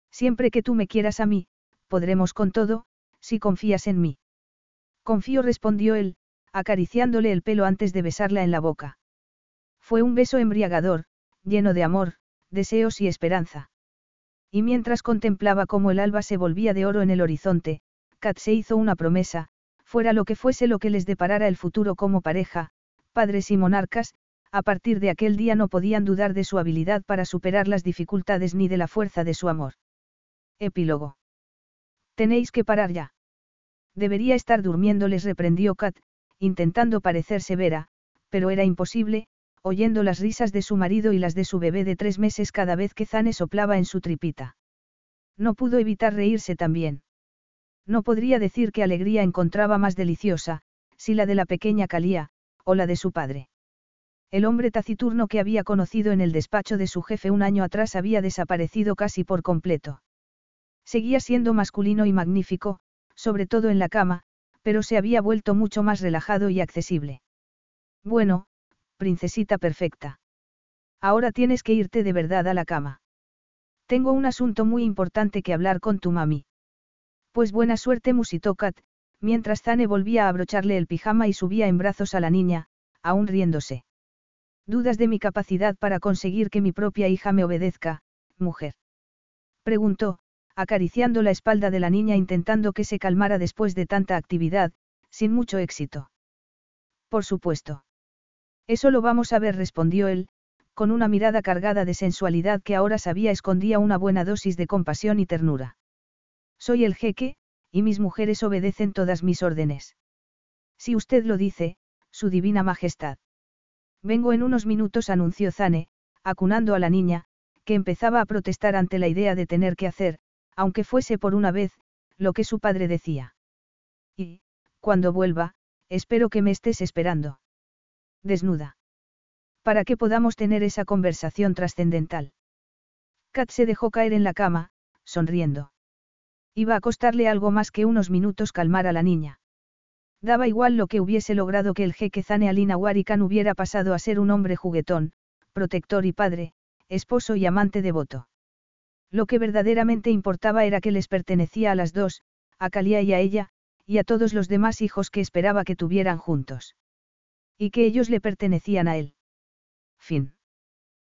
Siempre que tú me quieras a mí, podremos con todo, si confías en mí. Confío, respondió él, acariciándole el pelo antes de besarla en la boca. Fue un beso embriagador, lleno de amor, deseos y esperanza. Y mientras contemplaba cómo el alba se volvía de oro en el horizonte, Kat se hizo una promesa, fuera lo que fuese lo que les deparara el futuro como pareja, padres y monarcas, a partir de aquel día no podían dudar de su habilidad para superar las dificultades ni de la fuerza de su amor. Epílogo. Tenéis que parar ya. Debería estar durmiendo, les reprendió Kat, intentando parecer severa, pero era imposible, oyendo las risas de su marido y las de su bebé de tres meses cada vez que Zane soplaba en su tripita. No pudo evitar reírse también. No podría decir qué alegría encontraba más deliciosa, si la de la pequeña Calía, o la de su padre. El hombre taciturno que había conocido en el despacho de su jefe un año atrás había desaparecido casi por completo. Seguía siendo masculino y magnífico, sobre todo en la cama, pero se había vuelto mucho más relajado y accesible. Bueno, princesita perfecta. Ahora tienes que irte de verdad a la cama. Tengo un asunto muy importante que hablar con tu mami. Pues buena suerte, musitó Kat, mientras Zane volvía a abrocharle el pijama y subía en brazos a la niña, aún riéndose. ¿Dudas de mi capacidad para conseguir que mi propia hija me obedezca, mujer? Preguntó, acariciando la espalda de la niña intentando que se calmara después de tanta actividad, sin mucho éxito. Por supuesto. Eso lo vamos a ver, respondió él, con una mirada cargada de sensualidad que ahora sabía escondía una buena dosis de compasión y ternura. Soy el jeque, y mis mujeres obedecen todas mis órdenes. Si usted lo dice, su divina majestad. Vengo en unos minutos, anunció Zane, acunando a la niña, que empezaba a protestar ante la idea de tener que hacer, aunque fuese por una vez, lo que su padre decía. Y, cuando vuelva, espero que me estés esperando. Desnuda. Para que podamos tener esa conversación trascendental. Kat se dejó caer en la cama, sonriendo. Iba a costarle algo más que unos minutos calmar a la niña. Daba igual lo que hubiese logrado que el jeque Zane Alina Warikan hubiera pasado a ser un hombre juguetón, protector y padre, esposo y amante devoto. Lo que verdaderamente importaba era que les pertenecía a las dos, a Kalia y a ella, y a todos los demás hijos que esperaba que tuvieran juntos. Y que ellos le pertenecían a él. Fin.